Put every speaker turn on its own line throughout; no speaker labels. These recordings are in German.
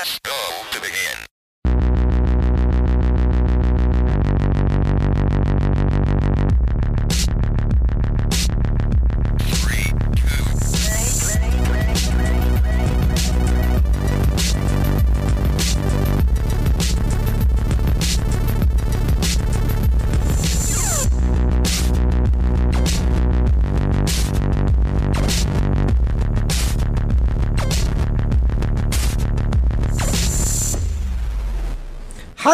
Press go to begin.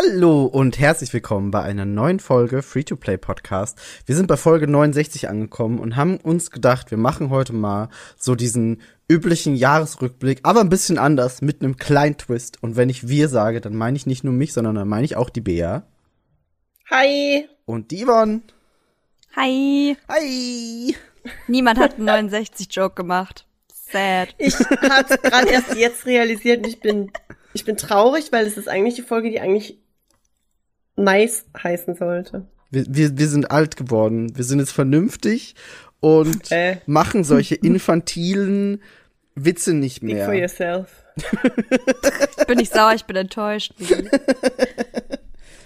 Hallo und herzlich willkommen bei einer neuen Folge Free-to-Play Podcast. Wir sind bei Folge 69 angekommen und haben uns gedacht, wir machen heute mal so diesen üblichen Jahresrückblick, aber ein bisschen anders mit einem kleinen Twist. Und wenn ich wir sage, dann meine ich nicht nur mich, sondern dann meine ich auch die Bea
Hi.
und die Yvonne.
Hi.
Hi!
Niemand hat einen 69-Joke gemacht. Sad.
Ich habe gerade erst jetzt realisiert und ich bin, ich bin traurig, weil es ist eigentlich die Folge, die eigentlich nice heißen sollte.
Wir, wir, wir sind alt geworden. Wir sind jetzt vernünftig und
Äh.
machen solche infantilen Witze nicht
Speak for
mehr.
yourself.
Ich bin nicht sauer, ich bin enttäuscht.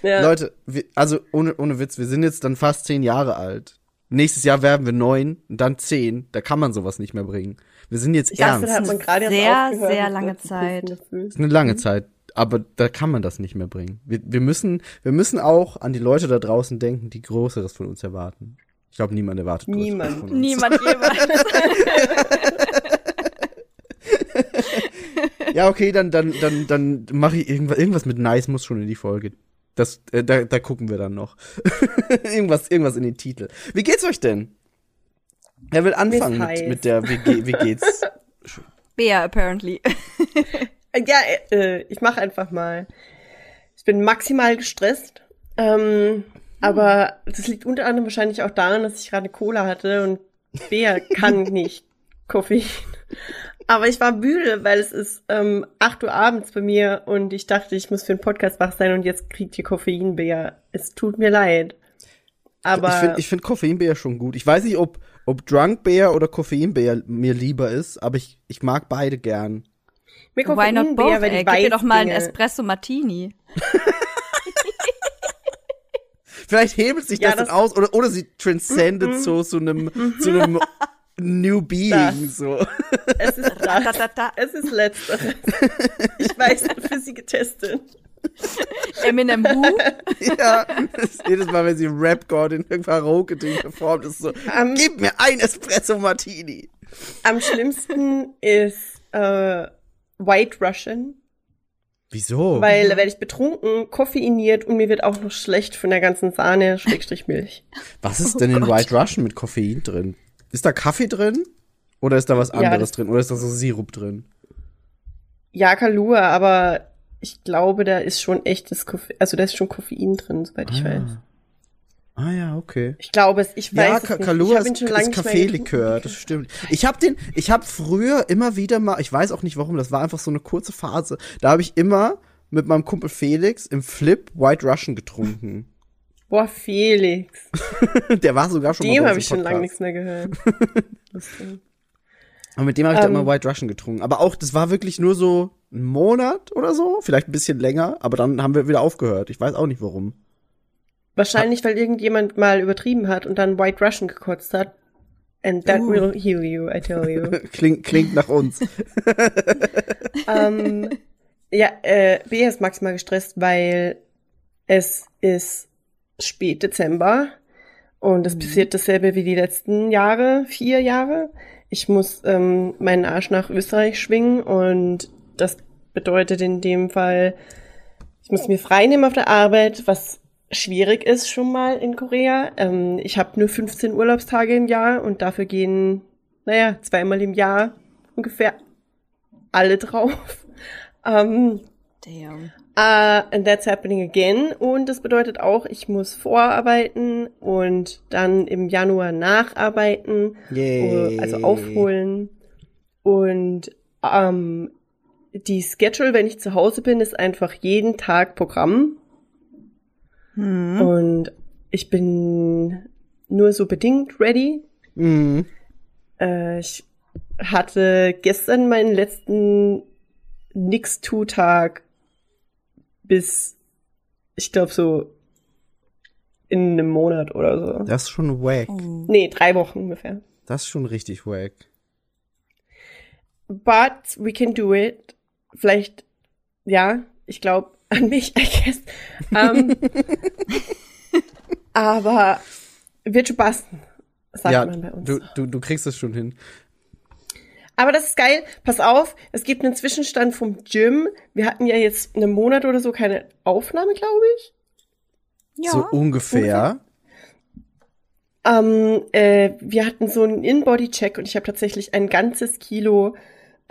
Ja.
Leute, wir, also ohne, ohne Witz, wir sind jetzt dann fast zehn Jahre alt. Nächstes Jahr werden wir neun und dann zehn. Da kann man sowas nicht mehr bringen. Wir sind jetzt
ich dachte,
ernst.
da hat man gerade
Sehr, sehr lange Zeit.
das
ist eine lange Zeit, aber da kann man das nicht mehr bringen. Wir, wir müssen, wir müssen auch an die Leute da draußen denken, die Größeres von uns erwarten. Ich glaube, niemand erwartet Größeres
Niemand.
von uns.
Niemand jemals.
Ja, okay, dann, dann, dann, dann mache ich irgendwas, irgendwas mit Nice muss schon in die Folge. Das, äh, da, da gucken wir dann noch. irgendwas, irgendwas in den Titel. Wie geht's euch denn? Wer will anfangen mit, mit der, wie, wie geht's?
Bea, apparently.
Ja, äh, ich mache einfach mal. Ich bin maximal gestresst. Ähm, aber das liegt unter anderem wahrscheinlich auch daran, dass ich gerade Cola hatte und Bea kann nicht Koffein. Aber ich war müde, weil es ist ähm, 8 Uhr abends bei mir und ich dachte, ich muss für den Podcast wach sein und jetzt kriegt ihr Koffein, Bea. Es tut mir leid. Aber
ich finde ich find Koffeinbär schon gut. Ich weiß nicht, ob, ob Drunkbär oder Koffeinbär mir lieber ist, aber ich, ich mag beide gern.
Mir
Why not both, ey? Gib dir doch mal einen Espresso Martini.
Vielleicht hebelt sich
Ja,
das, dann
das-
aus oder, oder sie transcendet so zu einem, zu einem New Being,
Das.
so.
Es ist
Da,
das.
da, da.
Es ist letzteres. Ich weiß, für sie getestet.
Eminem Who?
ja, jedes Mal, wenn sie Rap God in irgendein Karaoke-Ding performt, ist so,
Am-
gib mir ein Espresso Martini.
Am schlimmsten ist äh, White Russian,
Wieso?
weil da werde ich betrunken, koffeiniert und mir wird auch noch schlecht von der ganzen Sahne, Schrägstrich Milch.
Was ist denn in
Gott.
White Russian mit Koffein drin? Ist da Kaffee drin? Oder ist da was
Ja,
anderes
das-
drin? Oder ist da so Sirup drin?
Ja, Kalua, aber ich glaube, da ist schon echtes Koffein, also da ist schon Koffein drin, soweit ich weiß.
Ah ja, okay.
Ich glaube es, ich weiß
Ja,
es
Ka
nicht.
Kalua
ich
ist, Kaffeelikör, das stimmt. Ich habe den, ich habe früher immer wieder mal, ich weiß auch nicht warum, das war einfach so eine kurze Phase. Da habe ich immer mit meinem Kumpel Felix im Flip White Russian getrunken.
Boah, Felix.
Der war sogar schon mal
Dem habe ich schon lange nichts mehr gehört.
Und mit dem habe ich da
Ähm.
immer White Russian getrunken. Aber auch, das war wirklich nur so ein Monat oder so, vielleicht ein bisschen länger, aber dann haben wir wieder aufgehört. Ich weiß auch nicht warum.
Wahrscheinlich, weil irgendjemand mal übertrieben hat und dann White Russian gekotzt hat. And that
Uh.
will heal you, I tell you.
Klingt, klingt nach uns.
ähm, ja, äh, Bea ist maximal gestresst, weil es ist spät Dezember und es passiert dasselbe wie die letzten Jahre, vier Jahre. Ich muss ähm, meinen Arsch nach Österreich schwingen und das bedeutet in dem Fall, ich muss mir frei nehmen auf der Arbeit, was schwierig ist schon mal in Korea. Ähm, ich habe nur 15 Urlaubstage im Jahr und dafür gehen, naja, zweimal im Jahr ungefähr alle drauf. Ähm,
Damn.
Uh, and that's happening again. Und das bedeutet auch, ich muss vorarbeiten und dann im Januar nacharbeiten,
Yay.
also aufholen. Und ähm, die Schedule, wenn ich zu Hause bin, ist einfach jeden Tag Programm.
Hm.
Und ich bin nur so bedingt ready.
Mhm.
Äh, ich hatte gestern meinen letzten nix Tu-Tag bis, ich glaube so in einem Monat oder so.
Das ist schon wack.
Oh.
Nee, drei Wochen ungefähr.
Das ist schon richtig wack.
But we can do it. Vielleicht, ja, ich glaube an mich, I guess. Ähm, aber wird schon passen, sagt
ja,
man bei uns.
du, du, du kriegst es schon hin.
Aber das ist geil. Pass auf, es gibt einen Zwischenstand vom Gym. Wir hatten ja jetzt einen Monat oder so keine Aufnahme, glaube ich.
Ja.
So ungefähr.
Ähm, äh, wir hatten so einen In-Body-Check und ich habe tatsächlich ein ganzes Kilo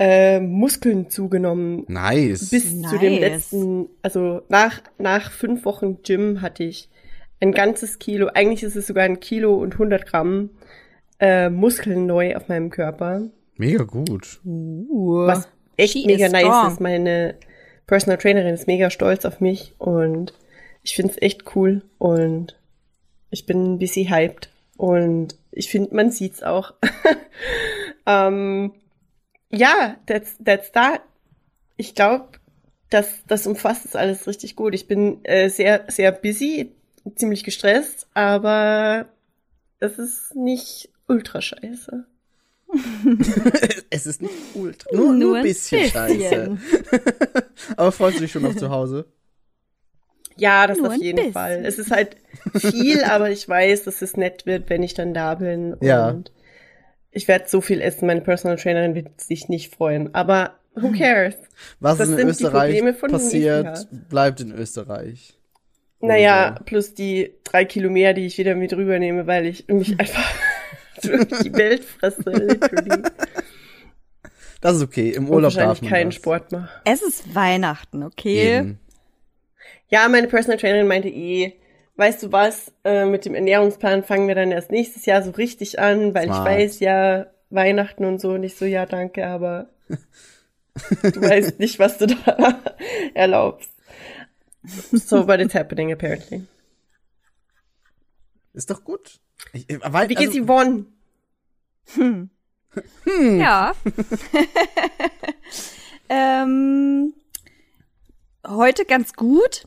äh, Muskeln zugenommen.
Nice.
Bis zu dem
Nice.
letzten, also nach, nach fünf Wochen Gym hatte ich ein ganzes Kilo, eigentlich ist es sogar ein Kilo und 100 Gramm äh, Muskeln neu auf meinem Körper.
Mega gut.
Uh.
Was echt
She
mega
is
nice
strong.
ist. Meine Personal Trainerin ist mega stolz auf mich und ich finde es echt cool und ich bin ein bisschen hyped und ich finde, man sieht's auch. ähm, ja, that's, that's that. Ich glaube, das, das umfasst es alles richtig gut. Ich bin äh, sehr, sehr busy, ziemlich gestresst, aber es ist nicht ultra scheiße.
es ist nicht ultra. Nur, nur ein bisschen, scheiße. Aber freust du dich schon auf zu Hause?
Ja, das
Nur
auf jeden
bisschen.
Fall. Es ist halt viel, aber ich weiß, dass es nett wird, wenn ich dann da bin.
Ja.
Und ich werde so viel essen. Meine Personal Trainerin wird sich nicht freuen. Aber who cares?
Was
Das
in
sind die
Österreich passiert, bleibt in Österreich.
Naja,
so.
plus die drei Kilo mehr, die ich wieder mit rübernehme, weil ich mich einfach durch die Welt fresse, literally.
Das ist okay. Im Urlaub darf man
keinen
das.
Sport mache.
Es ist Weihnachten, okay?
Eben.
Ja, meine Personal Trainerin meinte eh, weißt du was, äh, mit dem Ernährungsplan fangen wir dann erst nächstes Jahr so richtig an, weil
Smart.
ich weiß ja, Weihnachten und so, nicht so, ja, danke, aber du weißt nicht, was du da erlaubst. So, but it's happening apparently.
Ist doch gut. Ich, ich, weil,
Wie geht's
also,
Yvonne?
Ja. ähm, heute ganz gut.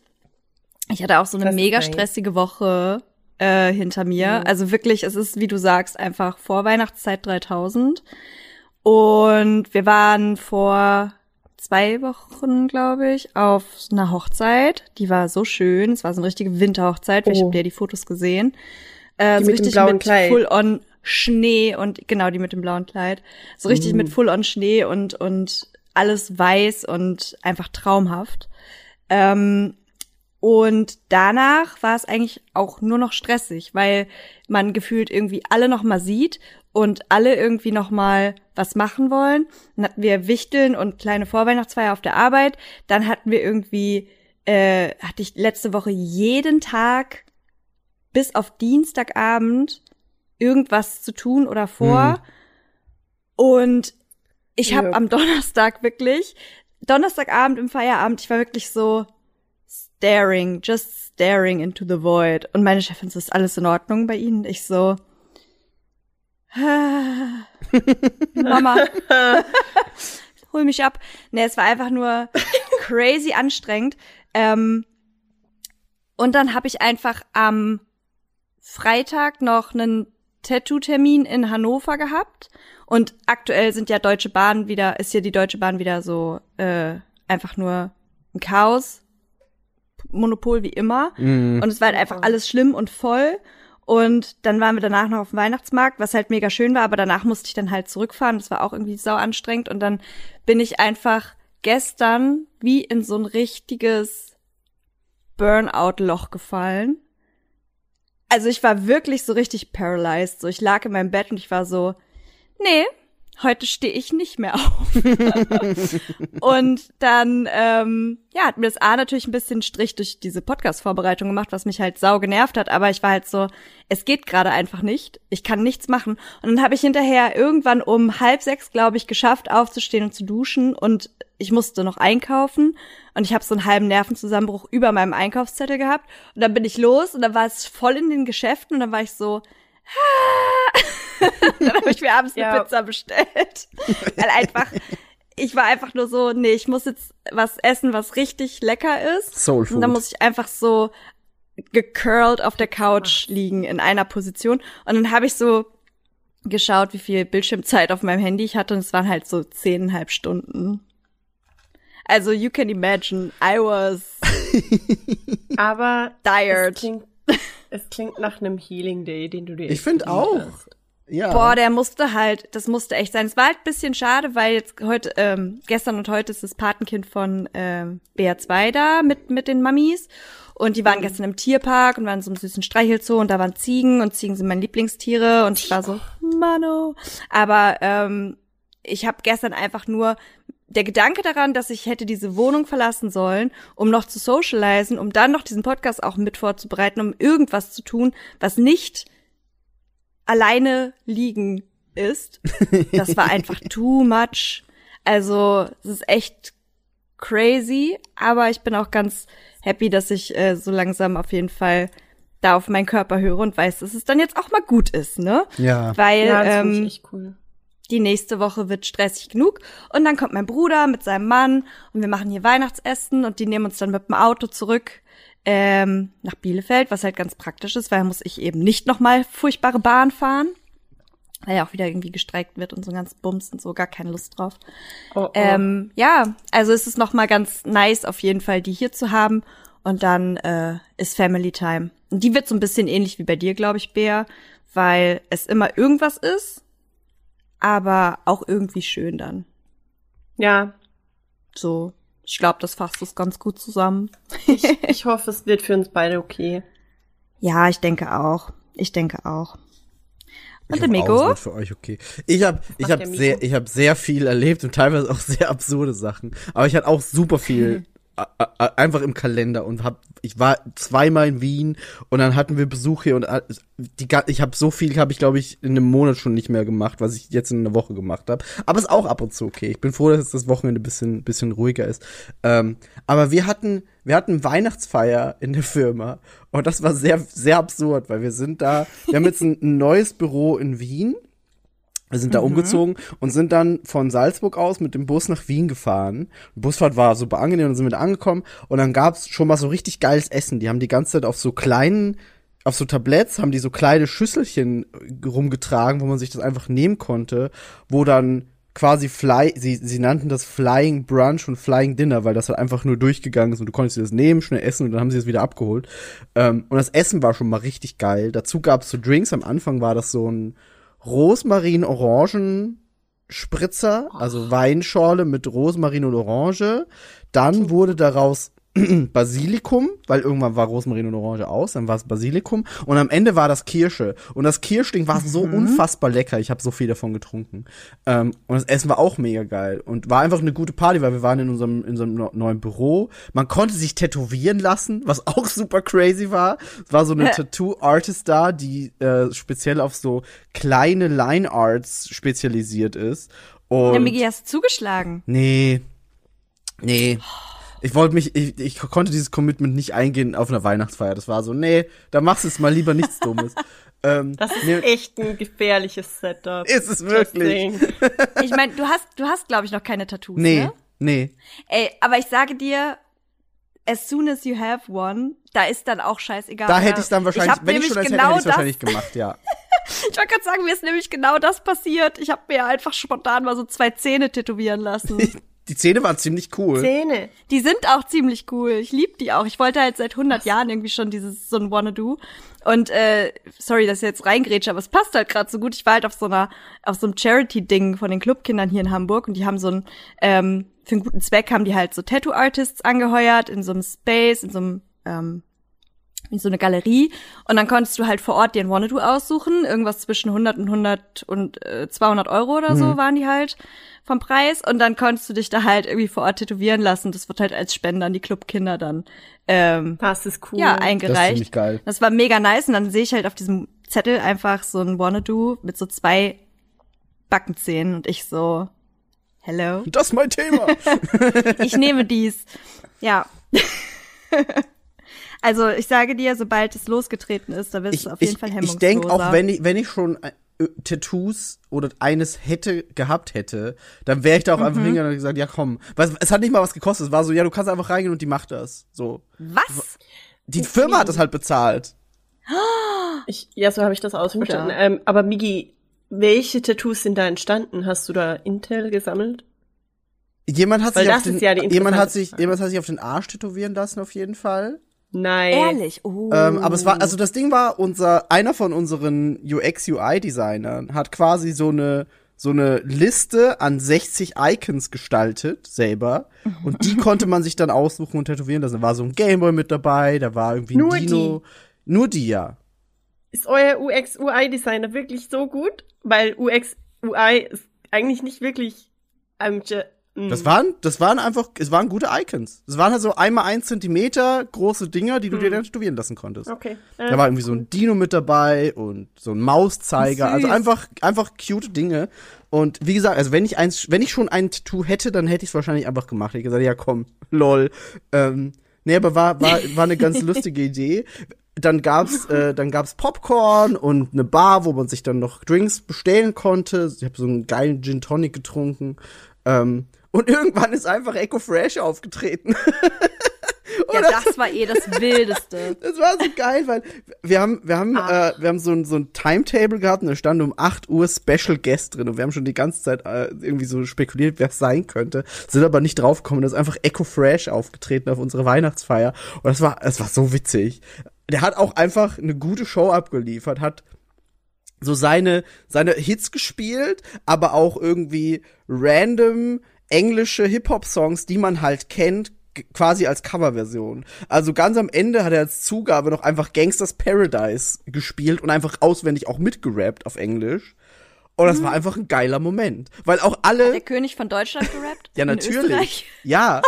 Ich hatte auch so eine
Das
mega stressige Woche äh, hinter mir. Also wirklich, es ist, wie du sagst, einfach vor Weihnachtszeit 3000. Und wir waren vor zwei Wochen, glaube ich, auf einer Hochzeit. Die war so schön. Es war so eine richtige Winterhochzeit. Ich
Oh.
habe ja die Fotos gesehen. Äh,
Die
so
mit dem
richtig
blauen
mit
Kleid.
Full-on Schnee und genau die mit dem blauen Kleid. So richtig
Mhm.
mit Full-on Schnee und und alles weiß und einfach traumhaft. Ähm, und danach war es eigentlich auch nur noch stressig, weil man gefühlt irgendwie alle noch mal sieht und alle irgendwie noch mal was machen wollen. Dann hatten wir Wichteln und kleine Vorweihnachtsfeier auf der Arbeit. Dann hatten wir irgendwie, äh, hatte ich letzte Woche jeden Tag bis auf Dienstagabend irgendwas zu tun oder vor. Und ich
Ja.
habe am Donnerstag wirklich, Donnerstagabend im Feierabend, ich war wirklich so staring, just staring into the void. Und meine Chefin so, ist alles in Ordnung bei Ihnen? Ich so, Mama, hol mich ab. Nee, es war einfach nur crazy anstrengend. Ähm, und dann habe ich einfach am Freitag noch einen Tattoo-Termin in Hannover gehabt. Und aktuell sind ja Deutsche Bahn wieder, ist hier die Deutsche Bahn wieder so äh, einfach nur ein Chaos. Monopol wie immer.
Mhm.
Und es war halt einfach alles schlimm und voll. Und dann waren wir danach noch auf dem Weihnachtsmarkt, was halt mega schön war, aber danach musste ich dann halt zurückfahren. Das war auch irgendwie sau anstrengend. Und dann bin ich einfach gestern wie in so ein richtiges Burnout-Loch gefallen. Also ich war wirklich so richtig paralyzed. So, ich lag in meinem Bett und ich war so, nee, heute stehe ich nicht mehr auf. und dann, ähm, ja, hat mir das A natürlich ein bisschen Strich durch diese Podcast-Vorbereitung gemacht, was mich halt sau genervt hat. Aber ich war halt so, es geht gerade einfach nicht. Ich kann nichts machen. Und dann habe ich hinterher irgendwann um halb sechs, glaube ich, geschafft, aufzustehen und zu duschen. Und ich musste noch einkaufen. Und ich habe so einen halben Nervenzusammenbruch über meinem Einkaufszettel gehabt. Und dann bin ich los und dann war es voll in den Geschäften. Und dann war ich so, dann habe ich mir abends eine
Ja.
Pizza bestellt. Weil einfach, ich war einfach nur so, nee, ich muss jetzt was essen, was richtig lecker ist.
Soul
Und dann
Food.
muss ich einfach so gecurled auf der Couch liegen in einer Position. Und dann habe ich so geschaut, wie viel Bildschirmzeit auf meinem Handy ich hatte und es waren halt so zehneinhalb Stunden. Also you can imagine, I was
Aber
tired.
es klingt, es klingt nach einem Healing Day, den du dir
Ich finde auch.
hast.
Ja.
Boah, der musste halt, das musste echt sein. Es war halt ein bisschen schade, weil jetzt heute, ähm, gestern und heute ist das Patenkind von ähm, BR2 da mit, mit den Mammis. Und die waren gestern im Tierpark und waren in so einem süßen Streichelzoo und da waren Ziegen und Ziegen sind meine Lieblingstiere und ich war so, Mano. Aber ähm, ich habe gestern einfach nur der Gedanke daran, dass ich hätte diese Wohnung verlassen sollen, um noch zu socialisen, um dann noch diesen Podcast auch mit vorzubereiten, um irgendwas zu tun, was nicht alleine liegen ist. Das war einfach too much. Also, es ist echt crazy, aber ich bin auch ganz happy, dass ich äh, so langsam auf jeden Fall da auf meinen Körper höre und weiß, dass es dann jetzt auch mal gut ist, ne?
Ja.
Weil
Ja, das finde
ähm,
ich echt cool.
Die nächste Woche wird stressig genug und dann kommt mein Bruder mit seinem Mann und wir machen hier Weihnachtsessen und die nehmen uns dann mit dem Auto zurück ähm, nach Bielefeld, was halt ganz praktisch ist, weil muss ich eben nicht nochmal furchtbare Bahn fahren, weil ja auch wieder irgendwie gestreikt wird und so ganz Bums und so, gar keine Lust drauf.
Oh, oh.
Ähm, ja, also es ist noch mal ganz nice auf jeden Fall, die hier zu haben. Und dann äh, ist Family Time. Und die wird so ein bisschen ähnlich wie bei dir, glaube ich, Bea, weil es immer irgendwas ist, aber auch irgendwie schön dann.
ja,
So, ich glaube, das fasst es ganz gut zusammen.
ich hoffe, es wird für uns beide okay.
Ja, ich denke auch. Ich denke auch. Und
Ich
der
hoffe auch, es
Miko?
wird für euch okay. Ich habe ich hab sehr ich habe sehr viel erlebt und teilweise auch sehr absurde Sachen, aber ich hatte auch super viel einfach im Kalender und hab ich war zweimal in Wien und dann hatten wir Besuch hier und a- die ich habe so viel habe ich glaube ich in einem Monat schon nicht mehr gemacht, was ich jetzt in einer Woche gemacht habe, aber ist auch ab und zu okay. Ich bin froh, dass das Wochenende bisschen bisschen ruhiger ist. Ähm, aber wir hatten wir hatten Weihnachtsfeier in der Firma und das war sehr sehr absurd, weil wir sind da, wir haben jetzt ein neues Büro in Wien wir sind da umgezogen und sind dann von Salzburg aus mit dem Bus nach Wien gefahren. Die Busfahrt war super angenehm und dann sind wir da angekommen und dann gab's schon mal so richtig geiles Essen. Die haben die ganze Zeit auf so kleinen, auf so Tabletts, haben die so kleine Schüsselchen rumgetragen, wo man sich das einfach nehmen konnte, wo dann quasi Fly, sie, sie nannten das Flying Brunch und Flying Dinner, weil das halt einfach nur durchgegangen ist und du konntest dir das nehmen, schnell essen und dann haben sie es wieder abgeholt. Ähm, und das Essen war schon mal richtig geil. Dazu gab's so Drinks. Am Anfang war das so ein Rosmarin-Orangen-Spritzer, also Weinschorle mit Rosmarin und Orange. Dann wurde daraus Basilikum, weil irgendwann war Rosmarin und Orange aus, dann war es Basilikum und am Ende war das Kirsche. Und das Kirschding war so unfassbar lecker, ich habe so viel davon getrunken. Ähm, und das Essen war auch mega geil und war einfach eine gute Party, weil wir waren in unserem in unserem neuen Büro, man konnte sich tätowieren lassen, was auch super crazy war, es war so eine Tattoo Artist da, die äh, speziell auf so kleine Line Arts spezialisiert ist. Und
Der Migi hast du zugeschlagen.
Nee. Nee. Ich wollte mich, ich, ich konnte dieses Commitment nicht eingehen auf einer Weihnachtsfeier. Das war so, nee, da machst du es mal lieber nichts Dummes. ähm,
Das ist
nee,
echt ein gefährliches Setup.
Ist es wirklich?
Ich meine, du hast, du hast, glaube ich, noch keine Tattoos,
nee,
ne?
nee.
Ey, aber ich sage dir, as soon as you have one, da ist dann auch scheißegal.
Da hätte ich dann
Ich
wahrscheinlich,
hab
wenn ich
nämlich
schon hätte,
genau
hätte ich
das-
wahrscheinlich gemacht, ja.
Ich wollte gerade sagen, mir ist nämlich genau das passiert. Ich habe mir einfach spontan mal so zwei Zähne tätowieren lassen.
Die Zähne waren ziemlich cool.
Zähne.
Die sind auch ziemlich cool. Ich lieb die auch. Ich wollte halt seit 100 Jahren irgendwie schon dieses so ein Wanna-Do. Und äh, sorry, dass ich jetzt reingrätsche, aber es passt halt gerade so gut. Ich war halt auf so einer auf so einem Charity-Ding von den Clubkindern hier in Hamburg und die haben so ein ähm, für einen guten Zweck haben die halt so Tattoo-Artists angeheuert in so einem Space, in so einem ähm, in so eine Galerie und dann konntest du halt vor Ort dir ein Wanna-Do aussuchen, irgendwas zwischen 100 und 100 und äh, 200 Euro oder so waren die halt vom Preis und dann konntest du dich da halt irgendwie vor Ort tätowieren lassen. Das wird halt als Spende an die Clubkinder dann ähm,
Das ist cool.
ja
Das ist
eingereicht.
ziemlich geil.
Das war mega nice und dann sehe ich halt auf diesem Zettel einfach so ein Wanna-Do mit so zwei Backenzähnen und ich so Hello.
Das ist mein Thema.
Ich nehme dies. Ja. Also ich sage dir, sobald es losgetreten ist, da wirst
ich,
du auf jeden
ich,
Fall
ich
hemmungsloser.
denke auch, wenn ich, wenn ich schon äh, Tattoos oder eines hätte gehabt hätte, dann wäre ich da auch einfach hingegangen und gesagt, ja komm, was, es hat nicht mal was gekostet, es war so, ja, du kannst einfach reingehen und die macht das. So.
Was?
Die Firma hat das halt bezahlt.
Ich, ja, so habe ich das ausverstanden. Ähm, aber Migi, welche Tattoos sind da entstanden? Hast du da Intel gesammelt?
Jemand hat
Weil
sich auf
das
den,
ist ja die
jemand hat sich, jemand hat sich auf den Arsch tätowieren lassen auf jeden Fall.
Nein.
Ehrlich? Oh.
Ähm, aber es war, also das Ding war, unser, einer von unseren UX-UI-Designern hat quasi so eine, so eine Liste an 60 Icons gestaltet, selber. Und die konnte man sich dann aussuchen und tätowieren lassen. Da war so ein Gameboy mit dabei, da war irgendwie ein
Nur
Dino. Nur die, ja.
Ist euer UX-UI-Designer wirklich so gut? Weil UX-UI ist eigentlich nicht wirklich. Ähm,
Das waren, das waren einfach, es waren gute Icons. Das waren halt so einmal ein Zentimeter große Dinger, die du dir dann tätowieren lassen konntest.
Okay.
Da war irgendwie so ein Dino mit dabei und so ein Mauszeiger.
Süß.
Also einfach, einfach cute Dinge. Und wie gesagt, also wenn ich eins, wenn ich schon ein Tattoo hätte, dann hätte ich es wahrscheinlich einfach gemacht. Ich hätte gesagt, ja komm, lol. Ähm, nee, aber war, war, war eine ganz lustige Idee. Dann gab's, äh, dann gab's Popcorn und eine Bar, wo man sich dann noch Drinks bestellen konnte. Ich habe so einen geilen Gin Tonic getrunken. Ähm, und irgendwann ist einfach Echo Fresh aufgetreten.
ja, das war eh das Wildeste.
Das war so geil, weil wir haben, wir haben, äh, wir haben so ein, so ein Timetable gehabt und da stand um 8 Uhr Special Guest drin und wir haben schon die ganze Zeit äh, irgendwie so spekuliert, wer es sein könnte, sind aber nicht draufgekommen. Da ist einfach Echo Fresh aufgetreten auf unsere Weihnachtsfeier und das war, es war so witzig. Der hat auch einfach eine gute Show abgeliefert, hat so seine, seine Hits gespielt, aber auch irgendwie random englische Hip-Hop-Songs, die man halt kennt, quasi als Coverversion. Also ganz am Ende hat er als Zugabe noch einfach Gangsters Paradise gespielt und einfach auswendig auch mitgerappt auf Englisch. Und das war einfach ein geiler Moment. Weil auch alle.
Der König von Deutschland gerappt?
Ja, natürlich. Ja.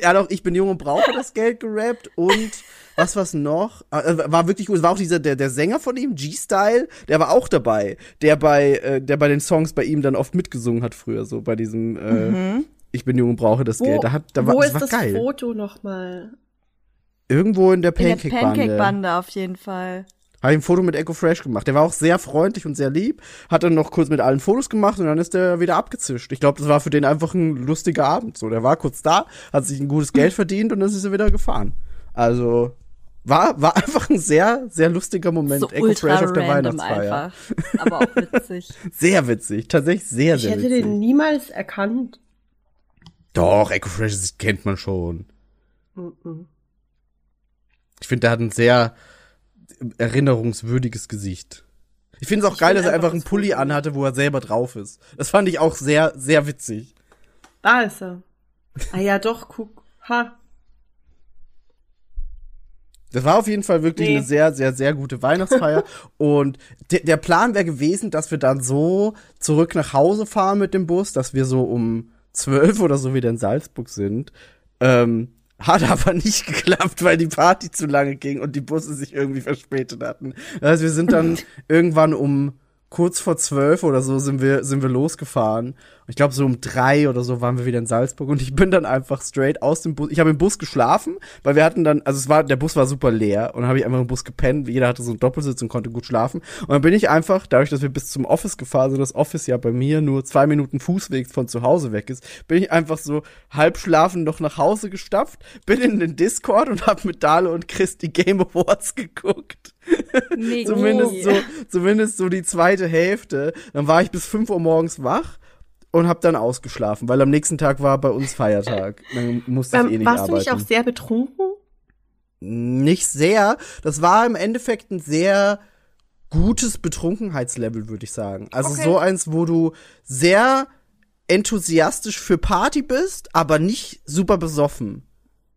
er hat auch Ich bin jung und brauche das Geld gerappt und was was noch? Äh, War wirklich gut. Es war auch dieser, der, der Sänger von ihm, G-Style, der war auch dabei. Der bei, äh, der bei den Songs bei ihm dann oft mitgesungen hat früher, so bei diesem äh, Ich bin jung und brauche das
Wo,
Geld. Da hat, da war,
wo
das
ist
war
das
geil.
Foto nochmal?
Irgendwo in der
In der
Pancake-Bande.
Pancake-Bande auf jeden Fall.
Habe ich ein Foto mit Echo Fresh gemacht. Der war auch sehr freundlich und sehr lieb. Hat dann noch kurz mit allen Fotos gemacht und dann ist der wieder abgezischt. Ich glaube, das war für den einfach ein lustiger Abend. So, der war kurz da, hat sich ein gutes Geld verdient und dann ist er wieder gefahren. Also war war einfach ein sehr sehr lustiger Moment.
So
Echo
ultra
Fresh auf der Weihnachtsfeier.
einfach. Aber auch witzig.
Sehr witzig, tatsächlich sehr
Ich
sehr
hätte
witzig.
den niemals erkannt.
Doch, Echo Fresh kennt man schon.
Mhm.
Ich finde, der hat ein sehr erinnerungswürdiges Gesicht. Ich finde es auch
Ich
geil, dass er
einfach
einen Pulli anhatte, wo er selber drauf ist. Das fand ich auch sehr, sehr witzig.
Da ist er. Ah ja, doch, guck. Ha.
Das war auf jeden Fall wirklich
Nee.
eine sehr, sehr, sehr gute Weihnachtsfeier. und de der Plan wäre gewesen, dass wir dann so zurück nach Hause fahren mit dem Bus, dass wir so um zwölf oder so wieder in Salzburg sind. Ähm, hat aber nicht geklappt, weil die Party zu lange ging und die Busse sich irgendwie verspätet hatten. Also wir sind dann irgendwann um kurz vor zwölf oder so sind wir, sind wir losgefahren. Und ich glaube, so um drei oder so waren wir wieder in Salzburg und ich bin dann einfach straight aus dem Bus. Ich habe im Bus geschlafen, weil wir hatten dann, also es war, der Bus war super leer und habe ich einfach im Bus gepennt. Jeder hatte so einen Doppelsitz und konnte gut schlafen. Und dann bin ich einfach, dadurch, dass wir bis zum Office gefahren sind, das Office ja bei mir nur zwei Minuten Fußweg von zu Hause weg ist, bin ich einfach so halb schlafend noch nach Hause gestapft, bin in den Discord und habe mit Dale und Chris die Game Awards geguckt.
Mega.
Zumindest so, zumindest so die zweite Hälfte. Dann war ich bis 5 Uhr morgens wach und hab dann ausgeschlafen, weil am nächsten Tag war bei uns Feiertag. Dann musste ich
Ähm,
eh nicht
warst
arbeiten.
du nicht auch sehr betrunken?
Nicht sehr. Das war im Endeffekt ein sehr gutes Betrunkenheitslevel, würde ich sagen. Also
Okay.
so eins, wo du sehr enthusiastisch für Party bist, aber nicht super besoffen.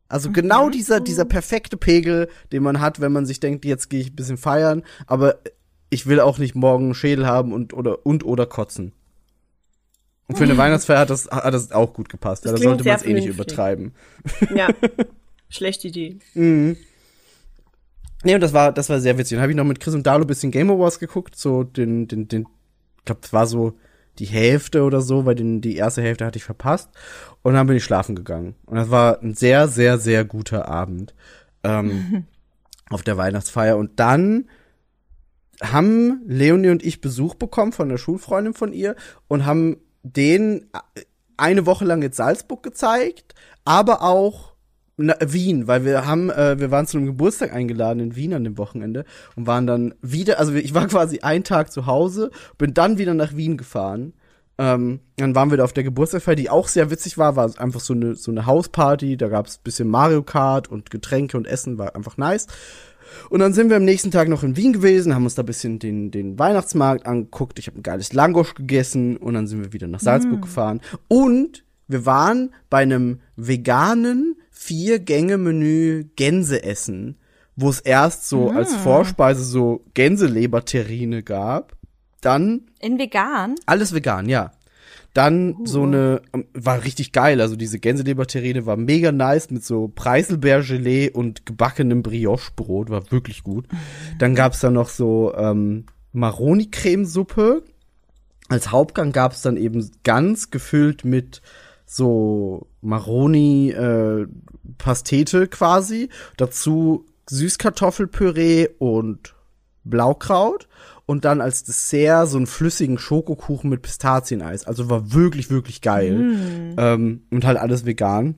Also genau dieser, dieser perfekte Pegel, den man hat, wenn man sich denkt, jetzt gehe ich ein bisschen feiern, aber ich will auch nicht morgen einen Schädel haben und oder und oder kotzen. Und für eine Weihnachtsfeier hat das, hat das auch gut gepasst. Ja,
Das
da
klingt
sollte man es eh nicht übertreiben.
Ja. Schlechte Idee.
Mhm. Nee, und das war, das war sehr witzig. Dann habe ich noch mit Chris und Dalo ein bisschen Game Awards geguckt, so den, den, den, ich glaube, das war so die Hälfte oder so, weil den, die erste Hälfte hatte ich verpasst. Und dann bin ich schlafen gegangen. Und das war ein sehr, sehr, sehr guter Abend ähm, auf der Weihnachtsfeier. Und dann haben Leonie und ich Besuch bekommen von der Schulfreundin von ihr und haben den eine Woche lang jetzt Salzburg gezeigt, aber auch na, Wien, weil wir haben, äh, wir waren zu einem Geburtstag eingeladen in Wien an dem Wochenende und waren dann wieder, also ich war quasi einen Tag zu Hause, bin dann wieder nach Wien gefahren. Ähm, dann waren wir da auf der Geburtstagsfeier, die auch sehr witzig war, war einfach so eine, so eine Hausparty, da gab es bisschen Mario Kart und Getränke und Essen, war einfach nice. Und dann sind wir am nächsten Tag noch in Wien gewesen, haben uns da bisschen den, den Weihnachtsmarkt angeguckt. Ich habe ein geiles Langosch gegessen und dann sind wir wieder nach Salzburg gefahren. Und wir waren bei einem veganen Vier-Gänge-Menü Gänse essen, wo es erst so als Vorspeise so Gänseleberterrine gab. Dann
In vegan?
alles vegan, ja. Dann so eine, ähm, war richtig geil, also diese Gänseleberterrine war mega nice mit so Preiselbeergelee und gebackenem Brioche-Brot, war wirklich gut. Dann gab's da noch so ähm, Maroni-Cremesuppe. Als Hauptgang gab's dann eben ganz gefüllt mit so Maroni äh, Pastete quasi. Dazu Süßkartoffelpüree und Blaukraut. Und dann als Dessert so einen flüssigen Schokokuchen mit Pistazieneis. Also war wirklich, wirklich geil. Ähm, und halt alles vegan.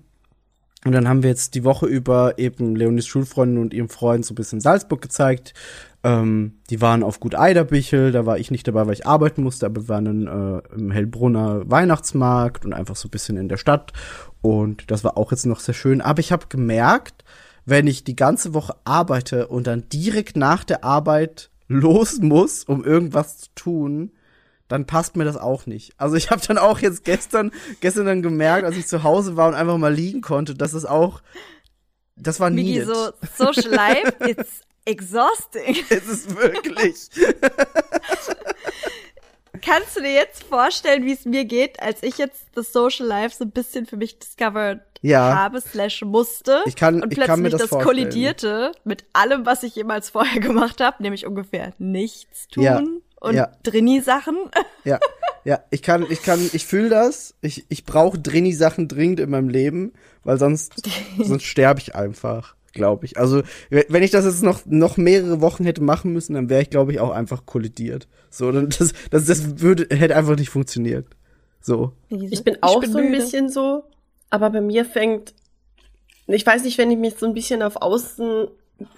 Und dann haben wir jetzt die Woche über eben Leonis Schulfreundin und ihrem Freund so ein bisschen Salzburg gezeigt. Ähm, die waren auf Gut Eiderbichel, da war ich nicht dabei, weil ich arbeiten musste, aber wir waren in, äh, im Hellbrunner Weihnachtsmarkt und einfach so ein bisschen in der Stadt. Und das war auch jetzt noch sehr schön. Aber ich habe gemerkt, wenn ich die ganze Woche arbeite und dann direkt nach der Arbeit los muss, um irgendwas zu tun, dann passt mir das auch nicht. Also ich habe dann auch jetzt gestern, gestern dann gemerkt, als ich zu Hause war und einfach mal liegen konnte, dass es auch, das war needed.
so Social Life, it's exhausting.
Es ist wirklich.
Kannst du dir jetzt vorstellen, wie es mir geht, als ich jetzt das Social Life so ein bisschen für mich discovered
Ja.
habe, slash musste
Ich kann-
und
ich
plötzlich
kann mir das
das,
vorstellen.
kollidierte mit allem, was ich jemals vorher gemacht habe, nämlich ungefähr nichts tun
Ja.
und
Ja.
Drini-Sachen.
Ja, ja, ich kann, ich kann, ich fühle das. Ich, ich brauche Drini-Sachen dringend in meinem Leben, weil sonst, sonst sterbe ich einfach, glaube ich. Also, we- wenn ich das jetzt noch, noch mehrere Wochen hätte machen müssen, dann wäre ich, glaube ich, auch einfach kollidiert. So, dann, das, das, das würde, hätte einfach nicht funktioniert. So.
Ich bin auch so ein
müde.
bisschen so, aber bei mir fängt, ich weiß nicht, wenn ich mich so ein bisschen auf außen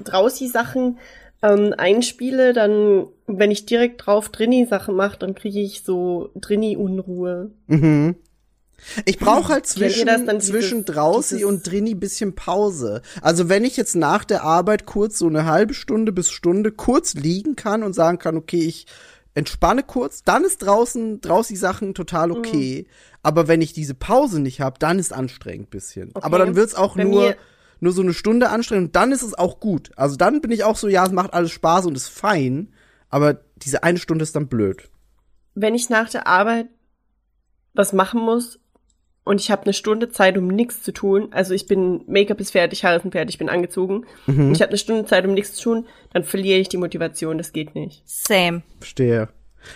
draußen Sachen ähm, einspiele, dann, wenn ich direkt drauf Drini Sachen mache, dann kriege ich so Drini Unruhe.
Mhm. Ich brauche halt zwischen,
dieses-
zwischen
dieses-
und Drini bisschen Pause. Also wenn ich jetzt nach der Arbeit kurz so eine halbe Stunde bis Stunde kurz liegen kann und sagen kann, okay, ich entspanne kurz, dann ist draußen, draußen die Sachen total okay. Aber wenn ich diese Pause nicht habe, dann ist anstrengend bisschen.
Okay.
Aber dann wird's auch
Bei
nur, nur so eine Stunde anstrengend und dann ist es auch gut. Also dann bin ich auch so, ja, es macht alles Spaß und ist fein. Aber diese eine Stunde ist dann blöd.
Wenn ich nach der Arbeit was machen muss und ich habe eine Stunde Zeit, um nichts zu tun, also ich bin Make-up ist fertig, Haare sind fertig, ich bin angezogen
Mhm.
und ich habe eine Stunde Zeit, um nichts zu tun, dann verliere ich die Motivation, das geht nicht.
Same.
Verstehe.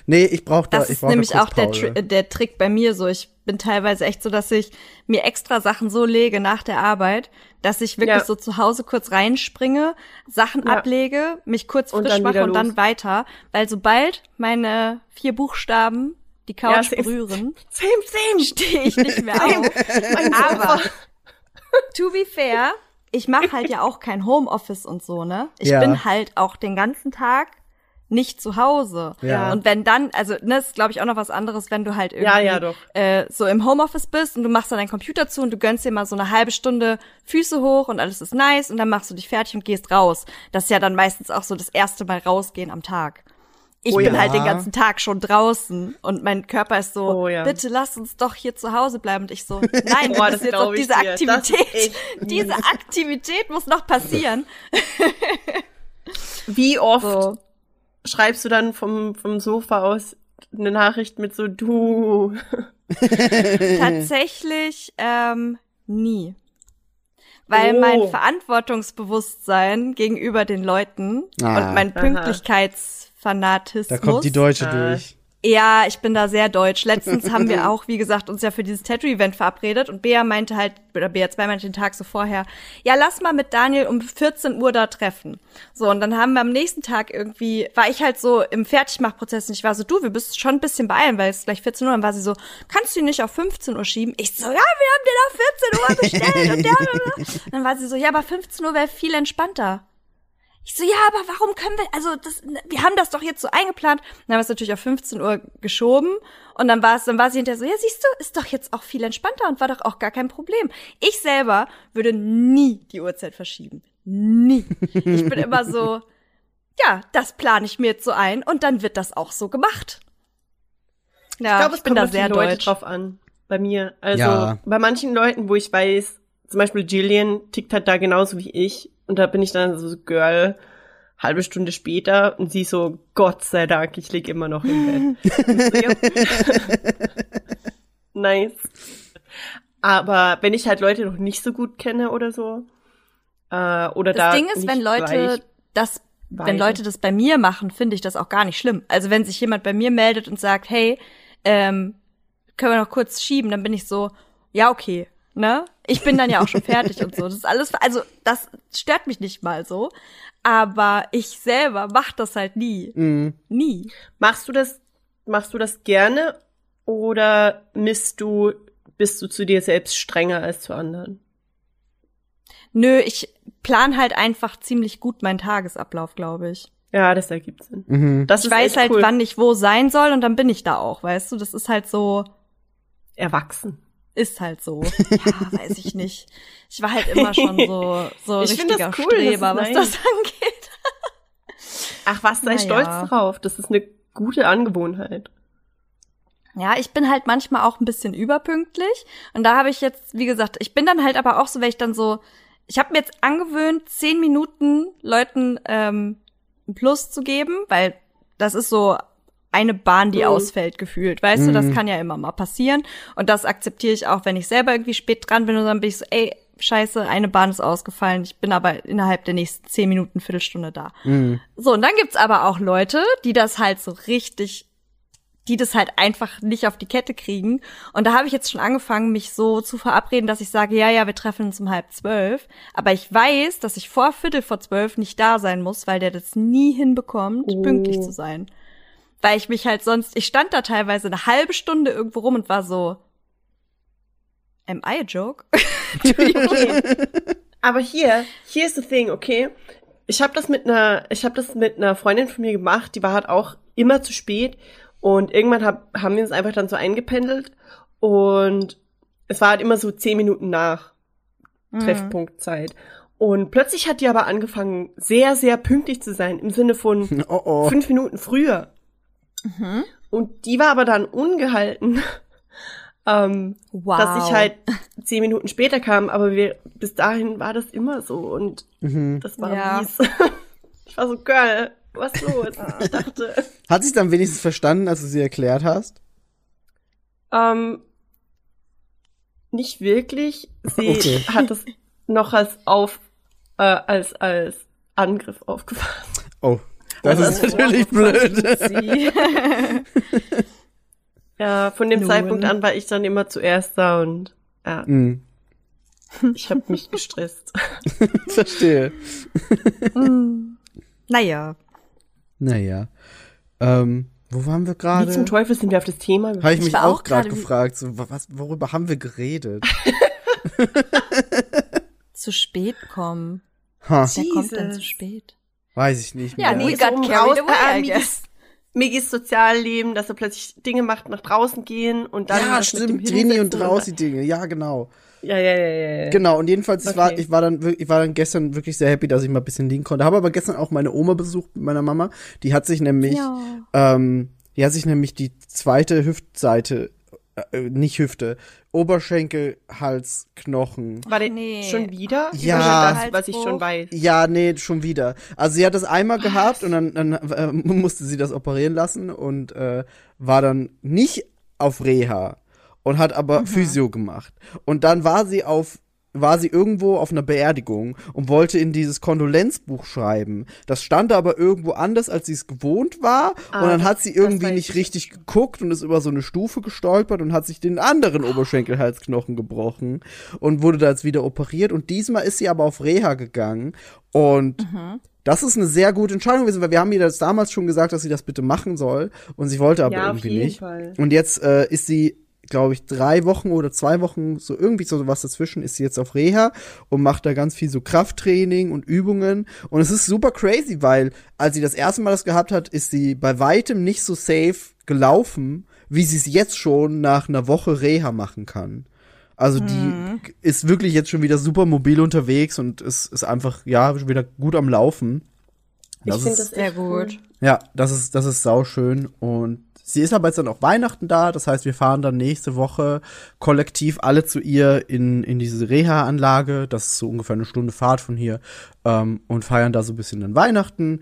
Nee, ich brauche da,
Das
ich
ist
brauch
nämlich
da
auch der. Tri der Trick bei mir so. Ich bin teilweise echt so, dass ich mir extra Sachen so lege nach der Arbeit, dass ich wirklich
Ja.
so zu Hause kurz reinspringe, Sachen
Ja.
ablege, mich kurz
Und
frisch
dann
mache und dann
los.
weiter. Weil sobald meine vier Buchstaben die
Ja,
Couch
same.
berühren,
Same, same.
stehe ich nicht mehr auf. Aber to be fair, ich mache halt ja auch kein Homeoffice und so, ne? Ich
Ja.
bin halt auch den ganzen Tag nicht zu Hause.
Ja.
Und wenn dann, also ne, ist glaube ich auch noch was anderes, wenn du halt irgendwie
Ja, ja, doch.
Äh, so im Homeoffice bist und du machst dann deinen Computer zu und du gönnst dir mal so eine halbe Stunde Füße hoch und alles ist nice und dann machst du dich fertig und gehst raus. Das ist ja dann meistens auch so das erste Mal rausgehen am Tag. Ich
Oh
bin
ja.
halt den ganzen Tag schon draußen und mein Körper ist so,
Oh ja.
bitte lass uns doch hier zu Hause bleiben. Und ich so, nein,
Boah,
das ist jetzt auch diese
dir.
Aktivität. Diese. Aktivität muss noch passieren.
Wie oft
So.
schreibst du dann vom, vom Sofa aus eine Nachricht mit so du?
Tatsächlich ähm, nie. Weil
Oh.
mein Verantwortungsbewusstsein gegenüber den Leuten
Ah.
und mein
Aha.
Pünktlichkeitsfanatismus
Da kommt die Deutsche
Ah.
durch.
Ja, ich bin da sehr deutsch. Letztens haben wir auch, wie gesagt, uns ja für dieses Tattoo-Event verabredet und Bea meinte halt, oder Bea 2 meinte den Tag so vorher, ja, lass mal mit Daniel um 14 Uhr da treffen. So, und dann haben wir am nächsten Tag irgendwie, war ich halt so im Fertigmachprozess und ich war so, du, wir müssen schon ein bisschen beeilen, weil es ist gleich 14 Uhr. Dann war sie so, kannst du ihn nicht auf 15 Uhr schieben? Ich so, ja, wir haben den auf 14 Uhr bestellt. und der, dann war sie so, ja, aber 15 Uhr wäre viel entspannter. Ich so, ja, aber warum können wir, also das, wir haben das doch jetzt so eingeplant. Dann haben wir es natürlich auf 15 Uhr geschoben und dann war es, dann war sie hinterher so, ja, siehst du, ist doch jetzt auch viel entspannter und war doch auch gar kein Problem. Ich selber würde nie die Uhrzeit verschieben. Nie. Ich bin immer so, ja, das plane ich mir jetzt so ein und dann wird das auch so gemacht. Ja,
ich glaube, es
bin
kommt
da
auf die
sehr
Leute
deutsch.
drauf an. Bei mir. Also
Ja.
bei manchen Leuten, wo ich weiß, zum Beispiel Jillian tickt halt da genauso wie ich. Und da bin ich dann so, Girl, halbe Stunde später und sie so, Gott sei Dank, ich lieg immer noch im Bett. nice. Aber wenn ich halt Leute noch nicht so gut kenne oder so, äh, oder da
Das Ding ist, wenn Leute das, wenn
beide.
Leute das bei mir machen, finde ich das auch gar nicht schlimm. Also wenn sich jemand bei mir meldet und sagt, hey, ähm, können wir noch kurz schieben, dann bin ich so, ja, okay, ne? Ich bin dann ja auch schon fertig und so. Das ist alles, also das stört mich nicht mal so. Aber ich selber mach das halt nie.
Mhm.
Nie.
Machst du das, machst du das gerne oder misst du, bist du zu dir selbst strenger als zu anderen?
Nö, ich plan halt einfach ziemlich gut meinen Tagesablauf, glaube ich.
Ja, das ergibt Sinn.
Mhm.
Das
Ich
ist
weiß halt,
cool.
wann ich wo sein soll und dann bin ich da auch, weißt du? Das ist halt so,
erwachsen.
Ist halt so. Ja, weiß ich nicht. Ich war halt immer schon so, so
Ich das
richtiger
cool, das ist
Streber, was
nice.
das angeht.
Ach was, sei
Naja.
stolz drauf. Das ist eine gute Angewohnheit.
Ja, ich bin halt manchmal auch ein bisschen überpünktlich. Und da habe ich jetzt, wie gesagt, ich bin dann halt aber auch so, weil ich dann so, ich habe mir jetzt angewöhnt, zehn Minuten Leuten ähm, ein Plus zu geben, weil das ist so eine Bahn, die
Mhm.
ausfällt, gefühlt. Weißt du, das
Mhm.
kann ja immer mal passieren. Und das akzeptiere ich auch, wenn ich selber irgendwie spät dran bin und dann bin ich so, ey, scheiße, eine Bahn ist ausgefallen. Ich bin aber innerhalb der nächsten zehn Minuten, Viertelstunde da.
Mhm.
So, und dann gibt's aber auch Leute, die das halt so richtig, die das halt einfach nicht auf die Kette kriegen. Und da habe ich jetzt schon angefangen, mich so zu verabreden, dass ich sage, ja, ja, wir treffen uns um halb zwölf. Aber ich weiß, dass ich vor Viertel vor zwölf nicht da sein muss, weil der das nie hinbekommt,
Oh.
pünktlich zu sein. Weil ich mich halt sonst, ich stand da teilweise eine halbe Stunde irgendwo rum und war so, am I a joke?
Aber hier, hier ist the thing, okay? Ich habe das mit einer, ich habe das mit einer Freundin von mir gemacht, die war halt auch immer zu spät und irgendwann hab, haben wir uns einfach dann so eingependelt und es war halt immer so zehn Minuten nach
Mhm.
Treffpunktzeit. Und plötzlich hat die aber angefangen, sehr, sehr pünktlich zu sein, im Sinne von
Oh oh.
fünf Minuten früher.
Mhm.
Und die war aber dann ungehalten, ähm,
Wow.
dass ich halt zehn Minuten später kam, aber wir, bis dahin war das immer so und
Mhm.
das war
Ja.
mies. Ich war so, Girl, was los? Ich dachte,
Hat sich dann wenigstens verstanden, als du sie erklärt hast?
ähm, nicht wirklich. Sie
Okay.
hat das noch als auf, äh, als, als Angriff aufgefasst.
Oh, das ist natürlich blöd.
Ja, von dem
Nun.
Zeitpunkt an war ich dann immer zuerst da und ja,
Hm,
ich habe mich gestresst.
verstehe.
naja.
Naja. Ähm, wo waren wir
Wie
gerade?
zum Teufel sind wir auf das Thema
Habe ich
gekommen?
mich
Ich
auch
auch
gerade
wie-
gefragt, so, wa- was, worüber haben wir geredet?
Zu spät kommen.
Ha,
Wer kommt denn zu spät?
Weiß ich nicht
Ja,
mehr.
nee.
Mir
got carried away, I
äh, mir
guess.
geht's Sozialleben, dass er plötzlich Dinge macht, nach draußen gehen und dann
ja,
dem
stimmt, Trini und die Dinge. Ja, genau.
Ja, ja, ja, ja. ja.
Genau, und jedenfalls, ich, war,
Okay.
ich, war dann, ich war dann gestern wirklich sehr happy, dass ich mal ein bisschen liegen konnte. Habe aber gestern auch meine Oma besucht mit meiner Mama. Die hat sich nämlich,
Ja.
ähm, die hat sich nämlich die zweite Hüftseite, äh, nicht Hüfte, Oberschenkel, Hals, Knochen.
War der
Nee.
schon wieder?
Ja.
Oder das, was ich schon weiß.
Ja, nee, schon wieder. Also sie hat das einmal gehabt und dann, dann äh, musste sie das operieren lassen und äh, war dann nicht auf Reha und hat aber Physio gemacht. Und dann war sie auf war sie irgendwo auf einer Beerdigung und wollte in dieses Kondolenzbuch schreiben. Das stand aber irgendwo anders, als sie es gewohnt war.
Ah,
und dann hat sie irgendwie nicht
ich.
richtig geguckt und ist über so eine Stufe gestolpert und hat sich den anderen Oberschenkelhalsknochen gebrochen und wurde da jetzt wieder operiert. Und diesmal ist sie aber auf Reha gegangen. Und das ist eine sehr gute Entscheidung gewesen, weil wir haben ihr das damals schon gesagt, dass sie das bitte machen soll. Und sie wollte aber
Ja,
irgendwie nicht.
Fall.
Und jetzt äh, ist sie, glaube ich, drei Wochen oder zwei Wochen, so irgendwie so was dazwischen, ist sie jetzt auf Reha und macht da ganz viel so Krafttraining und Übungen. Und es ist super crazy, weil als sie das erste Mal das gehabt hat, ist sie bei weitem nicht so safe gelaufen, wie sie es jetzt schon nach einer Woche Reha machen kann. Also die ist wirklich jetzt schon wieder super mobil unterwegs und ist, ist einfach, ja, schon wieder gut am Laufen.
Ich finde das
Sehr gut.
Ja, das ist, das ist sauschön. Und sie ist aber jetzt dann auch Weihnachten da. Das heißt, wir fahren dann nächste Woche kollektiv alle zu ihr in, in diese Reha-Anlage. Das ist so ungefähr eine Stunde Fahrt von hier. Ähm, und feiern da so ein bisschen dann Weihnachten.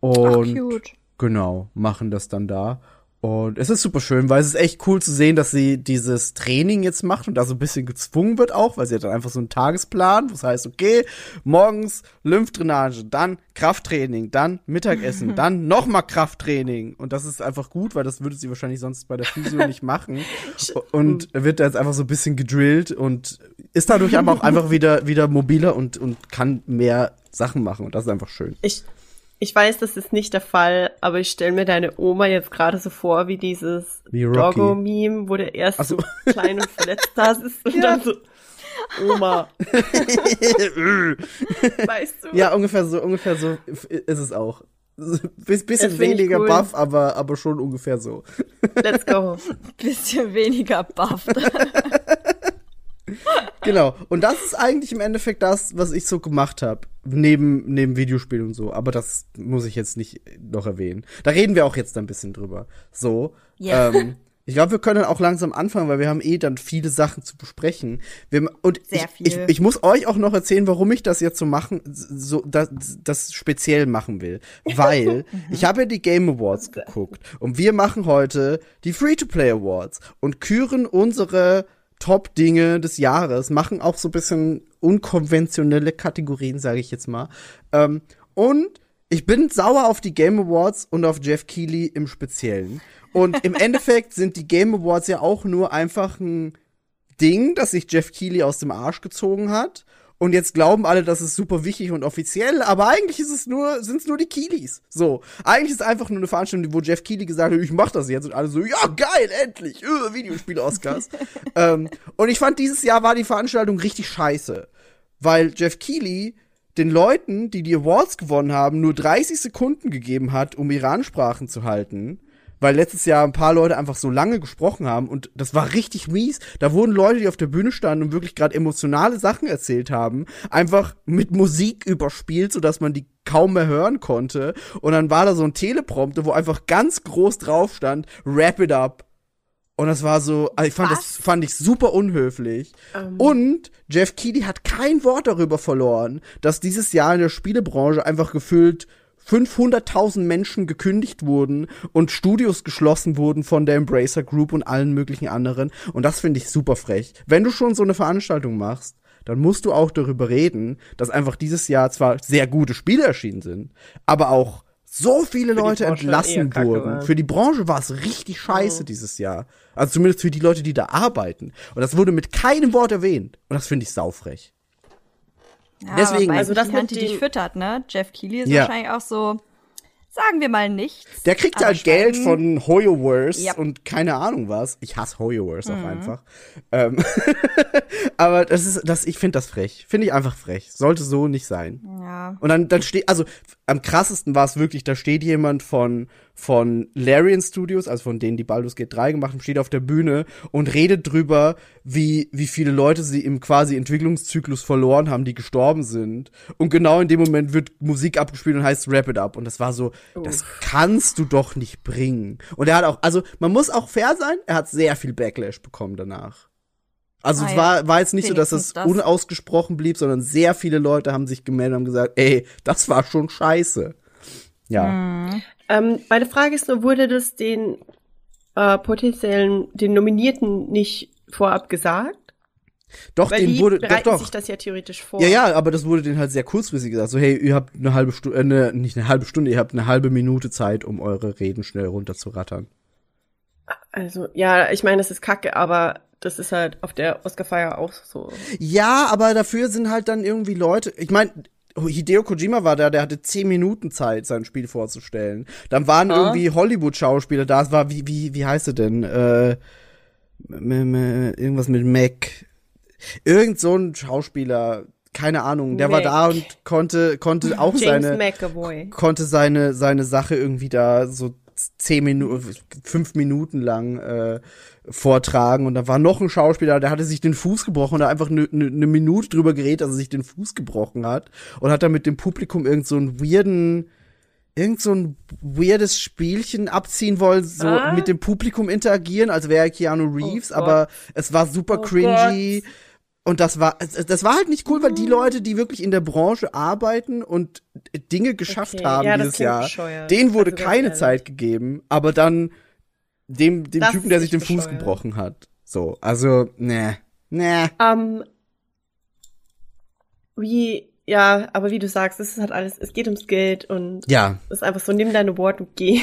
Ach,
Und
cute.
genau, machen das dann da. Und es ist super schön, weil es ist echt cool zu sehen, dass sie dieses Training jetzt macht und da so ein bisschen gezwungen wird auch, weil sie hat dann einfach so einen Tagesplan, das heißt, okay, morgens Lymphdrainage, dann Krafttraining, dann Mittagessen, dann nochmal Krafttraining. Und das ist einfach gut, weil das würde sie wahrscheinlich sonst bei der Physio nicht machen. Und wird da jetzt einfach so ein bisschen gedrillt und ist dadurch aber auch einfach wieder, wieder mobiler und, und kann mehr Sachen machen. Und das ist einfach schön.
Ich, ich weiß, das ist nicht der Fall, aber ich stelle mir deine Oma jetzt gerade so vor, wie dieses
Wie.
Doggo-Meme, wo der erst
Ach so.
so klein und verletzt da ist und dann so, Oma, weißt du?
Ja, ungefähr so, ungefähr so ist es auch. Biss- Bisschen weniger
cool.
buff, aber, aber schon ungefähr so.
Let's go.
Bisschen weniger bufft.
Genau. Und das ist eigentlich im Endeffekt das, was ich so gemacht habe. Neben, neben Videospielen und so. Aber das muss ich jetzt nicht noch erwähnen. Da reden wir auch jetzt ein bisschen drüber. So.
Ja.
Ähm, ich glaube, wir können auch langsam anfangen, weil wir haben eh dann viele Sachen zu besprechen. Wir, und
Sehr
ich, ich, ich muss euch auch noch erzählen, warum ich das jetzt so machen, so das, das speziell machen will. Weil ich habe ja die Game Awards geguckt und wir machen heute die Free-to-Play Awards und küren unsere Top-Dinge des Jahres, machen auch so ein bisschen unkonventionelle Kategorien, sage ich jetzt mal. Ähm, und ich bin sauer auf die Game Awards und auf Jeff Keighley im Speziellen. Und im Endeffekt sind die Game Awards ja auch nur einfach ein Ding, das sich Jeff Keighley aus dem Arsch gezogen hat. Und jetzt glauben alle, das ist super wichtig und offiziell, aber eigentlich ist es nur, sind es nur die Keeleys. So. Eigentlich ist es einfach nur eine Veranstaltung, wo Jeff Keighley gesagt hat, ich mach das jetzt. Und alle so, ja, geil, endlich, äh, Videospiel-Oscars. ähm, und ich fand, dieses Jahr war die Veranstaltung richtig scheiße. Weil Jeff Keighley den Leuten, die die Awards gewonnen haben, nur 30 Sekunden gegeben hat, um ihre Ansprachen zu halten. Weil letztes Jahr ein paar Leute einfach so lange gesprochen haben und das war richtig mies. Da wurden Leute, die auf der Bühne standen und wirklich gerade emotionale Sachen erzählt haben, einfach mit Musik überspielt, sodass man die kaum mehr hören konnte. Und dann war da so ein Teleprompter, wo einfach ganz groß drauf stand, Wrap it up. Und das war so, also ich fand das
Was?
fand ich super unhöflich. Und Jeff Keighley hat kein Wort darüber verloren, dass dieses Jahr in der Spielebranche einfach gefühlt 500.000 Menschen gekündigt wurden und Studios geschlossen wurden von der Embracer Group und allen möglichen anderen. Und das finde ich super frech. Wenn du schon so eine Veranstaltung machst, dann musst du auch darüber reden, dass einfach dieses Jahr zwar sehr gute Spiele erschienen sind, aber auch so viele Leute entlassen
kacke
wurden. Für die Branche war es richtig scheiße dieses Jahr. Also zumindest für die Leute, die da arbeiten. Und das wurde mit keinem Wort erwähnt. Und das finde ich saufrech.
Ja,
Deswegen-
aber
Also das mit
die dich füttert, ne? Jeff Keighley ist
Ja.
wahrscheinlich auch so, sagen wir mal nichts.
Der kriegt halt Geld von HoYoverse
Ja.
und keine Ahnung was. Ich hasse HoYoverse auch einfach. Ähm, aber das ist, das, ich finde das frech. Finde ich einfach frech. Sollte so nicht sein.
Ja.
Und dann, dann steht, also am krassesten war es wirklich, da steht jemand von, von Larian Studios, also von denen, die Baldur's Gate 3 gemacht haben, steht auf der Bühne und redet drüber, wie, wie viele Leute sie im quasi Entwicklungszyklus verloren haben, die gestorben sind. Und genau in dem Moment wird Musik abgespielt und heißt Wrap It Up. Und das war so, das kannst du doch nicht bringen. Und er hat auch, also man muss auch fair sein, er hat sehr viel Backlash bekommen danach. Also
Ah
es
ja,
war, war jetzt nicht so, dass es
das.
unausgesprochen blieb, sondern sehr viele Leute haben sich gemeldet und haben gesagt, ey, das war schon scheiße. Ja.
Ähm, meine Frage ist nur, wurde das den äh, potenziellen, den Nominierten nicht vorab gesagt?
Doch,
Weil
den wurde, doch, doch.
sich das ja theoretisch vor.
Ja, ja, aber das wurde denen halt sehr kurzfristig gesagt. So, hey, ihr habt eine halbe Stunde, äh, ne, nicht eine halbe Stunde, ihr habt eine halbe Minute Zeit, um eure Reden schnell runterzurattern.
Also, ja, ich meine, das ist kacke, aber das ist halt auf der Oscarfeier auch so.
Ja, aber dafür sind halt dann irgendwie Leute, ich meine, Hideo Kojima war da, der hatte zehn Minuten Zeit, sein Spiel vorzustellen. Dann waren
Ah.
irgendwie Hollywood-Schauspieler da, es war, wie, wie, wie heißt er denn? Äh, irgendwas mit Mac. Irgend so ein Schauspieler, keine Ahnung, der war
Mac.
da und konnte, konnte auch
James
seine,
McAvoy.
konnte seine, seine Sache irgendwie da so zehn Minuten, fünf Minuten lang äh, vortragen und da war noch ein Schauspieler, der hatte sich den Fuß gebrochen und hat einfach eine ne, ne Minute drüber geredet, dass er sich den Fuß gebrochen hat und hat dann mit dem Publikum irgend so einen weirden irgend so ein weirdes Spielchen abziehen wollen, so
Ah.
mit dem Publikum interagieren, als wäre Keanu Reeves,
Gott.
aber es war super
Oh
cringy. Und das war, das war halt nicht cool, weil die Leute, die wirklich in der Branche arbeiten und Dinge geschafft
Okay,
haben
ja,
dieses Jahr,
bescheuert.
denen wurde
Also
keine. Zeit gegeben, aber dann dem, dem
Das
Typen, der sich den Fuß
bescheuert.
gebrochen hat. So, also, ne, ne.
Ähm, wie, ja, aber wie du sagst, es ist halt alles, es geht ums Geld und
Ja,
es ist einfach so, nimm deine Worte und geh.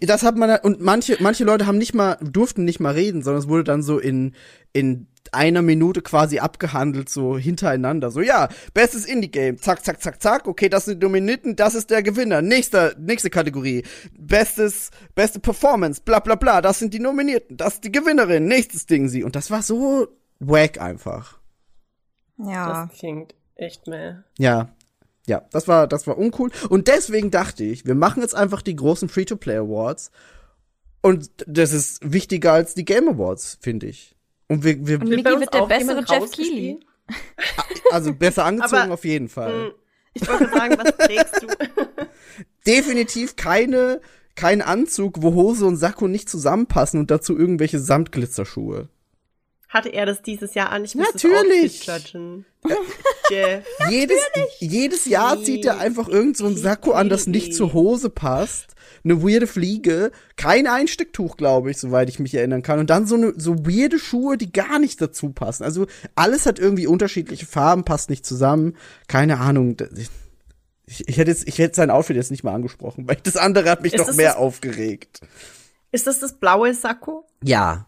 das hat man, und manche, manche Leute haben nicht mal, durften nicht mal reden, sondern es wurde dann so in, in einer Minute quasi abgehandelt, so hintereinander. So, ja, bestes Indie-Game, zack, zack, zack, zack, okay, das sind die Dominanten, das ist der Gewinner. Nächster, nächste Kategorie. Bestes, beste Performance, bla, bla, bla, das sind die Nominierten, das ist die Gewinnerin, nächstes Ding sie. Und das war so wack einfach.
Ja.
Das klingt echt mehr.
Ja. Ja, das war, das war uncool. Und deswegen dachte ich, wir machen jetzt einfach die großen Free-to-Play Awards. Und das ist wichtiger als die Game Awards, finde ich. Und wir, wir
Und Miki wird der bessere Jeff? Keighley.
also besser angezogen
Aber,
auf jeden Fall.
Hm, Ich wollte sagen, was trägst du?
Definitiv keine, kein Anzug, wo Hose und Sakko nicht zusammenpassen und dazu irgendwelche Samtglitzerschuhe.
Hatte er das dieses Jahr an? Ich muss
Natürlich.
das.
Jedes, jedes Jahr zieht er einfach irgend so ein Sakko an, das nicht zur Hose passt. Eine weirde Fliege, kein Einstecktuch, glaube ich, soweit ich mich erinnern kann. Und dann so eine so weirde Schuhe, die gar nicht dazu passen. Also alles hat irgendwie unterschiedliche Farben, passt nicht zusammen. Keine Ahnung. Ich, ich hätte jetzt, ich hätte sein Outfit jetzt nicht mal angesprochen, weil das andere hat mich
Ist
noch mehr
das-
aufgeregt.
Ist das das blaue Sakko?
Ja.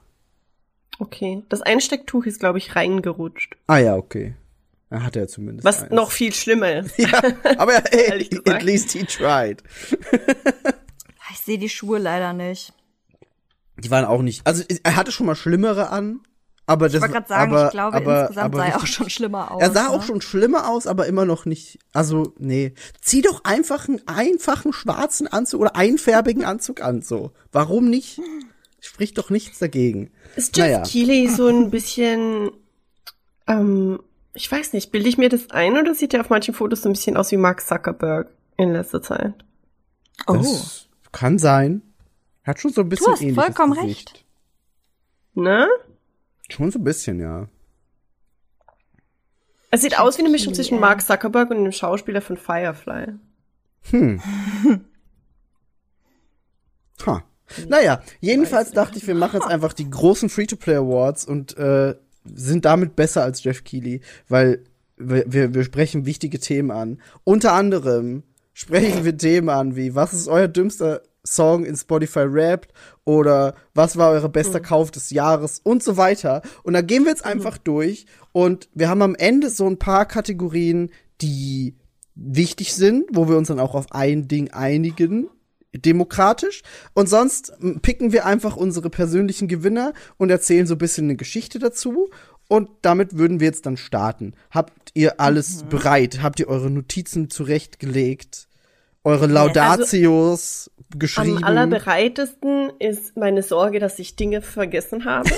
Okay. Das Einstecktuch ist, glaube ich, reingerutscht.
Ah ja, okay. Er hatte ja zumindest.
Was
eins.
noch viel schlimmer ist.
Ja, aber hey, at least he tried.
Ich sehe die Schuhe leider nicht.
Die waren auch nicht. Also er hatte schon mal schlimmere an, aber das
Ich wollte gerade sagen,
aber,
ich glaube,
aber,
insgesamt
aber
sah er auch schon schlimmer aus.
Er sah auch
ne?
schon schlimmer aus, aber immer noch nicht. Also nee, zieh doch einfach einen einfachen schwarzen Anzug oder einfärbigen Anzug an. So, warum nicht? Spricht doch nichts dagegen.
Ist Jeff
Naja.
Keighley so ein bisschen, ähm, ich weiß nicht, bilde ich mir das ein oder sieht er auf manchen Fotos so ein bisschen aus wie Mark Zuckerberg in letzter Zeit?
Oh.
Das kann sein. Hat schon so ein bisschen
hast
ähnliches
vollkommen
Gesicht.
recht.
Ne?
Schon so ein bisschen, ja.
Es sieht aus wie eine Mischung zwischen. Mark Zuckerberg und dem Schauspieler von Firefly.
Hm. Ha. Naja, jedenfalls dachte ich, wir machen jetzt einfach die großen Free-to-Play Awards und äh, sind damit besser als Jeff Keighley, weil wir, wir, wir sprechen wichtige Themen an. Unter anderem sprechen wir Themen an wie, was ist euer dümmster Song in Spotify Wrapped oder was war euer bester Kauf des Jahres und so weiter. Und da gehen wir jetzt einfach durch und wir haben am Ende so ein paar Kategorien, die wichtig sind, wo wir uns dann auch auf ein Ding einigen, demokratisch. Und sonst picken wir einfach unsere persönlichen Gewinner und erzählen so ein bisschen eine Geschichte dazu. Und damit würden wir jetzt dann starten. Habt ihr alles bereit? Habt ihr eure Notizen zurechtgelegt? Eure Laudatios geschrieben?
Am allerbereitesten ist meine Sorge, dass ich Dinge vergessen habe.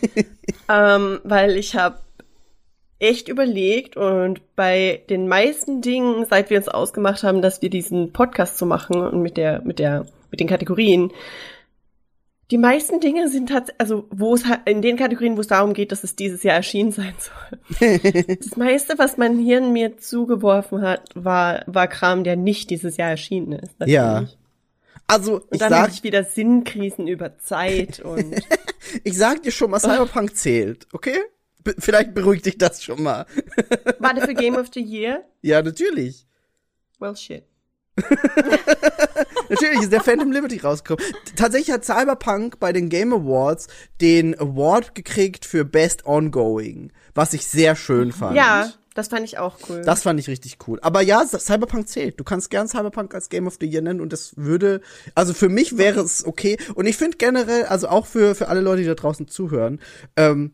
ähm, weil ich habe echt überlegt und bei den meisten Dingen, seit wir uns ausgemacht haben, dass wir diesen Podcast zu machen und mit der, mit der, mit den Kategorien, die meisten Dinge sind tatsächlich, also wo es in den Kategorien, wo es darum geht, dass es dieses Jahr erschienen sein soll. das meiste, was mein Hirn mir zugeworfen hat, war, war Kram, der nicht dieses Jahr erschienen ist.
Ja.
natürlich.
also,
Und
ich
dann
sag,
hatte ich wieder Sinnkrisen über Zeit und
ich sag dir schon mal, Cyberpunk zählt, okay? Vielleicht beruhigt dich das schon mal.
War der für Game of the Year?
Ja, natürlich.
Well, shit.
Natürlich ist der Phantom Liberty rausgekommen. Tatsächlich hat Cyberpunk bei den Game Awards den Award gekriegt für Best Ongoing, was ich sehr schön fand.
Ja, das fand ich auch cool.
Das fand ich richtig cool. Aber ja, Cyberpunk zählt. Du kannst gern Cyberpunk als Game of the Year nennen und das würde, also für mich wäre es okay. Und ich finde generell, also auch für, für alle Leute, die da draußen zuhören, ähm,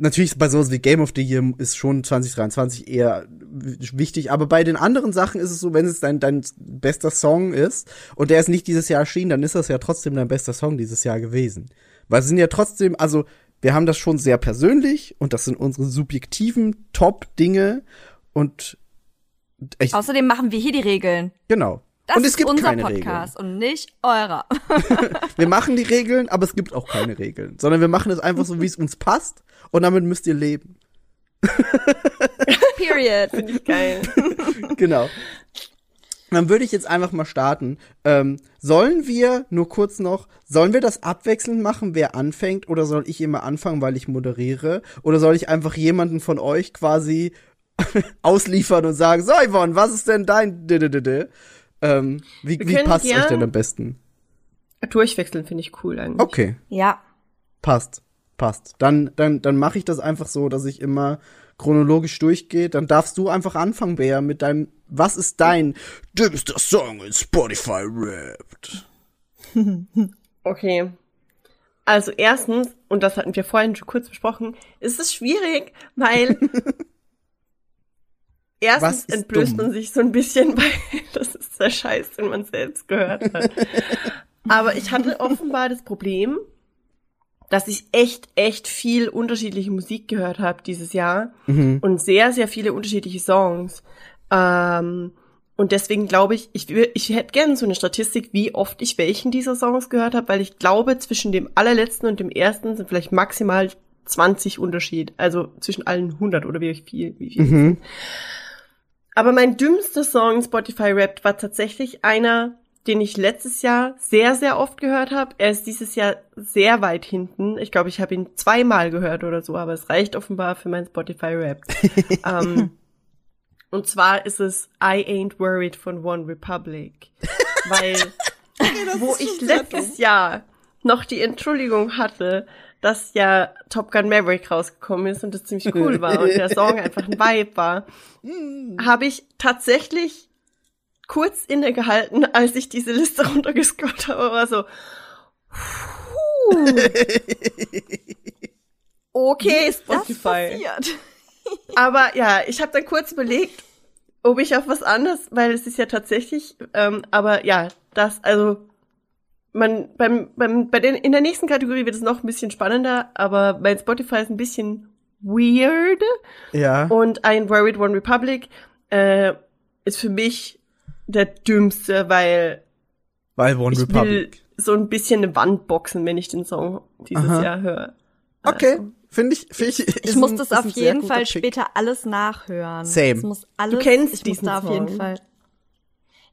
natürlich bei sowas wie Game of the Year ist schon 2023 eher wichtig, aber bei den anderen Sachen ist es so, wenn es dein, dein bester Song ist und der ist nicht dieses Jahr erschienen, dann ist das ja trotzdem dein bester Song dieses Jahr gewesen. Weil es sind ja trotzdem, also wir haben das schon sehr persönlich und das sind unsere subjektiven Top-Dinge und ich,
Außerdem machen wir hier die Regeln.
genau.
Das
und es
ist
gibt
unser
keine
Podcast und nicht eurer.
Regeln. Wir machen die Regeln, aber es gibt auch keine Regeln, sondern wir machen es einfach so, wie es uns passt und damit müsst ihr leben.
Period.
Finde ich geil.
genau. Dann würde ich jetzt einfach mal starten. Ähm, sollen wir, nur kurz noch, sollen wir das abwechselnd machen, wer anfängt, oder soll ich immer anfangen, weil ich moderiere? Oder soll ich einfach jemanden von euch quasi ausliefern und sagen, so Yvonne, was ist denn dein Didididi? Ähm, wie
Wir
wie passt euch denn am besten?
Durchwechseln finde ich cool eigentlich.
Okay,
Ja.
passt, passt. Dann, dann, dann mache ich das einfach so, dass ich immer chronologisch durchgehe. Dann darfst du einfach anfangen, Bea, mit deinem, was ist dein dümmster Song in Spotify Rapped?
Okay. Also erstens, und das hatten wir vorhin schon kurz besprochen, ist es schwierig, weil erstens entblößt
dumm?
man sich so ein bisschen, weil das ist der Scheiß, den man selbst gehört hat. Aber ich hatte offenbar das Problem, dass ich echt, echt viel unterschiedliche Musik gehört habe dieses Jahr
Mhm.
und sehr, sehr viele unterschiedliche Songs. Ähm, und deswegen glaube ich, ich, ich hätte gerne so eine Statistik, wie oft ich welchen dieser Songs gehört habe, weil ich glaube, zwischen dem allerletzten und dem ersten sind vielleicht maximal 20 Unterschied. Also zwischen allen 100 oder wie viel. Wie viel
Mhm.
Aber mein dümmster Song in Spotify Wrapped war tatsächlich einer, den ich letztes Jahr sehr, sehr oft gehört habe. Er ist dieses Jahr sehr weit hinten. Ich glaube, ich habe ihn zweimal gehört oder so, aber es reicht offenbar für mein Spotify Wrapped. ähm, und zwar ist es I Ain't Worried von One Republic. Weil, wo ich letztes Jahr noch die Entschuldigung hatte, dass ja Top Gun Maverick rausgekommen ist und das ziemlich cool war und der Song einfach ein Vibe war, habe ich tatsächlich kurz innegehalten, als ich diese Liste runtergescrollt habe, war so, okay,
Das
Spotify.
passiert.
Aber ja, ich habe dann kurz überlegt, ob ich auf was anderes, weil es ist ja tatsächlich, ähm, aber ja, das, also man beim, beim bei den in der nächsten Kategorie wird es noch ein bisschen spannender, aber mein Spotify ist ein bisschen weird
Ja.
und ein Worried One Republic äh, ist für mich der dümmste, weil
Weil One
ich
Republic.
will so ein bisschen eine Wand boxen, wenn ich den Song dieses
Aha.
Jahr höre.
Okay,
Also,
finde ich, finde ich.
Ich muss
ein-
das auf jeden Fall
Pick.
später alles nachhören.
Same.
Das muss alles,
kennst
ich
diesen
muss da auf jeden
Song?
Fall.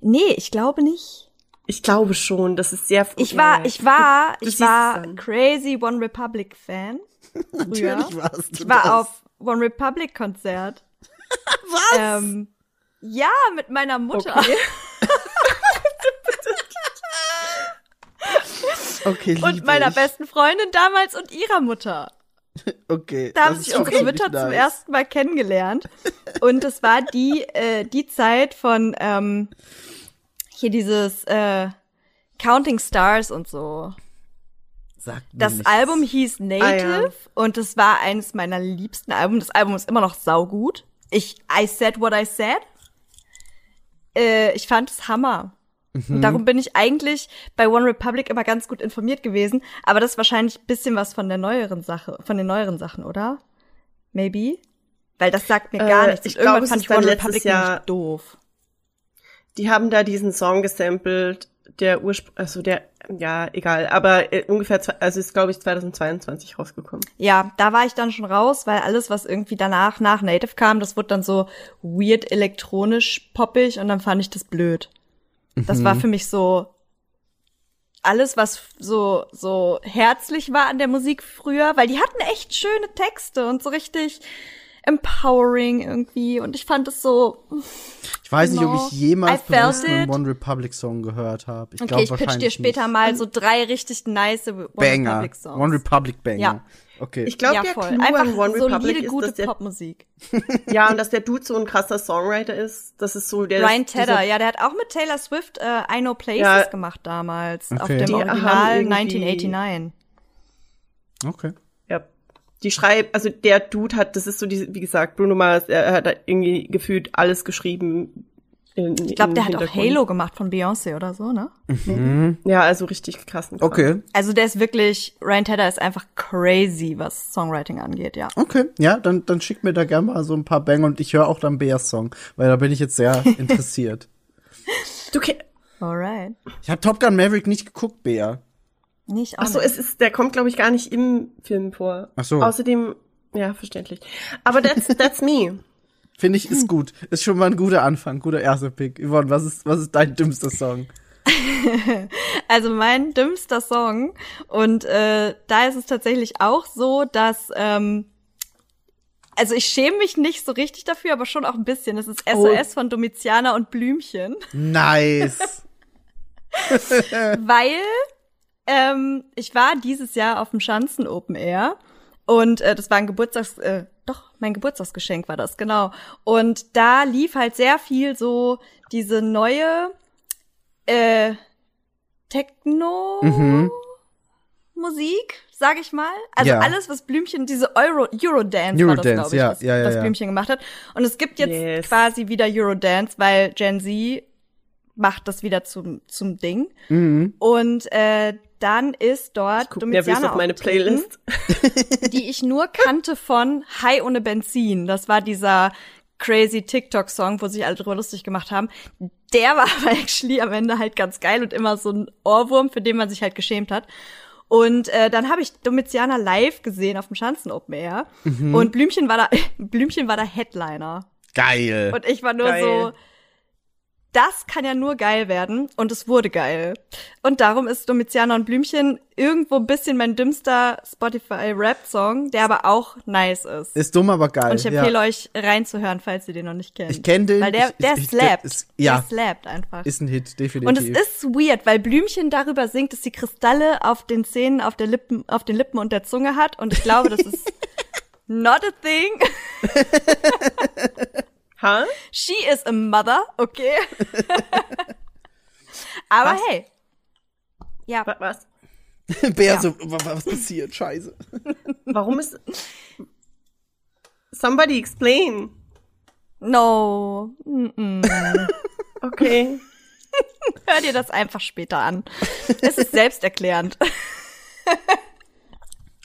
Nee, ich glaube nicht.
Ich glaube schon, das ist sehr
Ich war, ich war,
Du
ich war crazy One Republic Fan. Früher.
Natürlich warst du
Ich war
das.
auf One Republic Konzert. Was? Ähm, ja, mit meiner Mutter.
Okay.
Okay, lieb
Und meiner
ich.
besten Freundin damals und ihrer Mutter.
Okay.
Da haben sich unsere Mütter zum
nice.
ersten Mal kennengelernt. Und es war die, äh, die Zeit von ähm, hier dieses äh, Counting Stars und so.
Sagt
Das
nichts.
Album hieß Native
Ah, ja.
und es war eines meiner liebsten Alben. Das Album ist immer noch saugut. Ich, I said what I said. Äh, ich fand es Hammer.
Mhm.
Und darum bin ich eigentlich bei One Republic immer ganz gut informiert gewesen. Aber das ist wahrscheinlich ein bisschen was von der neueren Sache, von den neueren Sachen, oder? Maybe? Weil das sagt mir gar
Äh,
nichts. Und
ich
irgendwann fand ich One Republic
Jahr-
doof.
Die haben da diesen Song gesampelt, der Ursprung, also der, ja, egal, aber äh, ungefähr, also ist glaube ich 2022 rausgekommen.
Ja, da war ich dann schon raus, weil alles, was irgendwie danach nach Native kam, das wurde dann so weird elektronisch poppig und dann fand ich das blöd. Das
Mhm.
war für mich so alles, was so, so herzlich war an der Musik früher, weil die hatten echt schöne Texte und so richtig empowering irgendwie und ich fand es so,
Ich weiß nicht, ob
No.
ich jemals bewusst einen. One Republic Song gehört habe. Ich
okay,
glaube
ich pitch dir später
nicht.
mal so drei richtig nice One
Banger.
Republic Songs.
One Republic Banger.
Ja.
Okay.
Ich glaube,
ja,
der
voll.
Clou
Einfach
an One Republic
solide,
ist,
gute
dass der,
Popmusik.
ja, und dass der Dude so ein krasser Songwriter ist. Das ist so der.
Ryan Tedder, ja, der hat auch mit Taylor Swift äh, I Know Places
Ja.
gemacht damals, auf
Okay.
dem
Die
Original
irgendwie-
1989.
okay.
Die schreibt, also der Dude hat, das ist so die, wie gesagt, Bruno Mars, er hat da irgendwie gefühlt alles geschrieben. In,
Ich glaube, der hat auch Halo gemacht von Beyoncé oder so, ne?
Ja, also richtig krassen.
Okay.
Also der ist wirklich, Ryan Tedder ist einfach crazy, was Songwriting angeht, ja.
Okay. Ja, dann, dann schick mir da gerne mal so ein paar Banger und ich höre auch dann Bears Song, weil da bin ich jetzt sehr interessiert.
Du, ke-
Alright.
Ich habe Top Gun Maverick nicht geguckt, Bea.
Nicht auch
ach so,
nicht.
es ist, der kommt, glaube ich, gar nicht im Film vor.
Ach so.
Außerdem, ja, verständlich. Aber that's, that's me.
Finde ich, ist gut. Ist schon mal ein guter Anfang, guter erster Pick. Yvonne, was ist, was ist dein dümmster Song?
Also mein dümmster Song und äh, da ist es tatsächlich auch so, dass ähm, also ich schäme mich nicht so richtig dafür, aber schon auch ein bisschen. Es ist
Oh.
SOS von Domiziana und Blümchen,
Nice.
weil ähm, ich war dieses Jahr auf dem Schanzen Open Air und äh, das war ein Geburtstags äh, doch mein Geburtstagsgeschenk war das genau und da lief halt sehr viel so diese neue äh, Techno
Mhm.
Musik, sag ich mal. Also
Ja.
alles, was Blümchen, diese Euro, Eurodance war das,
Eurodance,
glaube ich,
ja,
was,
ja, ja,
was
ja.
Blümchen gemacht hat. Und es gibt jetzt
Yes.
quasi wieder Eurodance, weil Gen Z macht das wieder zum, zum Ding.
mhm.
Und äh, dann ist dort
Guck nervös
Domiziana
auf meine Playlist.
die ich nur kannte von High ohne Benzin. Das war dieser crazy TikTok-Song, wo sich alle drüber lustig gemacht haben. Der war aber actually am Ende halt ganz geil und immer so ein Ohrwurm, für den man sich halt geschämt hat. Und äh, dann habe ich Domiziana live gesehen auf dem Schanzen Open Air
Mhm.
und Blümchen war da Blümchen war da Headliner
Geil.
und ich war nur
Geil.
so das kann ja nur geil werden und es wurde geil. Und darum ist Domiziana und Blümchen irgendwo ein bisschen mein dümmster Spotify-Rap-Song, der aber auch nice ist.
Ist dumm, aber geil.
und ich empfehle
ja.
euch reinzuhören, falls ihr den noch nicht kennt.
Ich kenn den,
Weil der, der
ich- ich-
slappt.
der ist- ja.
Der slappt einfach.
Ist ein Hit, definitiv.
und es ist weird, weil Blümchen darüber singt, dass sie Kristalle auf den Zähnen, auf der Lippen, auf den Lippen und der Zunge hat. Und ich glaube, das ist not a thing.
Ha?
She is a mother, okay. Aber
Was?
hey. Ja,
Wa- Was?
Bea
ja.
so, wa- was passiert? Scheiße.
Warum ist. Somebody explain.
no. Mm-mm.
Okay.
Hör dir das einfach später an. Es ist selbsterklärend.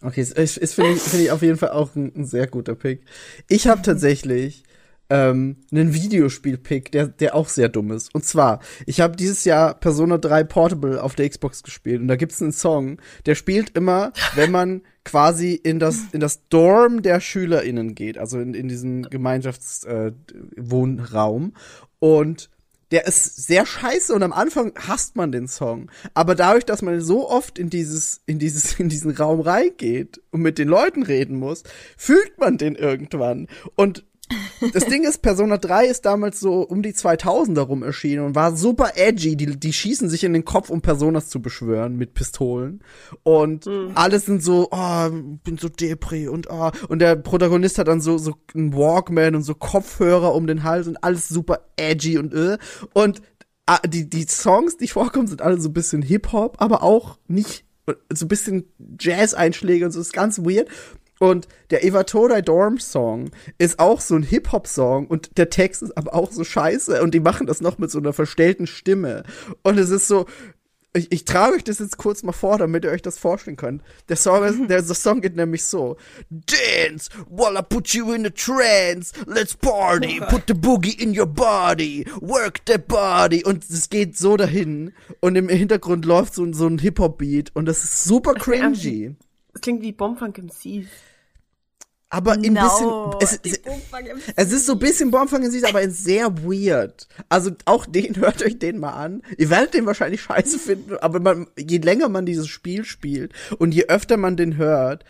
Okay, ist, ist, ist finde ich, find ich auf jeden Fall auch ein, ein sehr guter Pick. Ich habe tatsächlich ähm, einen Videospiel-Pick, der, der auch sehr dumm ist. Und zwar, ich habe dieses Jahr Persona 3 Portable auf der Xbox gespielt und da gibt's einen Song, der spielt immer, wenn man quasi in das, in das Dorm der SchülerInnen geht, also in, in diesen Gemeinschaftswohnraum. Äh, und der ist sehr scheiße und am Anfang hasst man den Song. Aber dadurch, dass man so oft in dieses, in dieses, in diesen Raum reingeht und mit den Leuten reden muss, fühlt man den irgendwann. Und das Ding ist, Persona 3 ist damals so um die 2000er rum erschienen und war super edgy. Die, die schießen sich in den Kopf, um Personas zu beschwören mit Pistolen. Und alle sind so, oh, bin so Depri und oh. Und der Protagonist hat dann so, so einen Walkman und so Kopfhörer um den Hals und alles super edgy und äh. Und ah, die, die Songs, die vorkommen, sind alle so ein bisschen Hip-Hop, aber auch nicht so ein bisschen Jazz-Einschläge und so, ist ganz weird. Und der Evatore Dorm Song ist auch so ein Hip-Hop-Song und der Text ist aber auch so scheiße und die machen das noch mit so einer verstellten Stimme. Und es ist so, ich, ich trage euch das jetzt kurz mal vor, damit ihr euch das vorstellen könnt. Der Song, ist, der, der Song geht nämlich so: Dance, while I put you in a trance. Let's party, put the boogie in your body, work the body. Und es geht so dahin. Und im Hintergrund läuft so, ein- so ein Hip-Hop-Beat und das ist super cringy.
Das klingt wie Bombfunk im Sea.
Aber ein
No,
bisschen, es, es ist so ein bisschen Bombfang süß, aber sehr weird. Also auch den, hört euch den mal an. Ihr werdet den wahrscheinlich scheiße finden, aber man, je länger man dieses Spiel spielt und je öfter man den hört,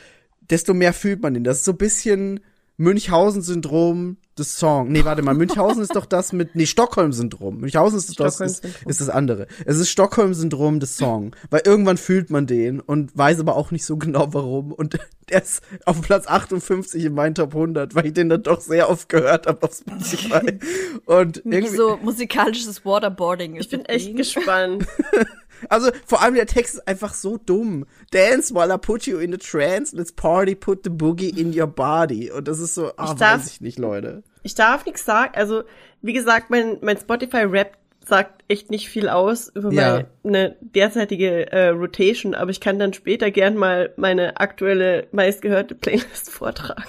desto mehr fühlt man den. Das ist so ein bisschen Münchhausen-Syndrom des Song. Nee, warte mal, Münchhausen ist doch das mit, nee, Stockholm-Syndrom. Münchhausen ist das, ist, ist das andere. Es ist Stockholm-Syndrom des Song, weil irgendwann fühlt man den und weiß aber auch nicht so genau warum und der ist auf Platz 58 in meinen Top 100, weil ich den dann doch sehr oft gehört habe auf Spotify. und
Wie
irgendwie,
so musikalisches Waterboarding.
Ich bin echt gespannt.
also vor allem der Text ist einfach so dumm. Dance while I put you in a trance, let's party, put the boogie in your body. Und das ist so, ah,
Ich darf-
weiß ich nicht, Leute.
Ich darf nichts sagen. Also, wie gesagt, mein, mein Spotify-Rap sagt echt nicht viel aus über
Ja.
meine derzeitige äh, Rotation, aber ich kann dann später gern mal meine aktuelle meistgehörte Playlist vortragen.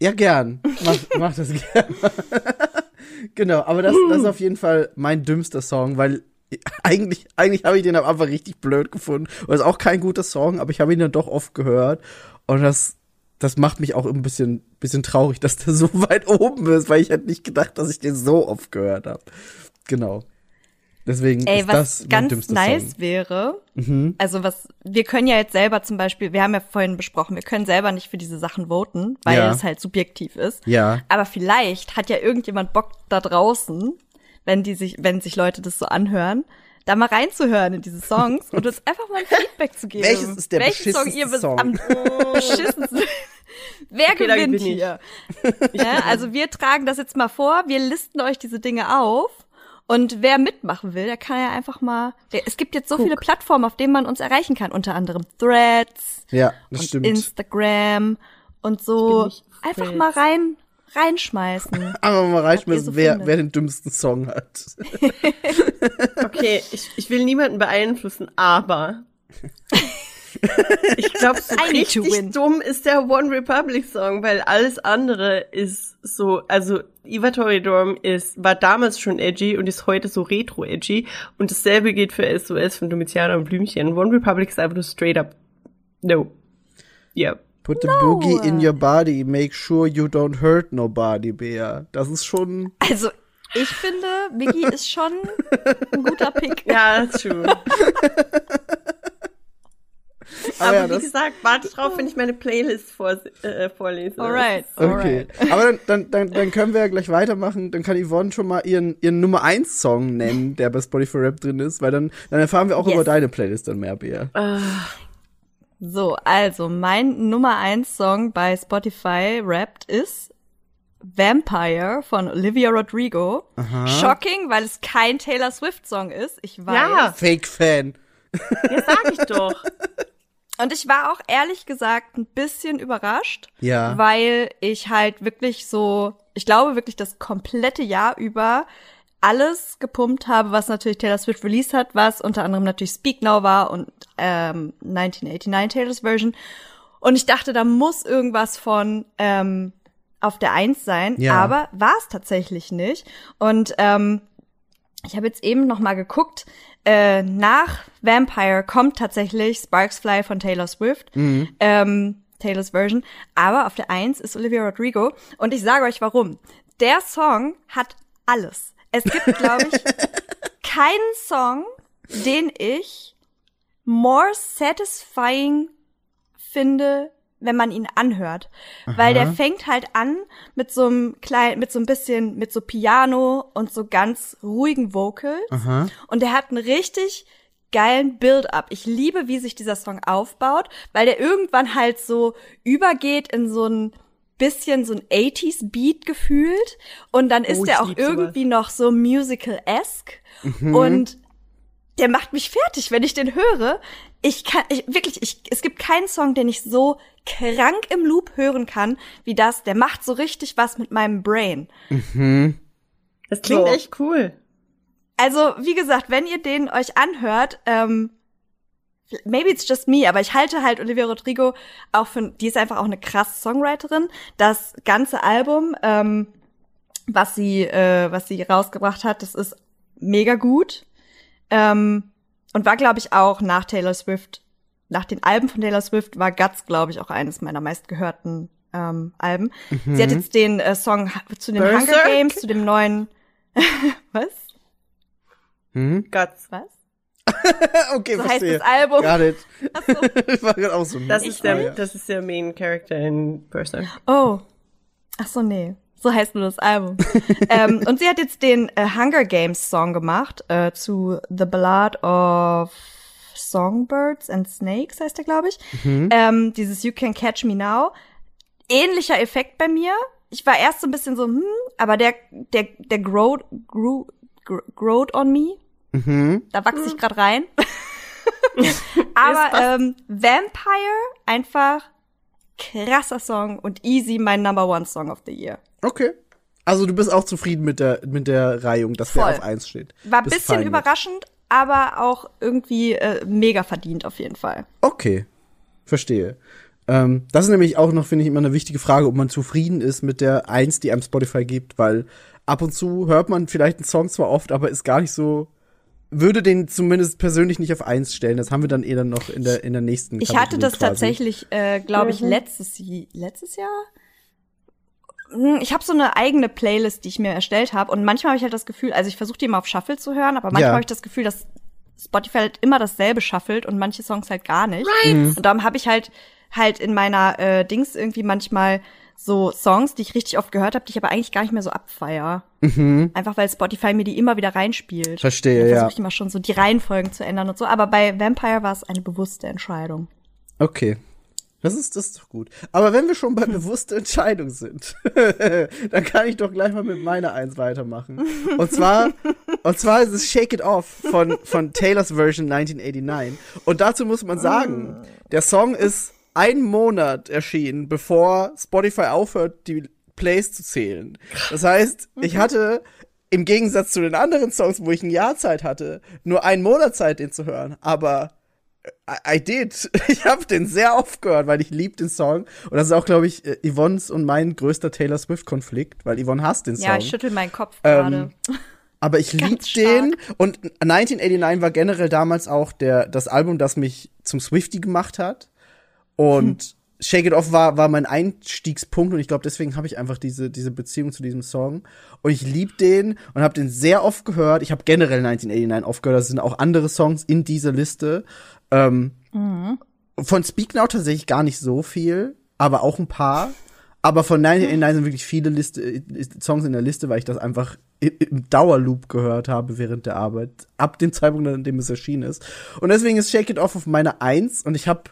Ja, gern. Mach, mach das gern. genau, aber das, das ist auf jeden Fall mein dümmster Song, weil eigentlich, eigentlich habe ich den am Anfang richtig blöd gefunden. Und das ist auch kein guter Song, aber ich habe ihn dann doch oft gehört. Und das, das macht mich auch ein bisschen, bisschen traurig, dass der so weit oben ist, weil ich hätte nicht gedacht, dass ich den so oft gehört habe. Genau. Deswegen
Ey,
ist
was
das mein
ganz nice
Song. Mhm.
wäre, also was, wir können ja jetzt selber zum Beispiel, wir haben ja vorhin besprochen, wir können selber nicht für diese Sachen voten, weil
Ja.
es halt subjektiv ist.
Ja.
Aber vielleicht hat ja irgendjemand Bock da draußen, wenn die sich, wenn sich Leute das so anhören, da mal reinzuhören in diese Songs und uns einfach mal ein Feedback zu geben.
Welches ist der
Welchen Song ihr
Song?
am beschissensten Wer
Okay,
gewinnt hier? Ja, also wir tragen das jetzt mal vor, wir listen euch diese Dinge auf und wer mitmachen will, der kann ja einfach mal. Der, es gibt jetzt so viele Plattformen, auf denen man uns erreichen kann, unter anderem Threads
Ja, das
und
stimmt.
Instagram und so. Einfach mal rein reinschmeißen.
Aber mal reinschmeißen,
so
wer, wer den dümmsten Song hat.
Okay, ich, ich will niemanden beeinflussen, aber ich glaube, so
I
richtig dumm ist der One Republic Song, weil alles andere ist so, also Eva Dorm ist, war damals schon edgy und ist heute so retro edgy und dasselbe gilt für SOS von Domitiana und Blümchen. One Republic ist einfach nur straight up no. Ja.
Put the boogie in your body, make sure you don't hurt nobody, Bea. Das ist schon.
Also ich finde, Miggy ist schon ein guter Pick.
Ja, true.
Aber
Aber
ja,
wie
das-
gesagt, warte drauf, wenn ich meine Playlist vor, äh, vorlese.
Alright,
Okay.
alright.
Aber dann, dann, dann, dann können wir ja gleich weitermachen. Dann kann Yvonne schon mal ihren, ihren Nummer 1 Song nennen, der bei Spotify Rap drin ist, weil dann, dann erfahren wir auch
Yes.
über deine Playlist dann mehr, Bea.
So, also mein Nummer eins Song bei Spotify Wrapped ist Vampire von Olivia Rodrigo. Shocking, weil es kein Taylor Swift Song ist. Ich weiß.
Ja.
Fake-Fan.
Ja, sag ich doch.
Und ich war auch ehrlich gesagt ein bisschen überrascht,
Ja.
weil ich halt wirklich so, ich glaube wirklich das komplette Jahr über alles gepumpt habe, was natürlich Taylor Swift released hat, was unter anderem natürlich Speak Now war und ähm, 1989 Taylor's Version. Und ich dachte, da muss irgendwas von ähm, auf der Eins sein,
Ja.
aber war es tatsächlich nicht. Und ähm, ich habe jetzt eben noch mal geguckt. Äh, nach Vampire kommt tatsächlich Sparks Fly von Taylor Swift. Ähm, Taylors Version. Aber auf der Eins ist Olivia Rodrigo. Und ich sage euch warum. Der Song hat alles. Es gibt, glaube ich, keinen Song, den ich more satisfying finde, wenn man ihn anhört. Weil der fängt halt an mit so einem kleinen, mit so ein bisschen, mit so Piano und so ganz ruhigen Vocals. Und der hat einen richtig geilen Build-up. Ich liebe, wie sich dieser Song aufbaut, weil der irgendwann halt so übergeht in so ein bisschen so ein 80s Beat gefühlt und dann ist
Oh,
der auch
lieb sowas.
irgendwie noch so musical-esque und der macht mich fertig, wenn ich den höre. Ich kann, ich, wirklich, ich, es gibt keinen Song, den ich so krank im Loop hören kann, wie das. Der macht so richtig was mit meinem Brain.
Das klingt
So.
echt cool.
Also, wie gesagt, wenn ihr den euch anhört, ähm, maybe it's just me, aber ich halte halt Olivia Rodrigo auch für, die ist einfach auch eine krasse Songwriterin. Das ganze Album, ähm, was sie, äh, was sie rausgebracht hat, das ist mega gut. Ähm, und war, glaube ich, auch nach Taylor Swift, nach den Alben von Taylor Swift war Guts, glaube ich, auch eines meiner meistgehörten ähm, Alben. Sie hat jetzt den äh, Song zu den
Berserk?
Hunger Games, zu dem neuen Was?
Hm?
Guts.
Was?
okay,
So heißt
verstehe.
das Album.
Got it. Ich war gerade auch so.
Das ist der,
ja.
das ist der Main Character in Berserk.
Oh. Ach so, nee. So heißt nur das Album. ähm, und sie hat jetzt den äh, Hunger Games Song gemacht äh, zu The Ballad of Songbirds and Snakes heißt der, glaube ich. Ähm, dieses You Can Catch Me Now. Ähnlicher Effekt bei mir. Ich war erst so ein bisschen so, hm, aber der, der, der growed, grew, gr- growed on me.
Mhm.
Da wachse ich gerade rein. aber ähm, Vampire, einfach krasser Song und easy mein Number One Song of the Year.
Okay. Also du bist auch zufrieden mit der mit der Reihung, dass
Voll.
der auf eins steht.
War ein bisschen
mit.
überraschend, aber auch irgendwie äh, mega verdient auf jeden Fall.
Okay, verstehe. Ähm, das ist nämlich auch noch, finde ich, immer eine wichtige Frage, ob man zufrieden ist mit der Eins, die einem Spotify gibt, weil ab und zu hört man vielleicht einen Song zwar oft, aber ist gar nicht so, würde den zumindest persönlich nicht auf Eins stellen. Das haben wir dann eher dann noch in der, in der nächsten
Ich hatte
Kategorie
das
quasi.
tatsächlich, äh, glaube ich,
Mhm.
letztes, letztes Jahr. Hm, Ich habe so eine eigene Playlist, die ich mir erstellt habe und manchmal habe ich halt das Gefühl, also ich versuche die immer auf Shuffle zu hören, aber manchmal
Ja.
habe ich das Gefühl, dass Spotify halt immer dasselbe shuffelt und manche Songs halt gar nicht. Und darum habe ich halt halt in meiner äh, Dings irgendwie manchmal so Songs, die ich richtig oft gehört habe, die ich aber eigentlich gar nicht mehr so abfeier. Einfach weil Spotify mir die immer wieder reinspielt.
Mhm. Verstehe, ja.
versuche ich immer schon so die Reihenfolgen zu ändern und so. Aber bei Vampire war es eine bewusste Entscheidung.
Okay. Das ist, das ist doch gut. Aber wenn wir schon bei bewusster Entscheidung sind, dann kann ich doch gleich mal mit meiner Eins weitermachen. Und zwar, und zwar ist es Shake It Off von, von Taylors Version 1989. Und dazu muss man sagen, der Song ist einen Monat erschienen, bevor Spotify aufhört, die Plays zu zählen. Das heißt, ich hatte im Gegensatz zu den anderen Songs, wo ich ein Jahr Zeit hatte, nur einen Monat Zeit, den zu hören. Aber I, I did. Ich habe den sehr oft gehört, weil ich lieb den Song. Und das ist auch, glaube ich, äh, Yvonnes und mein größter Taylor Swift-Konflikt, weil Yvonne hasst den Song.
Ja, ich schüttel meinen Kopf
Ähm,
gerade.
Aber ich lieb den. Und 1989 war generell damals auch der, das Album, das mich zum Swifty gemacht hat. Und Shake It Off war, war mein Einstiegspunkt und ich glaube, deswegen habe ich einfach diese, diese Beziehung zu diesem Song. Und ich lieb den und habe den sehr oft gehört. Ich habe generell 1989 oft gehört. Das sind auch andere Songs in dieser Liste. Ähm, Von Speak Now tatsächlich gar nicht so viel, aber auch ein paar. Aber von 1989 sind wirklich viele Liste, äh, Songs in der Liste, weil ich das einfach im Dauerloop gehört habe während der Arbeit, ab dem Zeitpunkt, an dem es erschienen ist. Und deswegen ist Shake It Off auf meiner Eins und ich habe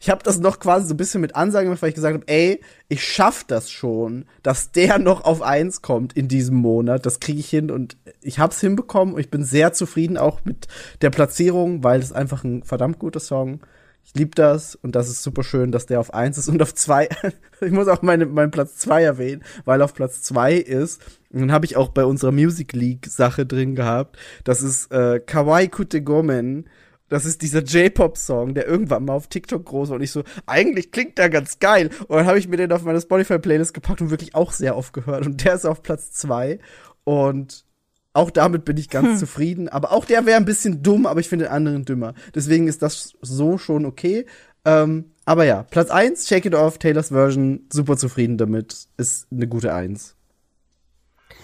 ich habe das noch quasi so ein bisschen mit Ansage gemacht, weil ich gesagt habe, ey, ich schaff das schon, dass der noch auf eins kommt in diesem Monat. Das kriege ich hin und ich hab's hinbekommen und ich bin sehr zufrieden auch mit der Platzierung, weil es einfach ein verdammt guter Song. Ich lieb das und das ist super schön, dass der auf eins ist und auf zwei. ich muss auch meine, meinen Platz zwei erwähnen, weil auf Platz zwei ist. Und dann habe ich auch bei unserer Music League Sache drin gehabt. Das ist äh, Kawaii Kute Gomen. Das ist dieser J-Pop-Song, der irgendwann mal auf TikTok groß war und ich so, eigentlich klingt der ganz geil. Und dann habe ich mir den auf meine Spotify-Playlist gepackt und wirklich auch sehr oft gehört. Und der ist auf Platz zwei. Und auch damit bin ich ganz zufrieden. Aber auch der wäre ein bisschen dumm, aber ich finde den anderen dümmer. Deswegen ist das so schon okay. Ähm, aber ja, Platz eins, Shake It Off, Taylors Version, super zufrieden damit. Ist eine gute Eins.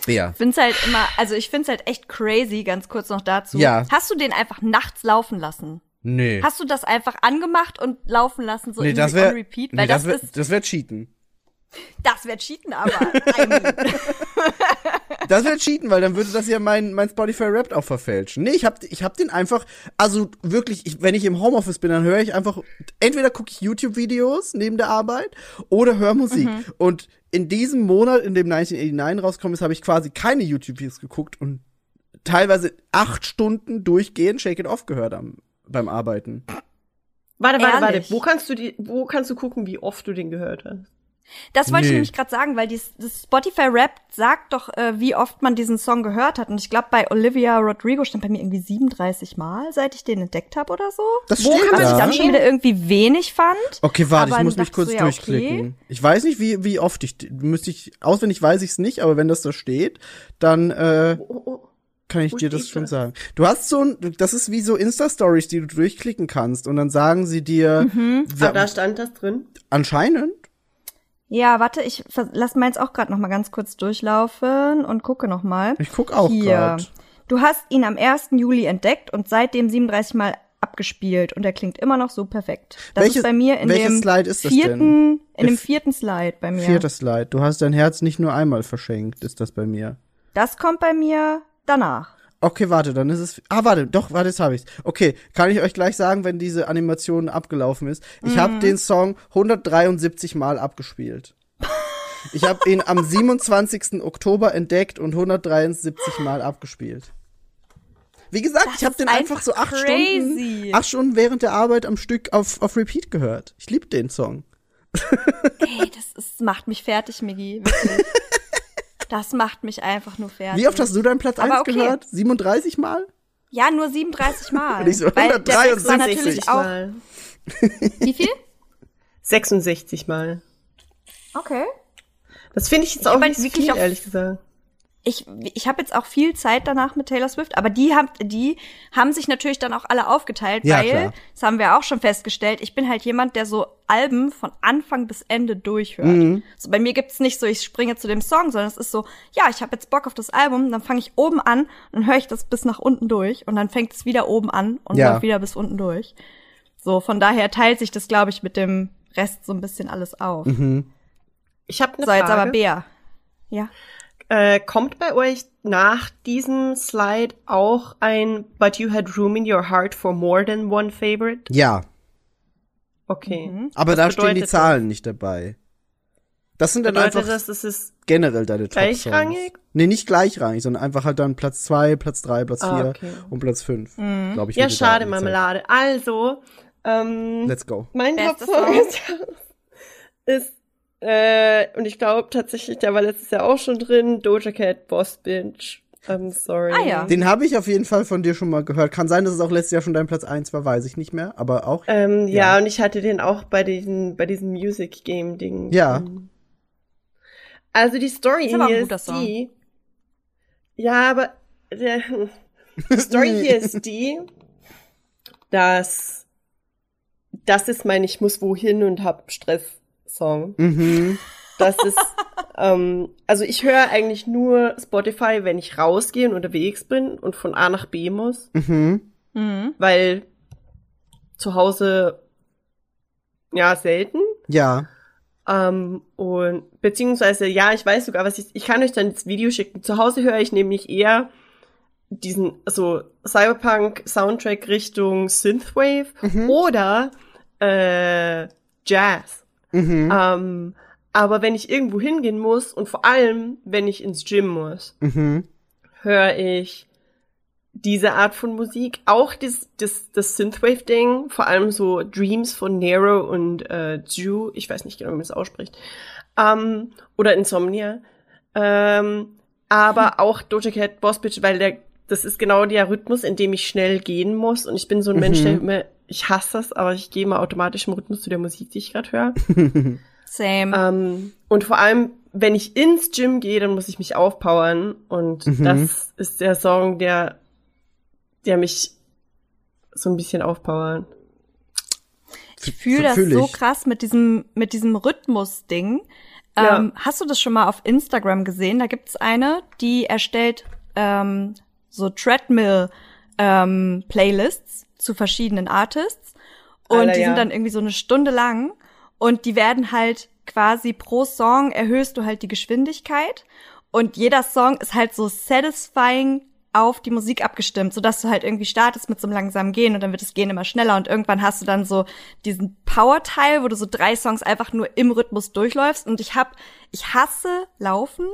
Bea.
Ich find's halt immer, also ich find's halt echt crazy, ganz kurz noch dazu.
Ja.
Hast du den einfach nachts laufen lassen?
Nee.
Hast du das einfach angemacht und laufen lassen, so
nee,
in
das
on
wäre
repeat?
nee,
Weil
das
das,
wär, das wär Cheaten.
das wäre cheaten, aber
Das wäre cheaten, weil dann würde das ja mein, mein Spotify Rap auch verfälschen. Nee, ich hab, ich hab den einfach, also wirklich, ich, wenn ich im Homeoffice bin, dann höre ich einfach, entweder gucke ich YouTube-Videos neben der Arbeit oder höre Musik. Und in diesem Monat, in dem 1989 rausgekommen ist, habe ich quasi keine YouTube-Videos geguckt und teilweise acht Stunden durchgehend Shake It Off gehört am, beim Arbeiten.
Warte, warte, warte.
Ehrlich?
Wo kannst du die, wo kannst du gucken, wie oft du den gehört hast?
Das wollte ich
Nee.
nämlich gerade sagen, weil dies, das Spotify Rap sagt doch, äh, wie oft man diesen Song gehört hat. Und ich glaube, bei Olivia Rodrigo stand bei mir irgendwie 37 Mal, seit ich den entdeckt habe oder so.
Das
Wo
steht
man
Was
da.
ich dann schon wieder irgendwie wenig fand.
Okay, warte,
Aber
ich muss mich kurz
ich so, ja,
durchklicken. Ich weiß nicht, wie, wie oft ich, müsste ich, auswendig weiß ich es nicht, aber wenn das da steht, dann, äh,
Oh, oh.
kann ich
Wo
dir das schon
das?
sagen. Du hast so ein, das ist wie so Insta-Stories, die du durchklicken kannst und dann sagen sie dir,
Ah,
wer,
da stand das drin.
anscheinend,
Ja, warte, ich lass meins auch gerade noch mal ganz kurz durchlaufen und gucke noch mal.
Ich guck auch
Hier.
grad.
Du hast ihn am 1. Juli entdeckt und seitdem 37 Mal abgespielt und er klingt immer noch so perfekt. Das
Welches-
ist bei mir in dem
Slide ist das
vierten,
denn?
in dem vierten Slide bei mir.
Vierter Slide. Du hast dein Herz nicht nur einmal verschenkt, ist das bei mir.
Das kommt bei mir danach.
Okay, warte, dann ist es. Ah, warte, doch, warte, jetzt habe ich's. Okay, kann ich euch gleich sagen, wenn diese Animation abgelaufen ist. Ich
Mhm.
habe den Song 173 Mal abgespielt. Ich habe ihn am 27. Oktober entdeckt und 173 Mal abgespielt. Wie gesagt, ich habe den einfach,
einfach
so acht
crazy.
Stunden, acht Stunden während der Arbeit am Stück auf, auf Repeat gehört. Ich liebe den Song.
Ey, das ist, macht mich fertig. Wirklich. das macht mich einfach nur fertig.
Wie oft hast du deinen Platz
Aber
1
okay.
gehört? 37 Mal?
Ja, nur 37 Mal.
So
Weil der Text
173
war natürlich auch.
Mal.
Wie viel?
66 Mal.
Okay.
Das finde ich jetzt
Ich
auch nicht so
wirklich
viel, ehrlich gesagt.
Ich, ich habe jetzt auch viel Zeit danach mit Taylor Swift, aber die haben, die haben sich natürlich dann auch alle aufgeteilt,
Ja,
weil,
klar.
das haben wir auch schon festgestellt, ich bin halt jemand, der so Alben von Anfang bis Ende durchhört.
Mhm.
So bei mir gibt's nicht so, ich springe zu dem Song, sondern es ist so, ja, ich habe jetzt Bock auf das Album, dann fange ich oben an und höre ich das bis nach unten durch und dann fängt es wieder oben an und
Ja.
wieder bis unten durch. So, von daher teilt sich das, glaube ich, mit dem Rest so ein bisschen alles auf.
Mhm.
Ich habe eine
So, jetzt
Frage.
aber Bea. Ja.
Äh, kommt bei euch nach diesem Slide auch ein But you had room in your heart for more than one favorite?
Ja,
Okay.
Mhm.
aber
Was
da stehen die Zahlen nicht dabei. Das sind dann
Bedeutet
einfach
das, es ist
generell deine top
Gleichrangig?
Nee, nicht gleichrangig, sondern einfach halt dann Platz 2, Platz 3, Platz 4
Ah, okay.
und Platz 5.
Mhm.
Glaube ich.
ja schade Marmelade. Also ähm.
Let's go.
mein Top-Song
Song.
ist, ist äh, und ich glaube tatsächlich, der war letztes Jahr auch schon drin. Doja Cat, Boss Bitch. I'm sorry.
Ah, ja.
Den habe ich auf jeden Fall von dir schon mal gehört. Kann sein, dass es auch letztes Jahr schon dein Platz 1 war, weiß ich nicht mehr, aber auch.
Ähm, ja.
Ja.
und ich hatte den auch bei diesen, bei diesem Music Game Ding.
Ja.
Also die Story
Ist
hier ist
Song.
die. Ja, aber der, die Story hier ist die, dass das ist mein Ich muss wohin und hab Stress Song.
Mhm.
Das ist, ähm, also ich höre eigentlich nur Spotify, wenn ich rausgehe und unterwegs bin und von A nach B muss,
Mhm.
Mhm.
weil zu Hause ja selten.
Ja.
Ähm, und beziehungsweise, ja, ich weiß sogar, was ich. Ich kann euch dann das Video schicken. Zu Hause höre ich nämlich eher diesen, also Cyberpunk-Soundtrack Richtung Synthwave oder äh, Jazz.
Mhm.
Ähm, aber wenn ich irgendwo hingehen muss und vor allem, wenn ich ins Gym muss,
Mhm.
höre ich diese Art von Musik, auch das, das, das Synthwave-Ding, vor allem so Dreams von Nero und äh, Ju, ich weiß nicht genau, wie man es ausspricht, ähm, oder Insomnia, ähm, aber auch Doja Cat Boss Bitch, weil der, das ist genau der Rhythmus, in dem ich schnell gehen muss und ich bin so ein Mensch, der immer, ich hasse das, aber ich gehe mal automatisch im Rhythmus zu der Musik, die ich gerade höre.
Same.
Ähm, und vor allem, wenn ich ins Gym gehe, dann muss ich mich aufpowern. Und
Mhm.
das ist der Song, der, der mich so ein bisschen aufpowert.
Ich fühle das
Fühl
so
ich.
krass mit diesem, mit diesem Rhythmus-Ding.
Ja.
Ähm, hast du das schon mal auf Instagram gesehen? Da gibt's eine, die erstellt ähm, so Treadmill ähm, Playlists zu verschiedenen Artists und
Alter,
die
ja.
sind dann irgendwie so eine Stunde lang und die werden halt quasi pro Song erhöhst du halt die Geschwindigkeit und jeder Song ist halt so satisfying auf die Musik abgestimmt, sodass du halt irgendwie startest mit so einem langsamen Gehen und dann wird das Gehen immer schneller und irgendwann hast du dann so diesen Power-Teil, wo du so drei Songs einfach nur im Rhythmus durchläufst und ich hab, ich hasse Laufen,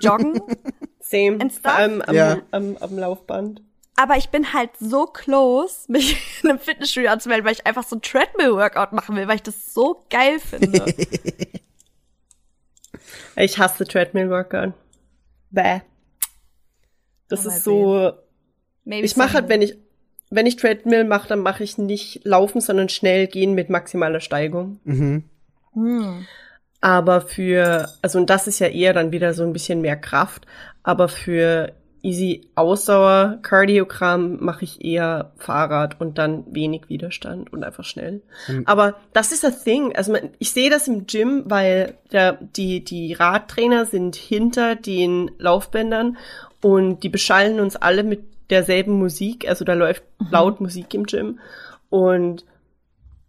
Joggen,
Same.
And
Vor allem am,
Ja.
am, am Laufband.
Aber ich bin halt so close, mich in einem Fitnessstudio anzumelden, weil ich einfach so ein Treadmill-Workout machen will, weil ich das so geil finde.
Ich hasse Treadmill-Workout. Bäh. Das
Oh,
ist so,
Maybe
ich mache halt, wenn ich, wenn ich Treadmill mache, dann mache ich nicht laufen, sondern schnell gehen mit maximaler Steigung.
Mhm.
Hm.
Aber für, also und das ist ja eher dann wieder so ein bisschen mehr Kraft, aber für easy Ausdauer, Kardiogramm mache ich eher Fahrrad und dann wenig Widerstand und einfach schnell.
Mhm.
Aber das ist das Thing. Also man, ich sehe das im Gym, weil der, die, die Radtrainer sind hinter den Laufbändern und die beschallen uns alle mit derselben Musik. Also da läuft laut Musik im Gym. Und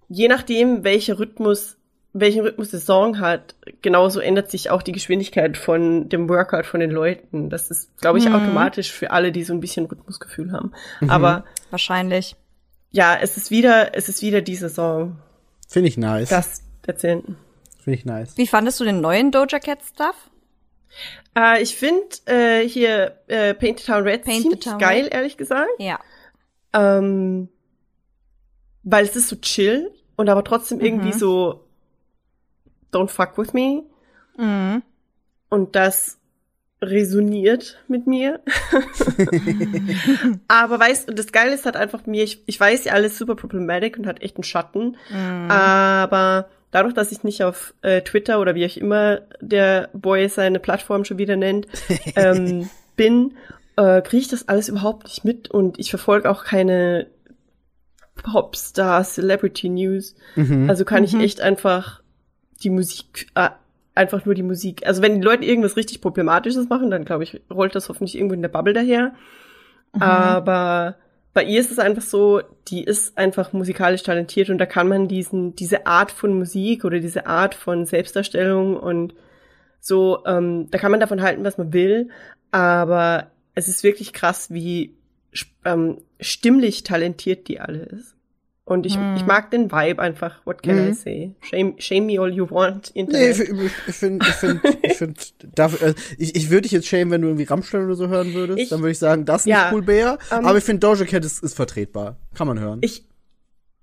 je nachdem, welcher Rhythmus, welchen Rhythmus der Song hat, genauso ändert sich auch die Geschwindigkeit von dem Workout von den Leuten. Das ist, glaube ich, automatisch für alle, die so ein bisschen Rhythmusgefühl haben. Aber
Wahrscheinlich.
ja, es ist wieder, es ist wieder dieser Song.
Finde ich nice.
Das der Zehnten.
Finde ich nice.
Wie fandest du den neuen Doja Cat Stuff?
Äh, ich finde äh, hier äh, Paint the Town Red
Paint
ziemlich
Town
geil,
Red.
ehrlich gesagt.
Ja.
Ähm, weil es ist so chill und aber trotzdem irgendwie so Don't fuck with me.
Mhm.
Und das resoniert mit mir. aber weißt du, das Geile ist halt einfach mir, ich, ich weiß ja alles super problematic und hat echt einen Schatten. Aber dadurch, dass ich nicht auf äh, Twitter oder wie auch immer der Boy seine Plattform schon wieder nennt, ähm, bin, äh, kriege ich das alles überhaupt nicht mit und ich verfolge auch keine Popstar Celebrity News. Also kann ich echt einfach die Musik, äh, einfach nur die Musik. Also wenn die Leute irgendwas richtig Problematisches machen, dann glaube ich, rollt das hoffentlich irgendwo in der Bubble daher. Aber bei ihr ist es einfach so, die ist einfach musikalisch talentiert und da kann man diesen, diese Art von Musik oder diese Art von Selbstdarstellung und so, ähm, da kann man davon halten, was man will, aber es ist wirklich krass, wie ähm, stimmlich talentiert die alle ist. Und ich, ich mag den Vibe einfach. What can I say? Shame, shame me all you want.
Nee,
Internet.
ich finde, ich finde, ich finde, ich, find, äh, ich, ich würde dich jetzt schämen, wenn du irgendwie Rammstein oder so hören würdest.
Ich-
dann würde ich sagen, das ist
Ja,
nicht cool, Bär.
ähm,
aber ich finde, Doja Cat ist, ist vertretbar. Kann man hören.
Ich,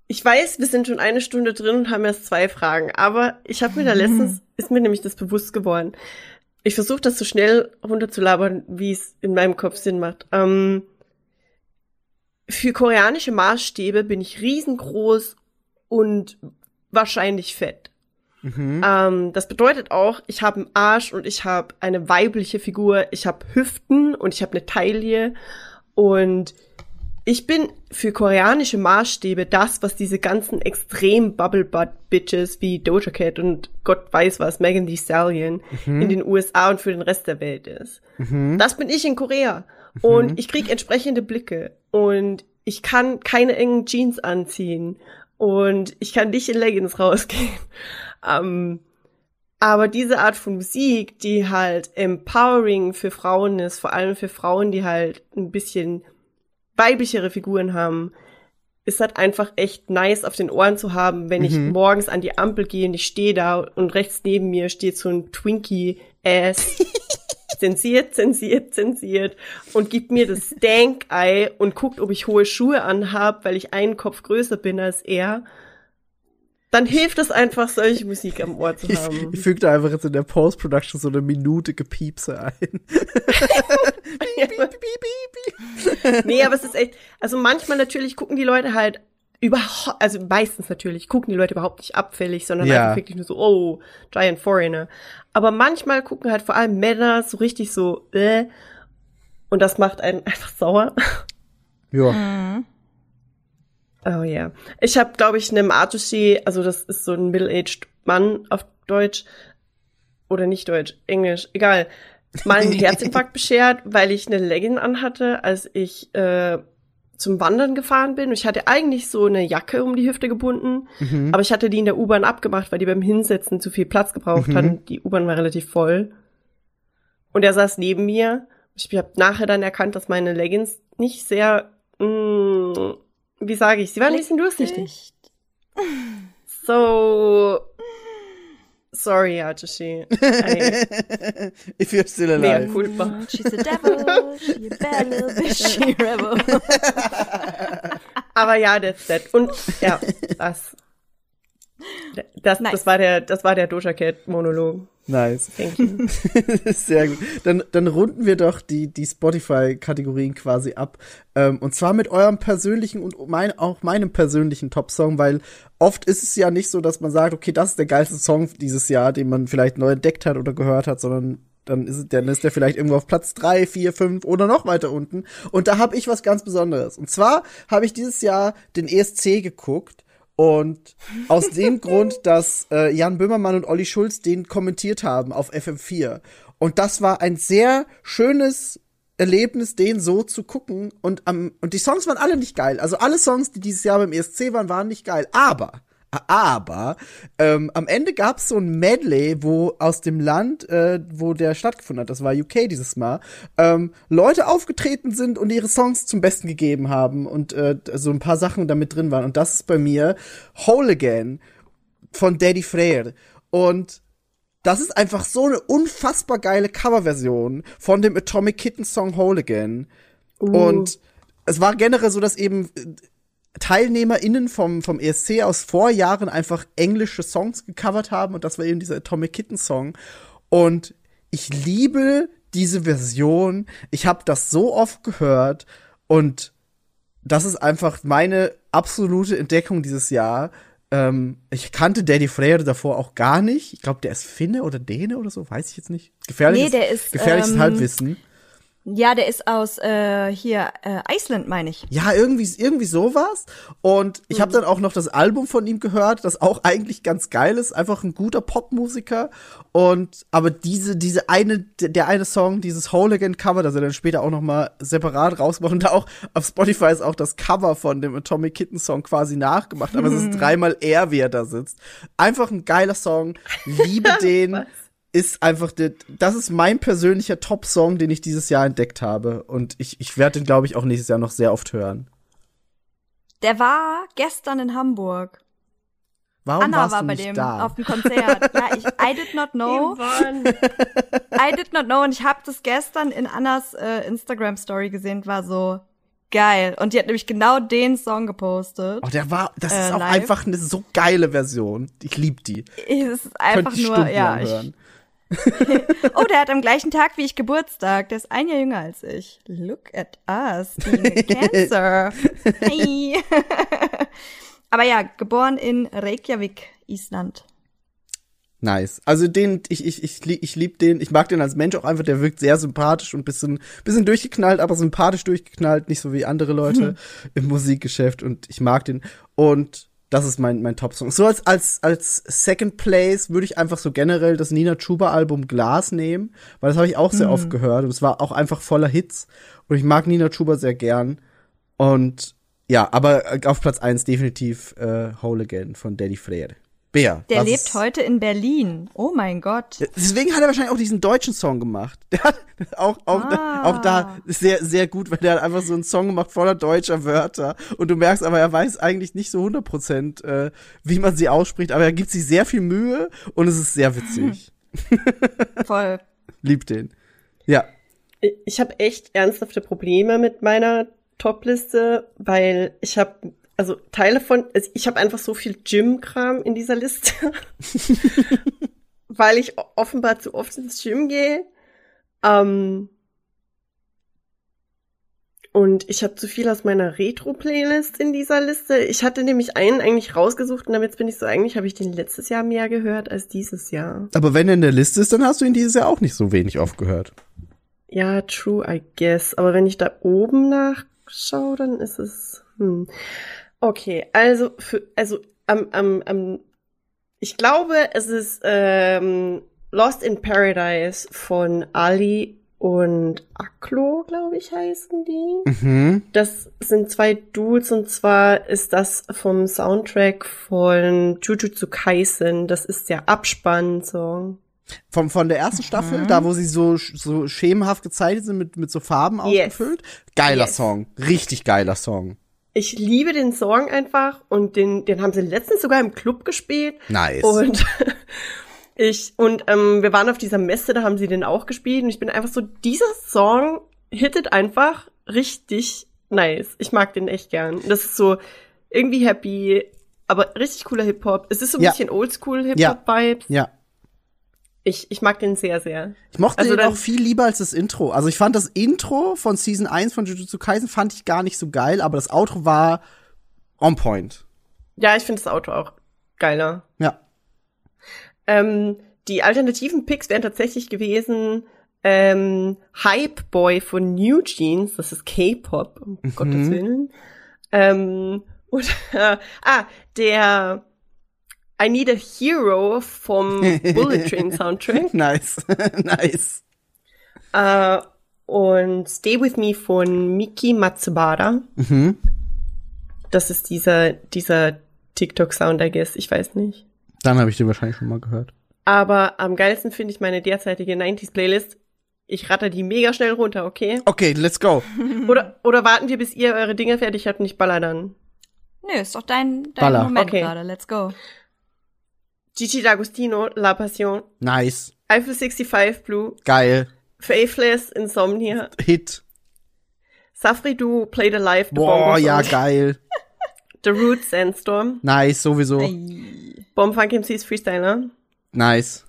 ich weiß, wir sind schon eine Stunde drin und haben erst zwei Fragen, aber ich habe mir da letztens, ist mir nämlich das bewusst geworden. Ich versuche das so schnell runterzulabern, wie es in meinem Kopf Sinn macht. Ähm, für koreanische Maßstäbe bin ich riesengroß und wahrscheinlich fett. Ähm, das bedeutet auch, ich habe einen Arsch und ich habe eine weibliche Figur, ich habe Hüften und ich habe eine Taille und ich bin für koreanische Maßstäbe das, was diese ganzen extrem Bubble Butt Bitches wie Doja Cat und Gott weiß was, Megan Thee Stallion in den USA und für den Rest der Welt ist. Das bin ich in Korea. Und ich krieg entsprechende Blicke. Und ich kann keine engen Jeans anziehen. Und ich kann nicht in Leggings rausgehen. Ähm, aber diese Art von Musik, die halt empowering für Frauen ist, vor allem für Frauen, die halt ein bisschen weiblichere Figuren haben, ist halt einfach echt nice auf den Ohren zu haben, wenn ich morgens an die Ampel gehe und ich stehe da und rechts neben mir steht so ein Twinkie-Ass. zensiert, zensiert, zensiert und gibt mir das Stank-Eye und guckt, ob ich hohe Schuhe anhab, weil ich einen Kopf größer bin als er. Dann hilft es einfach, solche Musik am Ohr zu
Ich,
haben.
ich füge da einfach jetzt in der Post-Production so eine Minute Gepiepse ein.
Nee, aber es ist echt, also manchmal natürlich gucken die Leute halt überhaupt, also meistens natürlich, gucken die Leute überhaupt nicht abfällig, sondern
Ja.
einfach wirklich nur so, oh, Giant Foreigner. Aber manchmal gucken halt vor allem Männer so richtig so, äh, und das macht einen einfach sauer.
Ja.
Oh ja. Ich habe, glaube ich, einem Artushi, also das ist so ein middle-aged Mann auf Deutsch oder nicht Deutsch, Englisch, egal, mal einen Herzinfarkt beschert, weil ich eine Legging anhatte, als ich äh, zum Wandern gefahren bin. Und ich hatte eigentlich so eine Jacke um die Hüfte gebunden, aber ich hatte die in der U-Bahn abgemacht, weil die beim Hinsetzen zu viel Platz gebraucht hatten. Die U-Bahn war relativ voll. Und er saß neben mir. Ich habe nachher dann erkannt, dass meine Leggings nicht sehr, mh, wie sage ich, sie waren ein bisschen durchsichtig. So, sorry, Archie. I-
If you're still alive.
culpa.
She's a devil, she a bad little bitch, she a rebel.
Aber ja, that's that. Und ja, das. Das,
Nice.
das war der, das war der Doja Cat Monolog.
Nice.
Thank you.
Sehr gut. Dann, dann runden wir doch die, die Spotify-Kategorien quasi ab. Ähm, und zwar mit eurem persönlichen und mein, auch meinem persönlichen Top-Song, weil oft ist es ja nicht so, dass man sagt, okay, das ist der geilste Song dieses Jahr, den man vielleicht neu entdeckt hat oder gehört hat, sondern dann ist, dann ist der vielleicht irgendwo auf Platz drei, vier, fünf oder noch weiter unten. Und da habe ich was ganz Besonderes. Und zwar habe ich dieses Jahr den ESC geguckt. Und aus dem Grund, dass äh, Jan Böhmermann und Olli Schulz den kommentiert haben auf FM4. Und das war ein sehr schönes Erlebnis, den so zu gucken. Und, am und die Songs waren alle nicht geil. Also alle Songs, die dieses Jahr beim ESC waren, waren nicht geil. Aber, aber, ähm, am Ende gab es so ein Medley, wo aus dem Land, äh, wo der stattgefunden hat, das war UK dieses Mal, ähm, Leute aufgetreten sind und ihre Songs zum Besten gegeben haben und äh, so ein paar Sachen damit drin waren. Und das ist bei mir Whole Again von Daddy Frere. Und das ist einfach so eine unfassbar geile Coverversion von dem Atomic Kitten Song Whole Again. Und es war generell so, dass eben äh, TeilnehmerInnen vom, vom ESC aus Vorjahren einfach englische Songs gecovert haben und das war eben dieser Atomic Kitten Song. Und ich liebe diese Version. Ich habe das so oft gehört und das ist einfach meine absolute Entdeckung dieses Jahr. Ähm, ich kannte Daddy Frere davor auch gar nicht. Ich glaube, der ist Finne oder Däne oder so, weiß ich jetzt nicht. Gefährliches,
Nee, der ist,
gefährliches
ähm,
Halbwissen.
Ja, der ist aus äh, hier äh, Iceland, meine ich.
Ja, irgendwie, irgendwie sowas. Und ich
Mhm.
habe dann auch noch das Album von ihm gehört, das auch eigentlich ganz geil ist. Einfach ein guter Popmusiker. Und aber diese, diese eine, der eine Song, dieses Whole Again Cover, das er dann später auch noch mal separat rausgemacht und da auch auf Spotify ist auch das Cover von dem Atomic Kitten Song quasi nachgemacht. Aber es ist dreimal er, wie er da sitzt. Einfach ein geiler Song. Liebe den. Ist einfach, der, das ist mein persönlicher Top-Song, den ich dieses Jahr entdeckt habe. Und ich, ich werde den, glaube ich, auch nächstes Jahr noch sehr oft hören.
Der war gestern in Hamburg.
Warum
Anna
warst
war
du
bei
nicht
dem
da?
auf dem Konzert. ja, ich I did not know. I did not know und ich habe das gestern in Annas äh, Instagram Story gesehen, war so geil und die hat nämlich genau den Song gepostet.
Oh, der war, das
Äh,
ist auch
live.
einfach eine so geile Version. Ich lieb die.
Es ist einfach nur ja, ich,
hören.
Oh, der hat am gleichen Tag wie ich Geburtstag. Der ist ein Jahr jünger als ich. Look at us being Cancer. Hi. Aber ja, geboren in Reykjavik, Island.
Nice. Also den, ich, ich, ich, ich lieb den, ich mag den als Mensch auch einfach, der wirkt sehr sympathisch und bisschen, bisschen durchgeknallt, aber sympathisch durchgeknallt, nicht so wie andere Leute im Musikgeschäft und ich mag den. Und das ist mein, mein Top-Song. So als, als, als Second Place würde ich einfach so generell das Nina Chuba-Album Glas nehmen, weil das habe ich auch sehr oft gehört und es war auch einfach voller Hits und ich mag Nina Chuba sehr gern. Und ja, aber auf Platz eins definitiv äh, Whole Again von Daddy Frere. Bea.
Der lebt
ist-
heute in Berlin. Oh mein Gott.
Deswegen hat er wahrscheinlich auch diesen deutschen Song gemacht. Der hat auch, auch,
Ah.
auch da sehr, sehr gut, weil der hat einfach so einen Song gemacht voller deutscher Wörter. Und du merkst aber, er weiß eigentlich nicht so 100 Prozent, äh, wie man sie ausspricht, aber er gibt sich sehr viel Mühe und es ist sehr witzig.
Voll.
Lieb den. Ja.
Ich habe echt ernsthafte Probleme mit meiner Top-Liste, weil ich habe also Teile von, also ich habe einfach so viel Gym-Kram in dieser Liste, weil ich offenbar zu oft ins Gym gehe. Ähm, und ich habe zu viel aus meiner Retro-Playlist in dieser Liste. Ich hatte nämlich einen eigentlich rausgesucht und damit bin ich so, eigentlich habe ich den letztes Jahr mehr gehört als dieses Jahr.
Aber wenn er in der Liste ist, dann hast du ihn dieses Jahr auch nicht so wenig oft gehört.
Ja, true, I guess. Aber wenn ich da oben nachschaue, dann ist es. Hm. Okay, also für, also am, am, am, ich glaube, es ist ähm, Lost in Paradise von Ali und Aklo, glaube ich, heißen die.
Mhm.
Das sind zwei Dudes und zwar ist das vom Soundtrack von Jujutsu Kaisen. Das ist der Abspann-Song.
Vom, von der ersten Staffel, da wo sie so, so schemenhaft gezeichnet sind, mit, mit so Farben
Yes.
ausgefüllt. Geiler
Yes.
Song. Richtig geiler Song.
Ich liebe den Song einfach und den, den haben sie letztens sogar im Club gespielt.
Nice.
Und ich, und ähm, wir waren auf dieser Messe, da haben sie den auch gespielt und ich bin einfach so, dieser Song hittet einfach richtig nice. Ich mag den echt gern. Das ist so irgendwie happy, aber richtig cooler Hip-Hop. Es ist so ein
Ja.
bisschen Oldschool-Hip-Hop-Vibes.
ja.
Ich, ich mag den sehr, sehr.
Ich mochte
Also
den auch viel lieber als das Intro. Also ich fand das Intro von Season 1 von Jujutsu Kaisen fand ich gar nicht so geil, aber das Outro war on point.
Ja, ich finde das Auto auch geiler.
Ja.
Ähm, die alternativen Picks wären tatsächlich gewesen ähm, Hype Boy von New Jeans, das ist K-Pop, um Gottes Willen. Ähm, oder, ah, der I Need a Hero vom Bullet Train Soundtrack.
Nice. nice.
Äh, und Stay With Me von Miki Matsubara. Das ist dieser, dieser TikTok-Sound, I guess, ich weiß nicht.
Dann habe ich den wahrscheinlich schon mal gehört.
Aber am geilsten finde ich meine derzeitige 90s-Playlist. Ich ratter die mega schnell runter, okay?
Okay, let's go.
Oder, oder warten wir, bis ihr eure Dinger fertig habt und ich baller dann.
Nö, ist doch dein, dein
Baller.
Moment
Okay.
gerade. Let's go.
Gigi D'Agostino, La Passion.
Nice.
Eiffel 65 Blue.
Geil.
Faithless, Insomnia.
Hit.
Safri Du, Played Alive, The
Boah, ja, geil.
The Roots, Sandstorm.
Nice, sowieso.
Bombenfunk MCs Freestyler.
Nice.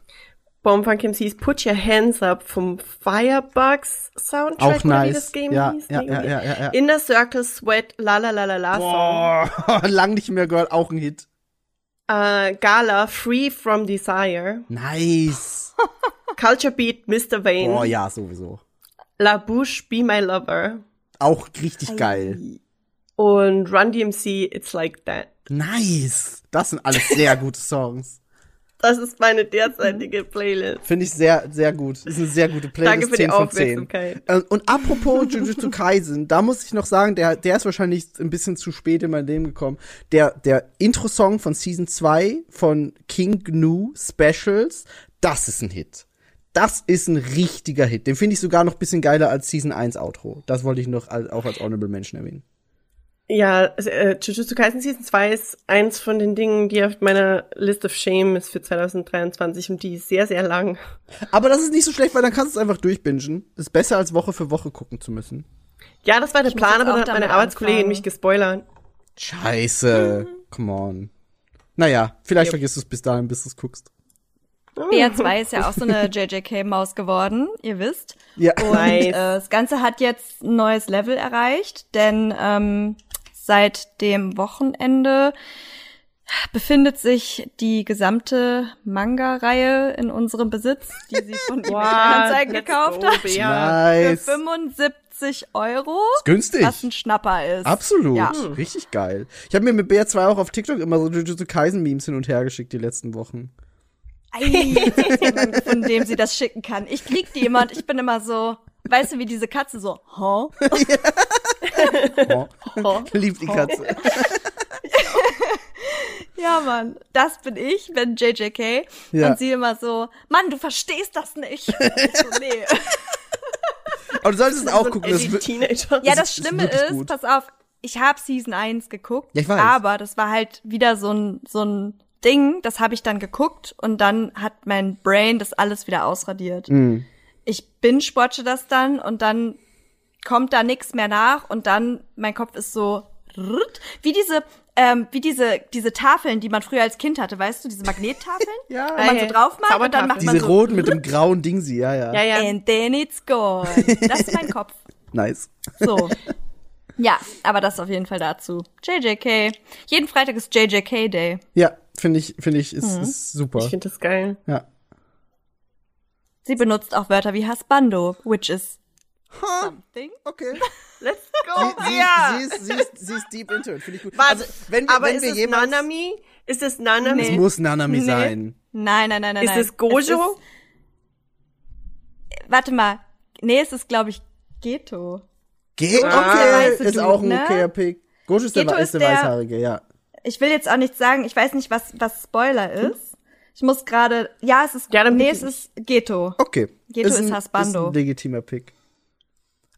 Bombenfunk MCs Put Your Hands Up vom Firebugs Soundtrack.
Auch
oder wie
nice.
das Game
Ja,
hieß,
ja, ja, ja, ja, ja.
Inner Circle Sweat, La La La La La Song.
Boah, lang nicht mehr gehört, auch ein Hit.
Äh, Gala, Free From Desire.
Nice.
Culture Beat, Mr. Vane.
Boah, ja, sowieso.
La Bouche, Be My Lover.
Auch richtig geil.
Und Run DMC, It's Like That.
Nice. Das sind alles sehr gute Songs.
Das ist meine derzeitige Playlist.
Finde ich sehr, sehr gut. Das ist eine sehr gute Playlist.
Danke für die
10 von 10.
Aufmerksamkeit.
Äh, Und apropos Jujutsu Kaisen, da muss ich noch sagen, der, der ist wahrscheinlich ein bisschen zu spät in mein Leben gekommen. Der, der Intro-Song von Season 2 von King Gnu Specials, das ist ein Hit. Das ist ein richtiger Hit. Den finde ich sogar noch ein bisschen geiler als Season 1 Outro. Das wollte ich noch als, auch als Honorable Mention erwähnen.
Ja, äh, Jujutsu Kaisen Season 2 ist eins von den Dingen, die auf meiner List of Shame ist für 2023 und die ist sehr, sehr lang.
Aber das ist nicht so schlecht, weil dann kannst du es einfach durchbingen. Ist besser als Woche für Woche gucken zu müssen.
Ja, das war der
muss
Plan, aber dann hat meine Arbeitskollegin mich gespoilert.
Scheiße. Come on. Naja, vielleicht vergisst du es bis dahin, bis du es guckst.
BR2 ist ja auch so eine JJK-Maus geworden, ihr wisst.
Ja.
Und
Nice.
äh, das Ganze hat jetzt ein neues Level erreicht, denn ähm, seit dem Wochenende befindet sich die gesamte Manga-Reihe in unserem Besitz, die sie von Kleinanzeigen
let's
gekauft
go,
hat.
Nice.
Für 75 Euro.
Günstig.
Was ein Schnapper ist.
Absolut.
Ja.
Richtig geil. Ich habe mir mit BR2 auch auf TikTok immer so Jujutsu Kaisen Memes hin und her geschickt die letzten Wochen.
Ei, jemand gefunden, dem sie das schicken kann. Ich krieg die immer und ich bin immer so, weißt du, wie diese Katze so, huh?
Oh. Liebt die Katze.
Ja, Mann, das bin ich, bin JJK.
Ja.
Und sie immer so, Mann, du verstehst das nicht. Ich so, nee.
Aber du solltest es auch
So
gucken. Das
Teenager.
Ja,
ist-
das
ist
Schlimme ist,
gut.
pass auf, ich habe Season 1 geguckt,
Ja, ich weiß.
aber das war halt wieder so ein, so ein Ding, das habe ich dann geguckt und dann hat mein Brain das alles wieder ausradiert.
Mhm.
Ich binge-watche das dann und dann kommt da nichts mehr nach und dann mein Kopf ist so wie diese ähm, wie diese diese Tafeln, die man früher als Kind hatte, weißt du, diese Magnettafeln,
Ja.
wo man so drauf macht und dann macht man
Diese
so
roten mit dem grauen Ding sie, ja, ja.
Ja, ja.
and then it's gone. Das ist mein Kopf.
Nice.
So. Ja, aber das auf jeden Fall dazu. JJK. Jeden Freitag ist JJK Day.
Ja, finde ich, finde ich, ist,
Mhm.
ist super.
Ich finde das geil.
ja.
Sie benutzt auch Wörter wie Husbando, which is something.
Okay.
Let's
Sie,
go.
sie,
ja.
sie, ist, sie, ist, sie ist deep into it, finde ich gut.
Warte,
also, wenn, wir-
aber
wenn
ist
wir
es
jemals,
Nanami? Ist es Nanami?
Es muss Nanami
Nee.
sein.
Nein, nein, nein, nein.
Ist
nein.
es Gojo?
ist, warte mal. Nee, es ist, glaube ich, Geto.
Ge
Ah.
okay, ist
Dude,
auch ein
ne?
okayer Pick. Gojo ist der,
Geto
ist
ist
der
der-
Weißhaarige, ja.
Ich will jetzt auch nicht sagen, ich weiß nicht, was, was Spoiler ist. Ich muss gerade, ja, es ist,
Ja,
nee, es ist Geto.
Okay.
Geto ist
ein,
Husbando.
Ist ein legitimer Pick.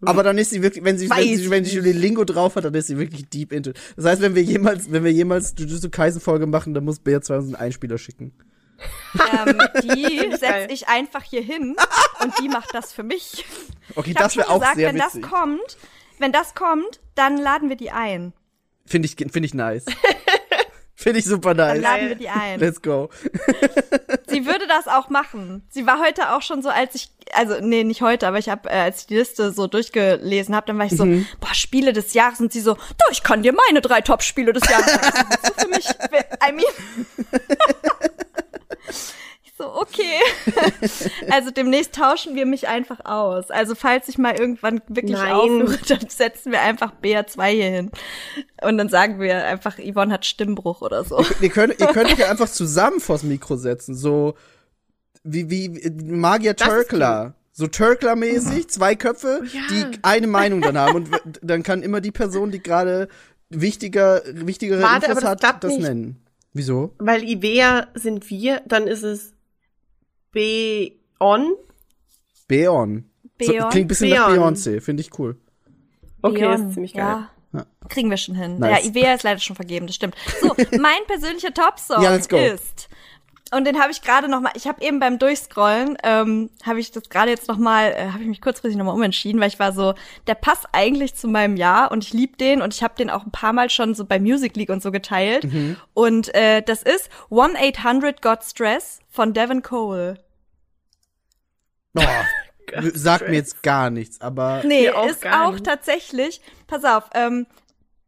Aber dann ist sie wirklich, wenn sie, wenn sie, wenn sie schon den Lingo drauf hat, dann ist sie wirklich deep into. Das heißt, wenn wir jemals, wenn wir jemals Jujutsu Kaisen Folge machen, dann muss Bea 2 uns einen Einspieler schicken.
Ähm, die setze ich einfach hier hin und die macht das für mich.
Okay,
Ich
das wäre auch
gesagt,
sehr
wenn
witzig.
das kommt, wenn das kommt, dann laden wir die ein.
Finde ich, finde ich nice. Finde ich super
Dann
nice.
laden wir die ein.
Let's go.
Sie würde das auch machen. Sie war heute auch schon so, als ich, also nee, nicht heute, aber ich habe, äh, als ich die Liste so durchgelesen habe, dann war ich so,
Mhm.
boah, Spiele des Jahres und sie so, du, ich kann dir meine drei Top-Spiele des Jahres. Das für mich, I mean. so, okay. also demnächst tauschen wir mich einfach aus. Also falls ich mal irgendwann wirklich
Nein.
aufhöre, dann setzen wir einfach BR2 hier hin. Und dann sagen wir einfach, Yvonne hat Stimmbruch oder so.
ihr könnt, ihr könnt euch ja einfach zusammen vors Mikro setzen, so wie, wie Magier Turkler. So Turkler-mäßig, zwei Köpfe,
ja.
die eine Meinung dann haben. Und dann kann immer die Person, die gerade wichtiger, wichtigere
Warte,
Infos hat, das
nicht.
nennen. Wieso?
Weil Ivea sind wir, dann ist es B-On.
Beon. So,
Beon.
klingt ein bisschen nach
Beon.
Beyoncé, finde ich cool.
Okay,
Leon,
ist ziemlich geil.
Ja.
Ja.
Kriegen wir schon hin.
Nice.
Ja, Ivea ist leider schon vergeben, das stimmt. So, mein persönlicher Top-Song
Ja,
ist, und den habe ich gerade noch mal, ich habe eben beim Durchscrollen, ähm, habe ich das gerade jetzt noch mal, äh, habe ich mich kurzfristig noch mal umentschieden, weil ich war so, der passt eigentlich zu meinem Jahr und ich lieb den und ich habe den auch ein paar Mal schon so bei Music League und so geteilt.
Mhm.
Und äh, das ist 1-800 Got Stress von Devin Cole.
Oh, sagt mir jetzt gar nichts, aber
Nee,
auch
ist auch
nicht.
tatsächlich, pass auf, ähm,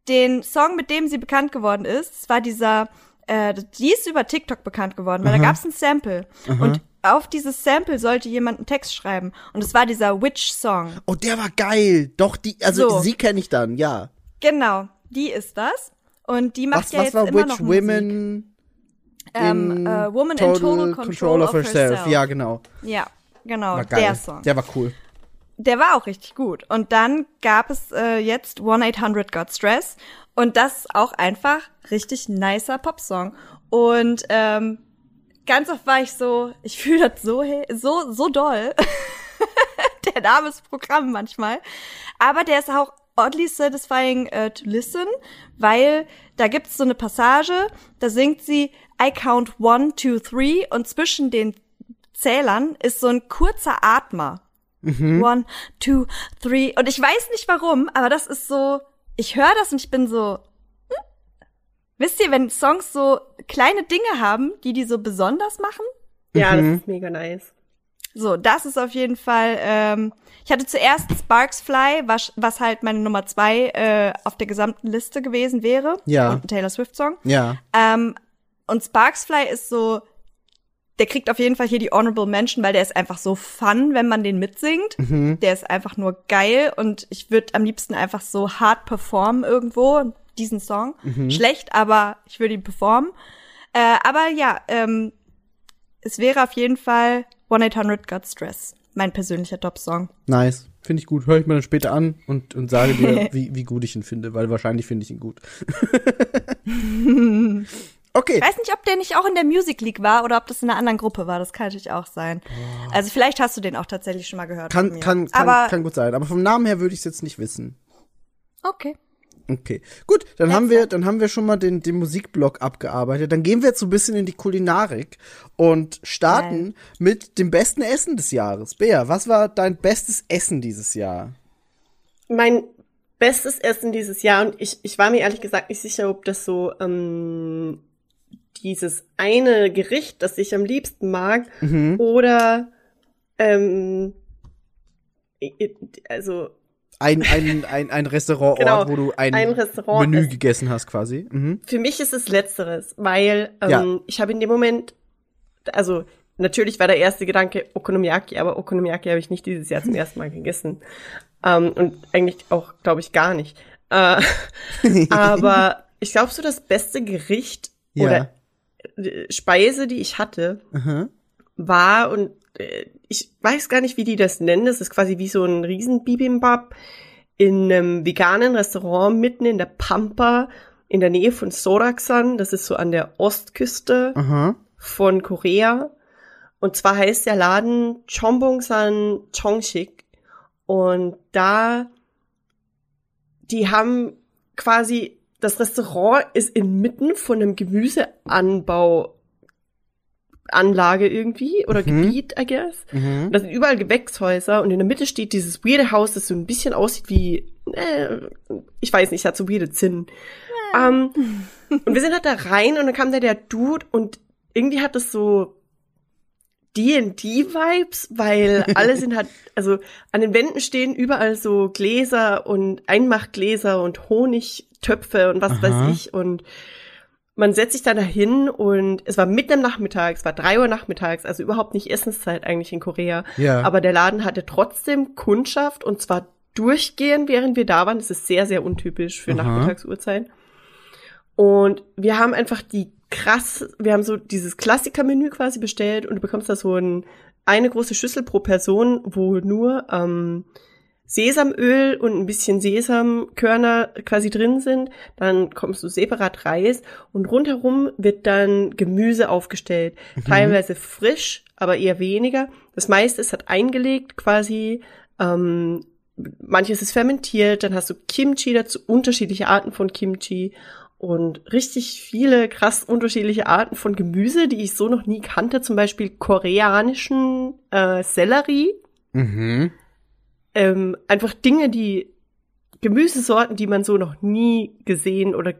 den Song, mit dem sie bekannt geworden ist, es war dieser, äh, die ist über TikTok bekannt geworden, weil da gab's ein Sample. Und auf dieses Sample sollte jemand einen Text schreiben. Und es war dieser Witch-Song.
oh, der war geil. Doch die, also
So.
sie kenne ich dann, ja.
Genau, die ist das. Und die macht
Was,
ja
was
jetzt
war
immer
Which
noch Musik.
Women
Ähm, äh, Woman in Total Control of Herself.
Ja, genau.
Ja, genau,
War geil.
der Song.
Der war cool.
Der war auch richtig gut. Und dann gab es äh, jetzt 1-800 Got Stress. Und das auch einfach richtig nicer Popsong. Und ähm, ganz oft war ich so, ich fühle das so, so, so doll. der Name ist Programm manchmal. Aber der ist auch oddly satisfying äh, to listen, weil da gibt's so eine Passage, da singt sie I count one, two, three und zwischen den Zählern ist so ein kurzer Atmer. One, two, three. Und ich weiß nicht warum, aber das ist so, ich höre das und ich bin so, hm? wisst ihr, wenn Songs so kleine Dinge haben, die die so besonders machen?
Ja,
Mhm.
das ist mega nice.
So, das ist auf jeden Fall, ähm, ich hatte zuerst Sparks Fly, was, was halt meine Nummer zwei äh, auf der gesamten Liste gewesen wäre.
Ja.
Und ein Taylor Swift Song.
Ja.
Ähm, und Sparks Fly ist so, der kriegt auf jeden Fall hier die Honorable Mention, weil der ist einfach so fun, wenn man den mitsingt. Der ist einfach nur geil und ich würde am liebsten einfach so hart performen irgendwo, diesen Song. Schlecht, aber ich würde ihn performen. Äh, aber ja, ähm, es wäre auf jeden Fall 1-800 Got Stress. Mein persönlicher Top-Song.
Nice. Finde ich gut. Höre ich mir dann später an und, und sage dir, wie, wie gut ich ihn finde, weil wahrscheinlich finde ich ihn gut. okay.
Ich weiß nicht, ob der nicht auch in der Music League war oder ob das in einer anderen Gruppe war. Das kann natürlich auch sein. Also vielleicht hast du den auch tatsächlich schon mal gehört. von
Kann,
mir.
kann, kann,
Aber
kann gut sein. Aber vom Namen her würde ich es jetzt nicht wissen.
okay.
Okay. Gut, dann haben wir, dann haben wir schon mal den, den Musikblock abgearbeitet. Dann gehen wir jetzt so ein bisschen in die Kulinarik und starten mit dem besten Essen des Jahres. Bea, was war dein bestes Essen dieses Jahr?
Mein bestes Essen dieses Jahr und ich, ich war mir ehrlich gesagt nicht sicher, ob das so ähm, dieses eine Gericht, das ich am liebsten mag,
Mhm.
oder ähm, also
Ein, ein, ein, ein Restaurantort,
Genau,
wo du ein,
ein
Menü
essen.
gegessen hast, quasi. Mhm.
Für mich ist es Letzteres, weil ähm,
Ja.
ich habe in dem Moment, also natürlich war der erste Gedanke Okonomiyaki, aber Okonomiyaki habe ich nicht dieses Jahr zum ersten Mal gegessen. Ähm, und eigentlich auch, glaube ich, gar nicht. Äh, aber ich glaube, so das beste Gericht
Ja.
oder Speise, die ich hatte,
Aha.
war und äh, ich weiß gar nicht, wie die das nennen. Das ist quasi wie so ein riesen Bibimbap in einem veganen Restaurant mitten in der Pampa in der Nähe von Soraksan. Das ist so an der Ostküste
Aha.
von Korea. Und zwar heißt der Laden Chombongsan Chongshik. Und da, die haben quasi, das Restaurant ist inmitten von einem Gemüseanbau Anlage irgendwie oder Gebiet, I guess.
Mhm.
Und da sind überall Gewächshäuser und in der Mitte steht dieses weirde Haus, das so ein bisschen aussieht wie, äh, ich weiß nicht, hat so weirde Zinnen. Ähm, und wir sind halt da rein und dann kam da der Dude und irgendwie hat das so D&D-Vibes, weil alle sind halt, also an den Wänden stehen überall so Gläser und Einmachgläser und Honigtöpfe und was
Aha.
weiß ich und man setzt sich dann dahin und es war mitten am Nachmittag, es war drei Uhr nachmittags, also überhaupt nicht Essenszeit eigentlich in Korea.
Ja.
Aber der Laden hatte trotzdem Kundschaft und zwar durchgehend, während wir da waren. Das ist sehr, sehr untypisch für
Aha.
Nachmittagsuhrzeit. Und wir haben einfach die krass, wir haben so dieses Klassikermenü quasi bestellt und du bekommst da so ein, eine große Schüssel pro Person, wo nur ähm, Sesamöl und ein bisschen Sesamkörner quasi drin sind. Dann kommst du separat Reis und rundherum wird dann Gemüse aufgestellt. Teilweise frisch, aber eher weniger. Das meiste ist halt eingelegt quasi. Ähm, manches ist fermentiert. Dann hast du Kimchi dazu, unterschiedliche Arten von Kimchi und richtig viele krass unterschiedliche Arten von Gemüse, die ich so noch nie kannte. Zum Beispiel koreanischen äh, Sellerie
Mhm.
ähm, einfach Dinge, die Gemüsesorten, die man so noch nie gesehen oder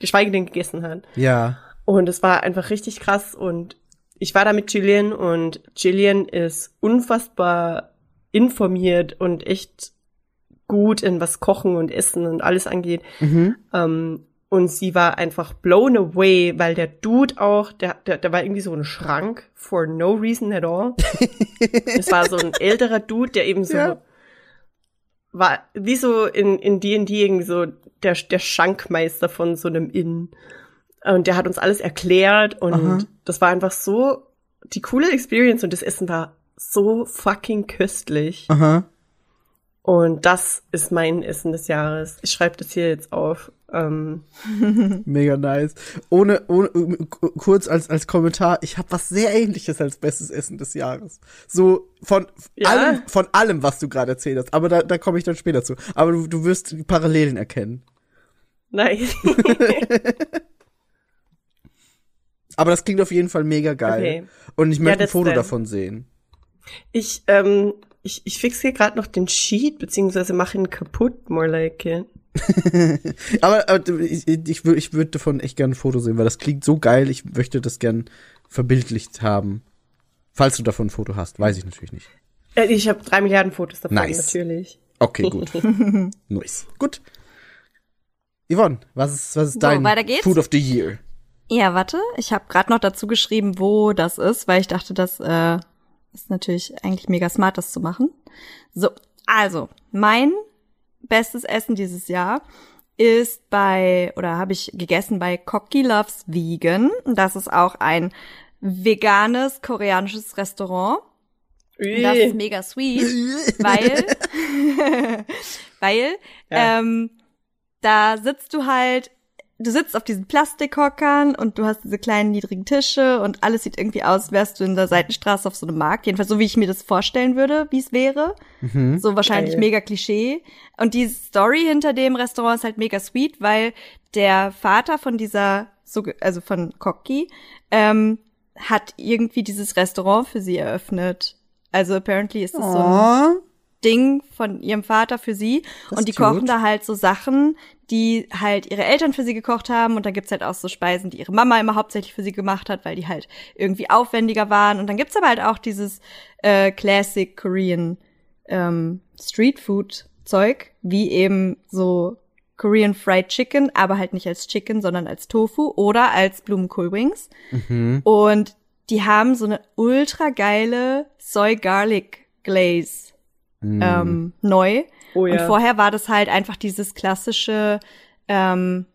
geschweige denn gegessen hat.
Ja.
Und es war einfach richtig krass und ich war da mit Gillian und Gillian ist unfassbar informiert und echt gut in was Kochen und Essen und alles angeht.
Mhm.
Ähm, und sie war einfach blown away, weil der Dude auch, der, der, der war irgendwie so ein Schrank for no reason at all. es war so ein älterer Dude, der eben so
Ja.
war wie so in in D&D irgendwie so der der Schankmeister von so einem Inn. Und der hat uns alles erklärt und
Aha.
das war einfach so die coole Experience und das Essen war so fucking köstlich.
Aha.
Und das ist mein Essen des Jahres. Ich schreibe das hier jetzt auf. Ähm,
Mega nice. Ohne, ohne kurz als, als Kommentar, ich habe was sehr ähnliches als bestes Essen des Jahres. So von
Ja?
allem, von allem, was du gerade erzählt hast. Aber da, da komme ich dann später zu. Aber du, du wirst die Parallelen erkennen.
nice.
Aber das klingt auf jeden Fall mega geil.
Okay.
Und ich
Ja,
möchte ein
das
Foto
denn.
davon sehen.
Ich, ähm, ich, ich fixe hier gerade noch den Sheet, beziehungsweise mache ihn kaputt, more like it.
Aber, aber ich, ich, wür- ich würde davon echt gerne ein Foto sehen, weil das klingt so geil. Ich möchte das gern verbildlicht haben. Falls du davon ein Foto hast, weiß ich natürlich nicht.
Äh, ich habe drei Milliarden Fotos davon,
Nice.
natürlich.
Okay, gut. nice. Gut. Yvonne, was ist, was ist
So,
dein. Food of the Year?
Ja, warte, ich habe gerade noch dazu geschrieben, wo das ist, weil ich dachte, das äh, ist natürlich eigentlich mega smart, das zu machen. So, also, mein bestes Essen dieses Jahr ist bei, oder habe ich gegessen bei Cocky Loves Vegan. Das ist auch ein veganes koreanisches Restaurant. Das ist mega sweet, weil, weil,
Ja.
ähm, da sitzt du halt, du sitzt auf diesen Plastikhockern und du hast diese kleinen niedrigen Tische und alles sieht irgendwie aus, als wärst du in der Seitenstraße auf so einem Markt. Jedenfalls so, wie ich mir das vorstellen würde, wie es wäre.
Mhm.
So wahrscheinlich
Geil.
mega Klischee. Und die Story hinter dem Restaurant ist halt mega sweet, weil der Vater von dieser, so, also von Kokki, ähm, hat irgendwie dieses Restaurant für sie eröffnet. Also apparently ist das so ein Ding von ihrem Vater für sie.
Das
und die kochen da halt so Sachen, die halt ihre Eltern für sie gekocht haben. Und dann gibt's halt auch so Speisen, die ihre Mama immer hauptsächlich für sie gemacht hat, weil die halt irgendwie aufwendiger waren. Und dann gibt's aber halt auch dieses äh, Classic Korean ähm, Street Food Zeug, wie eben so Korean Fried Chicken, aber halt nicht als Chicken, sondern als Tofu oder als Blumenkohl Wings.
Mhm.
Und die haben so eine ultra geile Soy Garlic Glaze
Mhm.
ähm, neu.
Oh ja.
Und vorher war das halt einfach dieses klassische ähm,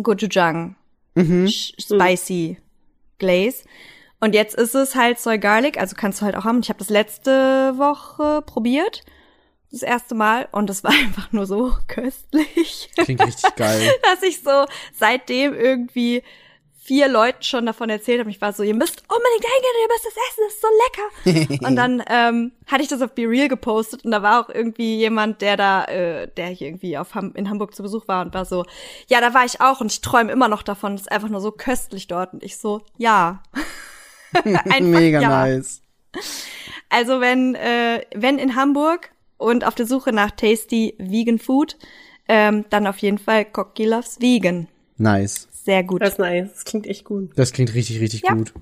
Gochujang
Mhm.
Spicy Glaze. Und jetzt ist es halt Soy Garlic, also kannst du halt auch haben. Ich habe das letzte Woche probiert, das erste Mal, und das war einfach nur so köstlich,
Klingt richtig geil.
dass ich so seitdem irgendwie vier Leuten schon davon erzählt habe. Ich war so, ihr müsst unbedingt hingehen, ihr müsst es essen, das ist so lecker. und dann ähm, hatte ich das auf Be Real gepostet und da war auch irgendwie jemand, der da, äh, der hier irgendwie auf Ham in Hamburg zu Besuch war und war so, ja, da war ich auch und ich träume immer noch davon, es ist einfach nur so köstlich dort. Und ich so, ja.
Mega
ja.
nice.
Also wenn, äh, wenn in Hamburg und auf der Suche nach tasty Vegan Food, ähm, dann auf jeden Fall Cocky Loves Vegan.
Nice.
Sehr gut.
Das ist nice. Das klingt echt gut.
Das klingt richtig, richtig
Ja.
gut.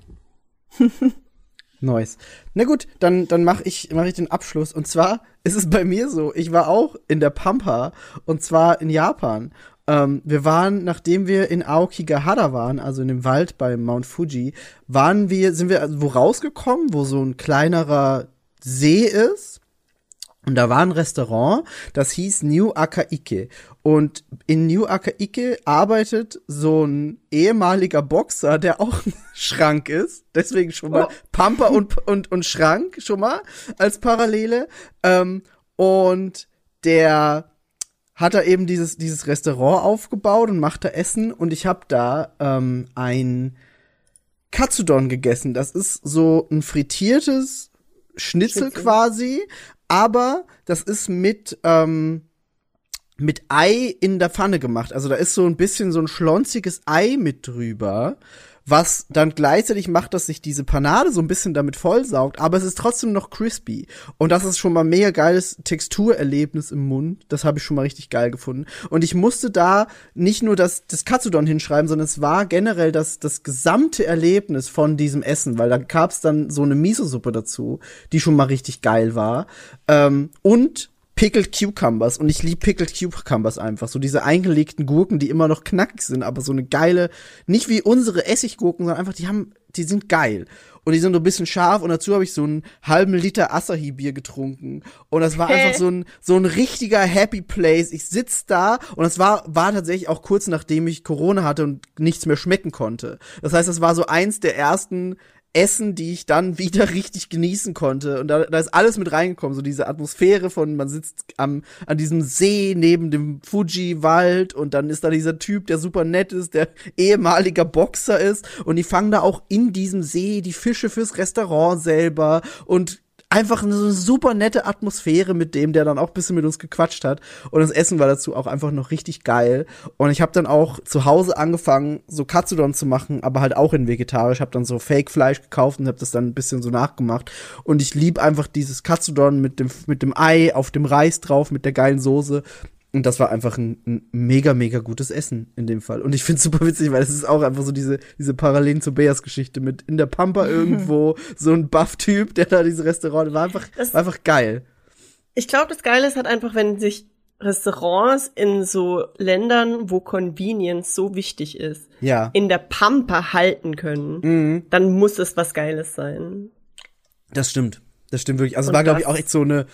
nice. Na gut, dann, dann mache ich, mach ich den Abschluss. Und zwar ist es bei mir so, ich war auch in der Pampa und zwar in Japan. Ähm, wir waren, nachdem wir in Aokigahara waren, also in dem Wald bei Mount Fuji, waren wir, sind wir also wo rausgekommen, wo so ein kleinerer See ist. Und da war ein Restaurant, das hieß New Akaike. Und in New Akaike arbeitet so ein ehemaliger Boxer, der auch ein Schrank ist. Deswegen schon mal Pamper und, und, und Schrank schon mal als Parallele. Ähm, und der hat er eben dieses, dieses Restaurant aufgebaut und macht da Essen. Und ich habe da ähm, ein Katsudon gegessen. Das ist so ein frittiertes Schnitzel,
Schnitzel.
quasi, aber das ist mit ähm, mit Ei in der Pfanne gemacht. Also da ist so ein bisschen so ein schlonziges Ei mit drüber, was dann gleichzeitig macht, dass sich diese Panade so ein bisschen damit vollsaugt, aber es ist trotzdem noch crispy. Und das ist schon mal ein mega geiles Texturerlebnis im Mund. Das habe ich schon mal richtig geil gefunden. Und ich musste da nicht nur das, das Katsudon hinschreiben, sondern es war generell das, das gesamte Erlebnis von diesem Essen, weil da gab's dann so eine Miso-Suppe dazu, die schon mal richtig geil war. Ähm, und Pickled Cucumbers und ich liebe Pickled Cucumbers einfach. So diese eingelegten Gurken, die immer noch knackig sind, aber so eine geile, nicht wie unsere Essiggurken, sondern einfach, die haben, die sind geil. Und die sind so ein bisschen scharf und dazu habe ich so einen halben Liter Asahi-Bier getrunken. Und das war
Hä?
einfach so ein, so ein richtiger Happy Place. Ich sitz da und das war, war tatsächlich auch kurz nachdem ich Corona hatte und nichts mehr schmecken konnte. Das heißt, das war so eins der ersten Essen, die ich dann wieder richtig genießen konnte. Und da, da ist alles mit reingekommen. So diese Atmosphäre von, man sitzt am, an diesem See neben dem Fuji-Wald und dann ist da dieser Typ, der super nett ist, der ehemaliger Boxer ist. Und die fangen da auch in diesem See die Fische fürs Restaurant selber und einfach eine super nette Atmosphäre mit dem, der dann auch ein bisschen mit uns gequatscht hat. Und das Essen war dazu auch einfach noch richtig geil. Und ich habe dann auch zu Hause angefangen, so Katsudon zu machen, aber halt auch in vegetarisch. Habe dann so Fake-Fleisch gekauft und habe das dann ein bisschen so nachgemacht. Und ich lieb einfach dieses Katsudon mit dem, mit dem Ei auf dem Reis drauf, mit der geilen Soße. Und das war einfach ein, ein mega, mega gutes Essen in dem Fall. Und ich find's super witzig, weil es ist auch einfach so diese, diese Parallelen zu Beas Geschichte mit in der Pampa irgendwo so ein Buff-Typ, der da diese Restaurant war einfach,
Das-
war einfach geil.
Ich glaube, das Geile ist halt einfach, wenn sich Restaurants in so Ländern, wo Convenience so wichtig ist,
Ja.
in der Pampa halten können,
Mhm.
dann muss es was Geiles sein.
Das stimmt. Das stimmt wirklich. Also
Und
war, glaube ich, auch echt so eine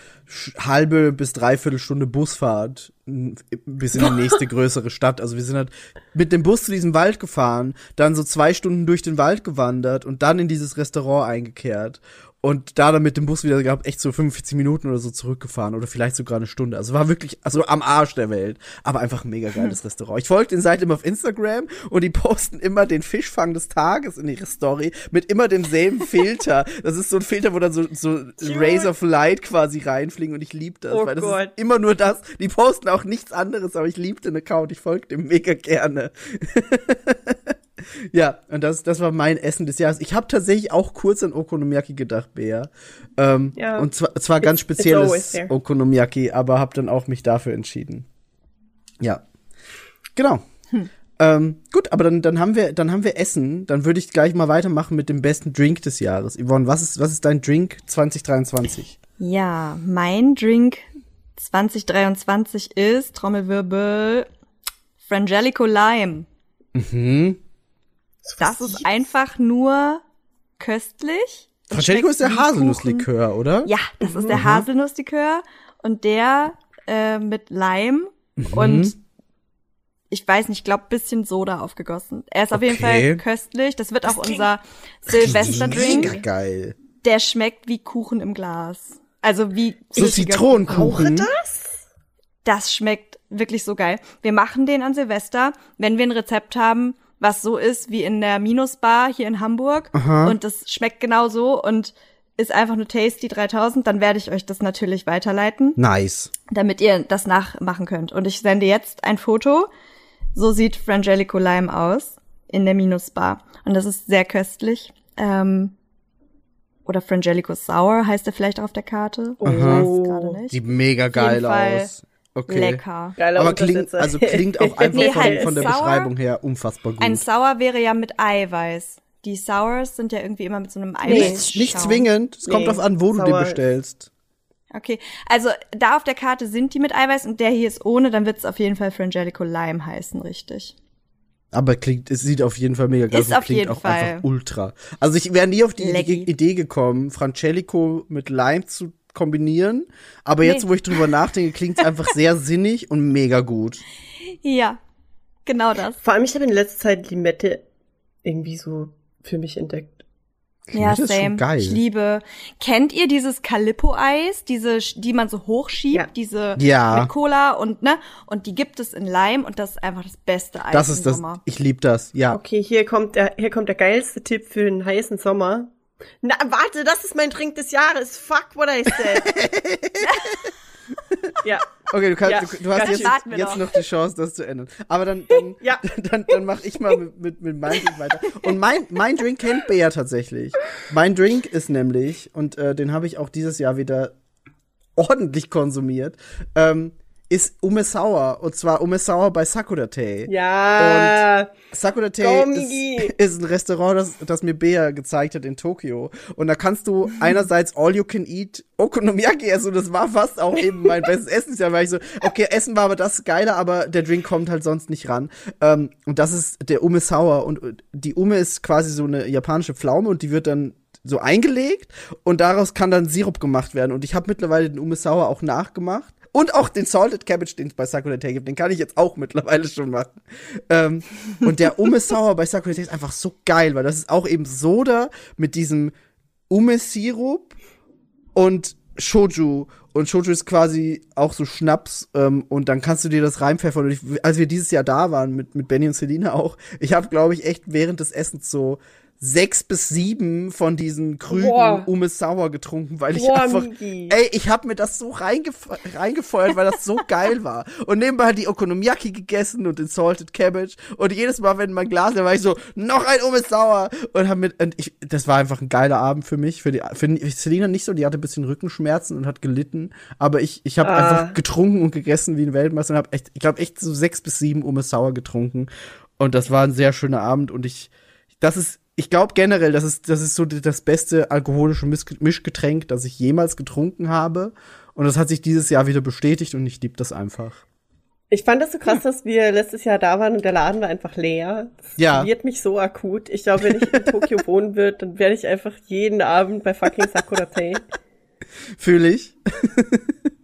halbe bis dreiviertel Stunde Busfahrt bis in die nächste größere Stadt. Also wir sind halt mit dem Bus zu diesem Wald gefahren, dann so zwei Stunden durch den Wald gewandert und dann in dieses Restaurant eingekehrt. Und da dann mit dem Bus wieder gehabt, echt so 45 Minuten oder so zurückgefahren oder vielleicht sogar eine Stunde. Also war wirklich, also am Arsch der Welt. Aber einfach ein mega geiles Restaurant. Ich folge den Seite immer auf Instagram und die posten immer den Fischfang des Tages in ihre Story mit immer demselben Filter. Das ist so ein Filter, wo dann so, so Rays of Light quasi reinfliegen und ich liebe das,
Oh
weil das
Gott.
ist immer nur das. Die posten auch nichts anderes, aber ich liebe den Account. Ich folge dem mega gerne. Ja, und das, das war mein Essen des Jahres. Ich habe tatsächlich auch kurz an Okonomiyaki gedacht, Bea. Ähm,
Ja.
Und zwar, zwar ganz
It's- it's
spezielles
there.
Okonomiyaki, aber habe dann auch mich dafür entschieden. Ja, genau.
Hm.
Ähm, gut, aber dann, dann haben wir, dann haben wir Essen. Dann würde ich gleich mal weitermachen mit dem besten Drink des Jahres. Yvonne, was ist, was ist dein Drink 2023?
Ja, mein Drink 2023 ist, Trommelwirbel, Frangelico Lime.
Mhm.
Das ist einfach nur köstlich. Das
Frangelico ist der Haselnusslikör, oder?
Ja, das ist der Haselnusslikör und der äh, mit Lime und ich weiß nicht, ich glaube bisschen Soda aufgegossen. Er ist auf jeden. Fall köstlich. Das wird auch
klingt
unser Silvesterdrink.
geil.
Der schmeckt wie Kuchen im Glas. Also wie
So Zitronenkuchen.
das?
Das schmeckt wirklich so geil. Wir machen den an Silvester, wenn wir ein Rezept haben, was so ist wie in der Minusbar hier in Hamburg. Und das schmeckt genau so und ist einfach nur Tasty 3000, dann werde ich euch das natürlich weiterleiten,
Nice.
damit ihr das nachmachen könnt. Und ich sende jetzt ein Foto. So sieht Frangelico Lime aus in der Minusbar. Und das ist sehr köstlich. Ähm, oder Frangelico Sour heißt er vielleicht auf der Karte. Ich weiß gerade nicht.
Sieht mega geil aus. Okay.
Lecker.
Geiler
Aber klingt, also klingt auch einfach
Nee,
von,
halt
von der
sauer.
Beschreibung her unfassbar gut.
Ein Sour wäre ja mit Eiweiß. Die Sours sind ja irgendwie immer mit so einem. Eiweiß.
nicht zwingend, es kommt
Nee,
drauf an, wo du den
sauer.
bestellst.
Okay, also da auf der Karte sind die mit Eiweiß und der hier ist ohne, dann wird es auf jeden Fall Frangelico Lime heißen, richtig.
Aber klingt, es sieht auf jeden Fall mega geil aus
Ist auf
klingt
jeden
auch
Fall.
einfach ultra. Also ich wäre nie auf die
Lecky.
Idee, gekommen, Francelico mit Lime zu kombinieren. Aber
Nee.
jetzt, wo ich drüber nachdenke, klingt es einfach sehr sinnig und mega gut.
Ja, genau das.
Vor allem, ich habe in letzter Zeit Limette irgendwie so für mich entdeckt.
Ja,
das ist schon
same.
geil.
Ich liebe. Kennt ihr dieses Calippo-Eis, diese, die man so hochschiebt,
Ja.
diese
Ja.
mit Cola und ne? Und die gibt es in Lime und das ist einfach das beste Eis
Das
im
ist das,
Sommer.
ich lieb das, ja.
Okay, hier kommt der, hier kommt der geilste Tipp für einen heißen Sommer. Na, warte, das ist mein Drink des Jahres. Fuck what I said. ja,
Okay, du, kannst,
Ja,
du, du hast jetzt, jetzt noch die Chance, das zu ändern. Aber dann, dann,
Ja.
dann, dann mache ich mal mit, mit, mit meinem Drink weiter. Und mein, mein Drink kennt Bea tatsächlich. Mein Drink ist nämlich, und äh, den habe ich auch dieses Jahr wieder ordentlich konsumiert, ähm, ist Ume Sour. Und zwar Ume Sour bei Sakura Tei.
ja.
Sakura Tei ist, ist ein Restaurant, das, das mir Bea gezeigt hat in Tokio. Und da kannst du einerseits all you can eat Okonomiyaki essen und das war fast auch eben mein bestes Essen. Da war ich so, okay, Essen war aber das Geile, aber der Drink kommt halt sonst nicht ran. Ähm, und das ist der Ume Sour und die Ume ist quasi so eine japanische Pflaume und die wird dann so eingelegt und daraus kann dann Sirup gemacht werden. Und ich habe mittlerweile den Ume Sour auch nachgemacht. Und auch den Salted Cabbage, den es bei Sakura Tei gibt, den kann ich jetzt auch mittlerweile schon machen. Ähm, und der Ume Sour bei Sakura Tei ist einfach so geil, weil das ist auch eben Soda mit diesem Ume-Sirup und Shoju. Und Shoju ist quasi auch so Schnaps. Ähm, und dann kannst du dir das reinpfeffern. Und ich, als wir dieses Jahr da waren, mit, mit Benny und Selina auch, ich habe, glaube ich, echt während des Essens so sechs bis sieben von diesen Krügen
Boah.
Ume Sour getrunken, weil ich
Boah,
einfach,
Migi.
ey, ich habe mir das so reingef reingefeuert, weil das so geil war. Und nebenbei hat die Okonomiyaki gegessen und den Salted Cabbage. Und jedes Mal, wenn mein Glas, da war ich so, noch ein Ume Sauer. Und hab mit, und ich, das war einfach ein geiler Abend für mich. Für die, für Selina nicht so, die hatte ein bisschen Rückenschmerzen und hat gelitten. Aber ich, ich habe
Ah.
einfach getrunken und gegessen wie ein Weltmeister und habe echt, ich glaube echt so sechs bis sieben Ume Sauer getrunken. Und das war ein sehr schöner Abend und ich, das ist, ich glaube generell, das ist, das ist so das beste alkoholische Misch- Mischgetränk, das ich jemals getrunken habe. Und das hat sich dieses Jahr wieder bestätigt und ich liebe das einfach.
Ich fand das so krass, dass wir letztes Jahr da waren und der Laden war einfach leer. Das
Ja.
verwirrt mich so akut. Ich glaube, wenn ich in Tokio wohnen würde, dann werde ich einfach jeden Abend bei fucking Sakura Tei.
Fühle ich.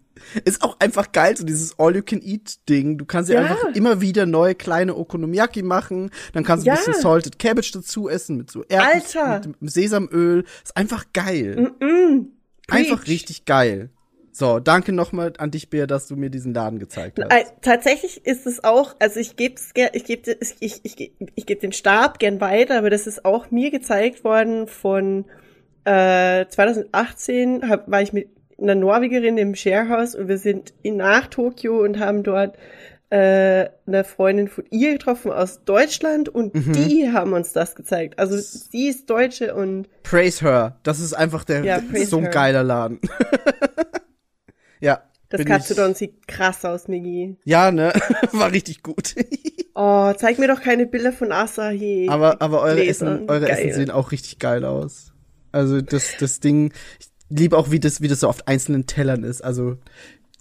ist auch einfach geil, so dieses All-You-Can-Eat-Ding. Du kannst ja,
Ja.
einfach immer wieder neue kleine Okonomiyaki machen. Dann kannst du
Ja.
ein bisschen Salted Cabbage dazu essen mit so Erdnuss,
Alter.
mit Sesamöl. Ist einfach geil.
Mm,
Einfach
preach.
richtig geil. So, danke nochmal an dich, Bea, dass du mir diesen Laden gezeigt hast.
Äh, Tatsächlich ist es auch, also ich gebe ich gebe ich, ich, ich, ich geb den Stab gern weiter, aber das ist auch mir gezeigt worden von äh, 2018 hab, war ich mit einer Norwegerin im Sharehouse und wir sind in, nach Tokio und haben dort äh, eine Freundin von ihr getroffen aus Deutschland und
Mhm.
die haben uns das gezeigt. Also sie ist Deutsche und
Praise her. Das ist einfach der
Ja,
so ein
her.
geiler Laden. ja.
das Katsudon sieht krass aus, Migi.
Ja, ne? War richtig gut.
Oh, zeig mir doch keine Bilder von Asahi.
aber, aber eure,
Gläsern.
Essen, eure
Geil.
Essen sehen auch richtig geil aus. Also das, das Ding, ich liebe auch, wie das, wie das so auf einzelnen Tellern ist. Also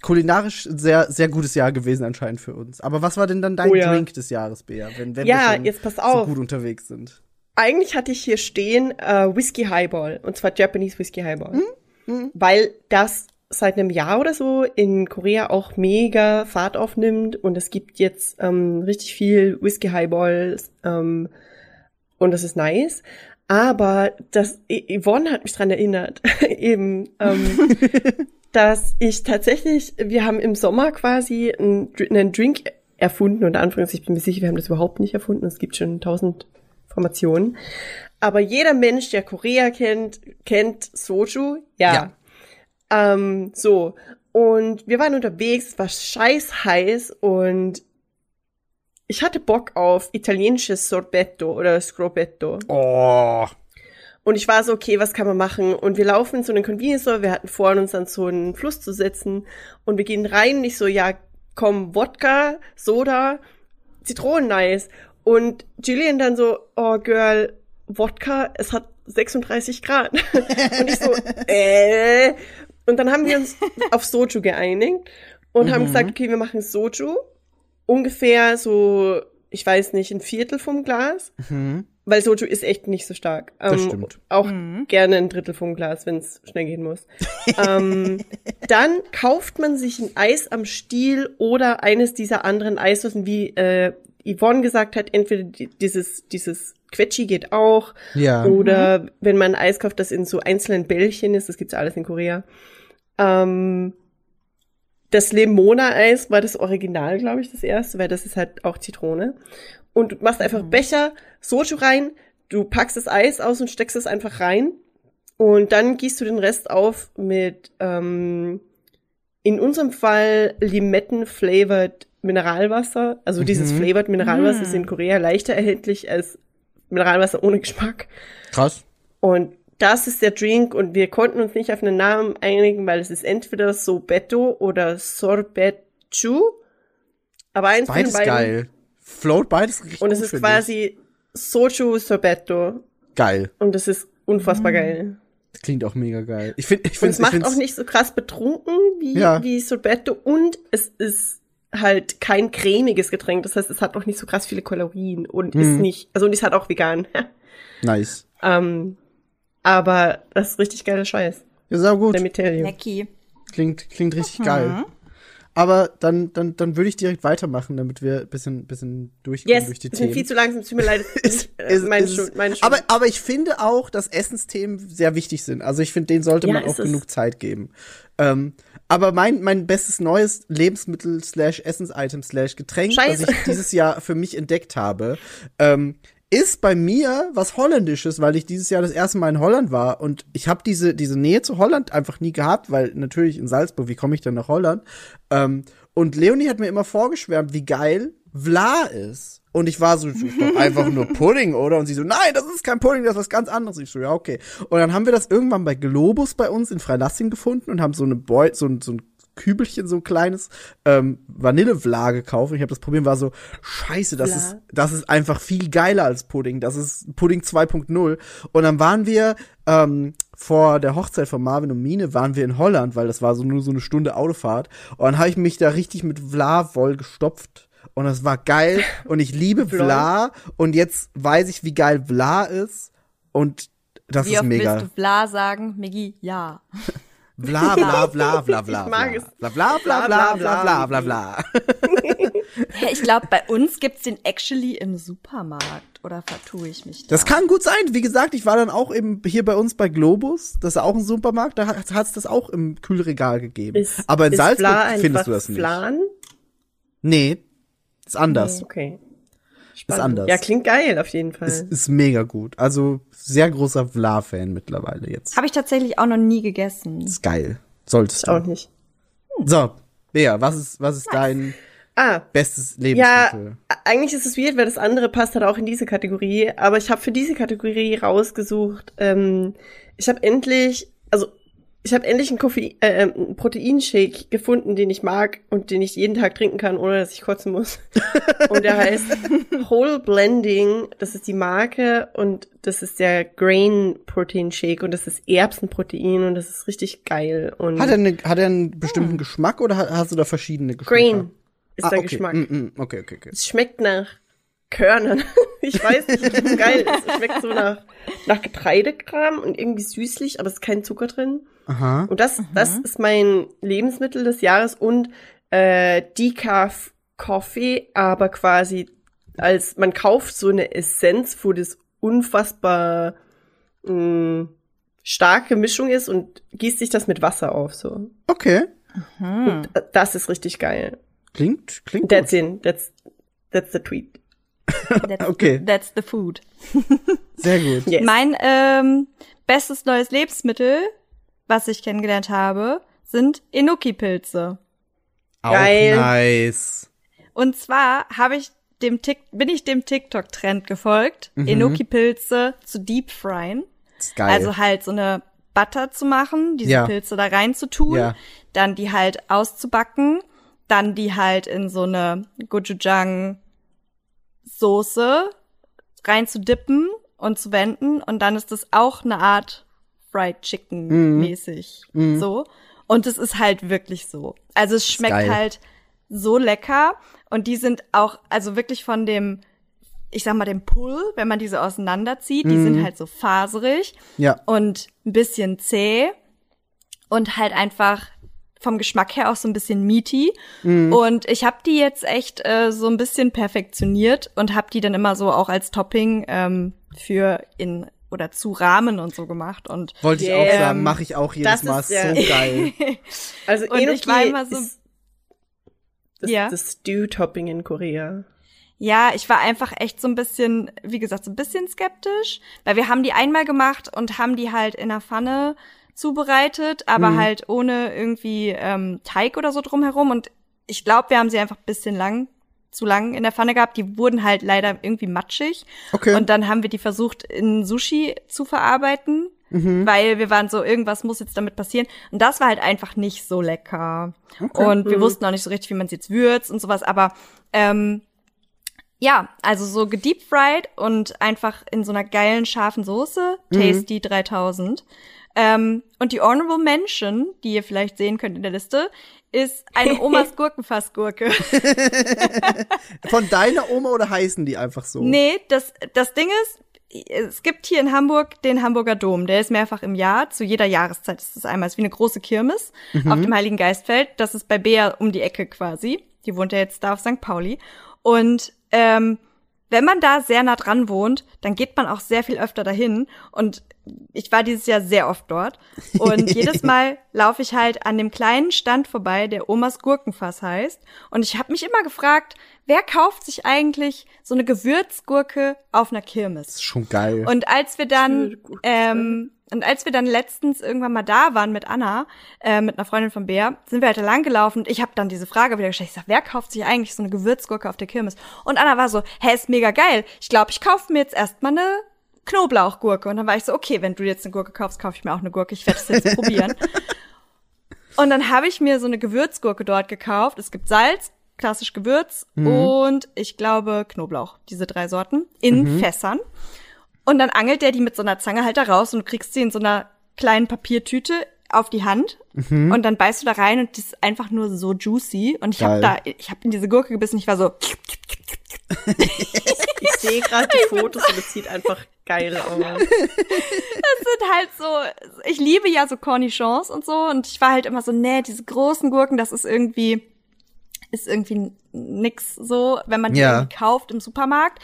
kulinarisch sehr, sehr gutes Jahr gewesen anscheinend für uns. Aber was war denn dann dein
Oh ja.
Drink des Jahres, Bea, wenn, wenn
Ja,
wir schon
jetzt pass
so
auf.
gut unterwegs sind?
Eigentlich hatte ich hier stehen äh, Whisky Highball und zwar Japanese Whisky Highball,
Hm?
weil das seit einem Jahr oder so in Korea auch mega Fahrt aufnimmt und es gibt jetzt ähm, richtig viel Whisky Highballs ähm, und das ist nice. Aber das Yvonne hat mich dran erinnert, eben, ähm, dass ich tatsächlich, wir haben im Sommer quasi einen, einen Drink erfunden, unter Anführungszeichen, ich bin mir sicher, wir haben das überhaupt nicht erfunden, es gibt schon tausend Formationen. Aber jeder Mensch, der Korea kennt, kennt Soju, ja.
Ja.
Ähm, so. Und wir waren unterwegs, es war scheiß heiß und ich hatte Bock auf italienisches Sorbetto oder Scrobetto.
Oh.
Und ich war so, okay, was kann man machen? Und wir laufen so einen Convenience Store, wir hatten vor, uns an so einen Fluss zu setzen. Und wir gehen rein und ich so, ja, komm, Wodka, Soda, Zitronen-Nice. Und Julian dann so, oh, Girl, Wodka, es hat 36 Grad. und ich so, äh. Und dann haben wir uns auf Soju geeinigt und haben gesagt, okay, wir machen Soju. Ungefähr so, ich weiß nicht, ein Viertel vom Glas. Weil Soju ist echt nicht so stark. Ähm,
Das stimmt.
Auch gerne ein Drittel vom Glas, wenn es schnell gehen muss. ähm, dann kauft man sich ein Eis am Stiel oder eines dieser anderen Eissorten, wie äh, Yvonne gesagt hat, entweder die, dieses, dieses Quetschi geht auch.
Ja.
Oder wenn man Eis kauft, das in so einzelnen Bällchen ist, das gibt's ja alles in Korea. Ähm, das Lemona-Eis war das Original, glaube ich, das erste, weil das ist halt auch Zitrone. Und du machst einfach Becher, Soju rein, du packst das Eis aus und steckst es einfach rein. Und dann gießt du den Rest auf mit, ähm, in unserem Fall Limetten-flavored Mineralwasser. Also dieses flavored Mineralwasser ist in Korea leichter erhältlich als Mineralwasser ohne Geschmack.
Krass.
Und das ist der Drink und wir konnten uns nicht auf einen Namen einigen, weil es ist entweder Sorbetto oder Sorbetu. Aber eins von
Beides
beiden.
geil. Float beides richtig
Und es ist quasi Soju Sorbetto.
geil.
Und es ist unfassbar geil.
Klingt auch mega geil. Ich finde, ich
Und
finde,
es macht auch nicht so krass betrunken wie,
Ja.
wie Sorbetto. Und es ist halt kein cremiges Getränk. Das heißt, es hat auch nicht so krass viele Kalorien und ist
Mhm.
nicht, also und ist halt auch vegan.
nice.
ähm, aber das ist richtig geiler Scheiß.
Ja, sehr gut.
Der Meterio.
Necki.
Klingt, klingt richtig
Mhm.
geil. Aber dann, dann, dann würde ich direkt weitermachen, damit wir ein bisschen, bisschen durchkommen
Yes,
durch die Themen.
viel zu langsam, tut mir leid.
Ist-
Äh,
ist-
meine
ist-
Schuld, meine Schuld.
aber, aber ich finde auch, dass Essensthemen sehr wichtig sind. Also ich finde, denen sollte
Ja,
man
ist
auch
es.
genug Zeit geben. Ähm, aber mein, mein bestes neues Lebensmittel slash Essens-Item slash Getränk,
Scheiße.
was ich dieses Jahr für mich entdeckt habe, ähm, ist bei mir was Holländisches, weil ich dieses Jahr das erste Mal in Holland war und ich habe diese, diese Nähe zu Holland einfach nie gehabt, weil natürlich in Salzburg, wie komme ich denn nach Holland? Ähm, und Leonie hat mir immer vorgeschwärmt, wie geil Vla ist. Und ich war so, ist doch einfach nur Pudding, oder? Und sie so, nein, das ist kein Pudding, das ist was ganz anderes. Ich so, ja, okay. Und dann haben wir das irgendwann bei Globus bei uns in Freilassing gefunden und haben so eine Boy, so, ein- so ein Kübelchen, so ein kleines ähm, Vanillevla gekauft. Und ich habe das probiert und war so, scheiße, das ist, das ist einfach viel geiler als Pudding. Das ist Pudding 2.0. Und dann waren wir ähm, vor der Hochzeit von Marvin und Mine, waren wir in Holland, weil das war so nur so eine Stunde Autofahrt. Und dann habe ich mich da richtig mit Vla voll gestopft. Und das war geil. Und ich liebe
Vla.
Vla. Und jetzt weiß ich, wie geil Vla ist. Und das
Wie
ist
oft
mega.
willst du Vla sagen? Miggi, ja.
Bla bla bla bla bla
Ich mag
bla.
es.
Bla bla bla bla bla bla bla bla.
Ich glaube, bei uns gibt's den actually im Supermarkt. Oder vertue ich mich da?
Das kann gut sein. Wie gesagt, ich war dann auch eben hier bei uns bei Globus. Das ist auch ein Supermarkt. Da hat es das auch im Kühlregal gegeben.
Ist-
Aber in
ist
Salzburg findest du das nicht.
Flan?
Nee, ist anders.
Okay.
Ist anders.
Ja, klingt geil auf jeden Fall.
Ist, ist mega gut. Also sehr großer Vla-Fan mittlerweile jetzt.
Habe ich tatsächlich auch noch nie gegessen.
Ist geil. Solltest
auch
du.
nicht.
So, Bea, was ist, was ist dein
Ah,
bestes
ja,
Lebensmittel?
eigentlich ist es weird, weil das andere passt halt auch in diese Kategorie. Aber ich habe für diese Kategorie rausgesucht. Ähm, ich habe endlich, also ich habe endlich einen, Koffein, äh, einen Proteinshake gefunden, den ich mag und den ich jeden Tag trinken kann, ohne dass ich kotzen muss. und der heißt Whole Blending. Das ist die Marke und das ist der Grain Protein Shake und das ist Erbsenprotein und das ist richtig geil. Und
Hat er, eine, hat er einen bestimmten Geschmack oder ha- hast du da verschiedene Geschmäcker?
Grain ist
Ah,
der
okay.
Geschmack.
Mm, mm, okay, okay, okay.
Es schmeckt nach Körnern. Ich weiß nicht, wie das geil ist. Es schmeckt so nach, nach Getreidekram und irgendwie süßlich, aber es ist kein Zucker drin.
Aha.
Und das, das ist mein Lebensmittel des Jahres und äh, Decaf Coffee, aber quasi als man kauft so eine Essenz, wo das unfassbar mh, starke Mischung ist und gießt sich das mit Wasser auf so.
Okay.
Und das ist richtig geil.
Klingt, klingt
That's
gut.
in. That's that's the tweet.
That's,
Okay.
That's the food.
Sehr gut.
Yes.
Mein ähm, bestes neues Lebensmittel, was ich kennengelernt habe, sind Enoki-Pilze.
Auch
Geil.
nice.
Und zwar habe ich dem Tik bin ich dem TikTok-Trend gefolgt,
Mhm.
Enoki-Pilze zu deep fryen.
ist geil.
Also halt so eine Butter zu machen, diese
Ja.
Pilze da rein zu tun,
Ja.
dann die halt auszubacken, dann die halt in so eine Gochujang Soße rein zu dippen und zu wenden und dann ist das auch eine Art Fried Chicken mäßig so Und es ist halt wirklich so. Also es schmeckt halt so lecker. Und die sind auch, also wirklich von dem, ich sag mal, dem Pull, wenn man diese auseinanderzieht, die sind halt so faserig
Ja.
und ein bisschen zäh und halt einfach vom Geschmack her auch so ein bisschen meaty. Und ich habe die jetzt echt äh, so ein bisschen perfektioniert und habe die dann immer so auch als Topping ähm, für in oder zu Rahmen und so gemacht. Und
Wollte ich
Yeah.
auch sagen, mache ich auch jedes
Das
Mal.
ist ja-
so geil.
Also
Und ich
Enoki
war immer so-
ist das,
Ja.
das Stew-Topping in Korea.
Ja, ich war einfach echt so ein bisschen, wie gesagt, so ein bisschen skeptisch, weil wir haben die einmal gemacht und haben die halt in der Pfanne zubereitet, aber halt ohne irgendwie ähm, Teig oder so drumherum. Und ich glaube, wir haben sie einfach ein bisschen lang, zu lang in der Pfanne gehabt. Die wurden halt leider irgendwie matschig.
Okay.
Und dann haben wir die versucht, in Sushi zu verarbeiten, weil wir waren so, irgendwas muss jetzt damit passieren. Und das war halt einfach nicht so lecker. Und wir wussten auch nicht so richtig, wie man es jetzt würzt und sowas. Aber ähm, ja, also so gedeepfried und einfach in so einer geilen, scharfen Soße. Tasty 3000. Ähm, und die Honorable Mention, die ihr vielleicht sehen könnt in der Liste, ist eine Omas Gurkenfassgurke.
Von deiner Oma oder heißen die einfach so?
Nee, das, das Ding ist, es gibt hier in Hamburg den Hamburger Dom. Der ist mehrfach im Jahr, zu jeder Jahreszeit ist das einmal. Es ist wie eine große Kirmes auf dem Heiligen Geistfeld. Das ist bei Bea um die Ecke quasi. Die wohnt ja jetzt da auf St. Pauli. Und ähm, wenn man da sehr nah dran wohnt, dann geht man auch sehr viel öfter dahin. Und ich war dieses Jahr sehr oft dort. Und jedes Mal laufe ich halt an dem kleinen Stand vorbei, der Omas Gurkenfass heißt. Und ich habe mich immer gefragt, wer kauft sich eigentlich so eine Gewürzgurke auf einer Kirmes?
Das ist schon geil.
Und als wir dann, ähm, und als wir dann letztens irgendwann mal da waren mit Anna, äh, mit einer Freundin von Bea, sind wir halt da lang gelaufen und ich habe dann diese Frage wieder gestellt. Ich sag, wer kauft sich eigentlich so eine Gewürzgurke auf der Kirmes? Und Anna war so, hä, ist mega geil. Ich glaube, ich kaufe mir jetzt erstmal eine Knoblauchgurke. Und dann war ich so, okay, wenn du jetzt eine Gurke kaufst, kaufe ich mir auch eine Gurke. Ich werde es jetzt probieren. Und dann habe ich mir so eine Gewürzgurke dort gekauft. Es gibt Salz, klassisch Gewürz und ich glaube Knoblauch, diese drei Sorten, in Fässern. Und dann angelt der die mit so einer Zange halt da raus und du kriegst sie in so einer kleinen Papiertüte auf die Hand und dann beißt du da rein und die ist einfach nur so juicy und ich habe da ich habe in diese Gurke gebissen, ich war so
Ich sehe gerade die Fotos und es sieht einfach geil aus.
sind halt so, ich liebe ja so Cornichons und so und ich war halt immer so, nee, diese großen Gurken, das ist irgendwie, ist irgendwie nix so, wenn man die
Ja.
irgendwie kauft im Supermarkt.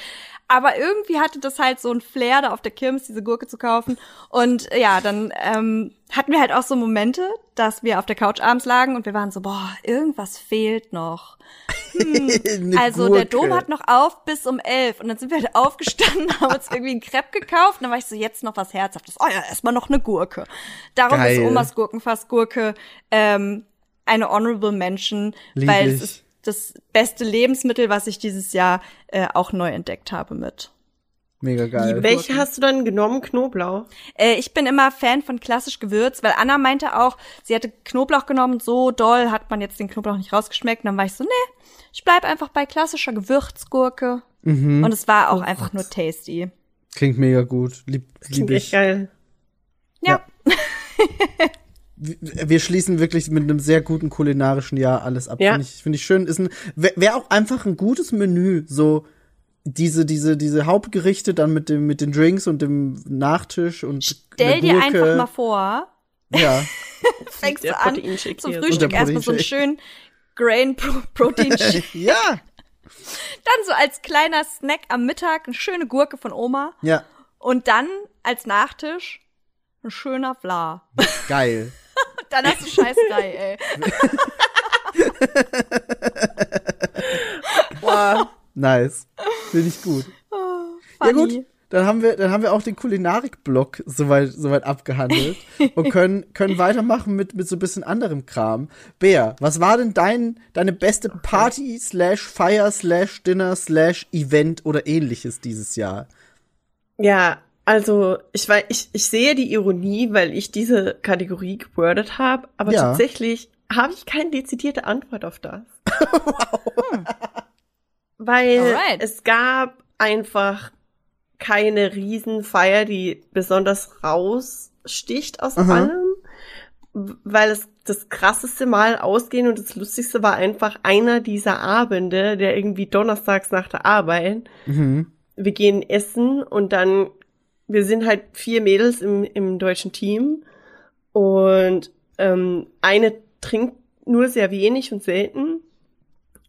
Aber irgendwie hatte das halt so ein Flair, da auf der Kirmes diese Gurke zu kaufen. Und äh, ja, dann ähm, hatten wir halt auch so Momente, dass wir auf der Couch abends lagen und wir waren so, boah, irgendwas fehlt noch.
Eine
Also der
Gurke.
Dom hat noch auf bis um elf und dann sind wir halt aufgestanden, haben uns irgendwie einen Crepe gekauft und dann war ich so, jetzt noch was Herzhaftes. Oh ja, erstmal noch eine Gurke. Darum
Geil.
ist Omas Gurkenfassgurke ähm, eine Honorable Mention,
Lieb
weil
ich.
es ist das beste Lebensmittel, was ich dieses Jahr äh, auch neu entdeckt habe mit.
Mega geil.
Welche hast du dann genommen? Knoblauch?
Äh, ich bin immer Fan von klassisch Gewürz, weil Anna meinte auch, sie hatte Knoblauch genommen, so doll hat man jetzt den Knoblauch nicht rausgeschmeckt. Und dann war ich so, nee, ich bleib einfach bei klassischer Gewürzgurke.
Mhm.
Und es war auch einfach nur tasty.
Klingt mega gut. Lieb, lieb
Klingt echt
ich.
geil.
Ja.
Wir wir schließen wirklich mit einem sehr guten kulinarischen Jahr alles ab.
Ja.
Finde ich, finde ich schön. Ist ein, wäre wär auch einfach ein gutes Menü. So diese, diese, diese Hauptgerichte dann mit dem, mit den Drinks und dem Nachtisch und
Stell dir einfach mal vor,
Ja.
fängst du an zum Frühstück erstmal so einen schönen Grain Pro Protein Shake.
ja.
Dann so als kleiner Snack am Mittag eine schöne Gurke von Oma.
Ja.
Und dann als Nachtisch ein schöner Vla.
Geil.
Dann hast du Scheißerei, ey.
Boah.
Nice. Finde ich gut. Ja gut, dann haben wir, dann haben wir auch den Kulinarik-Block soweit, soweit abgehandelt und können, können weitermachen mit, mit so ein bisschen anderem Kram. Bea, was war denn dein, deine beste Party slash Feier slash Dinner slash Event oder ähnliches dieses Jahr?
Ja, also ich weiß, ich, ich sehe die Ironie, weil ich diese Kategorie gewordet habe, aber
Ja.
tatsächlich habe ich keine dezidierte Antwort auf das. Weil
Alright.
es gab einfach keine Riesenfeier, die besonders raussticht aus
Aha.
allem, weil es das krasseste Mal ausgehen und das lustigste war einfach einer dieser Abende, der irgendwie donnerstags nach der Arbeit.
Mhm.
Wir gehen essen und dann, wir sind halt vier Mädels im, im deutschen Team und ähm, eine trinkt nur sehr wenig und selten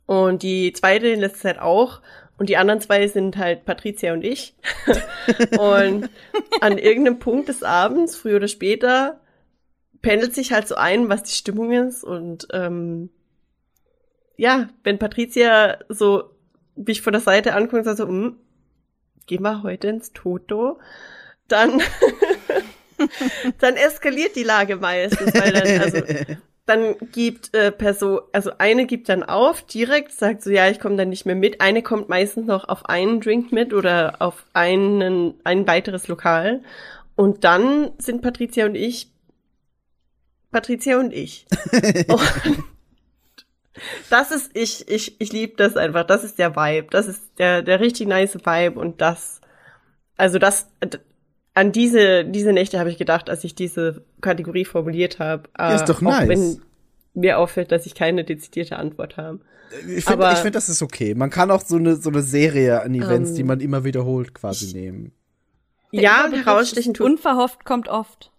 und die zweite in letzter Zeit auch. Und die anderen zwei sind halt Patricia und ich. und an irgendeinem Punkt des Abends, früher oder später, pendelt sich halt so ein, was die Stimmung ist. Und ähm, ja, wenn Patricia so mich von der Seite anguckt und sagt so, hm, gehen wir heute ins Toto, dann, dann eskaliert die Lage meistens, weil dann, also dann gibt äh, Person, also eine gibt dann auf direkt, sagt so, ja, ich komme dann nicht mehr mit. Eine kommt meistens noch auf einen Drink mit oder auf einen ein weiteres Lokal. Und dann sind Patricia und ich Patricia und ich. und das ist ich ich ich liebe das einfach. Das ist der Vibe. Das ist der der richtig nice Vibe und das also das an diese, diese Nächte habe ich gedacht, als ich diese Kategorie formuliert habe. Äh,
Ist doch nice.
Auch wenn mir auffällt, dass ich keine dezidierte Antwort habe.
Ich finde, find, das ist okay. Man kann auch so eine, so eine Serie an Events,
Ähm,
die man immer wiederholt, quasi nehmen.
Ja, herausstechen tut,
Unverhofft kommt oft.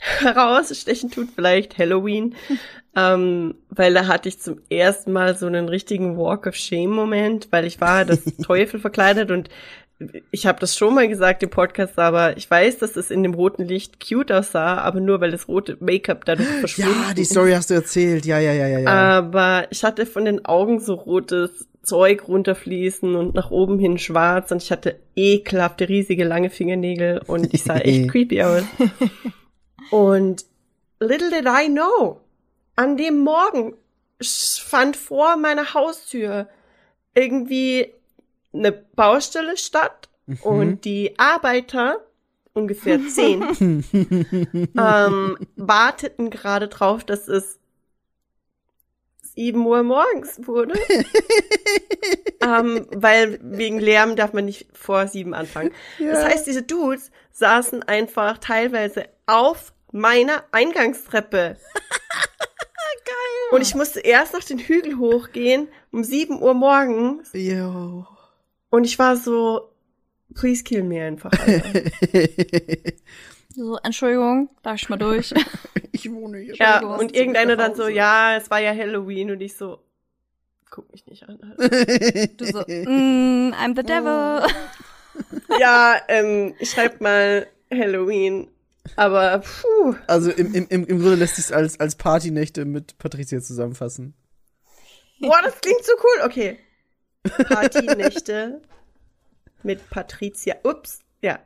herausstechen tut vielleicht Halloween, ähm, weil da hatte ich zum ersten Mal so einen richtigen Walk of Shame Moment, weil ich war das Teufel verkleidet und ich habe das schon mal gesagt im Podcast, aber ich weiß, dass es in dem roten Licht cute aussah, aber nur weil das rote Make-up dadurch verschwunden
Ja, die
ist.
Story hast du erzählt. Ja, ja, ja, ja, ja.
Aber ich hatte von den Augen so rotes Zeug runterfließen und nach oben hin schwarz und ich hatte ekelhafte, riesige, lange Fingernägel und ich sah echt creepy aus. Und little did I know, an dem Morgen fand vor meiner Haustür irgendwie eine Baustelle statt und die Arbeiter, ungefähr zehn, ähm, warteten gerade drauf, dass es 7 Uhr morgens wurde. ähm, weil wegen Lärm darf man nicht vor sieben anfangen. Das heißt, diese Dudes saßen einfach teilweise auf meiner Eingangstreppe. Geil. Und ich musste erst noch den Hügel hochgehen um 7 Uhr morgens
Yo.
und ich war so, please kill me einfach.
So, Entschuldigung, darf ich mal durch?
Ich wohne hier.
ja, und irgendeiner dann so, ja, es war ja Halloween und ich so, guck mich nicht an. Alter.
Du so, mm, I'm the devil.
ja, ähm, ich schreib mal Halloween, aber puh.
Also im, im, im im Grunde lässt sich als, als Partynächte mit Patricia zusammenfassen.
Boah, das klingt so cool. Okay. Partynächte mit Patricia. Ups. Ja.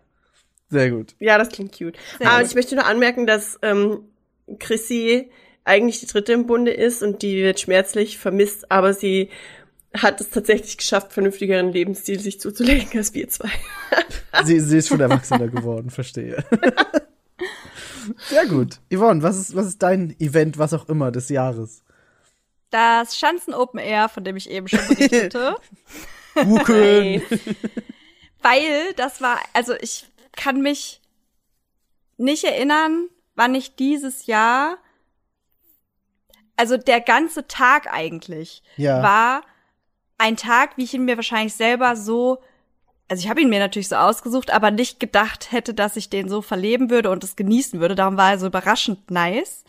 Sehr gut.
Ja, das klingt cute.
Sehr
Aber
gut.
ich möchte nur anmerken, dass ähm, Chrissy eigentlich die dritte im Bunde ist und die wird schmerzlich vermisst, aber sie hat es tatsächlich geschafft, vernünftigeren Lebensstil sich zuzulegen als wir zwei.
Sie, sie ist schon erwachsener geworden, verstehe. Sehr gut. Yvonne, was ist, was ist dein Event, was auch immer, des Jahres?
Das Schanzen Open Air, von dem ich eben schon berichtete.
Buken.
Weil das war, also ich kann mich nicht erinnern, wann ich dieses Jahr, also der ganze Tag eigentlich,
Ja.
war ein Tag, wie ich ihn mir wahrscheinlich selber so, also ich habe ihn mir natürlich so ausgesucht, aber nicht gedacht hätte, dass ich den so verleben würde und es genießen würde. Darum war er so überraschend nice,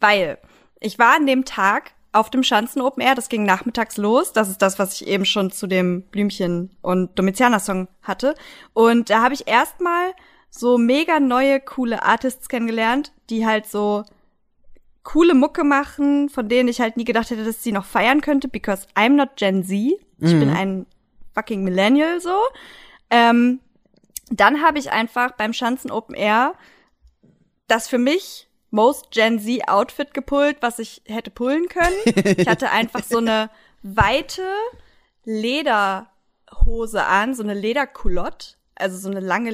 weil ich war an dem Tag auf dem Schanzen Open Air, das ging nachmittags los. Das ist das, was ich eben schon zu dem Blümchen und Domizianer Song hatte. Und da habe ich erstmal so mega neue, coole Artists kennengelernt, die halt so coole Mucke machen, von denen ich halt nie gedacht hätte, dass sie noch feiern könnte, because I'm not Gen Z. Ich bin ein fucking Millennial so. Ähm, dann habe ich einfach beim Schanzen Open Air das für mich most Gen Z Outfit gepullt, was ich hätte pullen können. Ich hatte einfach so eine weite Lederhose an, so eine Lederculotte, also so eine lange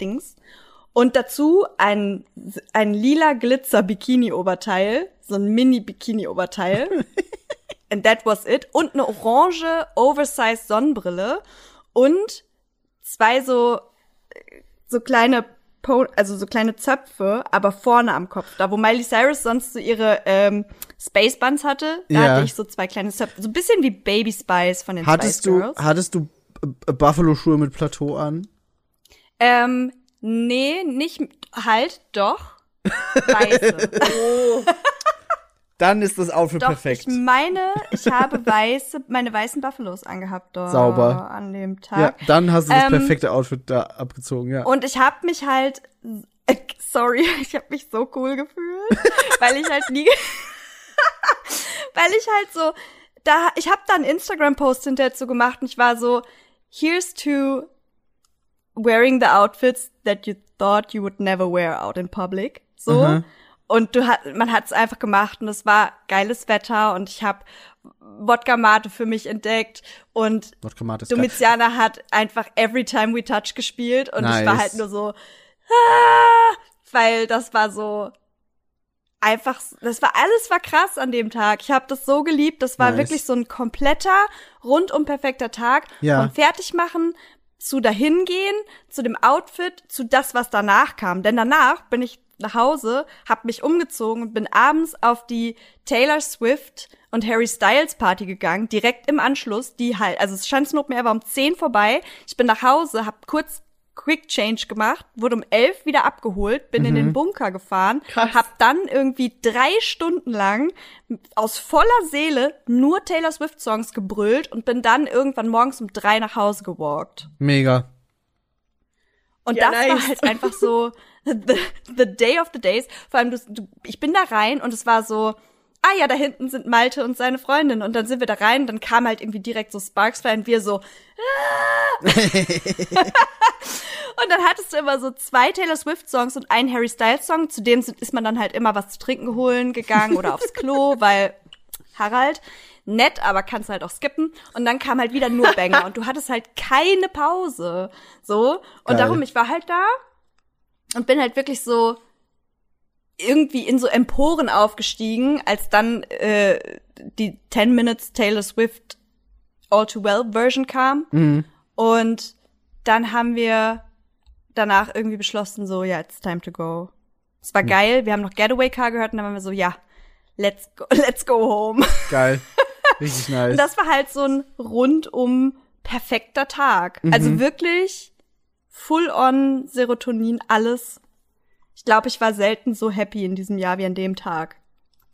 Lederdings. Und dazu ein, ein lila Glitzer Bikini Oberteil, so ein Mini Bikini Oberteil. And that was it. Und eine orange Oversized Sonnenbrille und zwei so, so kleine Po also so kleine Zöpfe, aber vorne am Kopf. Da, wo Miley Cyrus sonst so ihre ähm, Space Buns hatte, da
Ja.
hatte ich so zwei kleine Zöpfe. So ein bisschen wie Baby Spice von den
Hattest
Spice
du,
Girls.
hattest du äh, Buffalo-Schuhe mit Plateau an?
Ähm, nee, nicht, halt, doch. Weiße.
Dann ist das Outfit
doch,
perfekt.
ich meine, ich habe weiße, meine weißen Buffalos angehabt dort.
Sauber.
An dem
Ja,
Tag.
dann hast du das
Ähm,
perfekte Outfit da abgezogen, ja.
Und ich habe mich halt, äh, sorry, ich habe mich so cool gefühlt, weil ich halt nie, weil ich halt so, da, ich habe da einen Instagram-Post hinterher zu gemacht und ich war so, here's to wearing the outfits that you thought you would never wear out in public. So.
Aha.
Und du hat, man hat es einfach gemacht und es war geiles Wetter und ich habe Wodka Mate für mich entdeckt und
ist geil.
Domitiana hat einfach Every Time We Touch gespielt und ich war
Nice.
halt nur so, ah, weil das war so einfach, das war alles war krass an dem Tag. Ich habe das so geliebt. Das war
Nice.
wirklich so ein kompletter, rundum perfekter Tag
Ja.
vom Fertigmachen zu dahingehen, zu dem Outfit, zu das, was danach kam. Denn danach bin ich nach Hause, hab mich umgezogen und bin abends auf die Taylor Swift und Harry Styles Party gegangen, direkt im Anschluss, die halt, also es stand Snoop mehr war um 10 vorbei. Ich bin nach Hause, hab kurz Quick Change gemacht, wurde um 11 wieder abgeholt, bin in den Bunker gefahren,
Krass.
hab dann irgendwie drei Stunden lang aus voller Seele nur Taylor Swift Songs gebrüllt und bin dann irgendwann morgens um drei nach Hause gewalkt.
Mega.
Und
Ja,
das war
nice.
halt einfach so the, the day of the days. Vor allem, du, du, ich bin da rein und es war so, ah ja, da hinten sind Malte und seine Freundin. Und dann sind wir da rein und dann kam halt irgendwie direkt so Sparks frei und wir so, ah. Und dann hattest du immer so zwei Taylor Swift Songs und einen Harry Styles Song. Zudem ist man dann halt immer was zu trinken holen gegangen oder aufs Klo, weil Harald, nett, aber kannst halt auch skippen. Und dann kam halt wieder nur Banger und du hattest halt keine Pause. So. Und
Geil.
darum, ich war halt da und bin halt wirklich so irgendwie in so Emporen aufgestiegen, als dann äh, die 10 Minutes Taylor Swift All Too Well Version kam.
Mhm.
Und dann haben wir danach irgendwie beschlossen, so, ja, it's time to go. Es war geil, wir haben noch Getaway Car gehört und dann waren wir so, ja, let's go, let's go home.
Geil. Richtig nice.
Und das war halt so ein rundum perfekter Tag.
Mhm.
Also wirklich full on Serotonin, alles. Ich glaube, ich war selten so happy in diesem Jahr wie an dem Tag.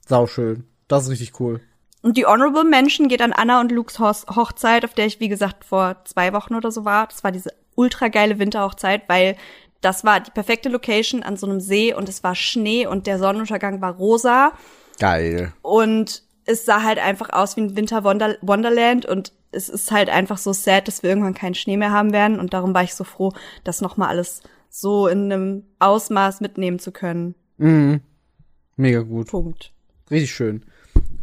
Sauschön. Das ist richtig cool.
Und die Honorable Mention geht an Anna und Lukes Hochzeit, auf der ich, wie gesagt, vor zwei Wochen oder so war. Das war diese ultra geile Winterhochzeit, weil das war die perfekte Location an so einem See und es war Schnee und der Sonnenuntergang war rosa
Geil.
und es sah halt einfach aus wie ein Winter Wonder Wonderland und es ist halt einfach so sad, dass wir irgendwann keinen Schnee mehr haben werden und darum war ich so froh, das nochmal alles so in einem Ausmaß mitnehmen zu können.
Mhm. Mega gut.
Punkt.
Richtig schön.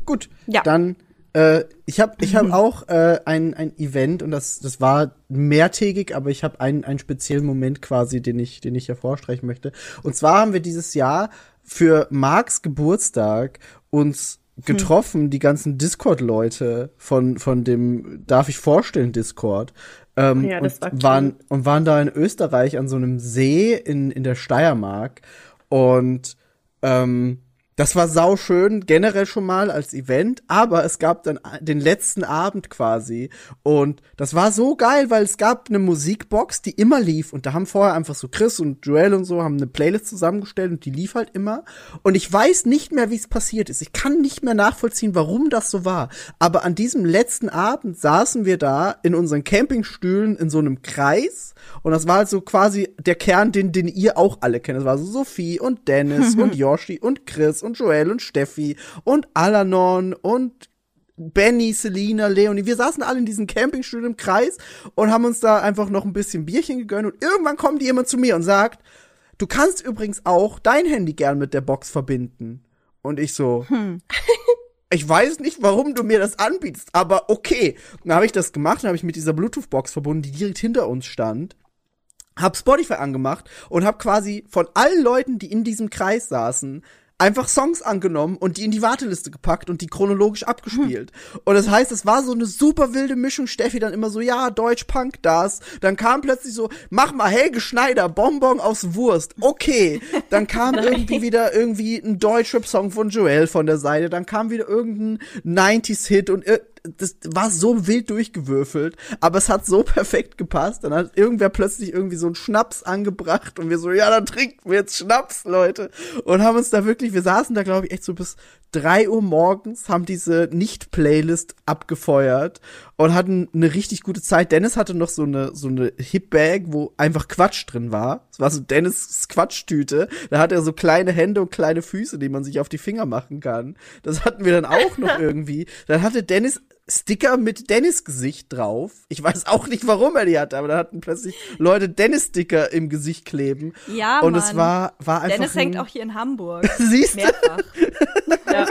Gut,
Ja.
dann äh, ich habe ich hab auch äh, ein, ein Event und das, das war mehrtägig, aber ich habe einen, einen speziellen Moment quasi, den ich, den ich hervorstreichen möchte. Und zwar haben wir dieses Jahr für Marks Geburtstag uns getroffen, die ganzen Discord-Leute von, von dem Darf ich vorstellen Discord. Ähm,
Ja, war
und
cool.
waren und waren da in Österreich an so einem See in, in der Steiermark. Und ähm, das war sau schön, generell schon mal als Event, aber es gab dann den letzten Abend quasi. Und das war so geil, weil es gab eine Musikbox, die immer lief. Und da haben vorher einfach so Chris und Joel und so haben eine Playlist zusammengestellt und die lief halt immer. Und ich weiß nicht mehr, wie es passiert ist. Ich kann nicht mehr nachvollziehen, warum das so war, aber an diesem letzten Abend saßen wir da in unseren Campingstühlen in so einem Kreis. Und das war halt so quasi der Kern, den, den ihr auch alle kennt. Das war so Sophie und Dennis und Yoshi und Chris und Joel und Steffi und Alanon und Benny, Selina, Leonie. Wir saßen alle in diesen Campingstühlen im Kreis und haben uns da einfach noch ein bisschen Bierchen gegönnt und irgendwann kommt jemand zu mir und sagt, du kannst übrigens auch dein Handy gern mit der Box verbinden. Und ich so, ich weiß nicht, warum du mir das anbietest, aber okay. Dann habe ich das gemacht, dann habe ich mit dieser Bluetooth-Box verbunden, die direkt hinter uns stand. Hab Spotify angemacht und hab quasi von allen Leuten, die in diesem Kreis saßen, einfach Songs angenommen und die in die Warteliste gepackt und die chronologisch abgespielt. Und das heißt, es war so eine super wilde Mischung. Steffi dann immer so, ja, Deutsch, Punk, das. Dann kam plötzlich so, mach mal Helge Schneider, Bonbon aus Wurst. Okay. Dann kam irgendwie wieder irgendwie ein Deutschrap-Song von Joel von der Seite. Dann kam wieder irgendein 90s-Hit und das war so wild durchgewürfelt, aber es hat so perfekt gepasst. Dann hat irgendwer plötzlich irgendwie so einen Schnaps angebracht und wir so, ja, dann trinken wir jetzt Schnaps, Leute. Und haben uns da wirklich, wir saßen da, glaube ich, echt so bis drei Uhr morgens, haben diese Nicht-Playlist abgefeuert und hatten eine richtig gute Zeit. Dennis hatte noch so eine, so eine Hip-Bag, wo einfach Quatsch drin war. Es war so Dennis' Quatschtüte. Da hat er so kleine Hände und kleine Füße, die man sich auf die Finger machen kann. Das hatten wir dann auch noch irgendwie. Dann hatte Dennis Sticker mit Dennis Gesicht drauf. Ich weiß auch nicht, warum er die hatte, aber da hatten plötzlich Leute Dennis Sticker im Gesicht kleben.
Ja,
und
Mann.
es war war einfach
Dennis hängt auch hier in Hamburg.
siehst du?
Mehrfach.
Ja,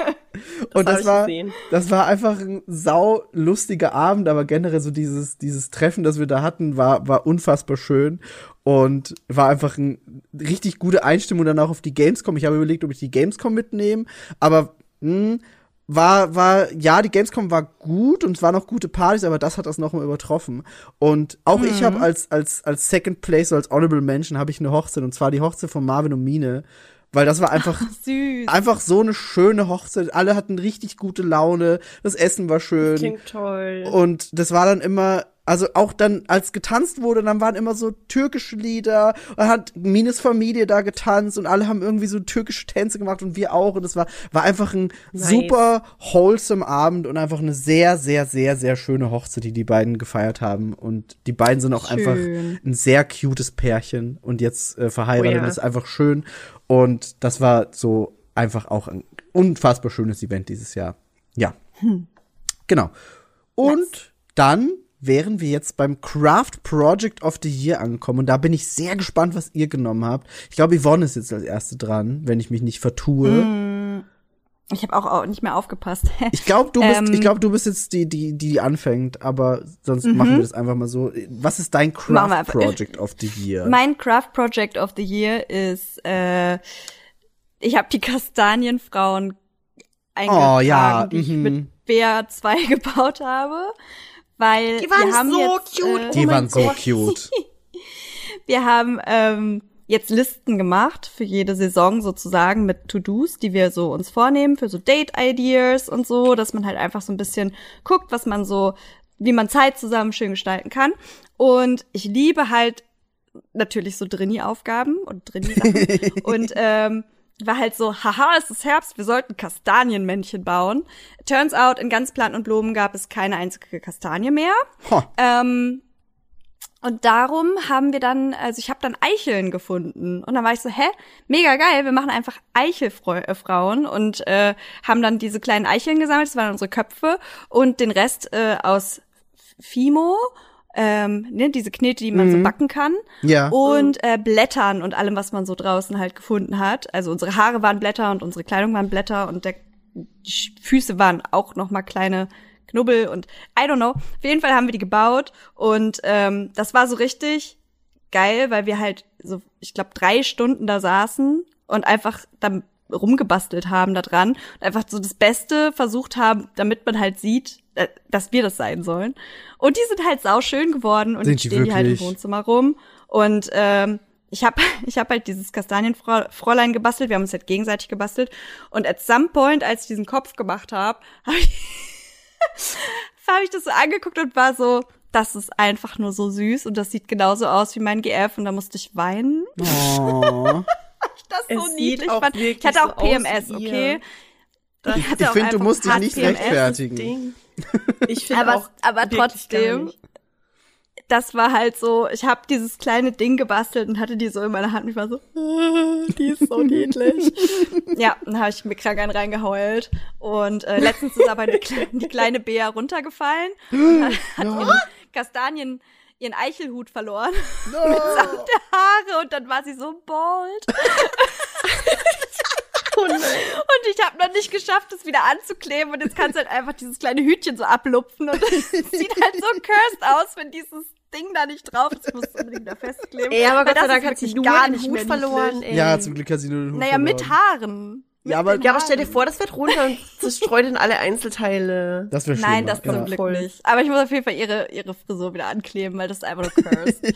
und das war
gesehen.
das war einfach ein sau lustiger Abend, aber generell so dieses dieses Treffen, das wir da hatten, war war unfassbar schön und war einfach eine richtig gute Einstimmung dann auch auf die Gamescom. Ich habe überlegt, ob ich die Gamescom mitnehme, aber mh, war war ja die Gamescom war gut und es waren auch gute Partys, aber das hat das nochmal übertroffen. Und auch ich habe als als als Second Place, als Honorable Mention, habe ich eine Hochzeit und zwar die Hochzeit von Marvin und Mine, weil das war einfach
Süß.
einfach so eine schöne Hochzeit. Alle hatten richtig gute Laune. Das Essen war schön.
Klingt toll.
Und das war dann immer, also auch dann, als getanzt wurde, dann waren immer so türkische Lieder. Und dann hat Mines Familie da getanzt und alle haben irgendwie so türkische Tänze gemacht und wir auch. Und es war, war einfach ein
Nice.
super wholesome Abend und einfach eine sehr, sehr, sehr, sehr schöne Hochzeit, die die beiden gefeiert haben. Und die beiden sind auch einfach
Schön.
ein sehr cutes Pärchen und jetzt äh, verheiratet.
Oh ja.
Das ist einfach schön. Und das war so einfach auch ein unfassbar schönes Event dieses Jahr. Ja. Genau. Und dann wären wir jetzt beim Craft Project of the Year angekommen. Und da bin ich sehr gespannt, was ihr genommen habt. Ich glaube, Yvonne ist jetzt als erste dran, wenn ich mich nicht vertue.
Ich habe auch au- nicht mehr aufgepasst.
Ich glaube, du bist,
Ähm.
ich glaube, du bist jetzt die, die, die anfängt, aber sonst machen wir das einfach mal so. Was ist dein
Mhm.
Craft
einfach.
Project of the Year?
Mein Craft Project of the Year ist, äh, ich habe die Kastanienfrauen eingetragen,
Oh, ja,
die ich
mhm.
mit Bär 2 gebaut habe. Weil
Die waren
wir haben
so
jetzt,
cute.
Äh,
die
Oh
waren so cute.
wir haben ähm, jetzt Listen gemacht für jede Saison sozusagen mit To-Dos, die wir so uns vornehmen für so Date-Ideas und so, dass man halt einfach so ein bisschen guckt, was man so, wie man Zeit zusammen schön gestalten kann. Und ich liebe halt natürlich so Drini-Aufgaben und Drini-Sachen. und ähm, war halt so, haha, es ist Herbst, wir sollten Kastanienmännchen bauen. Turns out, in ganz Plant und Blumen gab es keine einzige Kastanie mehr.
Ho.
Ähm, und darum haben wir dann, also ich habe dann Eicheln gefunden. Und dann war ich so, hä, mega geil, wir machen einfach Eichelfrauen und äh, haben dann diese kleinen Eicheln gesammelt, das waren unsere Köpfe und den Rest äh, aus Fimo, ähm, ne, diese Knete, die man so backen kann.
Ja.
Und äh, Blättern und allem, was man so draußen halt gefunden hat. Also unsere Haare waren Blätter und unsere Kleidung waren Blätter und der, die Füße waren auch noch mal kleine Knubbel und I don't know. Auf jeden Fall haben wir die gebaut und ähm, das war so richtig geil, weil wir halt so, ich glaube, drei Stunden da saßen und einfach dann rumgebastelt haben da dran und einfach so das Beste versucht haben, damit man halt sieht, äh, dass wir das sein sollen. Und die sind halt sauschön geworden und
Sind
jetzt
die
stehen die halt im? Wohnzimmer rum. Und ähm, ich habe ich hab halt dieses Kastanienfräulein gebastelt, wir haben uns halt gegenseitig gebastelt. Und at some point, als ich diesen Kopf gemacht habe, habe ich, hab ich das so angeguckt und war so, das ist einfach nur so süß und das sieht genauso aus wie mein GF und da musste ich weinen.
Oh.
Das
Es
so
sieht
niedlich fand. Ich hatte auch
so
PMS, okay?
Das
Ich
Ich finde, du musst dich nicht
PMS.
rechtfertigen.
Ich finde
aber,
auch
aber trotzdem, das war halt so, ich habe dieses kleine Ding gebastelt und hatte die so in meiner Hand und ich war so, "Ah, die ist so niedlich. ja, dann habe ich mir krank einen reingeheult und äh, letztens ist aber die, Kle die kleine Bea runtergefallen und hat, hat ihren Kastanien ihren Eichelhut verloren mitsamt der Haare und dann war sie so bald.
Nein.
Und ich habe noch nicht geschafft, es wieder anzukleben. Und jetzt kannst du halt einfach dieses kleine Hütchen so ablupfen. Und es sieht halt so cursed aus, wenn dieses Ding da nicht drauf ist. Ich muss es unbedingt da festkleben.
Ey, aber
Weil
Gott sei Dank hat sie nur
gar
den
nicht
Hut verloren, ey.
Ja, zum Glück hat sie nur den Hut
Naja, mit
verloren.
Haaren.
Ja, aber
Ja, aber stell dir vor, das wird runter und zerstreut in alle Einzelteile.
das wäre schön.
Nein, das
ja.
zum Glück
Voll.
nicht. Aber ich muss auf jeden Fall ihre, ihre Frisur wieder ankleben, weil das ist einfach nur cursed.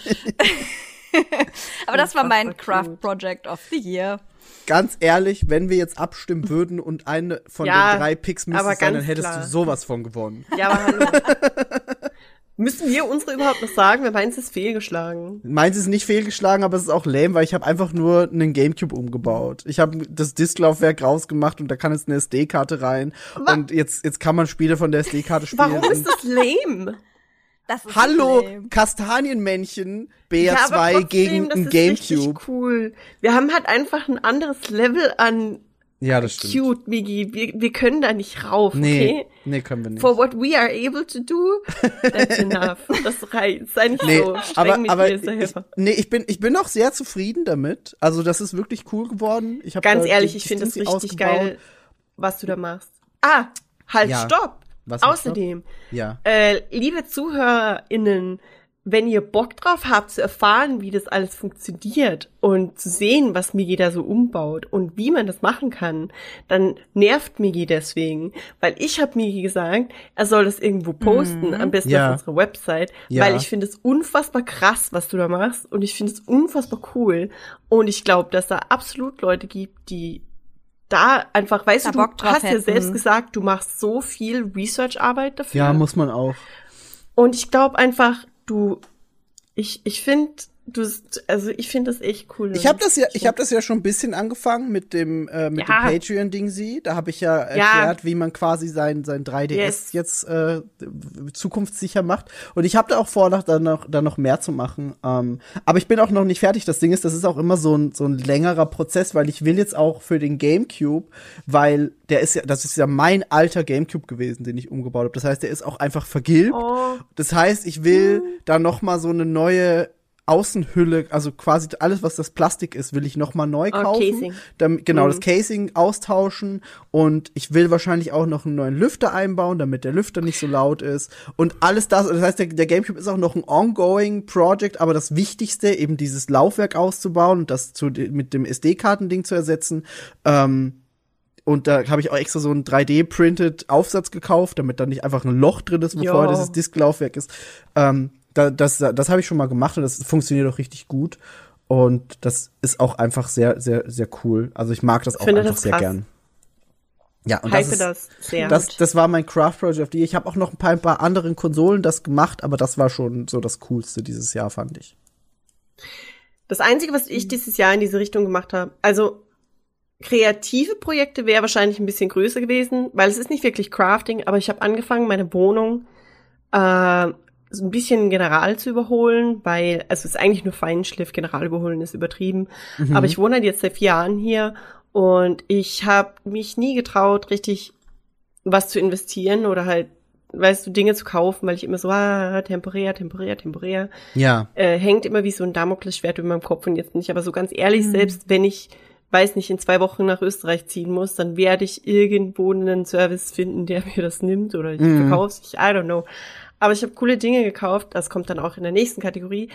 Aber das war mein Craft. Project of the Year.
Ganz ehrlich, wenn wir jetzt abstimmen würden und eine von
Ja,
den drei Picks müsste sein, dann hättest
klar.
du sowas von gewonnen.
Ja, aber hallo. Müssen wir unsere überhaupt noch sagen? Wer meins ist fehlgeschlagen?
Meins ist nicht fehlgeschlagen, aber es ist auch lame, weil ich habe einfach nur einen Gamecube umgebaut. Ich habe das Disklaufwerk rausgemacht und da kann jetzt eine SD-Karte rein. Und jetzt, jetzt kann man Spiele von der SD-Karte spielen.
Warum ist das lame?
Hallo. Kastanienmännchen BR2
ja,
gegen ein Gamecube.
cool. Wir haben halt einfach ein anderes Level an
Ja, das stimmt.
cute, Migi. Wir, wir können da nicht rauf,
Nee,
okay?
nee, können wir nicht.
For what we are able to do, that's enough. Das reicht. Sei nicht
Nee,
so streng
aber,
mit
aber
dir
ich, nee, ich bin, ich bin auch sehr zufrieden damit. Also, das ist wirklich cool geworden. Ich hab
Ganz ehrlich, ich finde es richtig
ausgebaut.
geil, was du da machst. Ah, halt,
Ja.
stopp.
Was
Außerdem,
Ja.
äh, liebe ZuhörerInnen, wenn ihr Bock drauf habt zu erfahren, wie das alles funktioniert und zu sehen, was Migi da so umbaut und wie man das machen kann, dann nervt Migi deswegen, weil ich habe Migi gesagt, er soll das irgendwo posten, am besten
Ja.
auf unserer Website,
Ja.
weil ich finde es unfassbar krass, was du da machst und ich finde es unfassbar cool und ich glaube, dass da absolut Leute gibt, die da einfach, weißt
Da
du,
Bock
du hast ja
hätten.
selbst gesagt, du machst so viel Research-Arbeit dafür.
Ja, muss man auch.
Und ich glaube einfach, du, ich, ich finde, du, also ich finde das echt cool.
Ich habe das ja, ich habe das ja schon ein bisschen angefangen mit dem äh, mit
Ja.
dem Patreon Ding sie. Da habe ich ja erklärt, wie man quasi sein sein 3DS
Yes.
jetzt äh, zukunftssicher macht. Und ich habe da auch vor, dann noch dann noch mehr zu machen. Ähm, aber ich bin auch noch nicht fertig. Das Ding ist, das ist auch immer so ein so ein längerer Prozess, weil ich will jetzt auch für den GameCube, weil der ist ja, das ist ja mein alter GameCube gewesen, den ich umgebaut habe. Das heißt, der ist auch einfach vergilbt.
Oh.
Das heißt, ich will da noch mal so eine neue Außenhülle, also quasi alles, was das Plastik ist, will ich noch mal neu
Oh,
kaufen.
Casing.
Damit, genau,
Mhm.
das Casing austauschen und ich will wahrscheinlich auch noch einen neuen Lüfter einbauen, damit der Lüfter nicht so laut ist und alles das. Das heißt, der, der GameCube ist auch noch ein ongoing Project, aber das Wichtigste, eben dieses Laufwerk auszubauen und das zu, mit dem SD-Kartending zu ersetzen. Ähm, und da habe ich auch extra so einen 3D-printed Aufsatz gekauft, damit da nicht einfach ein Loch drin ist, wo vorher dieses Disklaufwerk ist. Ähm, da, das das habe ich schon mal gemacht und das funktioniert auch richtig gut. Und das ist auch einfach sehr, sehr, sehr cool. Also ich mag das auch
Finde
einfach
das
sehr gern. Ja, und das, ist,
das sehr.
das, das war mein Craft Project of the Year. Ich habe auch noch ein paar, ein paar anderen Konsolen das gemacht, aber das war schon so das Coolste dieses Jahr, fand ich.
Das Einzige, was ich dieses Jahr in diese Richtung gemacht habe, also kreative Projekte wäre wahrscheinlich ein bisschen größer gewesen, weil es ist nicht wirklich Crafting, aber ich habe angefangen, meine Wohnung äh, so ein bisschen general zu überholen, weil also es ist eigentlich nur Feinschliff, general überholen ist übertrieben. Aber ich wohne halt jetzt seit vier Jahren hier und ich habe mich nie getraut, richtig was zu investieren oder halt, weißt du, Dinge zu kaufen, weil ich immer so, ah, temporär, temporär, temporär
Ja.
äh, hängt immer wie so ein Damoklesschwert über meinem Kopf und jetzt nicht. Aber so ganz ehrlich, selbst wenn ich, weiß nicht, in zwei Wochen nach Österreich ziehen muss, dann werde ich irgendwo einen Service finden, der mir das nimmt oder ich
Mhm.
verkaufe ich, I don't know. Aber ich habe coole Dinge gekauft, das kommt dann auch in der nächsten Kategorie.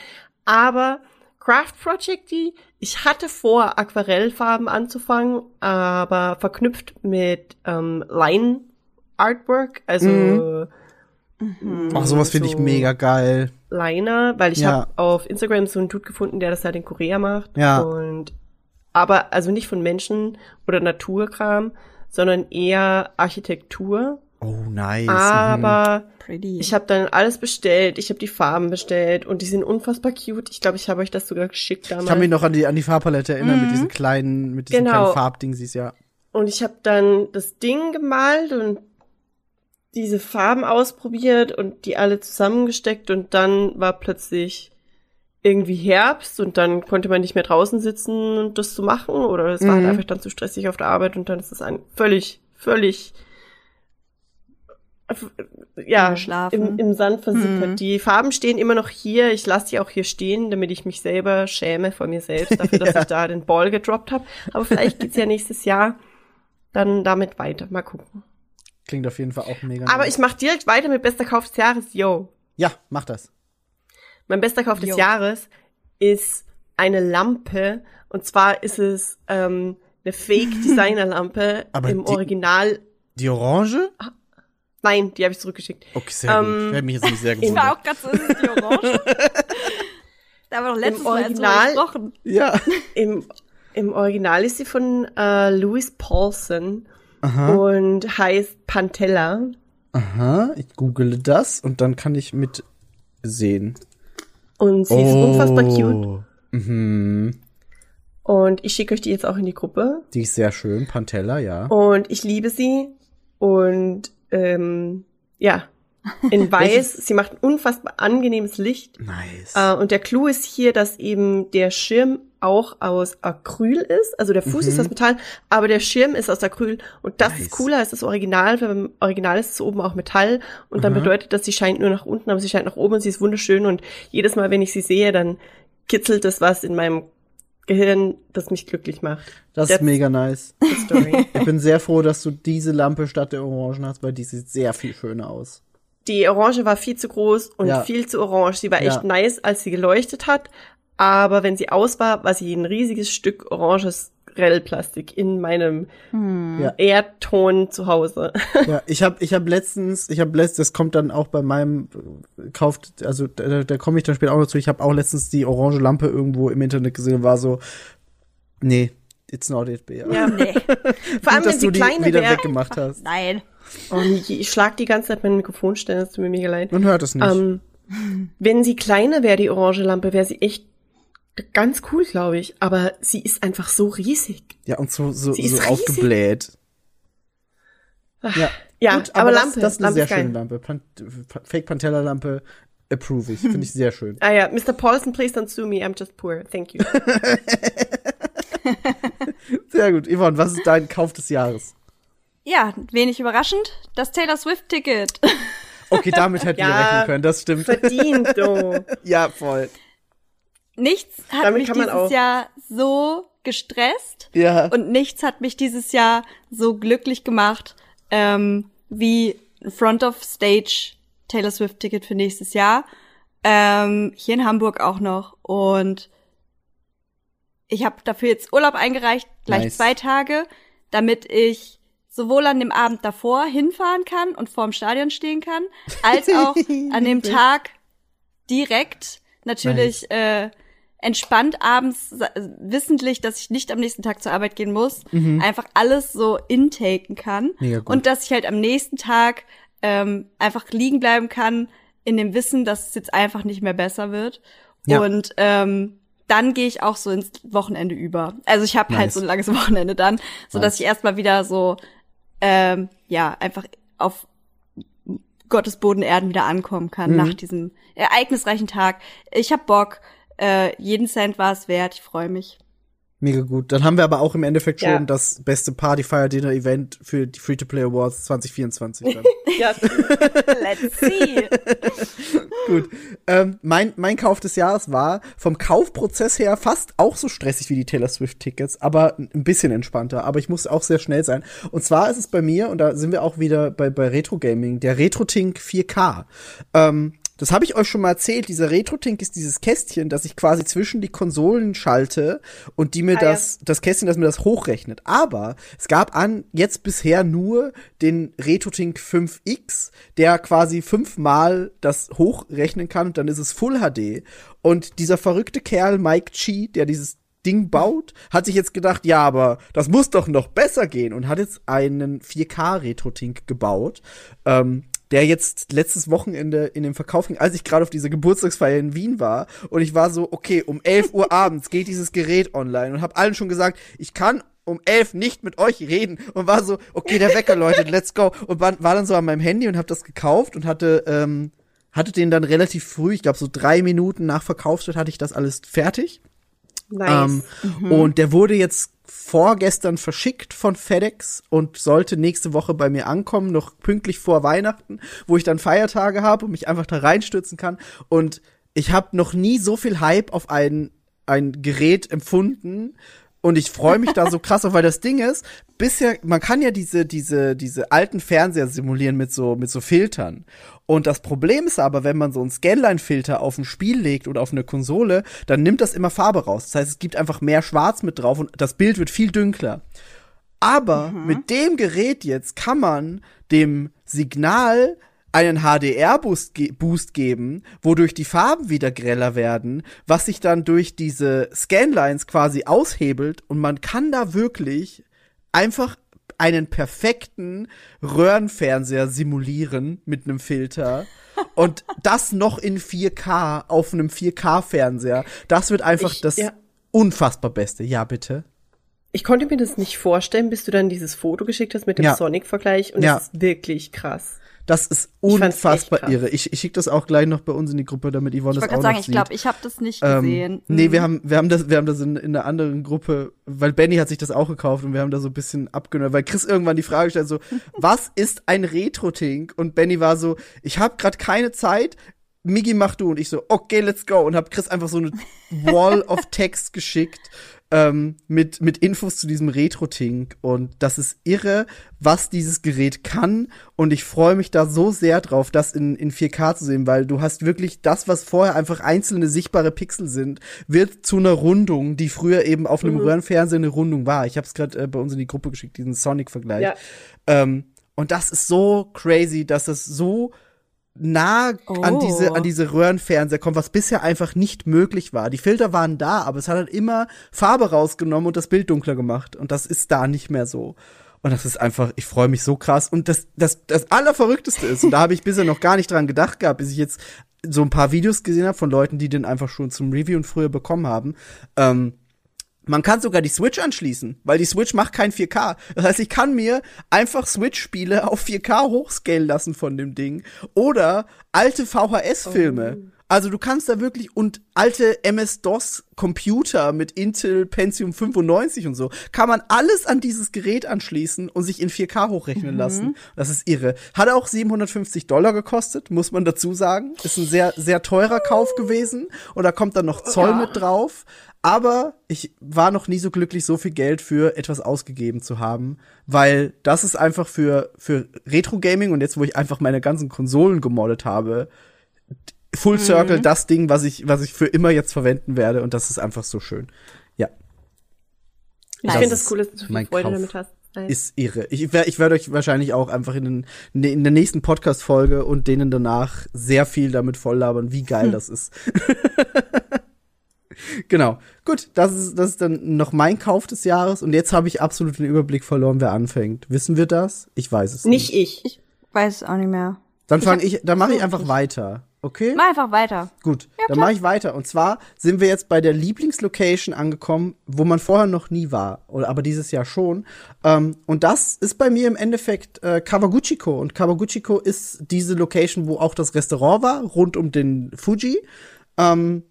Aber Craft Project, die, ich hatte vor, Aquarellfarben anzufangen, aber verknüpft mit ähm, Line Artwork, also
Mhm. Ach, sowas finde ich
so-
mega geil.
Liner, weil ich
Ja.
habe auf Instagram so einen Dude gefunden, der das halt in Korea macht.
Ja.
Und aber also nicht von Menschen oder Naturkram, sondern eher Architektur.
Oh, nice. Mhm.
Aber
Pretty.
ich habe dann alles bestellt, ich habe die Farben bestellt und die sind unfassbar cute. Ich glaube, ich habe euch das sogar geschickt damals.
Ich kann mich noch an die, an die Farbpalette erinnern mit diesen kleinen, mit diesen
Genau.
kleinen Farbdingsies, ja.
Und ich habe dann das Ding gemalt und diese Farben ausprobiert und die alle zusammengesteckt und dann war plötzlich irgendwie Herbst und dann konnte man nicht mehr draußen sitzen und das zu machen oder es war halt
Mhm.
einfach dann zu stressig auf der Arbeit und dann ist es ein völlig, völlig ja, im, im Sand versickert.
Mhm.
Die Farben stehen immer noch hier. Ich lasse die auch hier stehen, damit ich mich selber schäme vor mir selbst dafür, dass
Ja.
ich da den Ball gedroppt habe. Aber vielleicht geht's ja nächstes Jahr dann damit weiter. Mal gucken.
Klingt auf jeden Fall auch mega.
Aber
nice.
ich mache direkt weiter mit bester Kauf des Jahres. Yo.
Ja, mach das.
Mein bester Kauf des
Jo.
Jahres ist eine Lampe. Und zwar ist es ähm, eine Fake-Designer-Lampe
Aber
im
die-
Original.
Die Orange?
Nein, die habe ich zurückgeschickt.
Okay, sehr gut.
Ähm,
Hätte mich jetzt nicht sehr
Ich war auch gerade so, ist die Orange? da haben wir doch letztes Mal drüber
Original-
gesprochen.
Ja.
Im, Im Original ist sie von äh, Louis Paulson und heißt Pantella.
Aha, ich google das und dann kann ich mit sehen.
Und sie ist unfassbar cute.
Mhm.
Und ich schicke euch die jetzt auch in die Gruppe.
Die ist sehr schön. Pantella, ja.
Und ich liebe sie. Und ähm, ja, in weiß. sie macht ein unfassbar angenehmes Licht.
Nice.
Äh, und der Clou ist hier, dass eben der Schirm auch aus Acryl ist. Also der Fuß ist aus Metall, aber der Schirm ist aus Acryl. Und das
Nice.
ist cooler als das Original, weil beim Original ist es oben auch Metall. Und dann bedeutet das, sie scheint nur nach unten, aber sie scheint nach oben und sie ist wunderschön. Und jedes Mal, wenn ich sie sehe, dann kitzelt es was in meinem Gehirn, das mich glücklich macht.
das ist
That's
mega nice. Ich bin sehr froh, dass du diese Lampe statt der Orangen hast, weil die sieht sehr viel schöner aus.
Die Orange war viel zu groß und
Ja.
viel zu orange. Sie war echt
Ja.
nice, als sie geleuchtet hat. Aber wenn sie aus war, war sie ein riesiges Stück oranges Grellplastik in meinem
Ja.
Erdton zu Hause.
Ja, ich habe ich hab letztens, ich habe letztens, das kommt dann auch bei meinem äh, kauft, also da, da komme ich dann später auch noch zu. Ich habe auch letztens die orange Lampe irgendwo im Internet gesehen und war so, nee, it's not it, Bea.
Ja,
Nee,
Vor allem,
Gut, dass
wenn sie
du die
kleine
wieder
wäre.
weggemacht hast.
nein.
Oh, ich schlag die ganze Zeit mein Mikrofon stellen, das tut mir mega leid.
Man hört es nicht.
Ähm, wenn sie kleiner wäre, die orange Lampe, wäre sie echt ganz cool, glaube ich. Aber sie ist einfach so riesig.
ja, und so, so,
sie
so aufgebläht. Ja,
Ja,
Gut,
aber
das,
Lampe,
das ist eine
Lampe
sehr schöne Lampe. Pan Pa- Fake Pantella Lampe approve ich. Finde ich sehr schön.
Ah ja, Mr. Paulson, please don't sue me, I'm just poor. Thank you.
Sehr gut. Yvonne, was ist dein Kauf des Jahres?
Ja, wenig überraschend, das Taylor Swift-Ticket.
Okay, damit hätten wir
Ja,
rechnen können, das stimmt.
Verdient, du.
Ja, voll.
Nichts hat
Damit
mich dieses
auch-
Jahr so gestresst
Ja.
und nichts hat mich dieses Jahr so glücklich gemacht ähm, wie ein Front of Stage Taylor Swift Ticket für nächstes Jahr. Ähm, hier in Hamburg auch noch und ich habe dafür jetzt Urlaub eingereicht, gleich
Nice.
zwei Tage, damit ich sowohl an dem Abend davor hinfahren kann und vorm Stadion stehen kann, als auch an dem Tag direkt natürlich äh, entspannt abends wissentlich, dass ich nicht am nächsten Tag zur Arbeit gehen muss, einfach alles so intaken kann
Mhm. Mega gut.
und dass ich halt am nächsten Tag ähm, einfach liegen bleiben kann in dem Wissen, dass es jetzt einfach nicht mehr besser wird
Ja.
und ähm, dann gehe ich auch so ins Wochenende über. Also ich habe halt
Nice.
so ein langes Wochenende dann, so dass
Nice.
ich erstmal wieder so ähm, ja einfach auf Gottes Boden Erden wieder ankommen kann
Mhm.
nach diesem ereignisreichen Tag. Ich hab Bock, äh, jeden Cent war es wert. Ich freue mich.
Mega gut. Dann haben wir aber auch im Endeffekt schon
Ja.
das beste Party Fire Dinner Event für die Free-to-Play Awards 2024 dann.
Ja,
Let's see.
Gut. Ähm, mein, mein Kauf des Jahres war vom Kaufprozess her fast auch so stressig wie die Taylor Swift-Tickets, aber ein bisschen entspannter. Aber ich muss auch sehr schnell sein. Und zwar ist es bei mir, und da sind wir auch wieder bei, bei Retro Gaming, der RetroTink 4K. Ähm, das habe ich euch schon mal erzählt. Dieser RetroTink ist dieses Kästchen, das ich quasi zwischen die Konsolen schalte und die mir
Ah, ja.
das, das Kästchen, das mir das hochrechnet. Aber es gab an jetzt bisher nur den RetroTink 5X, der quasi fünfmal das hochrechnen kann und dann ist es Full HD. Und dieser verrückte Kerl Mike Chi, der dieses Ding baut, hat sich jetzt gedacht, ja, aber das muss doch noch besser gehen und hat jetzt einen 4K RetroTink gebaut. Ähm, der jetzt letztes Wochenende in den Verkauf ging, als ich gerade auf dieser Geburtstagsfeier in Wien war. Und ich war so, okay, um 11 Uhr abends geht dieses Gerät online und habe allen schon gesagt, ich kann um 11 nicht mit euch reden. Und war so, okay, der Wecker läutet, let's go. Und war, war dann so an meinem Handy und habe das gekauft und hatte, ähm, hatte den dann relativ früh, ich glaube so drei Minuten nach Verkaufsstart hatte ich das alles fertig.
nice.
Ähm, Und der wurde jetzt vorgestern verschickt von FedEx und sollte nächste Woche bei mir ankommen, noch pünktlich vor Weihnachten, wo ich dann Feiertage habe und mich einfach da reinstürzen kann. Und ich habe noch nie so viel Hype auf ein, ein Gerät empfunden, Und ich freue mich da so krass auf, weil das Ding ist, bisher, man kann ja diese, diese, diese alten Fernseher simulieren mit so, mit so Filtern. Und das Problem ist aber, wenn man so einen Scanline-Filter auf ein Spiel legt oder auf eine Konsole, dann nimmt das immer Farbe raus. Das heißt, es gibt einfach mehr Schwarz mit drauf und das Bild wird viel dunkler. Aber mit dem Gerät jetzt kann man dem Signal einen HDR-Boost ge Boost geben, wodurch die Farben wieder greller werden, was sich dann durch diese Scanlines quasi aushebelt und man kann da wirklich einfach einen perfekten Röhrenfernseher simulieren mit einem Filter. Und das noch in 4K auf einem 4K-Fernseher. Das wird einfach
Ich-
das
ja.
unfassbar Beste. Ja, bitte.
Ich konnte mir das nicht vorstellen, bis du dann dieses Foto geschickt hast mit dem
Ja.
Sonic-Vergleich und
Ja.
das ist wirklich krass.
Das ist
Ich
unfassbar
krass.
irre. Ich, ich schicke das auch gleich noch bei uns in die Gruppe, damit Yvonne
Ich
das
wollte
auch
gerade sagen,
noch
ich
sieht.
glaube, ich habe das nicht
Ähm,
gesehen.
nee,
Mhm.
wir haben, wir haben das, wir haben das in, in einer anderen Gruppe, weil Benny hat sich das auch gekauft und wir haben da so ein bisschen abgenommen, weil Chris irgendwann die Frage stellt so, was ist ein Retro-Tink? Und Benny war so, ich habe gerade keine Zeit, Migi mach du und ich so, okay, let's go und hab Chris einfach so eine Wall of Text geschickt ähm, mit mit Infos zu diesem Retro-Tink und das ist irre, was dieses Gerät kann und ich freue mich da so sehr drauf, das in in 4K zu sehen, weil du hast wirklich das, was vorher einfach einzelne sichtbare Pixel sind, wird zu einer Rundung, die früher eben auf einem Röhrenfernseher eine Rundung war. Ich habe es gerade äh, bei uns in die Gruppe geschickt, diesen Sonic-Vergleich.
Ja.
Ähm, und das ist so crazy, dass es so nah an
Oh.
diese an diese Röhrenfernseher kommt, was bisher einfach nicht möglich war. Die Filter waren da, aber es hat halt immer Farbe rausgenommen und das Bild dunkler gemacht und das ist da nicht mehr so. Und das ist einfach, ich freue mich so krass und das das das allerverrückteste ist und da habe ich bisher noch gar nicht dran gedacht gehabt, bis ich jetzt so ein paar Videos gesehen habe von Leuten, die den einfach schon zum Review und früher bekommen haben. Ähm, man kann sogar die Switch anschließen, weil die Switch macht kein 4K. Das heißt, ich kann mir einfach Switch-Spiele auf 4K hochscalen lassen von dem Ding. Oder alte VHS-Filme. Also du kannst da wirklich und alte MS-DOS-Computer mit Intel Pentium 95 und so, kann man alles an dieses Gerät anschließen und sich in 4K hochrechnen lassen. Das ist irre. Hat auch 750 Dollar gekostet, muss man dazu sagen. Ist ein sehr, sehr teurer Kauf gewesen. Und da kommt dann noch Zoll mit drauf. Aber ich war noch nie so glücklich, so viel Geld für etwas ausgegeben zu haben, weil das ist einfach für, für Retro-Gaming und jetzt, wo ich einfach meine ganzen Konsolen gemoddet habe, Full Circle das Ding, was ich, was ich für immer jetzt verwenden werde und das ist einfach so schön. Ja.
Ich finde das cool, dass du so viel Freude
Kauf.
damit hast.
Ist irre. Ich werde ich werd euch wahrscheinlich auch einfach in, den, in der nächsten Podcast-Folge und denen danach sehr viel damit volllabern, wie geil das ist. genau. Gut, das ist, das ist dann noch mein Kauf des Jahres und jetzt habe ich absolut den Überblick verloren, wer anfängt. Wissen wir das? Ich weiß es nicht.
Nicht ich.
Weiß es auch nicht mehr.
Dann fange ich, dann mache ich einfach weiter. Okay?
Mach einfach weiter.
Gut, dann mache ich weiter. Und zwar sind wir jetzt bei der Lieblingslocation angekommen, wo man vorher noch nie war, oder aber dieses Jahr schon. Ähm, und das ist bei mir im Endeffekt äh, Kawaguchiko. Und Kawaguchiko ist diese Location, wo auch das Restaurant war, rund um den Fuji. Ähm,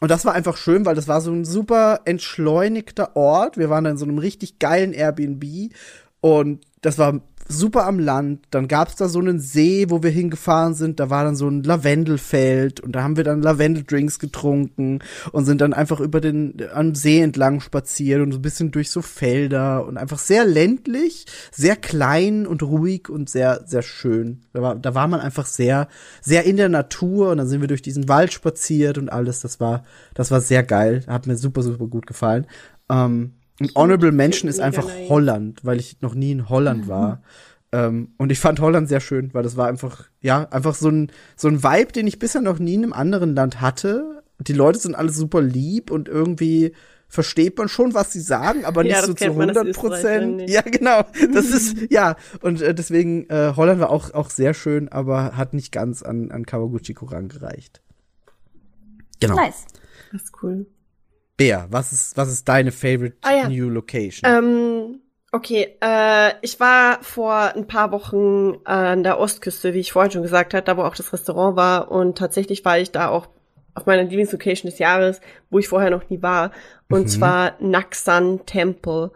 und das war einfach schön, weil das war so ein super entschleunigter Ort. Wir waren da in so einem richtig geilen Airbnb und das war super am Land. Dann gab's da so einen See, wo wir hingefahren sind. Da war dann so ein Lavendelfeld und da haben wir dann Lavendeldrinks getrunken und sind dann einfach über den am See entlang spaziert und so ein bisschen durch so Felder und einfach sehr ländlich, sehr klein und ruhig und sehr sehr schön. Da war, da war man einfach sehr sehr in der Natur und dann sind wir durch diesen Wald spaziert und alles. Das war das war sehr geil. Hat mir super super gut gefallen. Ähm, und Honorable Mention ist einfach
nice.
Holland, weil ich noch nie in Holland war. Ähm, und ich fand Holland sehr schön, weil das war einfach, ja, einfach so ein, so ein Vibe, den ich bisher noch nie in einem anderen Land hatte. Die Leute sind alle super lieb und irgendwie versteht man schon, was sie sagen, aber nicht
Ja,
so zu
kennt man als
100 Prozent. Ja, genau. Das ist, ja. Und äh, deswegen, äh, Holland war auch, auch sehr schön, aber hat nicht ganz an, an Kawaguchiko rangereicht. Genau.
Nice.
Das ist cool.
Bea, was ist, was ist deine favorite
Ah, ja.
new location?
Ähm, okay, äh, ich war vor ein paar Wochen an der Ostküste, wie ich vorhin schon gesagt habe, da wo auch das Restaurant war. Und tatsächlich war ich da auch auf meiner Lieblingslocation des Jahres, wo ich vorher noch nie war. Und
Mhm.
zwar Naksan Temple.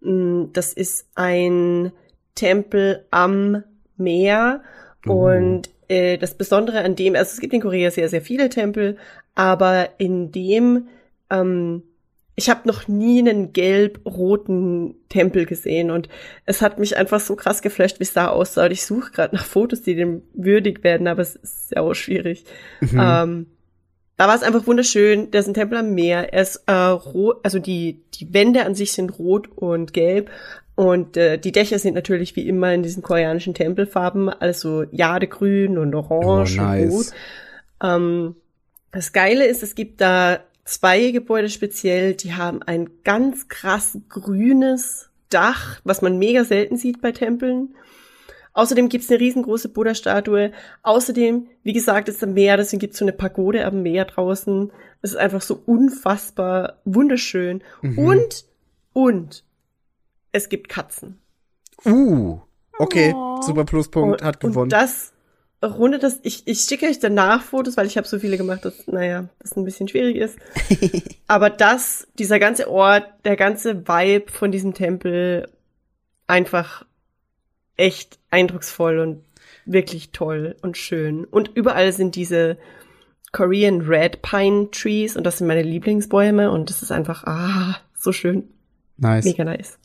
Mm, Das ist ein Tempel am Meer. Und äh, das Besondere an dem, also es gibt in Korea sehr, sehr viele Tempel, aber in dem ähm, ich habe noch nie einen gelb-roten Tempel gesehen und es hat mich einfach so krass geflasht, wie es da aussah. Und ich suche gerade nach Fotos, die dem würdig werden, aber es ist ja auch schwierig. Ähm, da war es einfach wunderschön. Der ist ein Tempel am Meer. Er ist äh, rot, also die die Wände an sich sind rot und gelb und äh, die Dächer sind natürlich wie immer in diesen koreanischen Tempelfarben, also Jadegrün und Orange
Oh, nice.
und Rot. Ähm, das Geile ist, es gibt da zwei Gebäude speziell, die haben ein ganz krass grünes Dach, was man mega selten sieht bei Tempeln. Außerdem gibt's eine riesengroße Buddha-Statue. Außerdem, wie gesagt, ist am Meer, deswegen gibt's so eine Pagode am Meer draußen. Es ist einfach so unfassbar wunderschön. Und, und, es gibt Katzen.
Uh, okay, super Pluspunkt, hat gewonnen.
Und das rundet das, ich, ich schicke euch danach Fotos, weil ich habe so viele gemacht, dass, naja, das ein bisschen schwierig ist. Aber das, dieser ganze Ort, der ganze Vibe von diesem Tempel, einfach echt eindrucksvoll und wirklich toll und schön. Und überall sind diese Korean Red Pine Trees und das sind meine Lieblingsbäume und das ist einfach, ah, so schön.
nice.
Mega nice.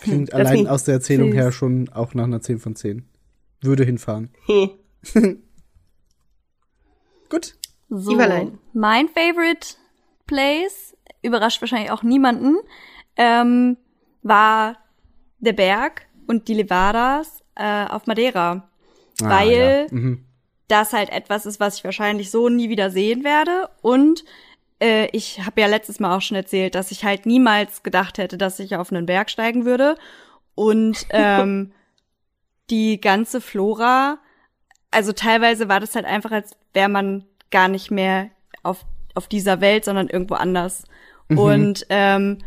Klingt
That's
allein aus der Erzählung
Süß.
her schon auch nach einer 10 von 10. Würde hinfahren. Gut.
So, mein favorite place, überrascht wahrscheinlich auch niemanden, ähm, war der Berg und die Levadas äh, auf Madeira.
Ah,
weil
ja. mhm.
das halt etwas ist, was ich wahrscheinlich so nie wieder sehen werde. Und äh, ich habe ja letztes Mal auch schon erzählt, dass ich halt niemals gedacht hätte, dass ich auf einen Berg steigen würde. Und ähm, die ganze Flora, also teilweise war das halt einfach, als wäre man gar nicht mehr auf, auf dieser Welt, sondern irgendwo anders. Und ähm,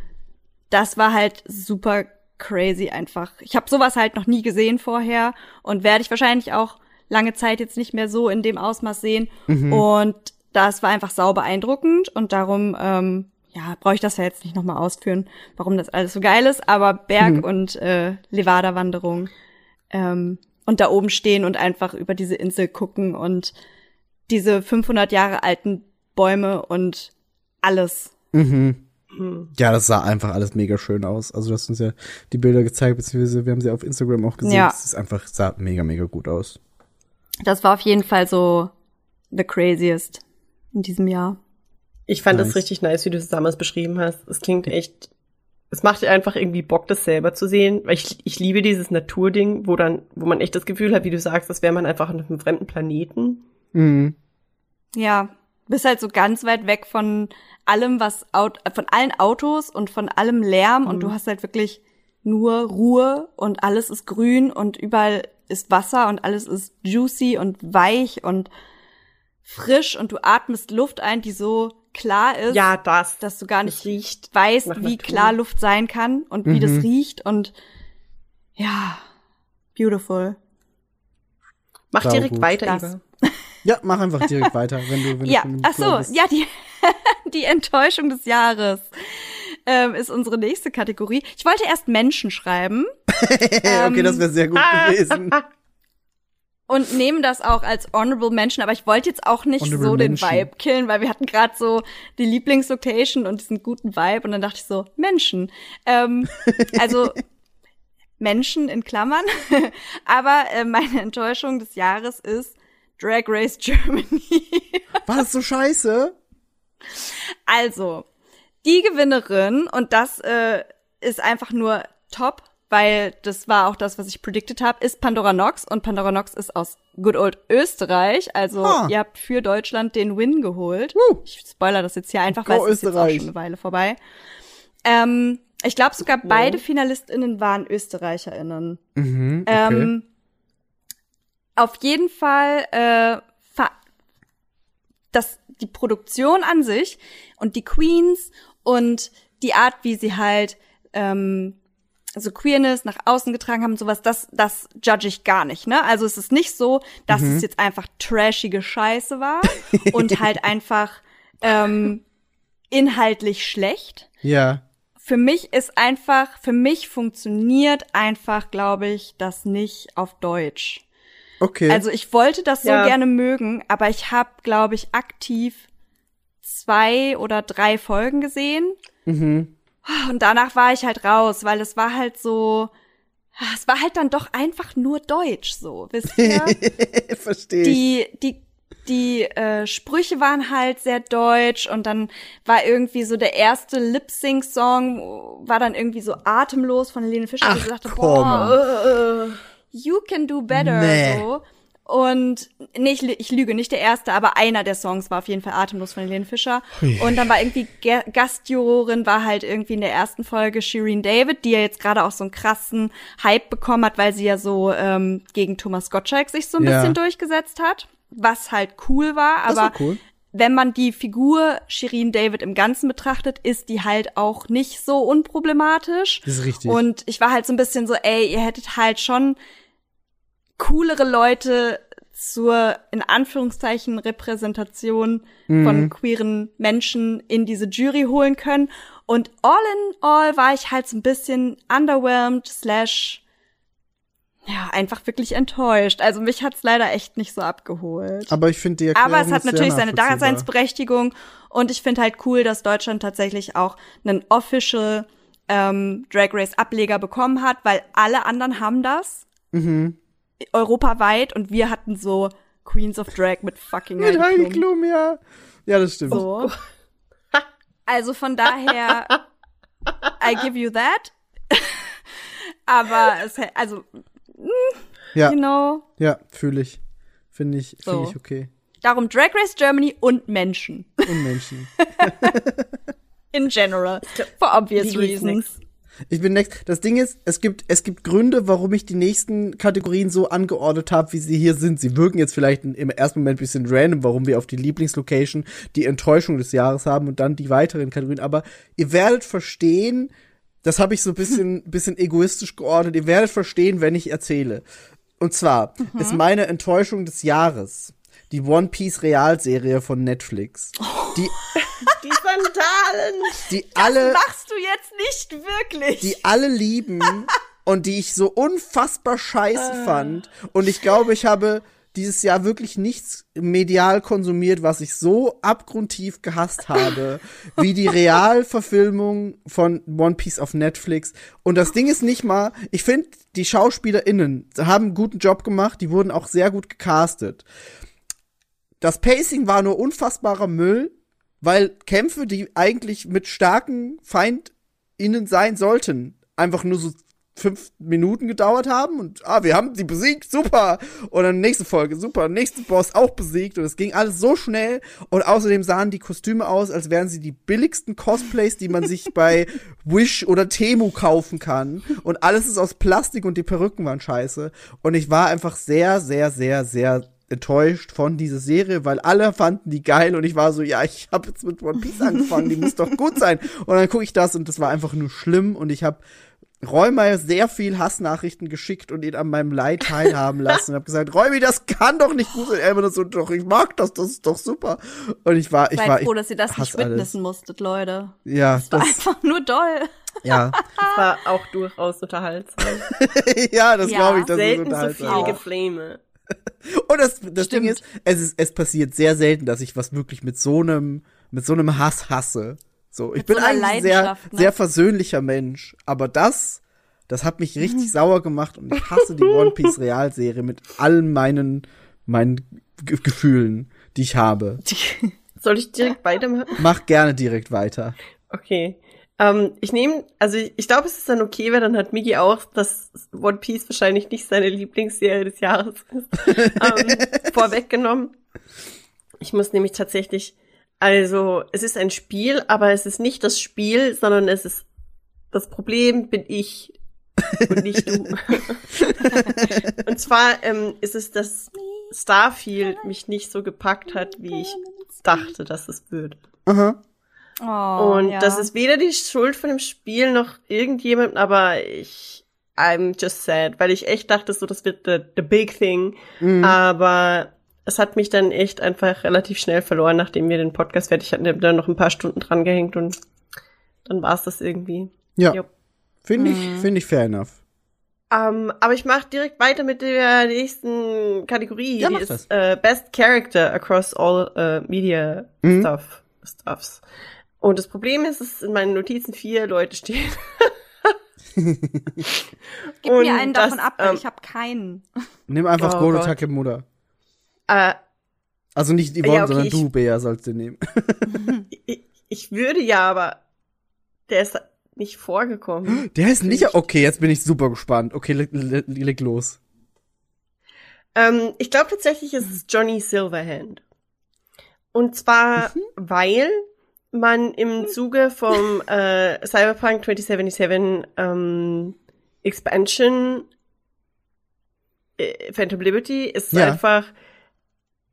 das war halt super crazy einfach. Ich habe sowas halt noch nie gesehen vorher und werde ich wahrscheinlich auch lange Zeit jetzt nicht mehr so in dem Ausmaß sehen. Und das war einfach sau beeindruckend und darum, ähm, ja, brauche ich das ja jetzt nicht nochmal ausführen, warum das alles so geil ist, aber Berg- und äh, Levada-Wanderung ähm, und da oben stehen und einfach über diese Insel gucken und diese 500 Jahre alten Bäume und alles.
Mhm. Ja, das sah einfach alles mega schön aus. Also, du hast uns ja die Bilder gezeigt, beziehungsweise wir haben sie auf Instagram auch gesehen.
Ja.
Es ist einfach, sah mega, mega gut aus.
Das war auf jeden Fall so the craziest in diesem Jahr.
Ich fand
Nice.
das richtig nice, wie du es damals beschrieben hast. Es klingt echt, es macht dir einfach irgendwie Bock, das selber zu sehen. Weil ich, ich liebe dieses Naturding, wo dann, wo man echt das Gefühl hat, wie du sagst, das wäre man einfach auf einem fremden Planeten.
Mhm.
Ja, bist halt so ganz weit weg von allem, was von allen Autos und von allem Lärm und du hast halt wirklich nur Ruhe und alles ist grün und überall ist Wasser und alles ist juicy und weich und frisch und du atmest Luft ein, die so klar ist,
Ja, das.
dass du gar nicht
riecht.
weißt, wie
Natur.
klar Luft sein kann und wie
Mhm.
das riecht und ja, beautiful.
Mach
Sau
direkt
gut.
weiter,
Das.
Eva.
Ja, mach einfach direkt weiter, wenn du, wenn
Ja,
du
ach so,
bist.
ja, die, die Enttäuschung des Jahres ähm, ist unsere nächste Kategorie. Ich wollte erst Menschen schreiben
okay, das wäre sehr gut gewesen.
Und nehme das auch als honorable Menschen, aber ich wollte jetzt auch nicht
Honorable
so den
Menschen.
Vibe killen, weil wir hatten gerade so die Lieblingslocation und diesen guten Vibe und dann dachte ich so, Menschen. Ähm, also Menschen in Klammern. aber äh, meine Enttäuschung des Jahres ist Drag Race Germany.
War das so scheiße?
Also, die Gewinnerin, und das äh, ist einfach nur top, weil das war auch das, was ich predicted habe, ist Pandora Nox. Und Pandora Nox ist aus Good Old Österreich. Also,
Ah.
ihr habt für Deutschland den Win geholt.
Woo.
Ich spoiler das jetzt hier einfach,
Go
weil es ist jetzt auch schon eine Weile vorbei. Ähm, ich glaube sogar beide FinalistInnen waren ÖsterreicherInnen.
Mhm, okay.
Ähm, auf jeden Fall äh, das die Produktion an sich und die Queens und die Art, wie sie halt ähm, so Queerness nach außen getragen haben, sowas, das, das judge ich gar nicht, ne? Also es ist nicht so, dass es jetzt einfach trashige Scheiße war und halt einfach ähm, inhaltlich schlecht
ja.
für mich ist einfach, für mich funktioniert einfach, glaube ich, das nicht auf Deutsch.
Okay.
Also ich wollte das so
Ja.
gerne mögen, aber ich habe, glaube ich, aktiv zwei oder drei Folgen gesehen.
Mhm.
Und danach war ich halt raus, weil es war halt so, es war halt dann doch einfach nur Deutsch so, wisst ihr?
Verstehe ich.
die, die, die äh, Sprüche waren halt sehr deutsch und dann war irgendwie so der erste Lip-Sync-Song war dann irgendwie so atemlos von Helene Fischer, die
Ach,
dachte,
komm.
boah, you can do better,
Nee.
so. Und nee, ich, lü- ich lüge, nicht der erste, aber einer der Songs war auf jeden Fall atemlos von Helene Fischer. Und dann war irgendwie Ge Gastjurorin, war halt irgendwie in der ersten Folge Shireen David, die ja jetzt gerade auch so einen krassen Hype bekommen hat, weil sie ja so ähm, gegen Thomas Gottschalk sich so ein
Ja.
bisschen durchgesetzt hat. Was halt cool war, aber
war cool.
wenn man die Figur Shireen David im Ganzen betrachtet, ist die halt auch nicht so unproblematisch.
Das ist richtig.
Und ich war halt so ein bisschen so, ey, ihr hättet halt schon coolere Leute zur, in Anführungszeichen, Repräsentation
Mhm.
von queeren Menschen in diese Jury holen können. Und all in all war ich halt so ein bisschen underwhelmed slash ja, einfach wirklich enttäuscht. Also mich hat's leider echt nicht so abgeholt.
Aber ich finde die Erklärung
Aber es hat natürlich seine. Daseinsberechtigung und ich finde halt cool, dass Deutschland tatsächlich auch einen official ähm, Drag Race Ableger bekommen hat, weil alle anderen haben das
Mhm.
Europaweit und wir hatten so Queens of Drag mit fucking
Mit Heidi
Klum.
Klum, ja. Ja, das stimmt.
So. Also von daher, I give you that. Aber es, also,
Ja,
you know,
ja, fühle ich. Finde ich, finde
So.
ich okay.
darum Drag Race Germany und Menschen.
Und Menschen.
In general. For obvious reasons.
Ich bin next. Das Ding ist, es gibt, es gibt Gründe, warum ich die nächsten Kategorien so angeordnet habe, wie sie hier sind. Sie wirken jetzt vielleicht im ersten Moment ein bisschen random, warum wir auf die Lieblingslocation die Enttäuschung des Jahres haben und dann die weiteren Kategorien. Aber ihr werdet verstehen, das habe ich so ein bisschen, bisschen egoistisch geordnet, ihr werdet verstehen, wenn ich erzähle. Und zwar ist meine Enttäuschung des Jahres die One Piece Realserie von Netflix, die,
Die Sandalen.
die alle
Machst du jetzt nicht wirklich?
die alle lieben und die ich so unfassbar scheiße fand. Und ich glaube, ich habe dieses Jahr wirklich nichts medial konsumiert, was ich so abgrundtief gehasst habe, wie die Realverfilmung von One Piece auf Netflix. Und das Ding ist nicht mal, ich finde, die SchauspielerInnen haben einen guten Job gemacht, die wurden auch sehr gut gecastet. Das Pacing war nur unfassbarer Müll, weil Kämpfe, die eigentlich mit starken FeindInnen sein sollten, einfach nur so fünf Minuten gedauert haben und ah, wir haben sie besiegt, super. Und dann nächste Folge, super, nächste Boss auch besiegt und es ging alles so schnell. Und außerdem sahen die Kostüme aus, als wären sie die billigsten Cosplays, die man sich bei Wish oder Temu kaufen kann. Und alles ist aus Plastik und die Perücken waren scheiße. Und ich war einfach sehr, sehr, sehr, sehr enttäuscht von dieser Serie, weil alle fanden die geil und ich war so, ja, ich habe jetzt mit One Piece angefangen, die muss doch gut sein. Und dann gucke ich das und das war einfach nur schlimm und ich habe Räumer sehr viel Hassnachrichten geschickt und ihn an meinem Leid teilhaben lassen und habe gesagt, Räumi, das kann doch nicht gut sein. Er immer so, doch, ich mag das, das ist doch super. Und ich war, ich
Seid
war,
froh,
ich
dass ihr das nicht witnessen musstet, Leute.
Ja,
Das war
das,
einfach nur doll.
ja,
Das war auch durchaus unterhaltsam.
ja, das
Ja,
glaube ich, das
Selten
ist
so
unterhaltsam.
viel
Auch.
Geflame.
Und das, das Ding ist, es ist, es passiert sehr selten, dass ich was wirklich mit so einem, mit so einem Hass hasse. So, ich
Mit
bin
so
eigentlich ein sehr,
ne?
sehr versöhnlicher Mensch, aber das, das hat mich richtig
Mhm.
sauer gemacht und ich hasse die One Piece Realserie mit allen meinen, meinen Ge Gefühlen, die ich habe.
Soll ich direkt weitermachen?
Mach gerne direkt weiter.
Okay. Ähm, ich nehme, also ich, ich glaube, es ist dann okay, weil dann hat Migi auch, dass One Piece wahrscheinlich nicht seine Lieblingsserie des Jahres ist, ähm, vorweggenommen. Ich muss nämlich tatsächlich, also es ist ein Spiel, aber es ist nicht das Spiel, sondern es ist das Problem bin ich und nicht du. und zwar ähm, ist es, dass Starfield mich nicht so gepackt hat, wie ich dachte, dass es würde.
Aha.
Oh,
Und
ja.
das ist weder die Schuld von dem Spiel noch irgendjemandem, aber ich, I'm just sad, weil ich echt dachte, so, das wird the, the big thing.
Mhm.
Aber es hat mich dann echt einfach relativ schnell verloren, nachdem wir den Podcast fertig hatten. Ich hab dann noch ein paar Stunden dran gehängt und dann war es das irgendwie.
Ja, finde ich,
Mhm.
finde ich fair enough.
Ähm, aber ich mache direkt weiter mit der nächsten Kategorie.
Ja,
die ist
das.
äh, Best Character across all äh, Media
Mhm.
Stuff. Stuffs. Und das Problem ist, dass in meinen Notizen vier Leute stehen.
Gib
Und
mir einen
das,
davon ab, weil
ähm,
ich habe keinen.
Nimm einfach
Oh
Goro. Takemura.
Äh,
Also nicht Yvonne,
Ja, okay,
sondern
ich-
du, Bea, sollst du nehmen.
ich, ich würde ja, aber der ist nicht vorgekommen.
Der ist nicht. Okay, jetzt bin ich super gespannt. Okay, leg, leg, leg los.
Ähm, ich glaube tatsächlich ist es Johnny Silverhand. Und zwar, weil man im Zuge vom äh, Cyberpunk 2077 ähm, Expansion äh, Phantom Liberty ist
Ja.
einfach,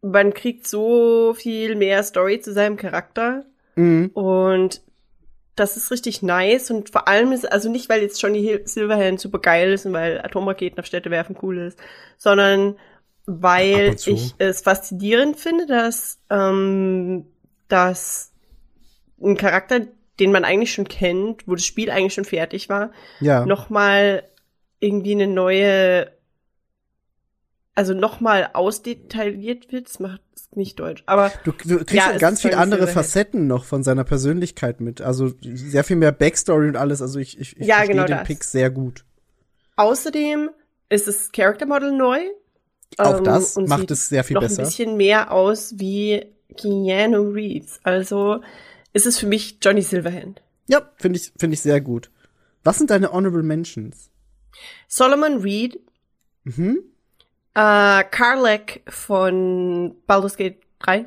man kriegt so viel mehr Story zu seinem Charakter.
Mhm.
Und das ist richtig nice und vor allem ist, also nicht, weil jetzt Johnny Hil- Silverhand super geil ist und weil Atomraketen auf Städte werfen cool ist, sondern weil ich es faszinierend finde, dass, ähm, dass ein Charakter, den man eigentlich schon kennt, wo das Spiel eigentlich schon fertig war,
Ja.
nochmal irgendwie eine neue, also nochmal ausdetailliert wird. Das macht es nicht deutsch, aber
Du, du kriegst
Ja,
ganz viele andere. Facetten noch von seiner Persönlichkeit mit. Also sehr viel mehr Backstory und alles. Also ich, ich, ich
Ja,
verstehe
genau
den
das.
Pick sehr gut.
Außerdem ist das Character Model neu.
Auch
ähm,
das macht es sehr viel
noch
besser.
ein bisschen mehr aus wie Keanu Reeves. Also ist es für mich Johnny Silverhand.
Ja, finde ich, finde ich sehr gut. Was sind deine Honorable Mentions?
Solomon Reed,
Mhm.
äh, Karlek von Baldur's Gate 3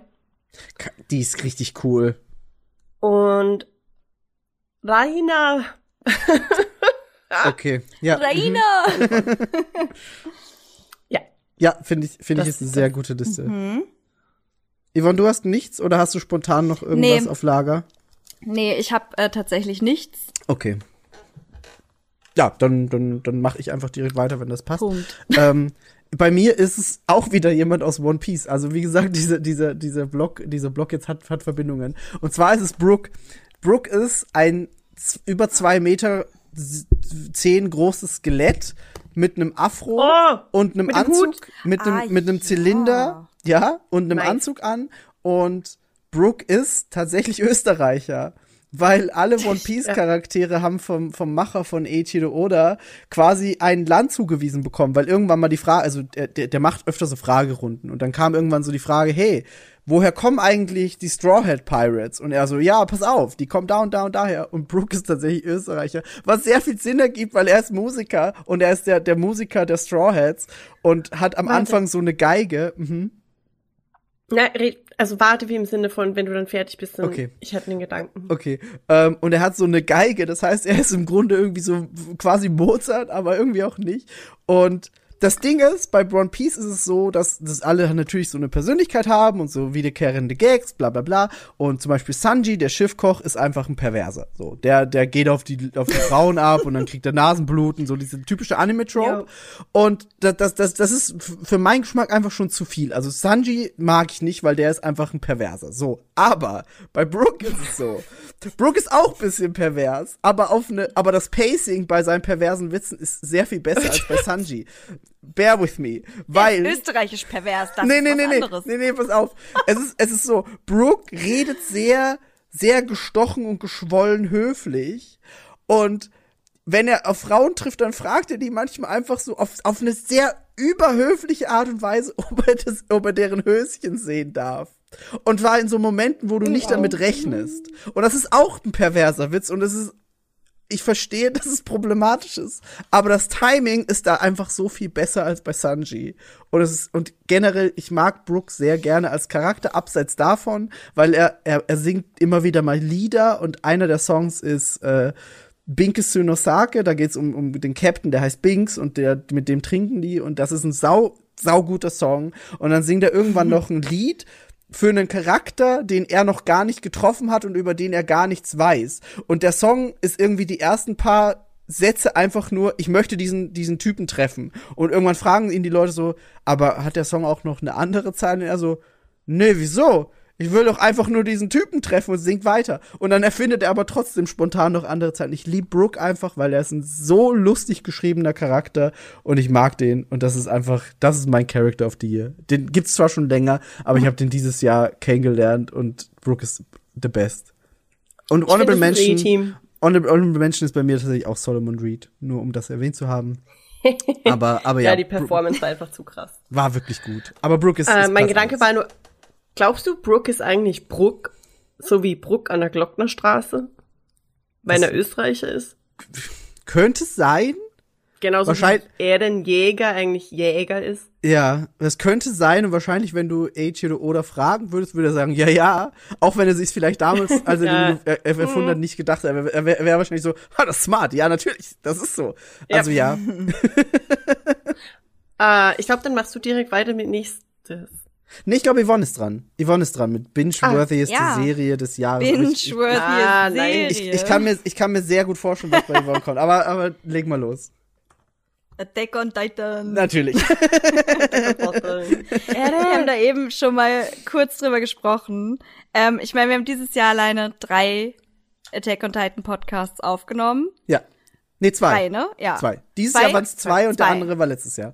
Ka- Die ist richtig cool.
und Raina. Ah.
Okay. Ja. Mhm.
Raina!
Ja,
Ja, finde ich, finde ich ist eine sehr gute Liste.
Hm?
Yvonne, du hast nichts oder hast du spontan noch irgendwas
Nee.
auf Lager?
Nee, ich habe äh, tatsächlich nichts.
Okay. Ja, dann, dann, dann mache ich einfach direkt weiter, wenn das passt.
Punkt.
ähm, bei mir ist es auch wieder jemand aus One Piece. Also wie gesagt, dieser dieser dieser Block, dieser Block jetzt hat hat Verbindungen. Und zwar ist es Brook. Brook ist ein über zwei Meter zehn großes Skelett mit einem Afro
Oh,
und einem
mit dem
Anzug, mit einem
Ah,
mit einem Zylinder, ja, und einem
Nice.
Anzug an. Und Brook ist tatsächlich Österreicher. Weil alle One Piece Charaktere haben vom, vom Macher von Eiichiro Oda quasi ein Land zugewiesen bekommen, weil irgendwann mal die Frage, also der, der, der macht öfter so Fragerunden und dann kam irgendwann so die Frage, hey, woher kommen eigentlich die Straw Hat Pirates? Und er so, ja, pass auf, die kommen da und da und daher. Und Brooke ist tatsächlich Österreicher, was sehr viel Sinn ergibt, weil er ist Musiker und er ist der, der Musiker der Straw Hats und hat am
Warte.
Anfang so eine Geige. Mhm.
Red, also warte wie im Sinne von, wenn du dann fertig bist, dann
Okay.
ich hatte den Gedanken.
Okay. Ähm, und er hat so eine Geige, das heißt, er ist im Grunde irgendwie so quasi Mozart, aber irgendwie auch nicht. Und das Ding ist, bei One Piece ist es so, dass, dass alle natürlich so eine Persönlichkeit haben und so wiederkehrende Gags, bla bla bla. Und zum Beispiel Sanji, der Schiffkoch, ist einfach ein Perverser. So, der, der geht auf die, auf die Frauen ab und dann kriegt er Nasenbluten, so diese typische Anime-Trope. Und das, das, das, das ist für meinen Geschmack einfach schon zu viel. Also Sanji mag ich nicht, weil der ist einfach ein Perverser. So. Aber bei Brooke ist es so. Brooke ist auch ein bisschen pervers, aber auf eine, aber das Pacing bei seinen perversen Witzen ist sehr viel besser als bei Sanji. Bear with me. Weil.
Österreichisch pervers, das
nee,
ist
nee,
was
nee, nee,
anderes.
nee, nee, pass auf. Es ist, es ist so, Brooke redet sehr, sehr gestochen und geschwollen höflich. Und wenn er auf Frauen trifft, dann fragt er die manchmal einfach so auf, auf eine sehr überhöfliche Art und Weise, ob er, das, ob er deren Höschen sehen darf. Und war in so Momenten, wo du nicht damit rechnest. Und das ist auch ein perverser Witz und es ist ich verstehe, dass es problematisch ist, aber das Timing ist da einfach so viel besser als bei Sanji. Und es ist, und generell, ich mag Brooke sehr gerne als Charakter, abseits davon, weil er, er, er singt immer wieder mal Lieder und einer der Songs ist äh, Binkesu no Sake, da geht's um, um den Captain, der heißt Binks und der, mit dem trinken die und das ist ein sau, sauguter Song. Und dann singt er irgendwann noch ein Lied, für einen Charakter, den er noch gar nicht getroffen hat und über den er gar nichts weiß. Und der Song ist irgendwie die ersten paar Sätze einfach nur, ich möchte diesen, diesen Typen treffen. Und irgendwann fragen ihn die Leute so, aber hat der Song auch noch eine andere Zeile? Und er so, nee, wieso? Ich will doch einfach nur diesen Typen treffen und singt weiter. Und dann erfindet er aber trotzdem spontan noch andere Zeilen. Ich liebe Brooke einfach, weil er ist ein so lustig geschriebener Charakter und ich mag den. Und das ist einfach, das ist mein Character of the Year. Den gibt's zwar schon länger, aber ich habe den dieses Jahr kennengelernt und Brooke ist the best. Und
Ich
Honorable Mention. Honorable, Honorable Mention ist bei mir tatsächlich auch Solomon Reed, nur um das erwähnt zu haben. Aber, aber ja,
Ja, die Performance war einfach zu krass.
war wirklich gut. Aber Brooke ist,
Äh, mein Gedanke
eins.
war nur, glaubst du, Brooke ist eigentlich Bruck, so wie Bruck an der Glocknerstraße? Weil
Das-
er Österreicher ist?
Könnte es sein?
Genauso
Wahrscheinlich-
wie er Jäger eigentlich Jäger ist.
Ja, das könnte sein und wahrscheinlich, wenn du Age oder Oda fragen würdest, würde er sagen, ja, ja. Auch wenn er sich vielleicht damals, als er
Ja.
den er, er erfunden hat, nicht gedacht hat. Er, er wäre wär wahrscheinlich so, ha, das ist smart. Ja, natürlich, das ist so.
Ja.
Also ja,
Äh, ich glaube, dann machst du direkt weiter mit nächstes.
Nee, ich glaube, Yvonne ist dran. Yvonne ist dran mit Binge-worthiest
Ah, ja.
Serie des Jahres.
Binge-worthy
Ah.
Serie.
ich, ich, kann mir, ich kann mir sehr gut vorstellen, was bei Yvonne kommt. Aber, aber leg mal los.
Attack on Titan.
Natürlich.
Wir haben da eben schon mal kurz drüber gesprochen. Ähm, ich meine, wir haben dieses Jahr alleine drei Attack on Titan Podcasts aufgenommen.
ja. Nee, zwei.
Drei, ne? Ja.
Zwei. Dieses
Zwei?
Jahr waren es zwei und der
Zwei.
andere war letztes Jahr.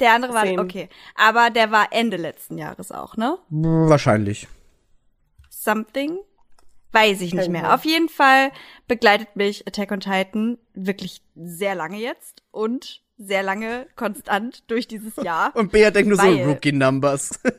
Der andere war,
Same.
okay. Aber der war Ende letzten Jahres auch, ne?
Wahrscheinlich.
Something? Weiß ich nicht mehr. Auf jeden Fall begleitet mich Attack on Titan wirklich sehr lange jetzt und sehr lange konstant durch dieses Jahr.
Und Bea denkt nur so, Rookie-Numbers.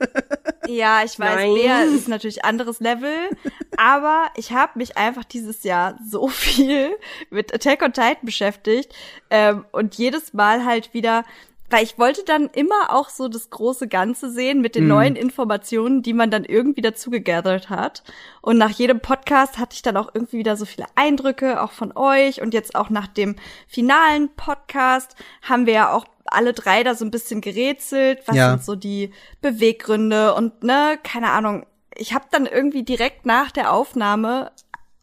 Ja, ich weiß,
Nein.
Bea ist natürlich anderes Level, aber ich habe mich einfach dieses Jahr so viel mit Attack on Titan beschäftigt ähm, und jedes Mal halt wieder, weil ich wollte dann immer auch so das große Ganze sehen mit den
Mhm.
neuen Informationen, die man dann irgendwie dazu gegathert hat. Und nach jedem Podcast hatte ich dann auch irgendwie wieder so viele Eindrücke, auch von euch. Und jetzt auch nach dem finalen Podcast haben wir ja auch alle drei da so ein bisschen gerätselt. Was
Ja.
sind so die Beweggründe und ne, keine Ahnung. Ich habe dann irgendwie direkt nach der Aufnahme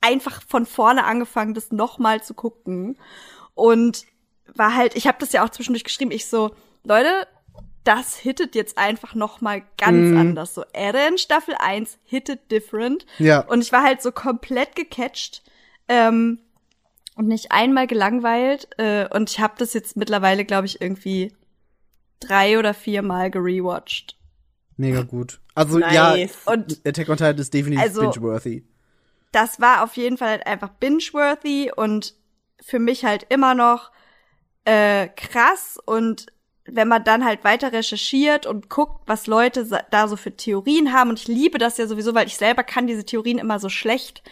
einfach von vorne angefangen, das nochmal zu gucken. Und war halt, ich habe das ja auch zwischendurch geschrieben, ich so, Leute, das hittet jetzt einfach noch mal ganz
Mhm.
anders. So, Eren Staffel 1 hittet different.
Ja.
Und ich war halt so komplett gecatcht ähm, und nicht einmal gelangweilt. Äh, und ich habe das jetzt mittlerweile, glaube ich, irgendwie drei oder vier Mal gerewatcht.
Mega gut. Also
Nice.
ja,
Und
Attack on Titan ist definitiv
Also-
binge-worthy.
das war auf jeden Fall halt einfach binge-worthy und für mich halt immer noch äh, krass und wenn man dann halt weiter recherchiert und guckt, was Leute da so für Theorien haben und ich liebe das ja sowieso, weil ich selber kann diese Theorien immer so schlecht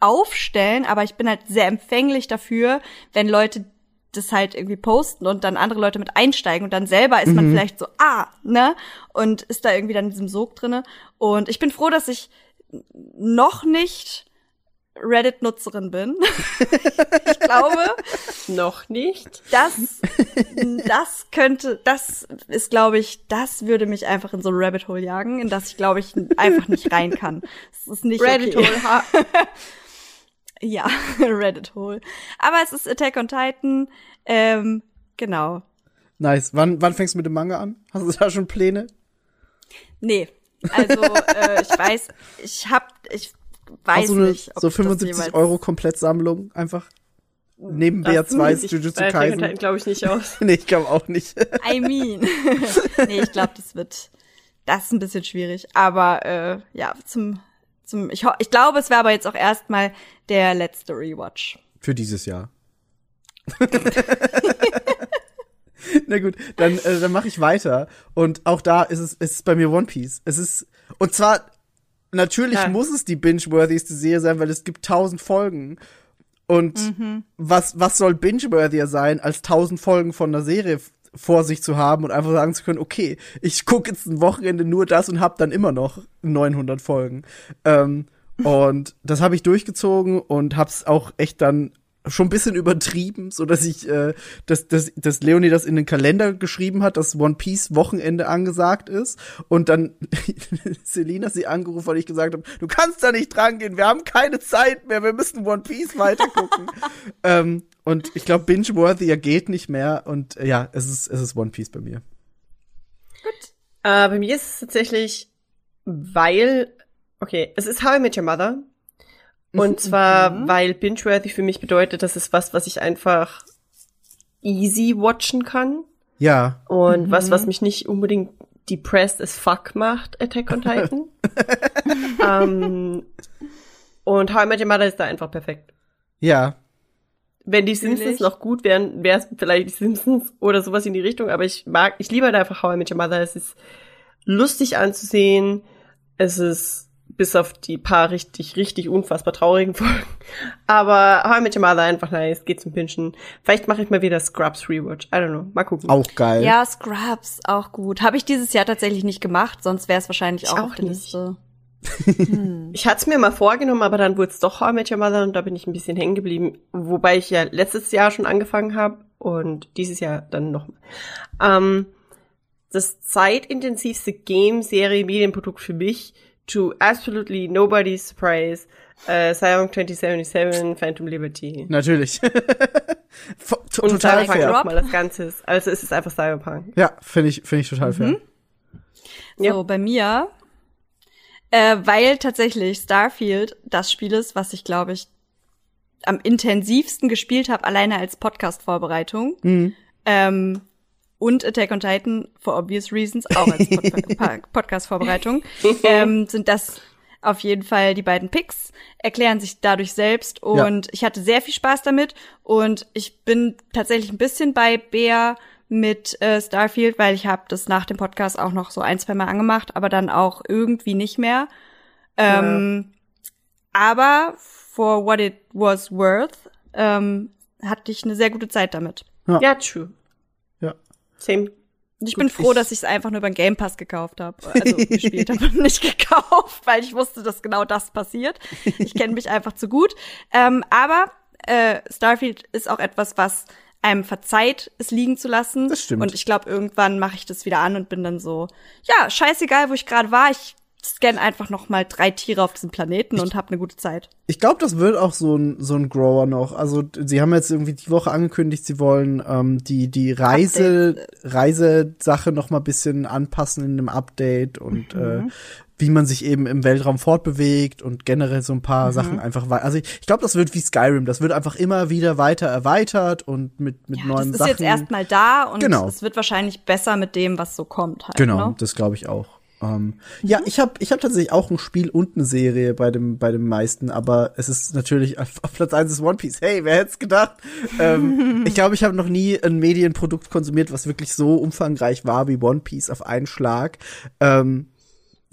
aufstellen, aber ich bin halt sehr empfänglich dafür, wenn Leute das halt irgendwie posten und dann andere Leute mit einsteigen und dann selber ist man vielleicht so, ah, ne? Und ist da irgendwie dann in diesem Sog drinne. Und ich bin froh, dass ich noch nicht Reddit-Nutzerin bin. ich glaube,
Noch nicht.
das, das könnte, das ist, glaube ich, das würde mich einfach in so ein Rabbit Hole jagen, in das ich, glaube ich, einfach nicht rein kann. Das ist nicht
Reddit
okay.
Hole. Ha
Ja, Reddit Hole. Aber es ist Attack on Titan. Ähm, genau.
Nice. Wann, wann fängst du mit dem Manga an? Hast du da schon Pläne?
Nee. Also, äh, ich weiß, ich hab, ich weiß
du eine
nicht. ob
so
ich das
75
jemals-
Euro Komplettsammlung einfach neben BR2 Jujutsu Kaisen?
glaube ich nicht aus.
Nee, ich glaube auch nicht.
I mean. nee, ich glaube, das wird, das ist ein bisschen schwierig. Aber äh, ja, zum, zum, ich, ich glaube, es wäre aber jetzt auch erstmal der letzte Rewatch.
Für dieses Jahr. Na gut, dann, äh, dann mache ich weiter. Und auch da ist es, ist es bei mir One Piece. Es ist, und zwar, natürlich
Ja.
muss es die binge-worthyste Serie sein, weil es gibt tausend Folgen. Und was, was soll binge-worthier sein, als tausend Folgen von einer Serie vor sich zu haben und einfach sagen zu können, okay, ich gucke jetzt ein Wochenende nur das und hab dann immer noch 900 Folgen. Ähm, und das habe ich durchgezogen und hab's auch echt dann schon ein bisschen übertrieben, so dass ich, äh, dass, dass, dass Leonie das in den Kalender geschrieben hat, dass One Piece Wochenende angesagt ist und dann Selina sie angerufen, weil ich gesagt habe, du kannst da nicht dran gehen, wir haben keine Zeit mehr, wir müssen One Piece weitergucken. ähm, und ich glaube, Binge-Worthy geht nicht mehr und äh, ja, es ist, es ist One Piece bei mir.
Äh, bei mir ist es tatsächlich, weil, okay, es ist How I Met Your Mother. Und zwar, weil Binge-worthy für mich bedeutet, das ist was, was ich einfach easy watchen kann.
Ja,
Und was, was mich nicht unbedingt depressed as fuck macht, Attack on Titan. ähm, Und How I Met Your Mother ist da einfach perfekt.
Ja.
Wenn die Simpsons
Natürlich.
noch gut wären, wäre es vielleicht die Simpsons oder sowas in die Richtung. Aber ich mag, ich liebe halt einfach How I Met Your Mother. Es ist lustig anzusehen. Es ist bis auf die paar richtig, richtig unfassbar traurigen Folgen. Aber How I Met Your Mother einfach nice, geht zum Pinchen. Vielleicht mache ich mal wieder Scrubs Rewatch. I don't know. Mal gucken.
Auch geil.
Ja, Scrubs, auch gut. Habe ich dieses Jahr tatsächlich nicht gemacht, sonst wäre es wahrscheinlich
Ich
auch,
auch
auf der
nicht.
Liste.
Ich hatte es mir mal vorgenommen, aber dann wurde es doch How I Met Your Mother und da bin ich ein bisschen hängen geblieben. Wobei ich ja letztes Jahr schon angefangen habe und dieses Jahr dann noch. Ähm, das zeitintensivste Game-Serie Medienprodukt für mich, to absolutely nobody's surprise, äh, Cyberpunk 2077, Phantom Liberty.
Natürlich.
Und
total
Cyberpunk
fair.
Nochmal das Ganze. ist- Also es ist einfach Cyberpunk.
Ja, finde ich, finde ich total
Mhm.
fair.
Ja.
So, bei mir, äh, weil tatsächlich Starfield das Spiel ist, was ich, glaube ich, am intensivsten gespielt habe, alleine als Podcast-Vorbereitung.
Mhm.
Ähm, und Attack on Titan, for obvious reasons, auch als Pod Podcast-Vorbereitung, ähm, sind das auf jeden Fall die beiden Picks, erklären sich dadurch selbst und ich hatte sehr viel Spaß damit und ich bin tatsächlich ein bisschen bei Bea mit äh, Starfield, weil ich habe das nach dem Podcast auch noch so ein, zwei Mal angemacht, aber dann auch irgendwie nicht mehr. Ähm, Aber for what it was worth, ähm, hatte ich eine sehr gute Zeit damit.
Ja, true. Same.
Und ich
Gut,
bin froh,
ich-
dass ich es einfach nur über den Game Pass gekauft habe. Also gespielt habe und nicht gekauft, weil ich wusste, dass genau das passiert. Ich kenne mich einfach zu gut. Ähm, aber äh, Starfield ist auch etwas, was einem verzeiht, es liegen zu lassen.
Das stimmt.
Und ich glaube, irgendwann mache ich das wieder an und bin dann so, ja, scheißegal, wo ich gerade war. Ich scanne einfach noch mal drei Tiere auf diesem Planeten und habe eine gute Zeit.
Ich glaube, das wird auch so ein, so ein Grower noch. Also, sie haben jetzt irgendwie die Woche angekündigt, sie wollen ähm, die, die Reise, Reisesache noch mal bisschen anpassen in einem Update und äh, wie man sich eben im Weltraum fortbewegt und generell so ein paar Sachen einfach wei- Also, ich, ich glaube, das wird wie Skyrim. Das wird einfach immer wieder weiter erweitert und mit, mit
Ja,
neuen
das ist
Sachen.
jetzt erstmal da und
Genau.
es wird wahrscheinlich besser mit dem, was so kommt halt.
Genau,
Ne?
das glaube ich auch. Ähm, Ja, ich habe ich hab tatsächlich auch ein Spiel und eine Serie bei dem, bei dem meisten, aber es ist natürlich auf, auf Platz eins ist One Piece. Hey, wer hätte es gedacht? ähm, ich glaube, ich habe noch nie ein Medienprodukt konsumiert, was wirklich so umfangreich war wie One Piece auf einen Schlag. Ähm,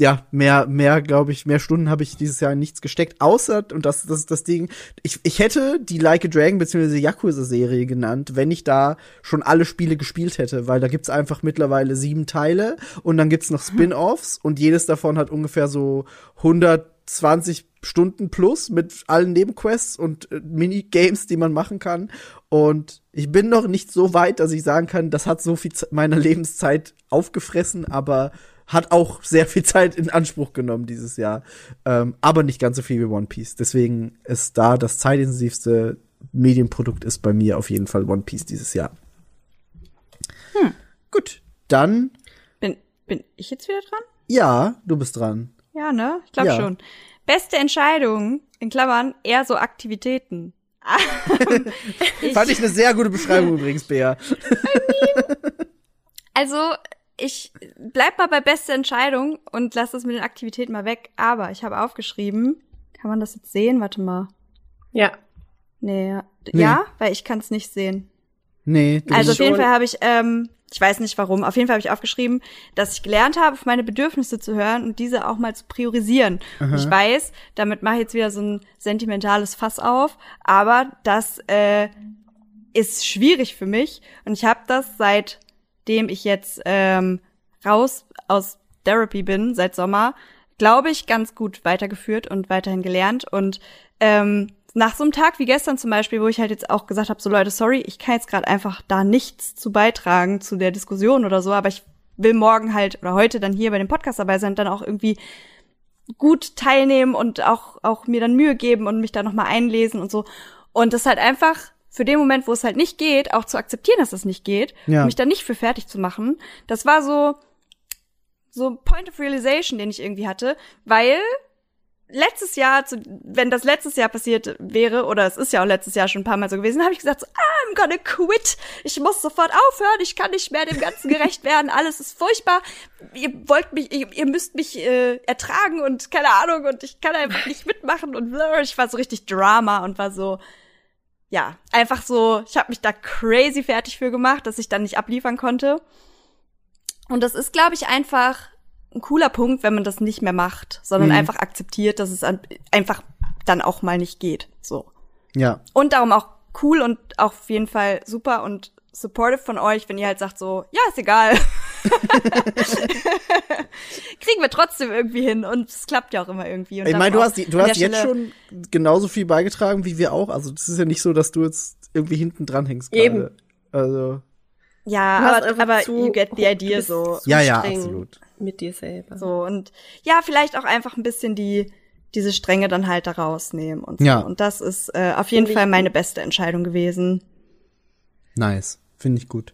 ja, mehr, mehr, glaube ich, mehr Stunden habe ich dieses Jahr in nichts gesteckt, außer, und das, das ist das Ding, ich, ich hätte die Like a Dragon bzw. Yakuza-Serie genannt, wenn ich da schon alle Spiele gespielt hätte, weil da gibt's einfach mittlerweile sieben Teile und dann gibt's noch Spin-Offs und jedes davon hat ungefähr so 120 Stunden plus mit allen Nebenquests und äh, Minigames, die man machen kann. Und ich bin noch nicht so weit, dass ich sagen kann, das hat so viel Ze- meiner Lebenszeit aufgefressen, aber hat auch sehr viel Zeit in Anspruch genommen dieses Jahr. Ähm, aber nicht ganz so viel wie One Piece. Deswegen ist da das zeitintensivste Medienprodukt ist bei mir auf jeden Fall One Piece dieses Jahr. Gut, dann,
Bin, bin ich jetzt wieder dran?
ja, du bist dran.
Ja, ne? Ich glaube
Ja.
schon. Beste Entscheidung, in Klammern, eher so Aktivitäten. ich,
Fand ich eine sehr gute Beschreibung übrigens, Bea.
also, ich bleib mal bei beste Entscheidung und lass das mit den Aktivitäten mal weg. Aber ich habe aufgeschrieben, kann man das jetzt sehen? Warte mal.
Ja.
Nee, ja,
Nee.
ja weil ich kann es nicht sehen.
Nee, du
Also auf
schon-
jeden Fall habe ich, ähm, ich weiß nicht warum, auf jeden Fall habe ich aufgeschrieben, dass ich gelernt habe, auf meine Bedürfnisse zu hören und diese auch mal zu priorisieren. Und ich weiß, damit mache ich jetzt wieder so ein sentimentales Fass auf, aber das äh, ist schwierig für mich und ich habe das seitdem ich jetzt ähm, raus aus Therapy bin, seit Sommer, glaube ich, ganz gut weitergeführt und weiterhin gelernt. Und ähm, nach so einem Tag wie gestern zum Beispiel, wo ich halt jetzt auch gesagt habe, so Leute, sorry, ich kann jetzt gerade einfach da nichts zu beitragen zu der Diskussion oder so, aber ich will morgen halt oder heute dann hier bei dem Podcast dabei sein, dann auch irgendwie gut teilnehmen und auch auch mir dann Mühe geben und mich da noch mal einlesen und so. Und das halt einfach für den Moment, wo es halt nicht geht, auch zu akzeptieren, dass es nicht geht,
Ja.
und mich da nicht für fertig zu machen. Das war so so ein Point of Realization, den ich irgendwie hatte, weil letztes Jahr, zu, wenn das letztes Jahr passiert wäre, oder es ist ja auch letztes Jahr schon ein paar Mal so gewesen, habe ich gesagt, so, ah, I'm gonna quit. Ich muss sofort aufhören. Ich kann nicht mehr dem Ganzen gerecht werden. Alles ist furchtbar. Ihr wollt mich, ihr, ihr müsst mich äh, ertragen und keine Ahnung und ich kann einfach nicht mitmachen und ich war so richtig Drama und war so, ja, einfach so, ich habe mich da crazy fertig für gemacht, dass ich dann nicht abliefern konnte. Und das ist, glaube ich, einfach ein cooler Punkt, wenn man das nicht mehr macht, sondern
Mhm.
einfach akzeptiert, dass es einfach dann auch mal nicht geht. So.
Ja.
Und darum auch cool und auch auf jeden Fall super und supportive von euch, wenn ihr halt sagt so, ja, ist egal. Kriegen wir trotzdem irgendwie hin und es klappt ja auch immer irgendwie. Und
Ich meine, du hast, du hast jetzt
Stelle-
schon genauso viel beigetragen wie wir auch. Also, das ist ja nicht so, dass du jetzt irgendwie hinten dran hängst
Eben.
gerade. Also,
Ja,
Du hast
aber, aber
zu-
you get the idea so.
ja, ja, absolut.
Mit dir selber.
So und ja, vielleicht auch einfach ein bisschen die diese Stränge dann halt da rausnehmen und so.
Ja.
Und das ist äh, auf jeden
Finde
Fall meine beste Entscheidung gewesen.
Nice. Finde ich gut.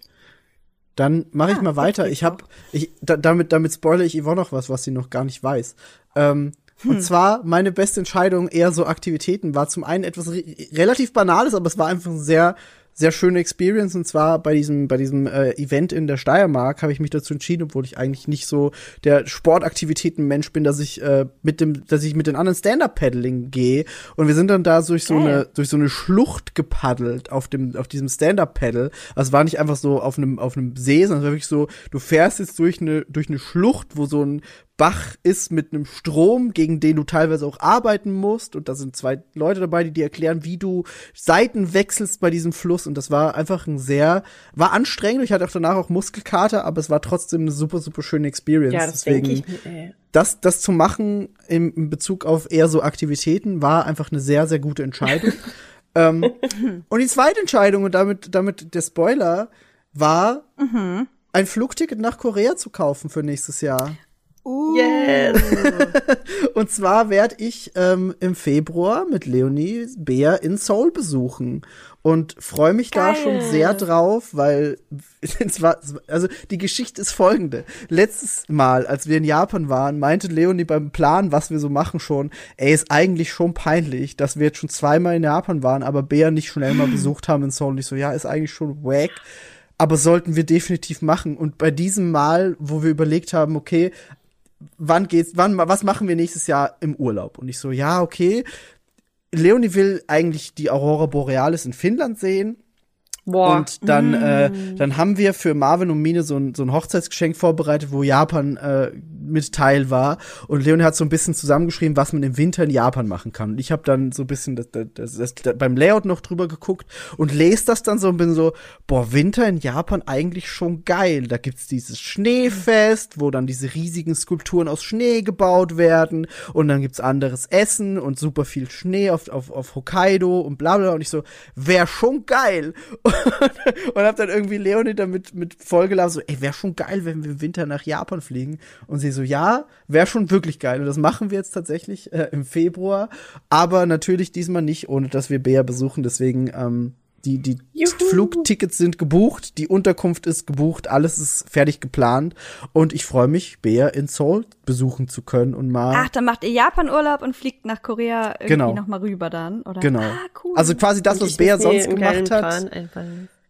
Dann mache ich
Ah,
mal weiter. Ich habe, ich, da, damit, damit spoilere ich Yvonne noch was, was sie noch gar nicht weiß. Ähm, Und zwar, meine beste Entscheidung, eher so Aktivitäten, war zum einen etwas re relativ Banales, aber es war einfach ein sehr, sehr schöne Experience. Und zwar bei diesem, bei diesem äh, Event in der Steiermark habe ich mich dazu entschieden, obwohl ich eigentlich nicht so der Sportaktivitäten-Mensch bin, dass ich äh, mit dem, dass ich mit den anderen Stand-Up-Paddling gehe. Und wir sind dann da durch so eine, durch so eine Schlucht gepaddelt auf dem, auf diesem Stand-Up-Paddle. Also es war nicht einfach so auf einem, auf einem See, sondern es war wirklich so, du fährst jetzt durch eine, durch eine Schlucht, wo so ein Bach ist mit einem Strom, gegen den du teilweise auch arbeiten musst. Und da sind zwei Leute dabei, die dir erklären, wie du Seiten wechselst bei diesem Fluss. Und das war einfach ein sehr, war anstrengend. Ich hatte auch danach auch Muskelkater, aber es war trotzdem eine super, super schöne Experience.
Ja, das
Deswegen,
ich
das, das zu machen im, in Bezug auf eher so Aktivitäten war einfach eine sehr, sehr gute Entscheidung. ähm, und die zweite Entscheidung, und damit, damit der Spoiler, war, ein Flugticket nach Korea zu kaufen für nächstes Jahr.
Yes.
Und zwar werde ich ähm, im Februar mit Leonie Bär in Seoul besuchen und freue mich da
Geil.
schon sehr drauf, weil also die Geschichte ist folgende. Letztes Mal, als wir in Japan waren, meinte Leonie beim Plan, was wir so machen schon, ey, ist eigentlich schon peinlich, dass wir jetzt schon zweimal in Japan waren, aber Bär nicht schnell mal besucht haben in Seoul. Und ich so, ja, ist eigentlich schon wack. Aber sollten wir definitiv machen. Und bei diesem Mal, wo wir überlegt haben, okay, wann geht's, wann, was machen wir nächstes Jahr im Urlaub? Und ich so, ja, okay. Leonie will eigentlich die Aurora Borealis in Finnland sehen.
Boah.
Und dann, äh, dann haben wir für Marvin und Mine so ein, so ein Hochzeitsgeschenk vorbereitet, wo Japan äh, mit Teil war. Und Leonie hat so ein bisschen zusammengeschrieben, was man im Winter in Japan machen kann. Und ich habe dann so ein bisschen das, das, das, das, beim Layout noch drüber geguckt und lese das dann so und bin so, boah, Winter in Japan eigentlich schon geil. Da gibt's dieses Schneefest, wo dann diese riesigen Skulpturen aus Schnee gebaut werden. Und dann gibt's anderes Essen und super viel Schnee auf, auf, auf Hokkaido und bla bla. Und ich so, wär schon geil. und hab dann irgendwie Leonie damit mit vollgeladen, so, ey, wär schon geil, wenn wir im Winter nach Japan fliegen. Und sie so, ja, wär schon wirklich geil. Und das machen wir jetzt tatsächlich äh, im Februar. Aber natürlich diesmal nicht, ohne dass wir Bea besuchen. Deswegen, ähm, die, die
Juhu.
Flugtickets sind gebucht, die Unterkunft ist gebucht, alles ist fertig geplant. Und ich freue mich, Bea in Seoul besuchen zu können und mal.
Ach, dann macht ihr Japan-Urlaub und fliegt nach Korea irgendwie
Genau.
noch mal rüber dann, oder?
Genau.
Ah, cool.
Also quasi das, was Bea sonst gemacht hat.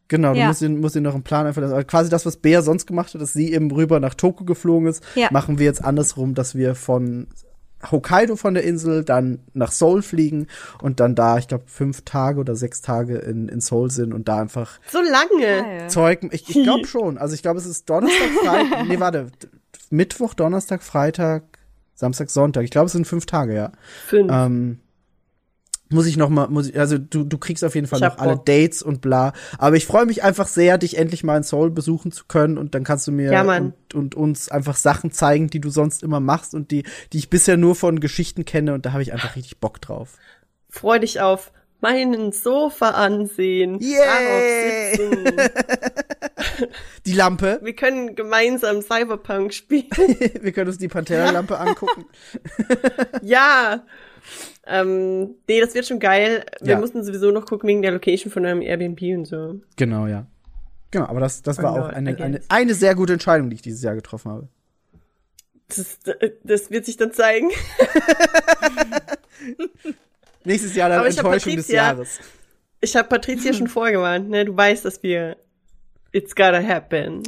Genau, du
Ja.
musst dir, musst noch einen Plan einfallen lassen. Aber quasi das, was Bea sonst gemacht hat, dass sie eben rüber nach Tokio geflogen ist,
Ja.
machen wir jetzt andersrum, dass wir von Hokkaido von der Insel dann nach Seoul fliegen und dann da, ich glaube, fünf Tage oder sechs Tage in, in Seoul sind und da einfach
So lange.
Geil.
Zeug. Ich, ich glaube schon. Also ich glaube, es ist Donnerstag, Freitag. nee, warte. Mittwoch, Donnerstag, Freitag, Samstag, Sonntag. Ich glaube, es sind fünf Tage, ja.
Fünf.
Ähm, muss ich noch mal, muss ich, also du, du kriegst auf jeden Fall noch alle
Bock.
Dates und bla. Aber ich freue mich einfach sehr, dich endlich mal in Seoul besuchen zu können und dann kannst du mir
Ja,
und, und uns einfach Sachen zeigen, die du sonst immer machst und die, die ich bisher nur von Geschichten kenne und da habe ich einfach richtig Bock drauf.
Freu dich auf meinen Sofa ansehen. Sitzen.
Die Lampe,
Wir können gemeinsam Cyberpunk spielen.
wir können uns die Pantera-Lampe angucken.
ja. Ähm, nee, das wird schon geil. Wir
Ja.
mussten sowieso noch gucken wegen der Location von einem Airbnb und so.
Genau, ja. Genau, aber das, das war auch eine, eine, eine sehr gute Entscheidung, die ich dieses Jahr getroffen habe.
Das, das wird sich dann zeigen.
Nächstes Jahr dann
Aber
Enttäuschung des Jahres.
ich habe Patricia schon vorgewarnt, ne? Du weißt, dass wir It's gotta happen.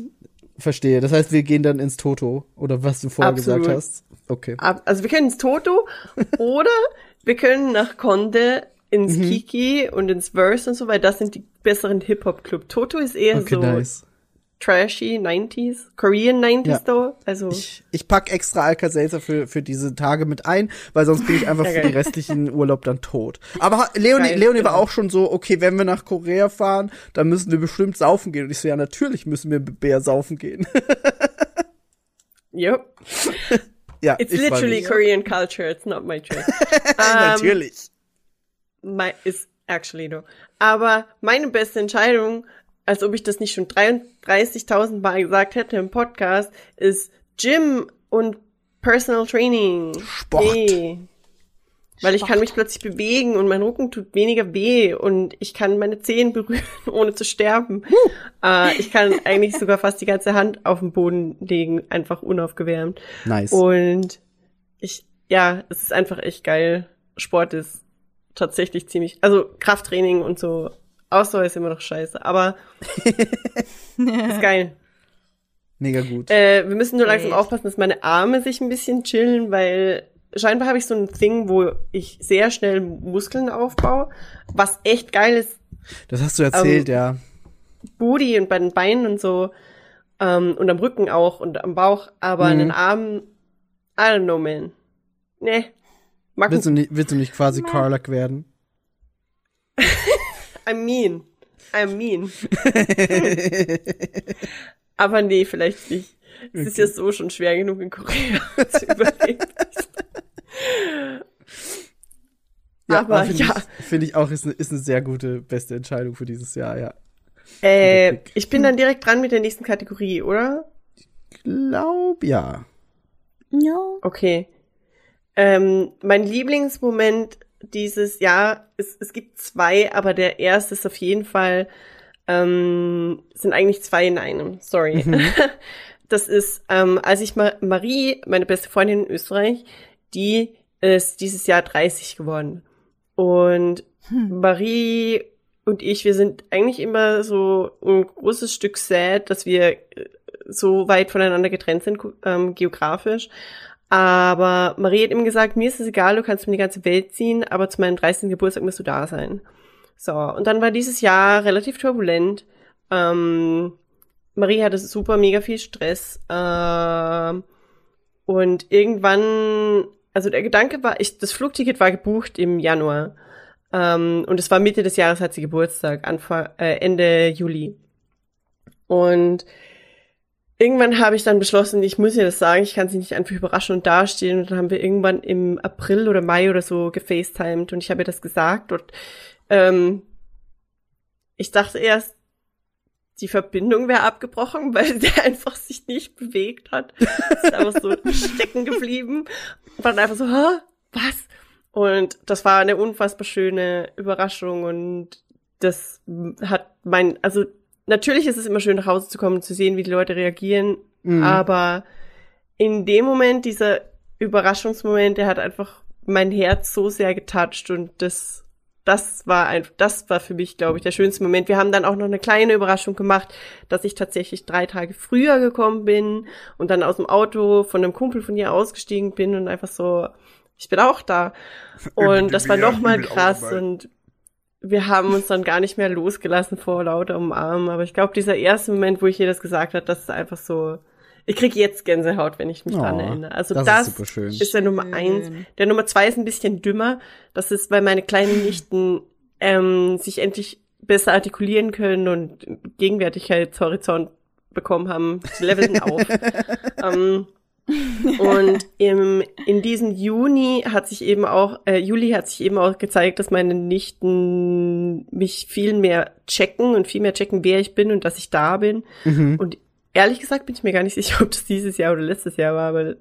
Verstehe. Das heißt, wir gehen dann ins Toto oder was du vorher
Absolut.
gesagt hast. Okay.
Ab, also wir können ins Toto oder wir können nach Conde ins
Mhm.
Kiki und ins Verse und so, weil das sind die besseren Hip-Hop-Club. Toto ist eher
Okay,
so
nice.
Trashy 90s, Korean 90s
Ja.
though. Also
Ich, ich pack extra Alka-Seltzer für, für diese Tage mit ein, weil sonst bin ich einfach
Ja,
für die restlichen Urlaub dann tot. Aber Leonie,
Geil,
Leonie war auch schon so, okay, wenn wir nach Korea fahren, dann müssen wir bestimmt saufen gehen. Und ich so, ja, natürlich müssen wir mit Bär saufen gehen.
yep.
ja,
It's literally. Korean culture, it's not my choice. Ähm,
Natürlich.
My, is actually no. Aber meine beste Entscheidung, als ob ich das nicht schon 33.000 Mal gesagt hätte im Podcast, ist Gym und Personal Training.
Sport.
Yay. Weil ich kann mich plötzlich bewegen und mein Rücken tut weniger weh und ich kann meine Zehen berühren, ohne zu sterben. Äh, ich kann eigentlich sogar fast die ganze Hand auf den Boden legen, einfach unaufgewärmt.
Nice.
Und ich, ja, es ist einfach echt geil. Sport ist tatsächlich ziemlich, also Krafttraining und so. Ausdauer ist immer noch scheiße, aber ist geil.
Mega gut.
Äh, wir müssen nur langsam
Great.
aufpassen, dass meine Arme sich ein bisschen chillen, weil scheinbar habe ich so ein Thing, wo ich sehr schnell Muskeln aufbaue, was echt geil ist,
Das hast du erzählt,
ähm,
ja.
Booty und bei den Beinen und so ähm, und am Rücken auch und am Bauch, aber an
Mhm.
den Armen, I don't know, man. Nee. Mag
Willst du nicht, willst du nicht quasi Carlack werden?
I mean. I mean. Aber nee, vielleicht nicht. Es ist ja so schon schwer genug in Korea zu überleben. Aber
finde
ja,
ich, finde ich auch, ist eine, ist eine sehr gute, beste Entscheidung für dieses Jahr, ja.
äh, ich bin dann direkt dran mit der nächsten Kategorie, oder?
Glaub, ja.
Ja.
Okay. Ähm, mein Lieblingsmoment dieses Jahr, es, es gibt zwei, aber der erste ist auf jeden Fall, ähm, sind eigentlich zwei in einem, sorry. Das ist, ähm, als ich Ma Marie, meine beste Freundin in Österreich, die ist dieses Jahr 30 geworden. Und Marie und ich, wir sind eigentlich immer so ein großes Stück sad, dass wir äh, so weit voneinander getrennt sind, ähm, geografisch. Aber Marie hat ihm gesagt, mir ist es egal, du kannst mir die ganze Welt ziehen, aber zu meinem 30. Geburtstag musst du da sein. So, und dann war dieses Jahr relativ turbulent. Ähm, Marie hatte super mega viel Stress. Ähm, und irgendwann, also der Gedanke war, ich, das Flugticket war gebucht im Januar. Ähm, und es war Mitte des Jahres hat sie Geburtstag, Anfang, äh, Ende Juli. Und irgendwann habe ich dann beschlossen, ich muss ihr das sagen, ich kann sie nicht einfach überraschen und dastehen. Und dann haben wir irgendwann im April oder Mai oder so gefacetimed und ich habe ihr das gesagt. Und ähm, ich dachte erst, die Verbindung wäre abgebrochen, weil sie einfach sich nicht bewegt hat. Sie ist einfach so stecken geblieben. Und war dann einfach so, Hä? was? Und das war eine unfassbar schöne Überraschung und das hat mein, also natürlich ist es immer schön nach Hause zu kommen und zu sehen, wie die Leute reagieren,
Mhm.
aber in dem Moment, dieser Überraschungsmoment, der hat einfach mein Herz so sehr getoucht und das, das war ein, das war für mich, glaube ich, der schönste Moment. Wir haben dann auch noch eine kleine Überraschung gemacht, dass ich tatsächlich drei Tage früher gekommen bin und dann aus dem Auto von einem Kumpel von ihr ausgestiegen bin und einfach so, ich bin auch da. Und das war noch mal krass und wir haben uns dann gar nicht mehr losgelassen vor lauter Umarmen. Aber ich glaube, dieser erste Moment, wo ich ihr das gesagt habe, das ist einfach so. Ich krieg jetzt Gänsehaut, wenn ich mich
Oh,
dran erinnere. Also
das
das,
ist super schön.
ist der Nummer
Schön.
eins. Der Nummer zwei ist ein bisschen dümmer. Das ist, weil meine kleinen Nichten ähm, sich endlich besser artikulieren können und Gegenwärtigkeitshorizont bekommen haben. Sie leveln auf. ähm, und im, in diesem Juni hat sich eben auch, äh, Juli hat sich eben auch gezeigt, dass meine Nichten mich viel mehr checken und viel mehr checken, wer ich bin und dass ich da bin.
Mhm.
Und ehrlich gesagt bin ich mir gar nicht sicher, ob das dieses Jahr oder letztes Jahr war, aber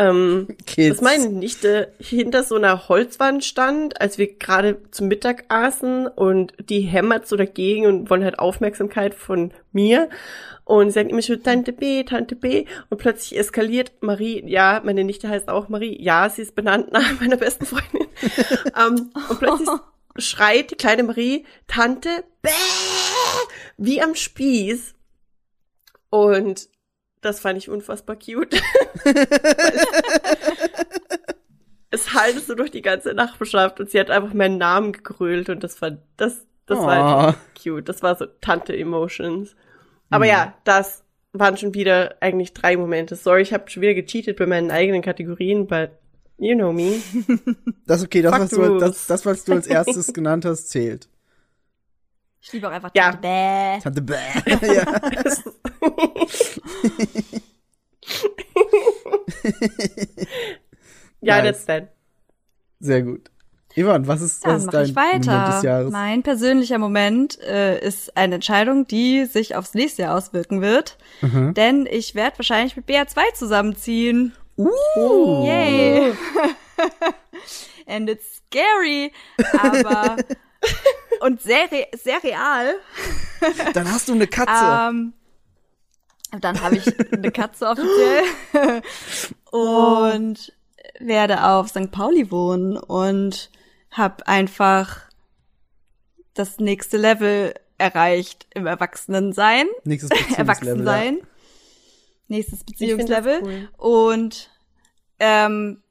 ähm,
Kids.
dass meine Nichte hinter so einer Holzwand stand, als wir gerade zum Mittag aßen und die hämmert so dagegen und wollen halt Aufmerksamkeit von mir. Und sagen immer schon Tante B, Tante B. Und plötzlich eskaliert Marie, ja, meine Nichte heißt auch Marie, ja, sie ist benannt nach meiner besten Freundin. ähm, und plötzlich schreit die kleine Marie, Tante, bäh, wie am Spieß. Und das fand ich unfassbar cute. es hallte so durch die ganze Nachbarschaft und sie hat einfach meinen Namen gegrölt und das war, das, das war
Oh.
einfach cute. Das war so Tante-Emotions. Aber ja, das waren schon wieder eigentlich drei Momente. Sorry, ich habe schon wieder gecheatet bei meinen eigenen Kategorien, but you know me.
Das ist okay, das, was du, das, das, was du als erstes genannt hast, zählt.
Ich liebe auch einfach
Ja.
Tante Bäh.
Tante Bäh. ja.
ja,
Nice.
that's that.
Sehr gut. Ivan, was ist, was
Dann
ist dein. Moment des Jahres?
Mein persönlicher Moment äh, ist eine Entscheidung, die sich aufs nächste Jahr auswirken wird.
Mhm.
Denn ich werde wahrscheinlich mit BR2 zusammenziehen.
Uh.
Yay! And it's scary, aber und sehr, re sehr real.
Dann hast du eine Katze.
Ähm, dann habe ich eine Katze offiziell und werde auf St. Pauli wohnen und habe einfach das nächste Level erreicht im Erwachsenensein,
Nächstes Beziehungslevel.
Erwachsensein, nächstes Beziehungslevel
cool.
und ähm,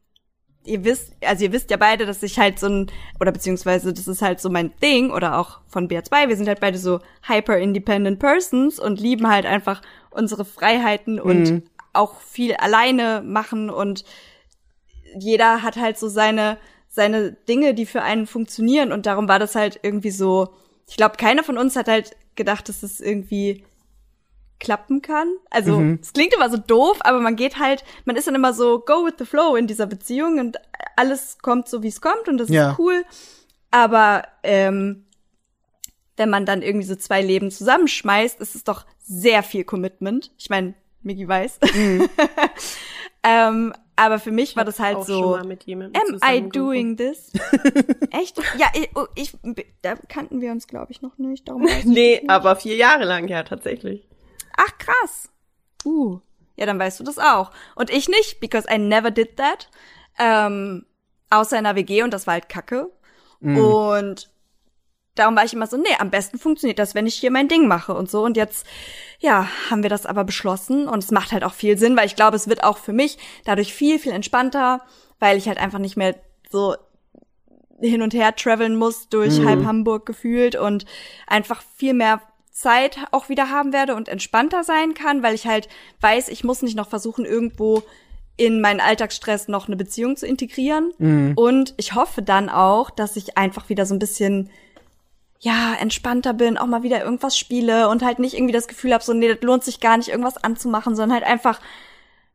ihr wisst, also ihr wisst ja beide, dass ich halt so ein, oder beziehungsweise das ist halt so mein Ding, oder auch von BR2, wir sind halt beide so hyper-independent persons und lieben halt einfach unsere Freiheiten und auch viel alleine machen und jeder hat halt so seine, seine Dinge, die für einen funktionieren und darum war das halt irgendwie so, ich glaube, keiner von uns hat halt gedacht, dass es irgendwie klappen kann. Also, es klingt immer so doof, aber man geht halt, man ist dann immer so go with the flow in dieser Beziehung und alles kommt so, wie es kommt und das
Ja.
ist cool. Aber ähm, wenn man dann irgendwie so zwei Leben zusammenschmeißt, ist es doch sehr viel Commitment. Ich meine, Miggy weiß. ähm, aber für mich war das halt
Auch
so.
schon mal mit jemandem
Am I doing this? Echt? Ja, ich, oh, ich, da kannten wir uns, glaube ich, noch nicht. Darum
Nee,
nicht.
aber vier Jahre lang, ja, tatsächlich.
Ach, krass. Uh. Ja, dann weißt du das auch. Und ich nicht, because I never did that. Ähm, außer in der WG und das war halt kacke. Und darum war ich immer so, nee, am besten funktioniert das, wenn ich hier mein Ding mache und so. Und jetzt, ja, haben wir das aber beschlossen und es macht halt auch viel Sinn, weil ich glaube, es wird auch für mich dadurch viel, viel entspannter, weil ich halt einfach nicht mehr so hin und her traveln muss durch halb Hamburg gefühlt und einfach viel mehr Zeit auch wieder haben werde und entspannter sein kann, weil ich halt weiß, ich muss nicht noch versuchen, irgendwo in meinen Alltagsstress noch eine Beziehung zu integrieren. Und ich hoffe dann auch, dass ich einfach wieder so ein bisschen ja, entspannter bin, auch mal wieder irgendwas spiele und halt nicht irgendwie das Gefühl habe, so, nee, das lohnt sich gar nicht, irgendwas anzumachen, sondern halt einfach,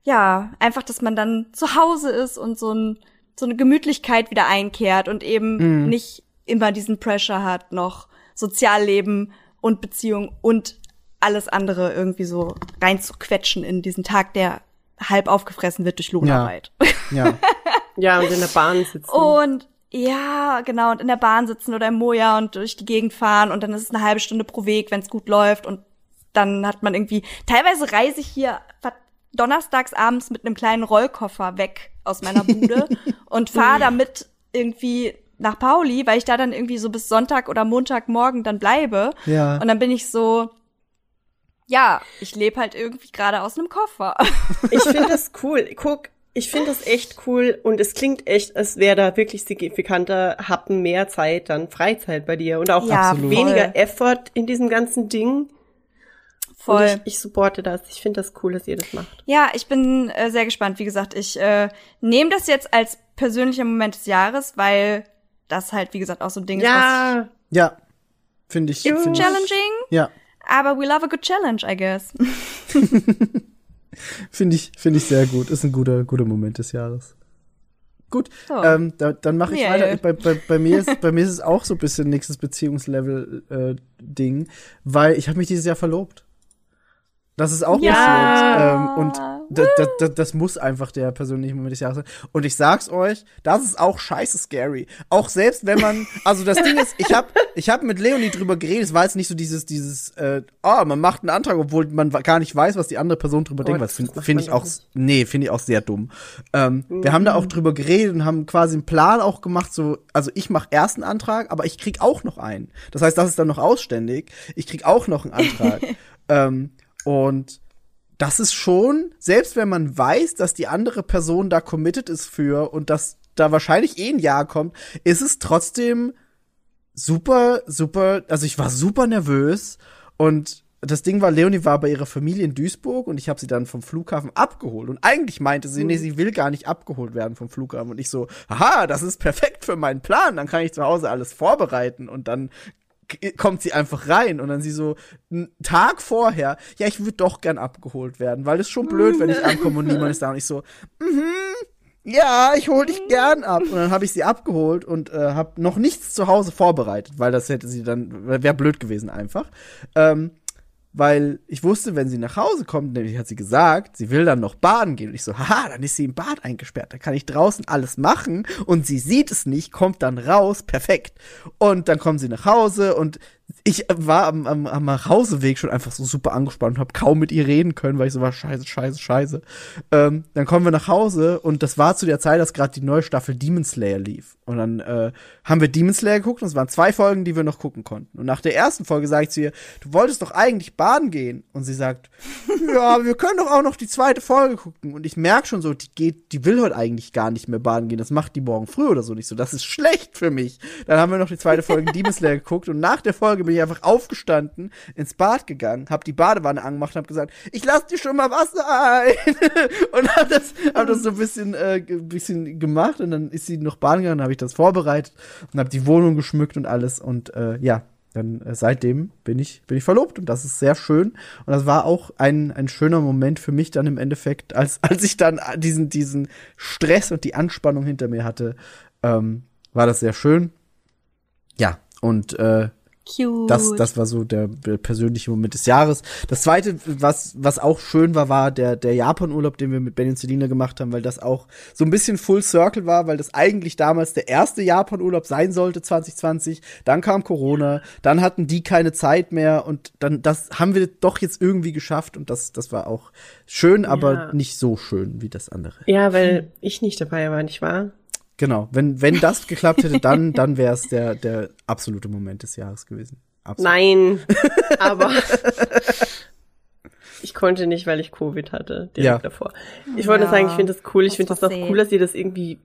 ja, einfach, dass man dann zu Hause ist und so, ein, so eine Gemütlichkeit wieder einkehrt und eben nicht immer diesen Pressure hat, noch Sozialleben und Beziehung und alles andere irgendwie so reinzuquetschen in diesen Tag, der halb aufgefressen wird durch Lohnarbeit.
Ja.
Ja, und in der Bahn sitzen.
Und ja, genau, und in der Bahn sitzen oder im Moja und durch die Gegend fahren und dann ist es eine halbe Stunde pro Weg, wenn es gut läuft und dann hat man irgendwie, teilweise reise ich hier donnerstags abends mit einem kleinen Rollkoffer weg aus meiner Bude und fahre damit irgendwie nach Pauli, weil ich da dann irgendwie so bis Sonntag oder Montagmorgen dann bleibe.
Ja.
Und dann bin ich so, ja, ich lebe halt irgendwie gerade aus einem Koffer.
Ich finde das cool. Guck, ich finde das echt cool und es klingt echt, als wäre da wirklich signifikanter Happen mehr Zeit, dann Freizeit bei dir und auch
Ja,
Absolut.
weniger
voll.
Effort in diesem ganzen Ding.
Voll.
Und ich, ich supporte das. Ich finde das cool, dass ihr das macht.
Ja, ich bin äh, sehr gespannt. Wie gesagt, ich äh, nehme das jetzt als persönlicher Moment des Jahres, weil das halt, wie gesagt, auch so ein Ding ist,
Ja,
Ja. Finde ich.
was
Find ich
challenging,
ja.
aber we love a good challenge, I guess.
Finde ich, finde ich sehr gut. Ist ein guter, guter Moment des Jahres. Gut,
So.
ähm, da, dann mache ich
Ja,
weiter.
ja.
Bei, bei, bei, mir ist, bei mir ist es auch so ein bisschen nächstes Beziehungslevel-Ding, weil ich habe mich dieses Jahr verlobt. Das ist auch
Ja.
passiert. Ähm, und das, das, das, das muss einfach der persönliche Moment des Jahres sein. Und ich sag's euch, das ist auch scheiße scary. Auch selbst wenn man, also das Ding ist, ich hab, ich hab mit Leonie drüber geredet, es war jetzt nicht so dieses, dieses, äh, oh, man macht einen Antrag, obwohl man gar nicht weiß, was die andere Person drüber
Oh,
denkt.
das
finde find ich auch,
nicht.
nee, finde ich auch sehr dumm. Ähm, Wir haben da auch drüber geredet und haben quasi einen Plan auch gemacht, so, also ich mache erst einen Antrag, aber ich krieg auch noch einen. Das heißt, das ist dann noch ausständig. Ich krieg auch noch einen Antrag. ähm, und das ist schon, selbst wenn man weiß, dass die andere Person da committed ist für und dass da wahrscheinlich eh ein Jahr kommt, ist es trotzdem super, super, also ich war super nervös und das Ding war, Leonie war bei ihrer Familie in Duisburg und ich habe sie dann vom Flughafen abgeholt. Und eigentlich meinte sie, nee, sie will gar nicht abgeholt werden vom Flughafen. Und ich so, haha, das ist perfekt für meinen Plan. Dann kann ich zu Hause alles vorbereiten und dann kommt sie einfach rein und dann sie so einen Tag vorher, ja, ich würde doch gern abgeholt werden, weil es schon blöd, wenn ich ankomme und niemand ist da und ich so, mhm, ja, ich hol dich gern ab. Und dann habe ich sie abgeholt und äh, habe noch nichts zu Hause vorbereitet, weil das hätte sie dann, wäre blöd gewesen einfach. Ähm, weil ich wusste, wenn sie nach Hause kommt, nämlich hat sie gesagt, sie will dann noch baden gehen. Und ich so, haha, dann ist sie im Bad eingesperrt. Da kann ich draußen alles machen und sie sieht es nicht, kommt dann raus, perfekt. Und dann kommen sie nach Hause und ich war am, am, am Nachhauseweg schon einfach so super angespannt und habe kaum mit ihr reden können, weil ich so war, scheiße, scheiße, scheiße. Ähm, dann kommen wir nach Hause und das war zu der Zeit, dass gerade die neue Staffel Demon Slayer lief. Und dann äh, haben wir Demon Slayer geguckt und es waren zwei Folgen, die wir noch gucken konnten. Und nach der ersten Folge sage ich zu ihr, du wolltest doch eigentlich baden gehen. Und sie sagt, ja, wir können doch auch noch die zweite Folge gucken. Und ich merke schon so, die geht, die will heute eigentlich gar nicht mehr baden gehen. Das macht die morgen früh oder so nicht so. Das ist schlecht für mich. Dann haben wir noch die zweite Folge Demon Slayer geguckt und nach der Folge bin ich einfach aufgestanden, ins Bad gegangen, hab die Badewanne angemacht und hab gesagt, ich lass dir schon mal Wasser ein. und hab das, hab das so ein bisschen, äh, bisschen gemacht und dann ist sie noch baden gegangen, habe ich das vorbereitet und hab die Wohnung geschmückt und alles. Und äh, ja, dann äh, seitdem bin ich bin ich verlobt und das ist sehr schön. Und das war auch ein ein schöner Moment für mich dann im Endeffekt als als ich dann diesen diesen Stress und die Anspannung hinter mir hatte ähm, war das sehr schön. Ja und äh,
Cute.
das, das war so der, der persönliche Moment des Jahres. Das zweite, was, was auch schön war, war der, der Japan-Urlaub, den wir mit Ben und Selina gemacht haben, weil das auch so ein bisschen Full Circle war, weil das eigentlich damals der erste Japan-Urlaub sein sollte, 2020. Dann kam Corona, dann hatten die keine Zeit mehr und dann, das haben wir doch jetzt irgendwie geschafft und das, das war auch schön, aber
Ja.
nicht so schön wie das andere.
Ja, weil ich nicht dabei war, nicht wahr?
Genau. Wenn, wenn das geklappt hätte, dann, dann wäre es der, der absolute Moment des Jahres gewesen. Absolut.
Nein, aber ich konnte nicht, weil ich Covid hatte, direkt
Ja.
davor. Ich wollte
Ja,
sagen, ich finde das cool. Ich finde das
doch
auch cool, dass ihr das irgendwie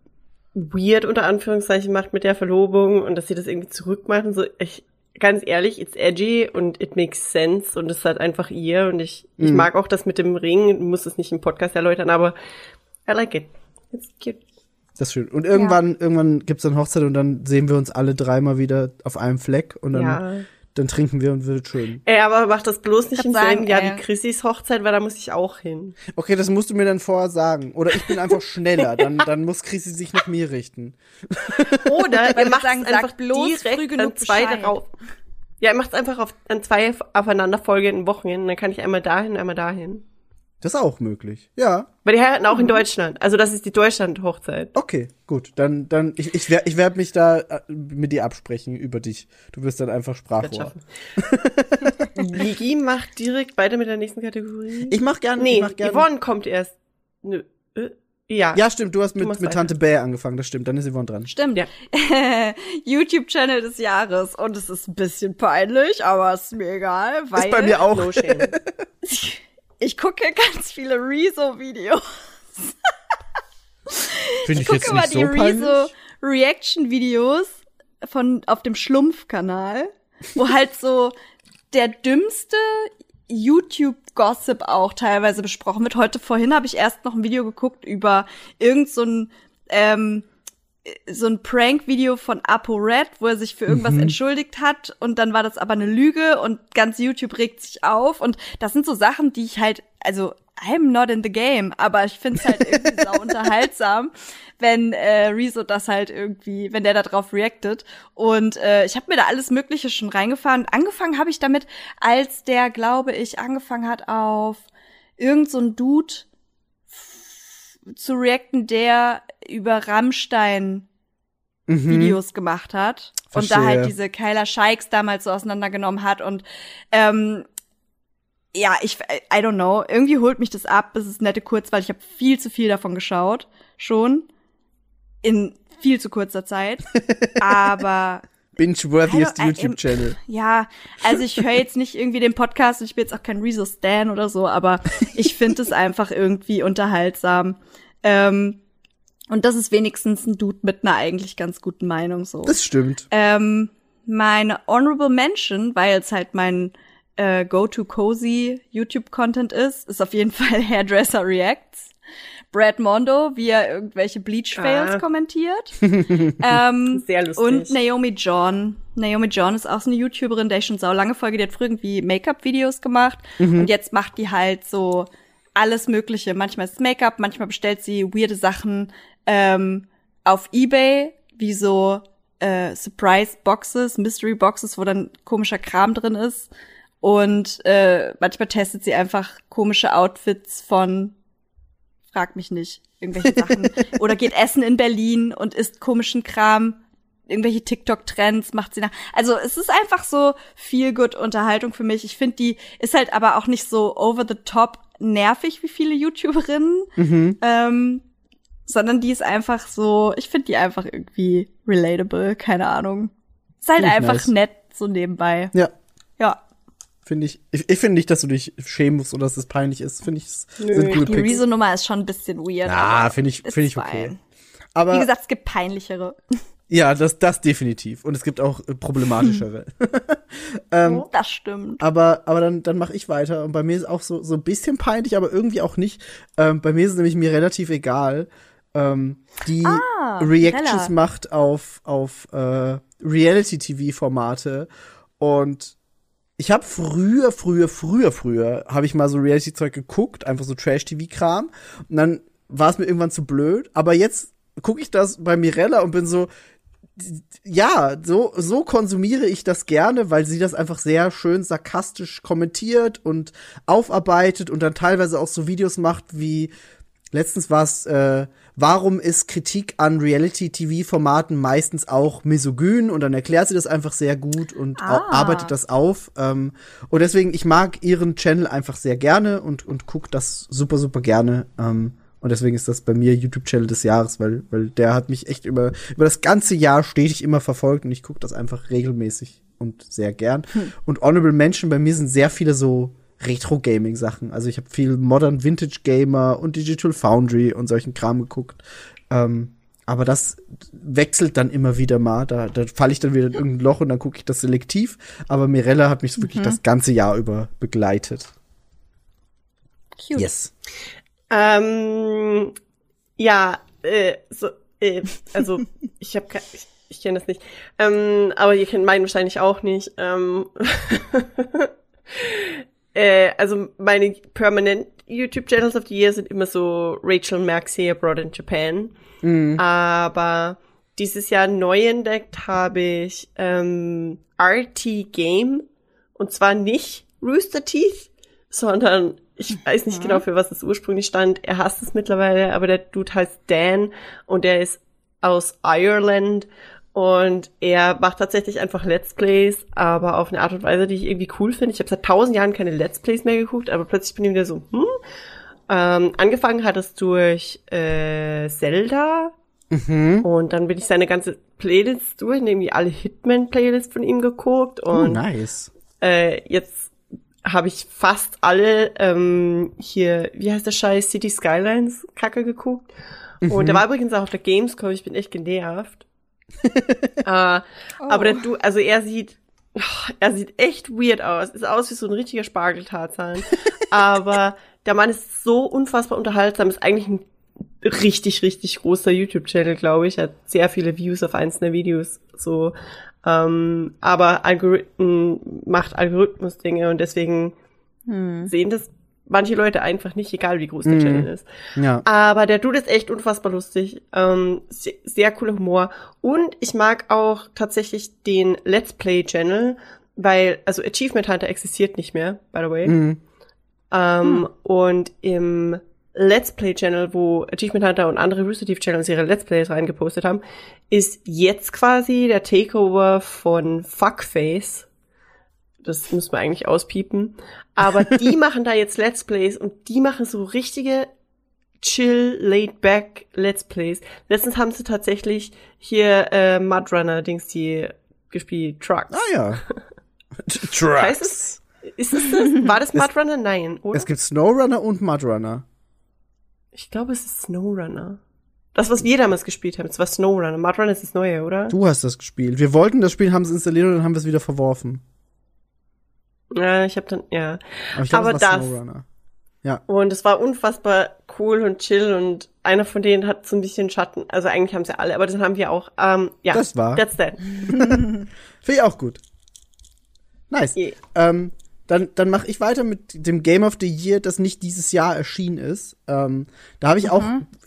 weird unter Anführungszeichen macht mit der Verlobung und dass sie das irgendwie zurückmacht und so. Ich, ganz ehrlich, it's edgy und it makes sense und es ist halt einfach ihr und ich, ich
Mhm.
mag auch das mit dem Ring, muss es nicht im Podcast erläutern, aber I like it. It's cute.
Das ist schön. Und irgendwann, irgendwann gibt's dann Hochzeit und dann sehen wir uns alle dreimal wieder auf einem Fleck und dann,
Ja.
dann trinken wir und wird schön.
Ey, aber mach das bloß nicht selben
sagen,
Jahr
äh,
wie Chrissys Hochzeit, weil da muss ich auch hin.
Okay, das musst du mir dann vorher sagen. Oder ich bin einfach schneller. Dann, dann muss Chrissy sich nach mir richten.
Oder ihr macht
sagen,
einfach
bloß
direkt
früh genug
an zwei
Bescheid.
darauf. Ja, ihr macht es einfach auf, an zwei aufeinanderfolgenden Wochenenden. Dann kann ich einmal dahin, einmal dahin.
Das ist auch möglich. Ja.
Weil die heiraten auch in Deutschland. Also das ist die Deutschland-Hochzeit.
Okay, gut. Dann, dann, ich, ich werde ich werd mich da äh, mit dir absprechen über dich. Du wirst dann einfach Sprachrohr.
Ligi macht direkt weiter mit der nächsten Kategorie.
Ich mach gerne,
nee,
ich mach gerne.
Yvonne kommt erst. Nö. Äh, ja.
Ja, stimmt, du hast mit,
machst
mit
weiter.
Tante Bär angefangen, das stimmt. Dann ist Yvonne dran.
Stimmt.
Ja.
YouTube-Channel des Jahres. Und es ist ein bisschen peinlich, aber ist mir egal, weil
Ist bei mir auch.
No shame.
ich gucke ganz viele Rezo-Videos.
Finde
Ich gucke mal die Rezo Reaction-Videos von auf dem Schlumpf-Kanal, wo halt so der dümmste YouTube-Gossip auch teilweise besprochen wird. Heute vorhin habe ich erst noch ein Video geguckt über irgend so ein ähm, so ein Prank-Video von ApoRed, wo er sich für irgendwas entschuldigt hat und dann war das aber eine Lüge und ganz YouTube regt sich auf und das sind so Sachen, die ich halt, also I'm not in the game, aber ich find's halt irgendwie sau unterhaltsam, wenn äh, Rezo das halt irgendwie, wenn der da drauf reactet und äh, ich habe mir da alles Mögliche schon reingefahren. Angefangen habe ich damit, als der, glaube ich, angefangen hat auf irgend so ein Dude zu reacten, der über Rammstein
Mhm.
Videos gemacht hat und da
Verstehe.
halt diese Kyla Shikes damals so auseinandergenommen hat und ähm, ja, ich I don't know, irgendwie holt mich das ab, es ist nette kurz, weil ich habe viel zu viel davon geschaut schon in viel zu kurzer Zeit, aber
Binge-worthiest YouTube-Channel.
ja, also ich höre jetzt nicht irgendwie den Podcast und ich bin jetzt auch kein Rezo Stan oder so, aber ich finde es einfach irgendwie unterhaltsam. Ähm, und das ist wenigstens ein Dude mit einer eigentlich ganz guten Meinung so.
Das stimmt.
Ähm, meine Honorable Mention, weil es halt mein äh, Go-to-Cozy YouTube-Content ist, ist auf jeden Fall Hairdresser Reacts. Brad Mondo, wie er irgendwelche Bleach-Fails
Ah.
kommentiert. ähm,
Sehr lustig.
Und Naomi John. Naomi John ist auch so eine YouTuberin, der ich schon sau lange folge. Die hat früher irgendwie Make-up-Videos gemacht. Und jetzt macht die halt so alles Mögliche. Manchmal ist es Make-up, manchmal bestellt sie weirde Sachen ähm, auf Ebay, wie so äh, Surprise-Boxes, Mystery-Boxes, wo dann komischer Kram drin ist. Und äh, manchmal testet sie einfach komische Outfits von frag mich nicht, irgendwelche Sachen. Oder geht essen in Berlin und isst komischen Kram, irgendwelche TikTok-Trends macht sie nach. Also es ist einfach so viel gut Unterhaltung für mich. Ich finde, die ist halt aber auch nicht so over the top nervig wie viele YouTuberinnen,
Mhm.
ähm, sondern die ist einfach so, ich finde die einfach irgendwie relatable, keine Ahnung. Ist halt einfach
nice.
nett so nebenbei.
Ja,
Ja.
finde ich. Ich, ich finde nicht, dass du dich schämen musst oder dass es peinlich ist. Finde ich, es
Nö,
sind gute
Die
Picks.
Rezo-Nummer ist schon ein bisschen weird.
Ja,
aber
finde ich, finde ich okay.
fein.
Aber
Wie gesagt, es gibt peinlichere.
ja, das, das definitiv. Und es gibt auch äh, problematischere. ähm,
Das stimmt.
aber, aber dann, dann mache ich weiter. Und bei mir ist auch so, so ein bisschen peinlich, aber irgendwie auch nicht. Ähm, bei mir ist es nämlich mir relativ egal. Ähm, die
Ah,
Reactions
Mirella.
macht auf, auf äh, Reality-TV-Formate. Und ich habe früher, früher, früher, früher, habe ich mal so Reality-Zeug geguckt, einfach so Trash-TV-Kram. Und dann war es mir irgendwann zu blöd. Aber jetzt gucke ich das bei Mirella und bin so, ja, so, so konsumiere ich das gerne, weil sie das einfach sehr schön sarkastisch kommentiert und aufarbeitet und dann teilweise auch so Videos macht wie letztens war es, äh, warum ist Kritik an Reality-TV-Formaten meistens auch misogyn und dann erklärt sie das einfach sehr gut und
Ah.
arbeitet das auf. Ähm, und deswegen, ich mag ihren Channel einfach sehr gerne und, und guck das super, super gerne. Ähm, und deswegen ist das bei mir YouTube-Channel des Jahres, weil, weil der hat mich echt über, über das ganze Jahr stetig immer verfolgt und ich gucke das einfach regelmäßig und sehr gern. Und Honorable Mention bei mir sind sehr viele so Retro-Gaming-Sachen. Also ich habe viel Modern Vintage Gamer und Digital Foundry und solchen Kram geguckt. Ähm, aber das wechselt dann immer wieder mal. Da, da falle ich dann wieder in irgendein Loch und dann gucke ich das selektiv. Aber Mirella hat mich so wirklich das ganze Jahr über begleitet.
Cute.
Yes.
Ähm, ja, äh, so, äh, also ich habe ich, ich kenne das nicht. Ähm, aber ihr kennt meinen wahrscheinlich auch nicht. Ähm, äh, also meine permanent YouTube Channels of the Year sind immer so Rachel Maxey Abroad in Japan. Aber dieses Jahr neu entdeckt habe ich ähm, RT Game und zwar nicht Rooster Teeth, sondern ich weiß nicht genau, für was es ursprünglich stand. Er hasst es mittlerweile, aber der Dude heißt Dan und der ist aus Ireland und er macht tatsächlich einfach Let's Plays, aber auf eine Art und Weise, die ich irgendwie cool finde. Ich habe seit tausend Jahren keine Let's Plays mehr geguckt, aber plötzlich bin ich wieder so, hm. Ähm, angefangen hat es durch äh, Zelda und dann bin ich seine ganze Playlist durch, irgendwie alle Hitman-Playlists von ihm geguckt
Oh,
und
nice.
äh, jetzt habe ich fast alle ähm, hier, wie heißt der Scheiß, City Skylines Kacke geguckt. Und der war übrigens auch auf der Gamescom, ich bin echt genervt. äh, Aber der du, also er sieht, oh, er sieht echt weird aus. Ist aus wie so ein richtiger Spargeltarzan. aber der Mann ist so unfassbar unterhaltsam, ist eigentlich ein richtig, richtig großer YouTube-Channel, glaube ich. Hat sehr viele Views auf einzelne Videos. So, ähm, aber Algorithmen macht Algorithmus-Dinge und deswegen sehen das manche Leute einfach nicht, egal wie groß der
Mhm.
Channel ist.
Ja.
Aber der Dude ist echt unfassbar lustig. Ähm, sehr, sehr cooler Humor. Und ich mag auch tatsächlich den Let's Play Channel, weil, also Achievement Hunter existiert nicht mehr, by the way.
Mhm.
Ähm, Und im Let's Play Channel, wo Achievement Hunter und andere Rooster Teeth Channels ihre Let's Plays reingepostet haben, ist jetzt quasi der Takeover von Fuckface. Das muss man eigentlich auspiepen. Aber die machen da jetzt Let's Plays und die machen so richtige chill, laid back Let's Plays. Letztens haben sie tatsächlich hier äh, Mudrunner Dings die gespielt, Trucks.
Ah ja. Trucks.
Heißt es? Ist es das? War das Mudrunner? Nein, oder?
Es gibt Snowrunner und Mudrunner.
Ich glaube, es ist Snowrunner. Das, was wir damals gespielt haben, es war Snowrunner. Mudrunner ist das Neue, oder?
Du hast das gespielt. Wir wollten das Spiel, haben es installiert und dann haben wir es wieder verworfen.
Ja, ich habe dann, ja.
Aber ich glaube,
Aber das-
Snowrunner.
Und es war unfassbar cool und chill und einer von denen hat so ein bisschen Schatten. Also eigentlich haben sie alle, aber das haben wir auch. Ähm, ja,
Das war.
That's that.
Finde ich auch gut. Nice.
Yeah.
Ähm, dann dann mache ich weiter mit dem Game of the Year, das nicht dieses Jahr erschienen ist. Ähm, da habe ich auch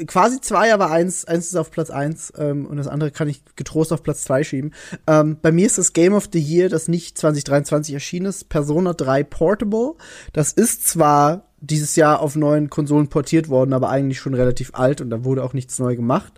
quasi zwei, aber eins, eins ist auf Platz eins ähm, und das andere kann ich getrost auf Platz zwei schieben. Ähm, bei mir ist das Game of the Year, das nicht 2023 erschienen ist, Persona 3 Portable. Das ist zwar dieses Jahr auf neuen Konsolen portiert worden, aber eigentlich schon relativ alt und da wurde auch nichts neu gemacht.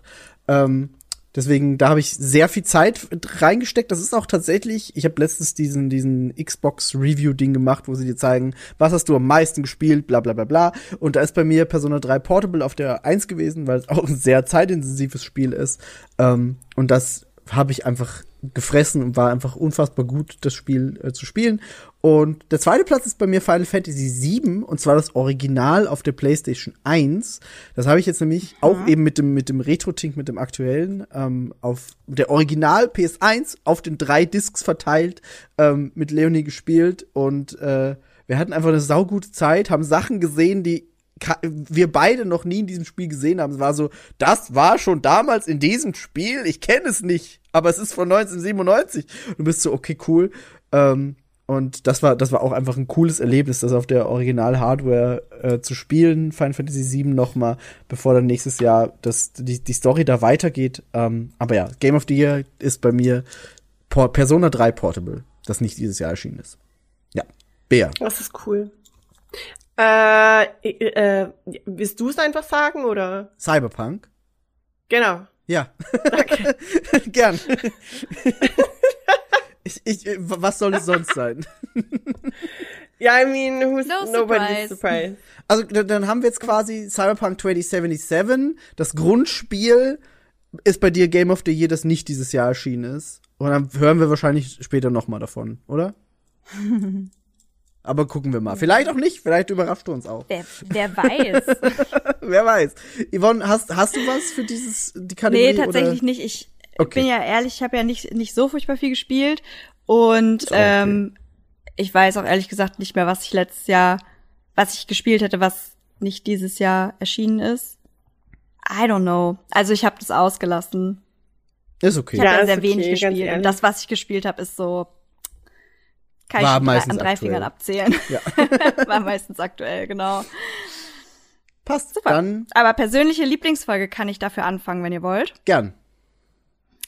Ähm, Deswegen, da habe ich sehr viel Zeit reingesteckt. Das ist auch tatsächlich, ich habe letztens diesen, diesen Xbox-Review-Ding gemacht, wo sie dir zeigen, was hast du am meisten gespielt, bla bla bla bla. Und da ist bei mir Persona 3 Portable auf der 1 gewesen, weil es auch ein sehr zeitintensives Spiel ist. Ähm, und das habe ich einfach gefressen und war einfach unfassbar gut, das Spiel äh, zu spielen. Und der zweite Platz ist bei mir Final Fantasy VII, und zwar das Original auf der PlayStation 1. Das habe ich jetzt nämlich auch eben mit dem, mit dem Retro-Tink, mit dem aktuellen, ähm, auf der Original PS1 auf den drei Discs verteilt, ähm, mit Leonie gespielt. Und äh, wir hatten einfach eine saugute Zeit, haben Sachen gesehen, die wir beide noch nie in diesem Spiel gesehen haben. Es war so, das war schon damals in diesem Spiel, ich kenne es nicht, aber es ist von 1997. Du bist so, okay, cool. Ähm, und das war, das war auch einfach ein cooles Erlebnis, das auf der Original-Hardware äh, zu spielen, Final Fantasy VII noch mal, bevor dann nächstes Jahr das, die, die Story da weitergeht. Ähm, aber ja, Game of the Year ist bei mir Por Persona 3 Portable, das nicht dieses Jahr erschienen ist. Ja, Bär.
Das ist cool. Äh, äh, willst du es einfach sagen oder?
Cyberpunk.
Genau.
Ja. Gern. ich, ich, was soll es sonst sein?
Ja, I mean, who's
No
nobody's
surprise.
surprised.
Also, dann haben wir jetzt quasi Cyberpunk 2077. Das Grundspiel ist bei dir Game of the Year, das nicht dieses Jahr erschienen ist. Und dann hören wir wahrscheinlich später noch mal davon, oder? Aber gucken wir mal. Vielleicht auch nicht. Vielleicht überrascht du uns auch.
Wer, wer weiß.
Wer weiß. Yvonne, hast, hast du was für dieses, die Kategorie?
nee, tatsächlich
oder?
nicht. Ich
Okay.
bin ja ehrlich, ich habe ja nicht, nicht so furchtbar viel gespielt. Und
okay.
ähm, ich weiß auch ehrlich gesagt nicht mehr, was ich letztes Jahr, was ich gespielt hätte, was nicht dieses Jahr erschienen ist. I don't know. Also ich habe das ausgelassen.
Ist okay.
Ich habe
Ja,
sehr
okay,
wenig gespielt. Und das, was ich gespielt habe, ist so kann
War
ich
meistens
an drei
aktuell.
Fingern abzählen.
Ja.
War meistens aktuell, genau.
Passt.
Super.
Dann
Aber persönliche Lieblingsfolge kann ich dafür anfangen, wenn ihr wollt.
gern.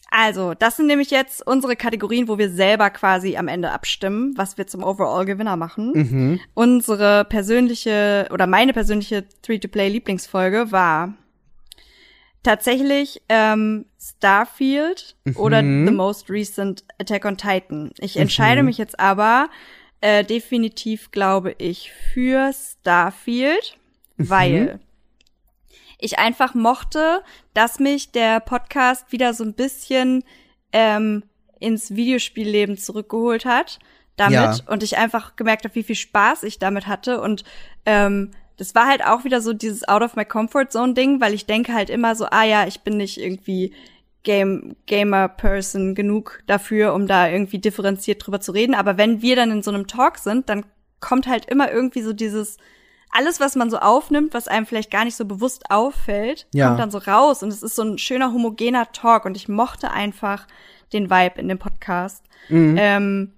Also, das sind nämlich jetzt unsere Kategorien, wo wir selber quasi am Ende abstimmen, was wir zum Overall-Gewinner machen.
Mhm.
Unsere persönliche oder meine persönliche Free-to-Play-Lieblingsfolge war tatsächlich ähm, Starfield oder
Mhm.
the most recent Attack on Titan. Ich entscheide mich jetzt aber äh, definitiv, glaube ich, für Starfield,
Mhm.
weil ich einfach mochte, dass mich der Podcast wieder so ein bisschen ähm, ins Videospielleben zurückgeholt hat damit
Ja.
und ich einfach gemerkt habe, wie viel Spaß ich damit hatte und ähm, das war halt auch wieder so dieses Out of my Comfort Zone Ding, weil ich denke halt immer so, ah ja, ich bin nicht irgendwie Game Gamer Person genug dafür, um da irgendwie differenziert drüber zu reden, aber wenn wir dann in so einem Talk sind, dann kommt halt immer irgendwie so dieses alles, was man so aufnimmt, was einem vielleicht gar nicht so bewusst auffällt,
Ja.
kommt dann so raus und es ist so ein schöner homogener Talk und ich mochte einfach den Vibe in dem Podcast.
Mhm.
Ähm,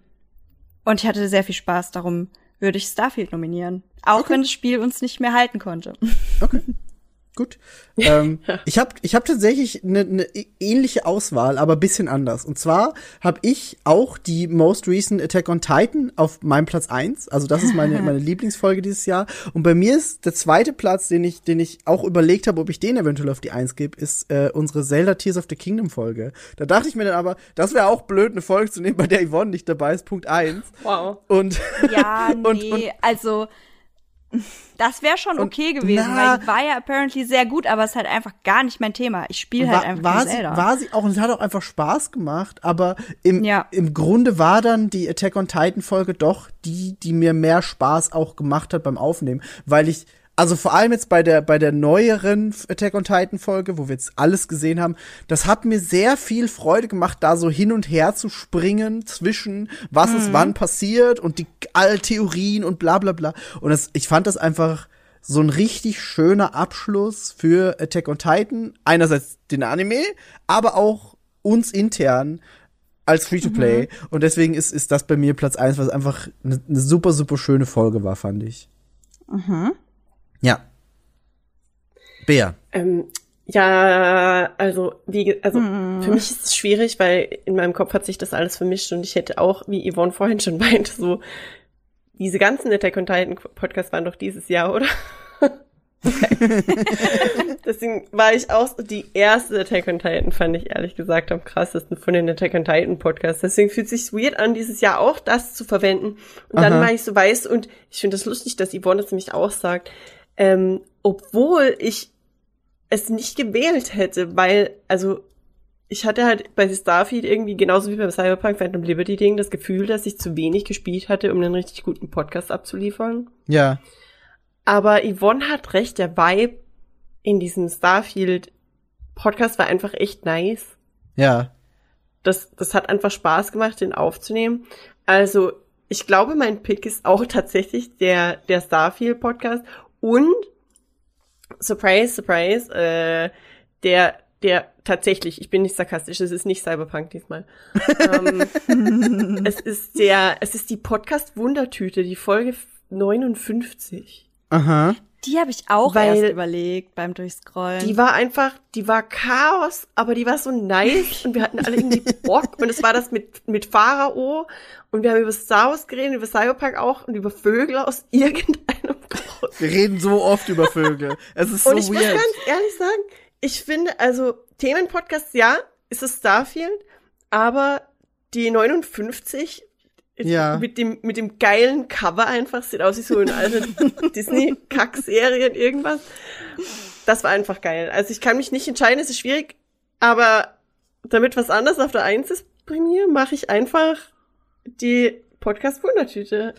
und ich hatte sehr viel Spaß, darum würde ich Starfield nominieren. Auch wenn das Spiel uns nicht mehr halten konnte.
Gut. Ähm, ich habe ich hab tatsächlich eine ne ähnliche Auswahl, aber bisschen anders. Und zwar habe ich auch die Most Recent Attack on Titan auf meinem Platz eins. Also das ist meine, meine Lieblingsfolge dieses Jahr. Und bei mir ist der zweite Platz, den ich, den ich auch überlegt habe, ob ich den eventuell auf die eins gebe, ist äh, unsere Zelda Tears of the Kingdom Folge. Da dachte ich mir dann aber, das wäre auch blöd, eine Folge zu nehmen, bei der Yvonne nicht dabei ist. Punkt eins.
Wow.
Und
Ja, nee,
Und- und-
also das wäre schon okay gewesen,
na-
weil die war ja apparently sehr gut, aber es ist halt einfach gar nicht mein Thema. Ich spiele halt
war,
einfach
war, sie,
Zelda.
war sie auch und es hat auch einfach Spaß gemacht, aber im,
Ja.
im Grunde war dann die Attack on Titan Folge doch die, die mir mehr Spaß auch gemacht hat beim Aufnehmen, weil ich also vor allem jetzt bei der bei der neueren Attack on Titan Folge, wo wir jetzt alles gesehen haben, das hat mir sehr viel Freude gemacht, da so hin und her zu springen zwischen was ist wann passiert und die all Theorien und bla bla bla und das, ich fand das einfach so ein richtig schöner Abschluss für Attack on Titan. Einerseits den Anime, aber auch uns intern als Free-to-Play. Und deswegen ist, ist das bei mir Platz eins, was einfach eine ne super, super schöne Folge war, fand ich. Ja. Bea.
Ähm, ja, also wie, also für mich ist es schwierig, weil in meinem Kopf hat sich das alles vermischt und ich hätte auch, wie Yvonne vorhin schon meinte, so diese ganzen Attack on Titan Podcasts waren doch dieses Jahr, oder? Deswegen war ich auch so, die erste Attack on Titan fand ich ehrlich gesagt am krassesten von den Attack on Titan Podcasts. Deswegen fühlt sich weird an, dieses Jahr auch das zu verwenden. Und dann
Aha.
war ich so weiß und ich finde das lustig, dass Yvonne das nämlich auch sagt. Ähm, obwohl ich es nicht gewählt hätte, weil, also, ich hatte halt bei Starfield irgendwie genauso wie beim Cyberpunk Phantom Liberty Ding das Gefühl, dass ich zu wenig gespielt hatte, um einen richtig guten Podcast abzuliefern.
Ja.
Aber Yvonne hat recht, der Vibe in diesem Starfield Podcast war einfach echt nice.
Ja.
Das, das hat einfach Spaß gemacht, den aufzunehmen. Also, ich glaube, mein Pick ist auch tatsächlich der, der Starfield Podcast und Surprise, Surprise, äh, der, der tatsächlich, ich bin nicht sarkastisch, es ist nicht Cyberpunk diesmal. ähm, es ist der, es ist die Podcast Wundertüte, die Folge 59.
Aha.
Die habe ich auch
Weil-
erst überlegt beim Durchscrollen.
Die war einfach, die war Chaos, aber die war so nice und wir hatten alle irgendwie Bock und es war das mit, mit Pharao und wir haben über Star Wars geredet, über Cyberpunk auch und über Vögel aus irgendeinem Grund.
Wir reden so oft über Vögel. Es ist so
und ich muss
weird.
ganz ehrlich sagen, ich finde, also Themenpodcast, ja, ist es Starfield, aber die 59
Ja.
mit dem mit dem geilen Cover einfach sieht aus wie so eine alte Disney Kackserien irgendwas. Das war einfach geil. Also ich kann mich nicht entscheiden, es ist schwierig, aber damit was anderes auf der Eins ist bei mir, mache ich einfach die Podcast Wundertüte.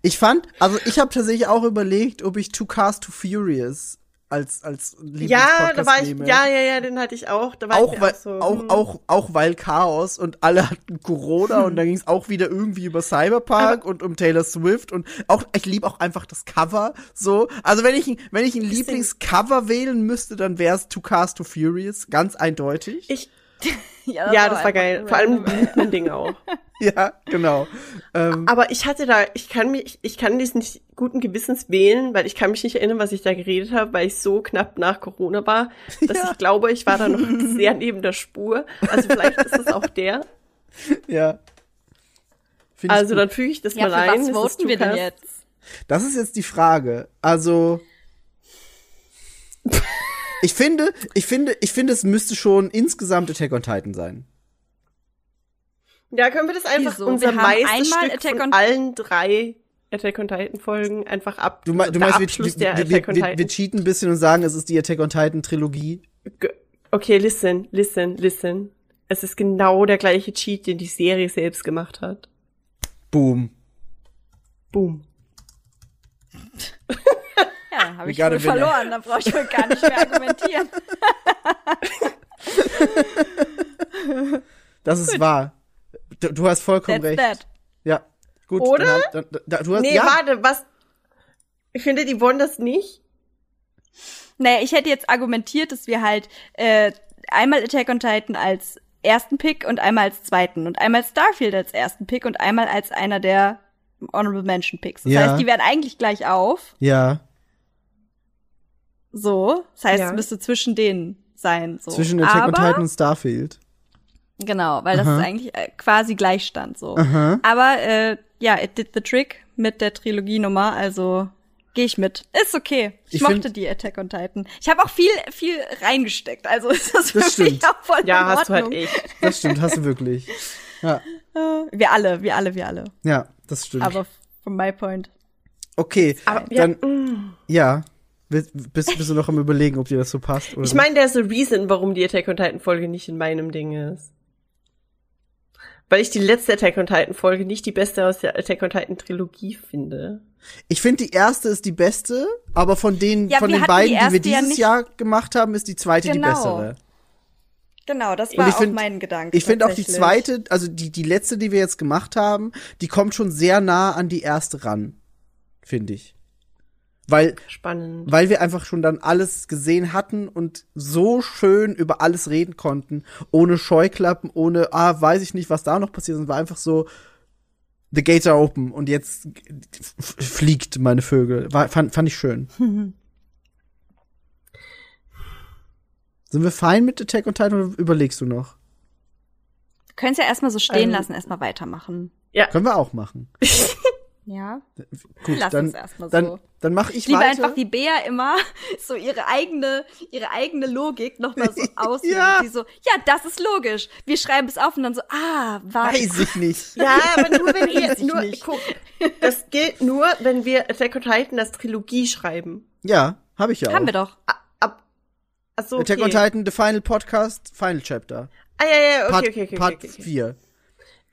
Ich fand, also ich habe tatsächlich auch überlegt, ob ich Two Cars Too Furious als als
Ja, da war ich,
nehme.
ja, ja, ja, den hatte ich auch. Da war
auch
ich
weil,
auch so,
auch,
hm.
auch, auch weil Chaos und alle hatten Corona und dann ging es auch wieder irgendwie über Cyberpunk und um Taylor Swift und auch, ich liebe auch einfach das Cover so. Also wenn ich, ein- wenn ich ein Lieblingscover wählen müsste, dann wäre es Two Cars Too Furious, ganz eindeutig.
Ich,
ja,
ja, das war geil.
ein
Vor allem mein Ding auch.
ja, genau. Ähm,
Aber ich hatte da, ich kann mich, ich kann dies nicht guten Gewissens wählen, weil ich kann mich nicht erinnern, was ich da geredet habe, weil ich so knapp nach Corona war, dass
Ja.
ich glaube, ich war da noch sehr neben der Spur. Also vielleicht ist es auch der.
ja. Find
Also dann füge ich das
Ja,
mal
für
ein.
was voten wir denn jetzt?
Das ist jetzt die Frage. Also ich finde, ich finde, ich finde, es müsste schon insgesamt Attack on Titan sein.
Ja, können wir das einfach
Wieso?
unser Meisterstück
Attack
von
on-
allen drei Attack on Titan Folgen einfach ab.
Du, du meinst, wir, wir, wir,
Attack on
wir, wir cheaten ein bisschen und sagen, es ist die Attack on Titan Trilogie.
Okay, listen, listen, listen. Es ist genau der gleiche Cheat, den die Serie selbst gemacht hat.
Boom.
Boom.
Ja, habe ich
winner.
verloren. Da brauche ich wohl gar nicht mehr argumentieren.
Das ist wahr. Du, du hast vollkommen
That's
recht.
that.
Ja. Gut.
Oder?
Dann, dann, dann, du hast,
Nee,
ja,
warte, was? Ich finde, die wollen das nicht.
Naja, ich hätte jetzt argumentiert, dass wir halt äh, einmal Attack on Titan als ersten Pick und einmal als zweiten und einmal Starfield als ersten Pick und einmal als einer der Honorable Mention Picks. Das
Ja.
heißt, die werden eigentlich gleich auf.
Ja.
So, das heißt,
Ja.
es müsste zwischen denen sein. So.
Zwischen Attack
Aber,
on Titan und Starfield.
Genau, weil das
Aha.
ist eigentlich äh, quasi Gleichstand so.
Aha.
Aber äh, ja, it did the trick mit der Trilogienummer, also gehe ich mit. Ist okay. Ich,
Ich
mochte die Attack on Titan. Ich habe auch viel viel reingesteckt, also ist das für
Das
mich
stimmt.
auch voll
Ja,
in
hast du halt
Ordnung.
echt.
Das stimmt, hast du wirklich. Ja,
Wir alle, wir alle, wir alle.
ja, das stimmt.
Aber from my point.
okay,
Aber, ja,
dann,
mm.
ja. Bist, bist du noch am überlegen, ob dir das so passt? Oder
Ich meine, there's a reason, warum die Attack on Titan Folge nicht in meinem Ding ist. Weil ich die letzte Attack on Titan Folge nicht die beste aus der Attack on Titan Trilogie finde.
Ich finde, die erste ist die beste, aber von den,
Ja,
von den beiden,
die
die wir
ja
dieses
nicht-
Jahr gemacht haben, ist die zweite die
Genau.
bessere.
Genau, das war
ich
auch
find-
mein Gedanke.
Ich finde auch die zweite, also die, die letzte, die wir jetzt gemacht haben, die kommt schon sehr nah an die erste ran. Finde ich. Weil,
Spannend.
weil wir einfach schon dann alles gesehen hatten und so schön über alles reden konnten, ohne Scheuklappen, ohne, ah, weiß ich nicht, was da noch passiert, sondern war einfach so, the gates are open und jetzt fliegt meine Vögel. War, fand, fand ich schön. Sind wir fein mit Attack on Titan oder überlegst du noch?
Du könntest ja erstmal so stehen
Ähm,
lassen, erstmal weitermachen.
Können wir auch machen.
Ja.
Gut,
Lass
dann,
uns erstmal
dann,
so.
dann mache ich
Ich liebe
weiter.
einfach, wie Bea immer so ihre eigene, ihre eigene Logik nochmal so ausnimmt.
Ja.
Die so, ja, das ist logisch. Wir schreiben es auf und dann so, ah, warte.
Weiß ich nicht.
Ja, aber nur wenn
ich
nur,
nicht.
guck, das gilt nur, wenn wir Attack on Titan das Trilogie schreiben.
Ja, habe ich ja
Haben
auch.
wir doch.
Ab, achso, okay.
Attack on Titan, The Final Podcast, Final Chapter.
Ah, ja, ja, okay,
Part,
okay, okay,
Part
okay, okay.
4.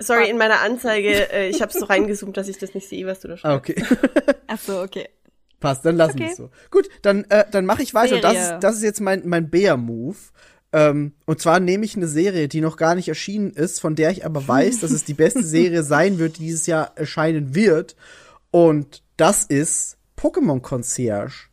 Sorry, in meiner Anzeige, äh, ich habe so reingezoomt, dass ich das nicht sehe, was du da
Ah,
schreibst.
okay.
Ach so, okay.
Passt, dann lassen wir
Okay.
es so. Gut, dann, äh, dann mache ich weiter. Und Das ist, das ist jetzt mein, mein Bär-Move. Ähm, und zwar nehme ich eine Serie, die noch gar nicht erschienen ist, von der ich aber weiß, dass es die beste Serie sein wird, die dieses Jahr erscheinen wird. Und das ist Pokémon Concierge.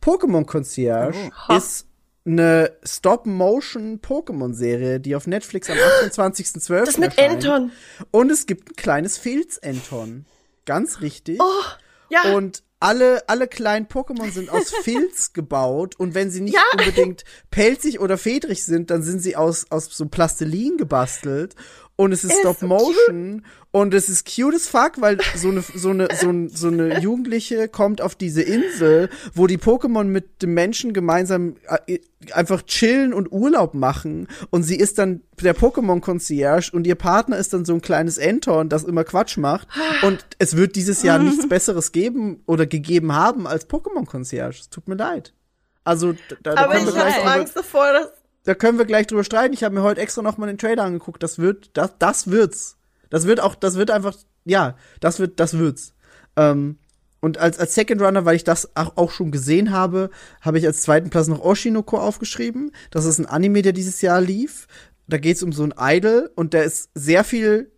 Pokémon Concierge
Oh.
ist eine Stop-Motion-Pokémon-Serie, die auf Netflix am 28.12.
Das mit
erscheint.
Anton.
Und es gibt ein kleines Filz-Anton. Ganz richtig.
Oh, ja.
Und alle, alle kleinen Pokémon sind aus Filz gebaut und wenn sie nicht
Ja.
unbedingt pelzig oder fedrig sind, dann sind sie aus, aus so Plastilin gebastelt und es ist
ist
Stop
so
Motion. Und es ist cute as fuck, weil so eine, so eine, so, ein, so eine Jugendliche kommt auf diese Insel, wo die Pokémon mit dem Menschen gemeinsam äh, einfach chillen und Urlaub machen. Und sie ist dann der Pokémon Concierge und ihr Partner ist dann so ein kleines Entorn, das immer Quatsch macht. Und es wird dieses Jahr nichts besseres geben oder gegeben haben als Pokémon Concierge. Es tut mir leid. Also da, da,
aber ich habe Angst davor, dass
da können wir gleich drüber streiten. Ich habe mir heute extra noch mal den Trailer angeguckt. Das wird, das, das wird's. Das wird auch, das wird einfach, ja, das wird, das wird's. Ähm, und als, als Second Runner, weil ich das auch, schon gesehen habe, habe ich als zweiten Platz noch Oshinoko aufgeschrieben. Das ist ein Anime, der dieses Jahr lief. Da geht's um so ein Idol und der ist sehr viel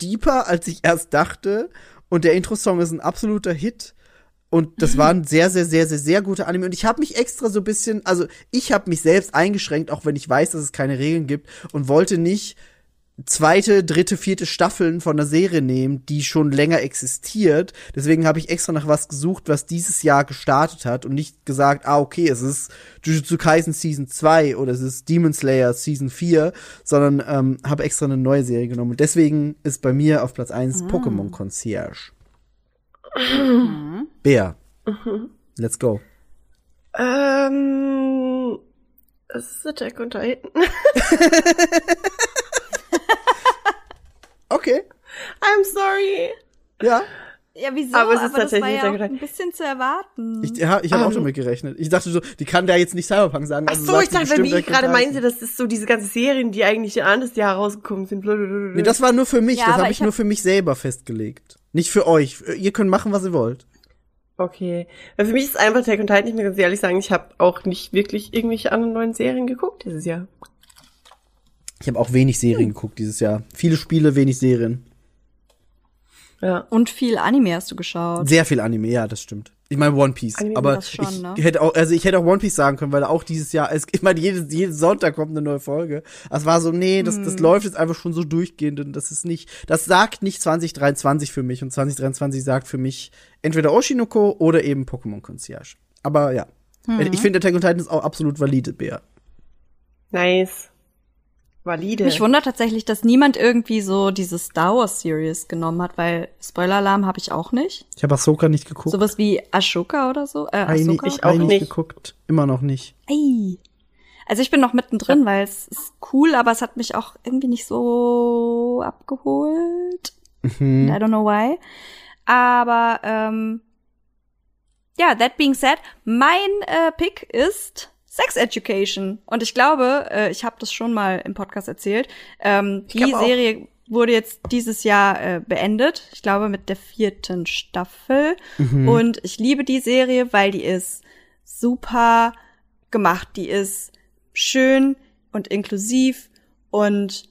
deeper, als ich erst dachte. Und der Intro-Song ist ein absoluter Hit. Und das war ein sehr, sehr, sehr, sehr, sehr guter Anime. Und ich habe mich extra so ein bisschen, also ich habe mich selbst eingeschränkt, auch wenn ich weiß, dass es keine Regeln gibt und wollte nicht zweite, dritte, vierte Staffeln von der Serie nehmen, die schon länger existiert. Deswegen habe ich extra nach was gesucht, was dieses Jahr gestartet hat und nicht gesagt, ah, okay, es ist Jujutsu Kaisen Season 2 oder es ist Demon Slayer Season 4, sondern ähm, habe extra eine neue Serie genommen. Und deswegen ist bei mir auf Platz 1 Pokémon Concierge. Bär. Let's go.
Ähm, es ist Attack on Titan.
Okay.
I'm sorry.
Ja.
Ja, wieso?
Aber es ist
das war
tatsächlich
ja auch ein bisschen zu erwarten.
Ich, ja, ich habe auch
Ähm.
damit gerechnet. Ich dachte so, die kann da jetzt nicht Cyberpunk sagen.
Ach
also
so,
sagt
ich dachte, wie
direkt
gerade meinte, das ist so diese ganze Serien, die eigentlich ja anderes Jahr rausgekommen sind. Blablabla.
Nee, das war nur für mich.
Ja,
das
aber
habe ich
ich hab-
nur für mich selber festgelegt. Nicht für euch. Ihr könnt machen, was ihr wollt.
Okay. Weil für mich ist einfach Attack on Titan, ich muss ganz ehrlich sagen, ich habe auch nicht wirklich irgendwelche anderen neuen Serien geguckt dieses Jahr.
Ich habe auch wenig Serien geguckt dieses Jahr. Viele Spiele, wenig Serien.
Ja.
Und viel Anime hast du geschaut.
Sehr viel Anime, ja, das stimmt. Ich meine One Piece,
Anime
aber
schon,
ich
ne?
hätte auch, also ich hätte auch One Piece sagen können, weil auch dieses Jahr, es, ich meine, jeden, jeden Sonntag kommt eine neue Folge. Es war so, nee, das,
Hm.
das läuft jetzt einfach schon so durchgehend und das ist nicht, das sagt nicht 2023 für mich und 2023 sagt für mich entweder Oshinoko oder eben Pokémon Concierge. Aber ja. Ich finde, Attack on Titan ist auch absolut valide, Bär.
Nice. Valide.
Mich wundert tatsächlich, dass niemand irgendwie so diese Star Wars Series genommen hat, weil Spoiler-Alarm habe ich auch nicht.
Ich habe Ahsoka nicht geguckt.
Sowas wie Ashoka oder so. Äh,
Ei,
Ahsoka?
ich auch nicht.
geguckt. Immer noch nicht.
Ey. Also ich bin noch mittendrin, weil es ist cool, aber es hat mich auch irgendwie nicht so abgeholt.
Mhm.
I don't know why. Aber ähm, ja, that being said, mein äh, Pick ist Sex Education. Und ich glaube, äh, ich habe das schon mal im Podcast erzählt. Ähm, die
auch.
Serie wurde jetzt dieses Jahr äh, beendet. Ich glaube mit der vierten Staffel. Und ich liebe die Serie, weil die ist super gemacht. Die ist schön und inklusiv und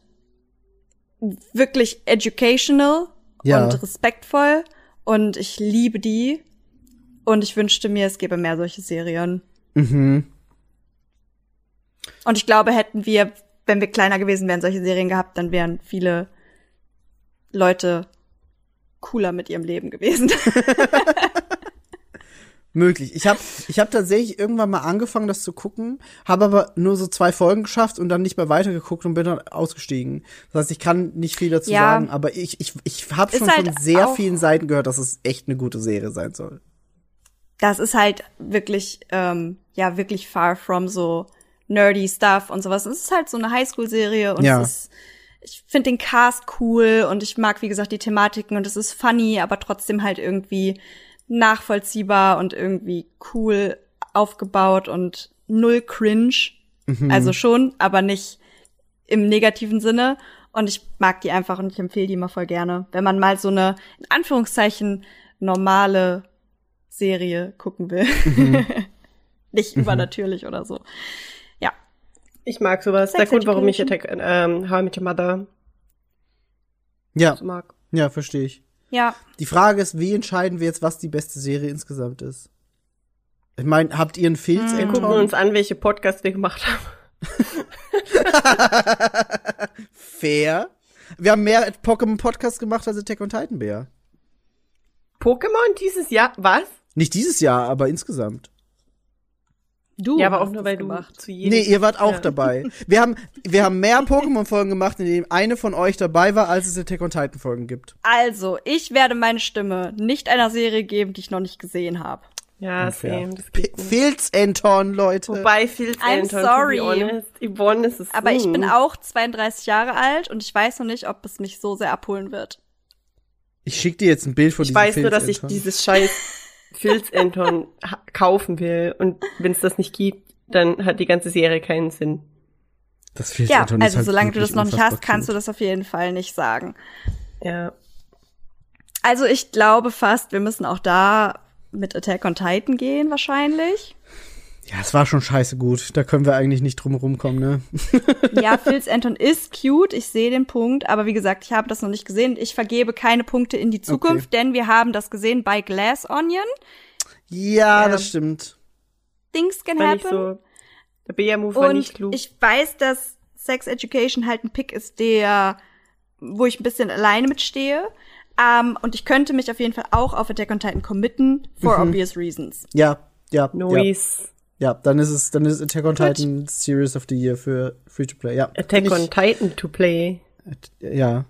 wirklich educational
Ja.
und respektvoll. Und ich liebe die. Und ich wünschte mir, es gäbe mehr solche Serien.
Mhm.
Und ich glaube, hätten wir, wenn wir kleiner gewesen wären, solche Serien gehabt, dann wären viele Leute cooler mit ihrem Leben gewesen.
Möglich. Ich habe ich hab tatsächlich irgendwann mal angefangen, das zu gucken, habe aber nur so zwei Folgen geschafft und dann nicht mehr weitergeguckt und bin dann ausgestiegen. Das heißt, ich kann nicht viel dazu
Ja.
sagen, aber ich, ich, ich habe schon von
halt
sehr
auch-
vielen Seiten gehört, dass es echt eine gute Serie sein soll.
das ist halt wirklich, ähm, ja, wirklich far from so nerdy Stuff und sowas. Es ist halt so eine Highschool-Serie und
Ja.
es ist, ich finde den Cast cool und ich mag, wie gesagt, die Thematiken und es ist funny, aber trotzdem halt irgendwie nachvollziehbar und irgendwie cool aufgebaut und null cringe. Also schon, aber nicht im negativen Sinne. Und ich mag die einfach und ich empfehle die immer voll gerne. Wenn man mal so eine, in Anführungszeichen, normale Serie gucken will. nicht übernatürlich oder so.
Ich mag sowas.
Sex
Der Grund, warum ich. Attack, ähm, How I Met Your Mother
Ja,
so mag.
ja, verstehe ich.
Ja.
Die Frage ist, wie entscheiden wir jetzt, was die beste Serie insgesamt ist? Ich meine, habt ihr einen Filz
Wir gucken uns an, welche Podcasts wir gemacht haben.
Fair. Wir haben mehr Pokémon-Podcasts gemacht als Attack on Titan Bär.
Pokémon dieses Jahr? Was?
Nicht dieses Jahr, aber insgesamt.
Du.
ja, aber auch nur, weil du
gemacht.
zu jedem.
Nee, ihr wart auch
Ja.
dabei. Wir haben, wir haben mehr Pokémon-Folgen gemacht, in denen eine von euch dabei war, als es Attack on Titan-Folgen gibt.
Also, ich werde meine Stimme nicht einer Serie geben, die ich noch nicht gesehen habe.
Ja,
Unfair.
same.
Filz Anton, Leute.
Wobei
I'm
Anton,
sorry.
to be honest, Yvonne ist es
Aber ich bin auch 32 Jahre alt und ich weiß noch nicht, ob es mich so sehr abholen wird.
Ich schick dir jetzt ein Bild von
Ich
diesem
weiß nur,
Filz
dass ich dieses scheiß Ha- kaufen will. Und wenn es das nicht gibt, dann hat die ganze Serie keinen Sinn.
Das Filz
Ja,
ist
also
halt
solange du das noch nicht hast, kannst du das auf jeden Fall nicht sagen.
Ja.
Also ich glaube fast, wir müssen auch da mit Attack on Titan gehen wahrscheinlich.
Ja, es war schon scheiße gut. Da können wir eigentlich nicht drum rumkommen, ne?
Ja, Phils Anton ist cute, ich sehe den Punkt, aber wie gesagt, ich habe das noch nicht gesehen. Ich vergebe keine Punkte in die Zukunft, denn wir haben das gesehen bei Glass Onion.
Ja,
Ja.
das stimmt.
Things can
War nicht
happen.
so. Der Bea-Move war
Und
nicht klug.
ich weiß, dass Sex Education halt ein Pick ist, der, wo ich ein bisschen alleine mitstehe. Ähm, und ich könnte mich auf jeden Fall auch auf Attack on Titan committen, for
Mhm.
obvious reasons.
Ja, ja. Ja,
Noise.
ja, dann ist es, dann ist Attack on Titan Series of the Year für Free to Play. Ja.
Attack on Titan to play.
Ja.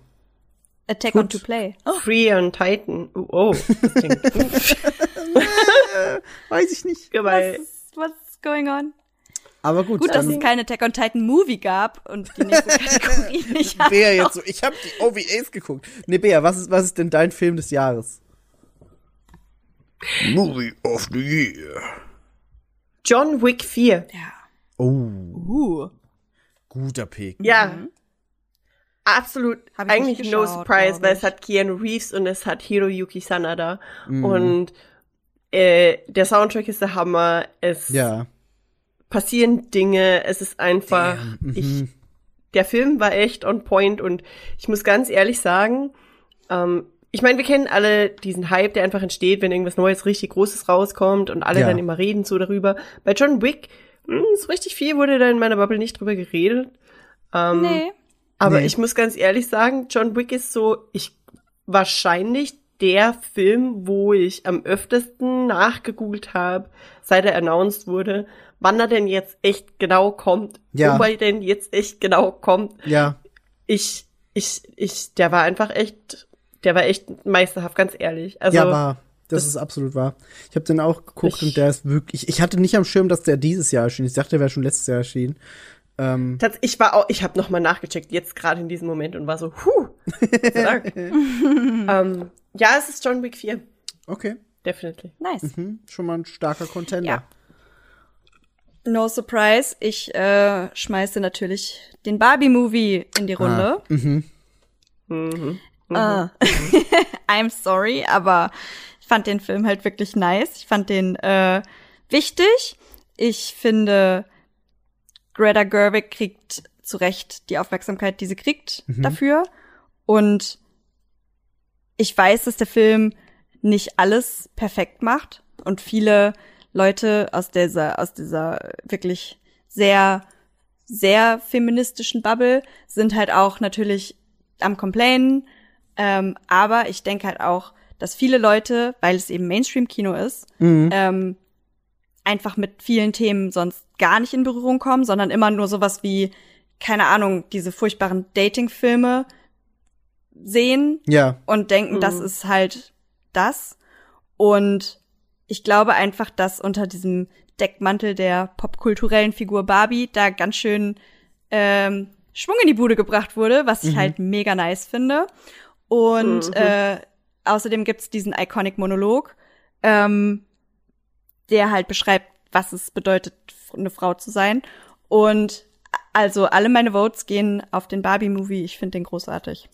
Attack
Gut.
on to Play. Oh,
Free on Titan. Oh, oh das klingt
Weiß ich nicht.
geil.
what's, what's going on?
Aber gut,
Gut, dass es kein Attack on Titan Movie gab und die nächste Kategorie nicht.
Bea jetzt so, ich habe die OVAs geguckt. Nee, Bea, was ist, was ist denn dein Film des Jahres?
Movie of the Year.
John Wick 4.
Ja.
Oh,
Uh.
guter Pick.
Ja. Absolut.
Hab ich
Eigentlich no surprise, weil es hat Keanu Reeves und es hat Hiroyuki Sanada. Und äh, der Soundtrack ist der Hammer. Es
Ja.
passieren Dinge. Es ist einfach.
Mhm.
Ich, der Film war echt on point und ich muss ganz ehrlich sagen, ähm, ich meine, wir kennen alle diesen Hype, der einfach entsteht, wenn irgendwas Neues, richtig Großes rauskommt und alle
Ja.
dann immer reden so darüber. Bei John Wick, mh, so richtig viel wurde da in meiner Bubble nicht drüber geredet.
Nee.
Aber
Nee.
ich muss ganz ehrlich sagen, John Wick ist so, ich wahrscheinlich der Film, wo ich am öftesten nachgegoogelt habe, seit er announced wurde, wann er denn jetzt echt genau kommt,
Ja.
wo er denn jetzt echt genau kommt.
Ja,
Ich, ich, ich, der war einfach echt, der war echt meisterhaft, ganz ehrlich. Also,
ja, war. Das,
das-
ist absolut wahr. Ich habe den auch geguckt und der ist wirklich. Ich hatte nicht am Schirm, dass der dieses Jahr erschien. Ich dachte, der wäre schon letztes Jahr erschienen. Ähm,
ich war auch, ich habe noch mal nachgecheckt, jetzt gerade in diesem Moment und war so, huh, ähm, ja, es ist John Wick 4,
okay.
definitely.
Nice.
Hm, schon mal ein starker Contender.
Ja. No surprise, ich äh, schmeiße natürlich den Barbie-Movie in die Runde.
Mhm.
Mhm.
Ah. I'm sorry, aber ich fand den Film halt wirklich nice. Ich fand den äh, wichtig. Ich finde, Greta Gerwig kriegt zu Recht die Aufmerksamkeit, die sie kriegt dafür. Und ich weiß, dass der Film nicht alles perfekt macht und viele Leute aus dieser, aus dieser wirklich sehr, sehr feministischen Bubble sind halt auch natürlich am Complainen. Ähm, aber ich denke halt auch, dass viele Leute, weil es eben Mainstream-Kino ist,
Mhm.
ähm, einfach mit vielen Themen sonst gar nicht in Berührung kommen, sondern immer nur sowas wie, keine Ahnung, diese furchtbaren Dating-Filme sehen
Ja.
und denken,
Mhm.
das ist halt das. Und ich glaube einfach, dass unter diesem Deckmantel der popkulturellen Figur Barbie da ganz schön ähm, Schwung in die Bude gebracht wurde, was ich
Mhm.
halt mega nice finde. Und
Mhm.
äh, außerdem gibt's diesen Iconic Monolog, ähm, der halt beschreibt, was es bedeutet, eine Frau zu sein. Und also alle meine Votes gehen auf den Barbie-Movie. Ich finde den großartig.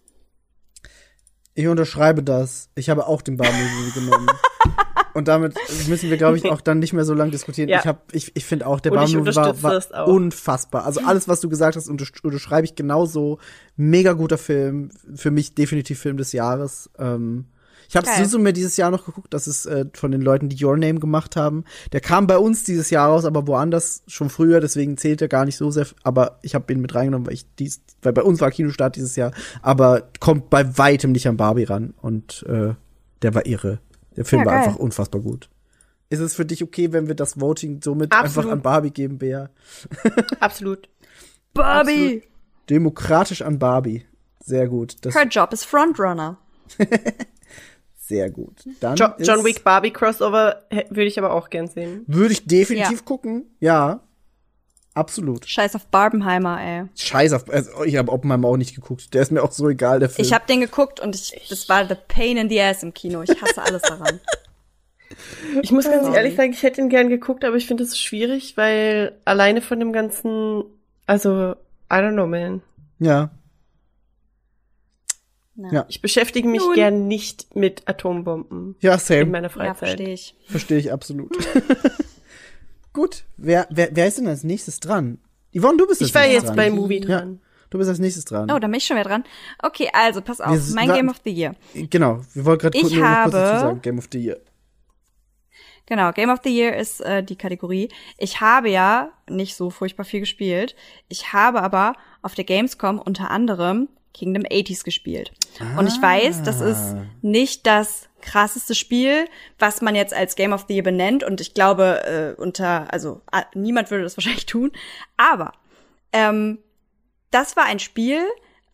Ich unterschreibe das. Ich habe auch den Barbie-Movie genommen. Und damit müssen wir, glaube ich, auch dann nicht mehr so lange diskutieren.
Ja.
Ich, hab, ich, ich finde auch, der Barbie-Movie war, war unfassbar. Also alles, was du gesagt hast, untersch- unterschreibe ich genauso. Mega guter Film. Für mich definitiv Film des Jahres. Ähm, ich habe
Geil.
Suzume dieses Jahr noch geguckt. Das ist äh, von den Leuten, die Your Name gemacht haben. Der kam bei uns dieses Jahr raus, aber woanders schon früher. Deswegen zählt er gar nicht so sehr. Aber ich habe ihn mit reingenommen, weil ich dies, weil bei uns war Kinostart dieses Jahr. Aber kommt bei weitem nicht an Barbie ran. Und äh, der war irre. Der Film
Ja,
war
geil.
einfach unfassbar gut. Ist es für dich okay, wenn wir das Voting somit
Absolut.
einfach an Barbie geben, Bea?
Absolut.
Barbie!
Demokratisch an Barbie. Sehr gut. Das
Her job is Frontrunner.
sehr gut. Dann
Jo John
ist-
Wick Barbie Crossover würde ich aber auch gern sehen.
Würde ich definitiv
Ja.
gucken. Ja. Absolut.
Scheiß auf Barbenheimer, ey.
Scheiß auf. Also ich habe Oppenheimer auch nicht geguckt. Der ist mir auch so egal, der Film.
Ich habe den geguckt und ich, das war the pain in the ass im Kino. Ich hasse alles daran.
Ich muss ganz ehrlich sagen, ich hätte ihn gern geguckt, aber ich finde es schwierig, weil alleine von dem ganzen, also, I don't know, man.
ja.
Ja,
Ja.
Ich beschäftige mich
Nun.
gern nicht mit Atombomben
Ja,
in
same.
meiner
ja
Freizeit.
verstehe ich.
Verstehe ich absolut. gut. Wer, wer, wer ist denn als nächstes dran? Yvonne, du bist als
ich war
nächstes
jetzt
dran.
bei Movie
Ja.
dran.
Du bist als nächstes dran.
Oh, da bin ich schon wieder dran. Okay, also pass auf.
Wir
Mein Game of the Year.
Genau. Wir wollten gerade
Ich
kurz, kurz dazu
habe-
sagen. Game of the Year.
Genau, Game of the Year ist äh, die Kategorie. Ich habe ja nicht so furchtbar viel gespielt. Ich habe aber auf der Gamescom unter anderem Kingdom 80s gespielt. Und ich weiß, das ist
Ah.
nicht das krasseste Spiel, was man jetzt als Game of the Year benennt. Und ich glaube, äh, unter, also äh, niemand würde das wahrscheinlich tun. Aber ähm, das war ein Spiel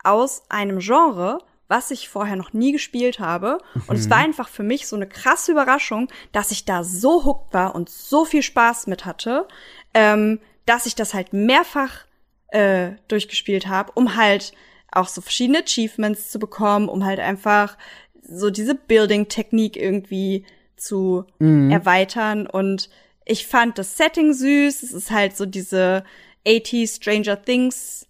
aus einem Genre, was ich vorher noch nie gespielt habe. Und es war einfach für mich so eine krasse Überraschung, dass ich da so hooked war und so viel Spaß mit hatte, ähm, dass ich das halt mehrfach äh, durchgespielt habe, um halt auch so verschiedene Achievements zu bekommen, um halt einfach so diese Building-Technik irgendwie zu erweitern. Und ich fand das Setting süß. Es ist halt so diese 80s Stranger Things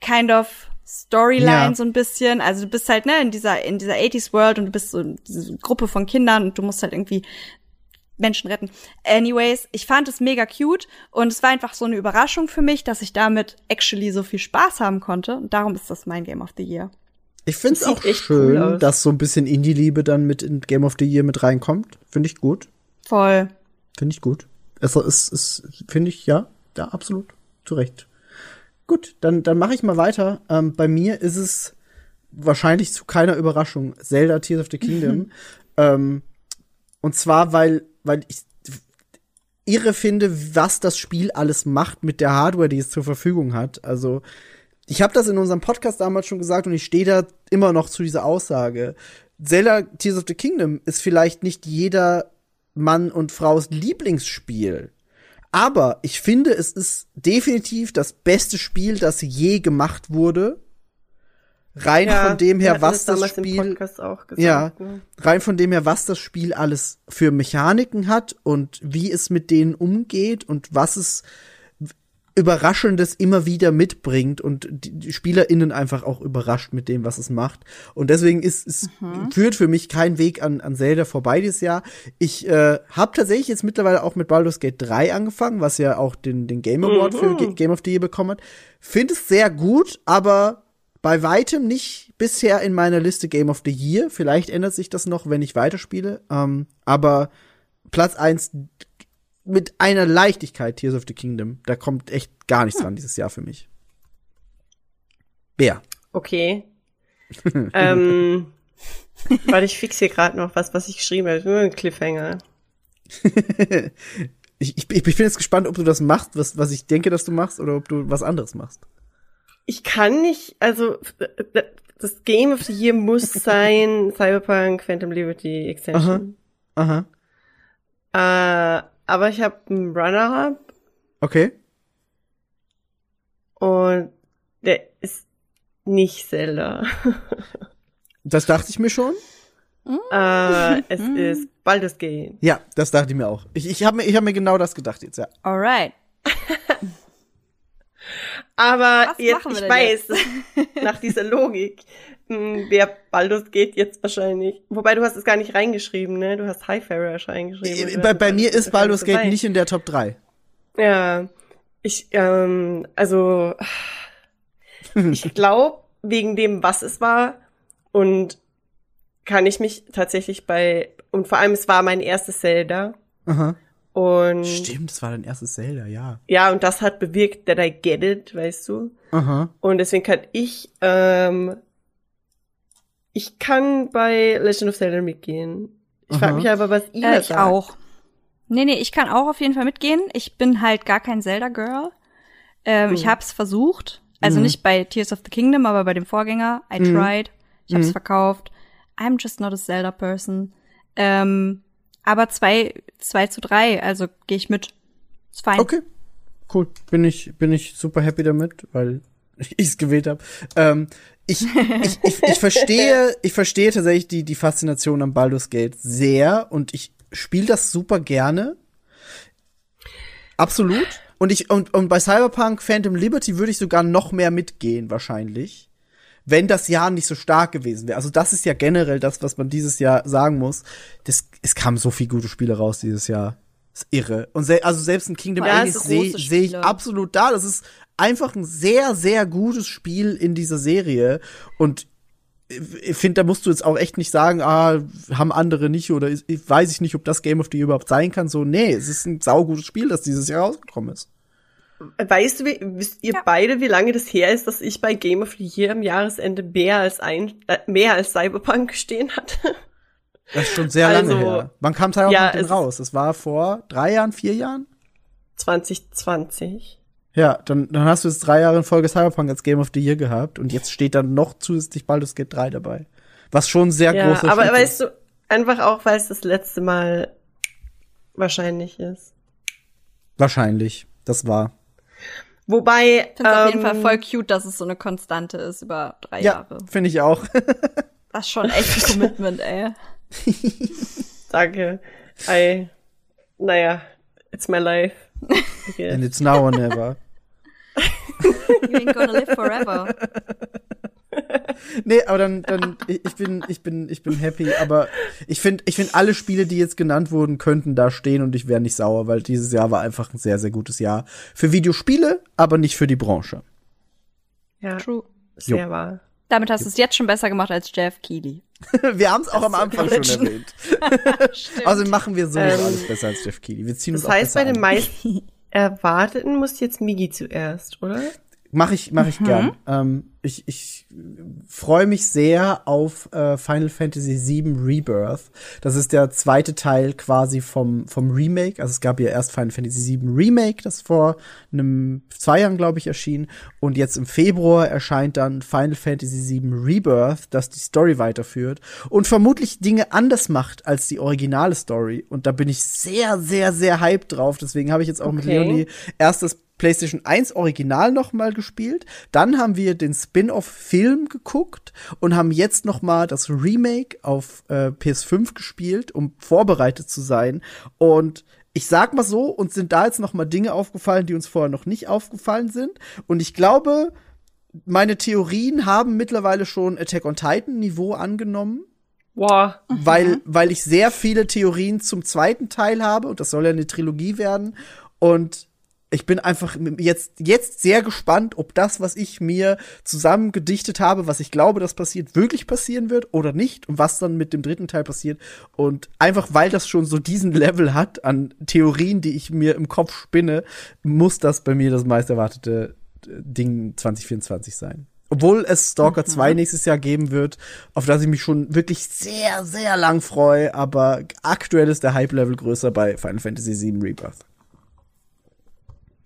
kind of Storyline
Ja.
so ein bisschen. Also du bist halt ne in dieser in dieser 80s World und du bist so in diese Gruppe von Kindern und du musst halt irgendwie Menschen retten. Anyways, ich fand es mega cute und es war einfach so eine Überraschung für mich, dass ich damit actually so viel Spaß haben konnte und darum ist das mein Game of the Year.
Ich finde es auch
echt
schön,
cool
dass so ein bisschen Indie-Liebe dann mit in Game of the Year mit reinkommt. Finde ich gut.
Voll.
Finde ich gut. Es ist, ist finde ich, ja, ja, absolut. Zu Recht. Gut, dann, dann mache ich mal weiter. Ähm, bei mir ist es wahrscheinlich zu keiner Überraschung Zelda Tears of the Kingdom. ähm, und zwar, weil, weil ich irre finde, was das Spiel alles macht mit der Hardware, die es zur Verfügung hat. Also, ich habe das in unserem Podcast damals schon gesagt und ich stehe da immer noch zu dieser Aussage. Zelda Tears of the Kingdom ist vielleicht nicht jeder Mann und Frau's Lieblingsspiel. Aber ich finde, es ist definitiv das beste Spiel, das je gemacht wurde. Rein
Ja,
von dem her, was das
im
Spiel
gesagt,
ja,
ne?
rein von dem her, was das Spiel alles für Mechaniken hat und wie es mit denen umgeht und was es Überraschendes immer wieder mitbringt und die, SpielerInnen einfach auch überrascht mit dem, was es macht. Und deswegen ist es führt für mich kein Weg an, an Zelda vorbei dieses Jahr. Ich äh, habe tatsächlich jetzt mittlerweile auch mit Baldur's Gate 3 angefangen, was ja auch den, den Game Award für Ge Game of the Year bekommen hat. Finde es sehr gut, aber bei weitem nicht bisher in meiner Liste Game of the Year. Vielleicht ändert sich das noch, wenn ich weiterspiele. Ähm, aber Platz eins mit einer Leichtigkeit Tears of the Kingdom. Da kommt echt gar nichts dran dieses Jahr für mich. Bär.
Okay. ähm, weil ich fix hier gerade noch was, was ich geschrieben habe. Nur ein Cliffhanger.
Ich, ich, ich bin jetzt gespannt, ob du das machst, was, was ich denke, dass du machst, oder ob du was anderes machst.
Ich kann nicht, also das Game of the Year muss sein Cyberpunk Phantom Liberty Extension.
Aha.
Äh, aber ich habe einen Runner-Up
Okay.
und der ist nicht Zelda.
Das dachte ich mir schon.
äh, es ist Baldur's Gate.
Ja, das dachte ich mir auch. Ich, ich habe mir, ich hab mir genau das gedacht jetzt, ja.
Alright.
Aber
Was
jetzt, ich weiß, nach dieser Logik, wer Baldur's Gate jetzt wahrscheinlich. Wobei du hast es gar nicht reingeschrieben, ne? Du hast Highfarer reingeschrieben.
Äh, Bei, bei mir ist Baldur's Gate
dabei.
nicht in der Top 3.
Ja, ich, ähm, also, ich glaube, wegen dem, was es war und kann ich mich tatsächlich bei, und vor allem, es war mein erstes Zelda
Aha.
Und
Stimmt, das war dein erstes Zelda, ja.
ja, und das hat bewirkt, that I get it, weißt du?
Aha.
Und deswegen kann ich, ähm, ich kann bei Legend of Zelda mitgehen. Ich frage mich aber, was ihr
Äh, ich
sagt.
auch. Nee, nee, ich kann auch auf jeden Fall mitgehen. Ich bin halt gar kein Zelda-Girl. Ähm, Ich hab's versucht. Also
Mhm.
nicht bei Tears of the Kingdom, aber bei dem Vorgänger. I
Mhm.
tried. Ich hab's
Mhm.
verkauft. I'm just not a Zelda-person. Ähm, aber zwei, zwei zu drei, also gehe ich mit. Ist fein.
Okay. Cool. Bin ich, bin ich super happy damit, weil ich es gewählt habe. Ähm, ich, ich, ich, ich verstehe, ich verstehe tatsächlich die, die Faszination am Baldur's Gate sehr und ich spiele das super gerne. Absolut. Und ich, und, und bei Cyberpunk Phantom Liberty würde ich sogar noch mehr mitgehen, wahrscheinlich. Wenn das Jahr nicht so stark gewesen wäre. Also, das ist ja generell das, was man dieses Jahr sagen muss. Das, es kamen so viele gute Spiele raus dieses Jahr. Das ist irre. Und se also selbst ein Kingdom
Ja,
Hearts sehe seh ich absolut da. Das ist einfach ein sehr, sehr gutes Spiel in dieser Serie. Und ich finde, da musst du jetzt auch echt nicht sagen, ah, haben andere nicht oder ich weiß ich nicht, ob das Game of the Year überhaupt sein kann. So, nee, es ist ein saugutes Spiel, das dieses Jahr rausgekommen ist.
Weißt du, wie, wisst ihr
Ja.
beide, wie lange das her ist, dass ich bei Game of the Year am Jahresende mehr als ein, äh, mehr als Cyberpunk stehen hatte?
Das ist schon sehr
Also,
lange her. Wann kam Cyberpunk
ja,
denn
es-
raus? Das war vor drei Jahren, vier Jahren?
2020.
Ja, dann, dann hast du jetzt drei Jahre in Folge Cyberpunk als Game of the Year gehabt und jetzt steht dann noch zusätzlich Baldur's Gate 3 dabei. Was schon ein sehr
Ja,
großer
aber
Schritt
weißt
ist.
du, einfach auch, weil es das letzte Mal wahrscheinlich ist.
Wahrscheinlich. Das war.
Wobei,
Ich finde es auf jeden
ähm,
Fall voll cute, dass es so eine Konstante ist über drei
Ja,
Jahre.
finde ich auch.
Das ist schon echt ein Commitment, ey.
Danke. I, naja, it's my life. Guess.
And it's now or never.
You ain't gonna live forever.
Nee, aber dann, dann, ich ich bin, ich bin, ich bin happy, aber ich finde, ich finde alle Spiele, die jetzt genannt wurden, könnten da stehen und ich wäre nicht sauer, weil dieses Jahr war einfach ein sehr, sehr gutes Jahr. Für Videospiele, aber nicht für die Branche.
Ja,
True.
sehr wahr.
Damit hast du es jetzt schon besser gemacht als Jeff Keighley.
Wir haben es auch am Anfang schon erwähnt. Also machen wir sowieso
Ähm,
alles besser als Jeff Keighley. Wir ziehen uns
Das
auch
heißt,
besser
bei den meisten Erwarteten muss jetzt Migi zuerst, oder?
Mache ich, mach ich gern. Ähm, ich ich freue mich sehr auf äh, Final Fantasy VII Rebirth. Das ist der zweite Teil quasi vom, vom Remake. Also es gab ja erst Final Fantasy VII Remake, das vor einem zwei Jahren, glaube ich, erschien. Und jetzt im Februar erscheint dann Final Fantasy VII Rebirth, das die Story weiterführt und vermutlich Dinge anders macht als die originale Story. Und da bin ich sehr, sehr, sehr hyped drauf. Deswegen habe ich jetzt auch mit
Okay.
Leonie erst das PlayStation 1 Original noch mal gespielt. Dann haben wir den Spin-off-Film geguckt und haben jetzt noch mal das Remake auf äh, PS5 gespielt, um vorbereitet zu sein. Und ich sag mal so, uns sind da jetzt noch mal Dinge aufgefallen, die uns vorher noch nicht aufgefallen sind. Und ich glaube, meine Theorien haben mittlerweile schon Attack on Titan Niveau angenommen
Boah.
weil, weil ich sehr viele Theorien zum zweiten Teil habe und das soll ja eine Trilogie werden. Und ich bin einfach jetzt, jetzt sehr gespannt, ob das, was ich mir zusammen gedichtet habe, was ich glaube, das passiert, wirklich passieren wird oder nicht und was dann mit dem dritten Teil passiert. Und einfach weil das schon so diesen Level hat an Theorien, die ich mir im Kopf spinne, muss das bei mir das meist erwartete äh, Ding 2024 sein. Obwohl es Stalker 2 nächstes Jahr geben wird, auf das ich mich schon wirklich sehr, sehr lang freue, aber aktuell ist der Hype-Level größer bei Final Fantasy VII Rebirth.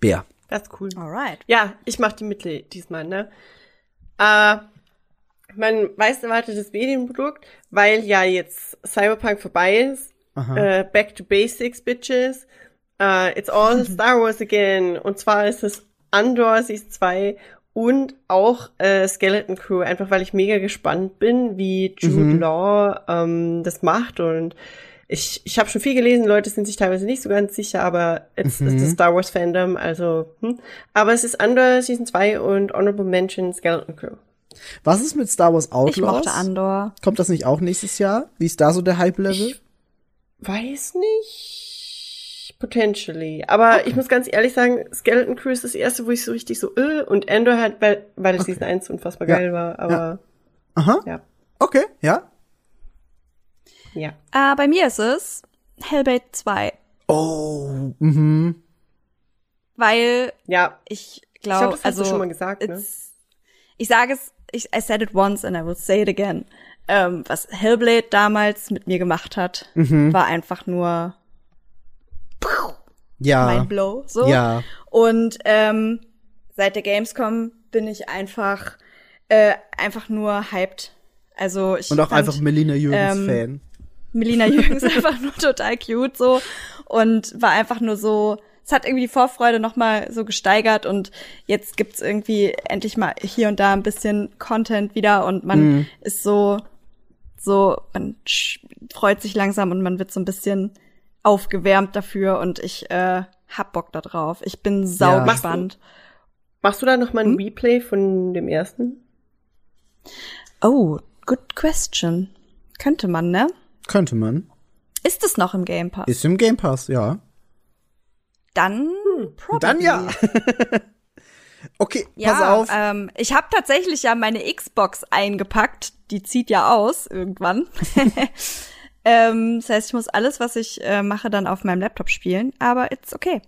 Bär.
Das ist cool.
Alright.
Ja, ich mach die Mitte diesmal, ne? Äh, mein meist erwartetes Medienprodukt, weil ja jetzt Cyberpunk vorbei ist. Äh, back to Basics, Bitches. Äh, it's all Star Wars again. Und zwar ist es Andor Season 2 und auch äh, Skeleton Crew, einfach weil ich mega gespannt bin, wie Jude Law ähm, das macht und ich, ich habe schon viel gelesen, Leute sind sich teilweise nicht so ganz sicher, aber jetzt ist das Star Wars Fandom, also hm. aber es ist Andor Season 2 und Honorable Mention Skeleton Crew.
Was ist mit Star Wars Outlaws?
Ich mochte Andor.
Kommt das nicht auch nächstes Jahr? Wie ist da so der Hype-Level?
Ich weiß nicht. Potentially. Aber ich muss ganz ehrlich sagen, Skeleton Crew ist das erste, wo ich so richtig so, äh, und Andor halt, weil, weil das Season 1 unfassbar
Ja.
geil war, aber
Aha.
ja.
Okay, ja.
Ja.
Äh, bei mir ist es Hellblade 2.
Oh, mhm.
Weil
Ja.
ich
glaube, hast
also
schon mal gesagt, ne?
ich sage es, ich, I said it once and I will say it again. Ähm, was Hellblade damals mit mir gemacht hat,
Mhm.
war einfach nur
Ja.
mein Blow. So.
Ja.
Und ähm, seit der Gamescom bin ich einfach äh, einfach nur hyped. Also ich
Und auch
fand
einfach Melina Jürgens
ähm,
Fan.
Melina Jürgens einfach nur total cute so und war einfach nur so es hat irgendwie die Vorfreude noch mal so gesteigert und jetzt gibt's irgendwie endlich mal hier und da ein bisschen Content wieder und man
Mhm.
ist so so man freut sich langsam und man wird so ein bisschen aufgewärmt dafür und ich äh, hab Bock da drauf. Ich bin sau
Ja.
gespannt.
Machst du da noch mal ein
Hm?
Replay von dem ersten?
Oh, good question. Könnte man, ne?
Könnte man.
Ist es noch im Game Pass?
Ist im Game Pass, ja.
Dann probably.
Dann ja. okay,
Ja,
pass auf.
Ähm, ich habe tatsächlich ja meine Xbox eingepackt. Die zieht ja aus irgendwann. ähm, das heißt, ich muss alles, was ich äh, mache, dann auf meinem Laptop spielen. Aber it's okay.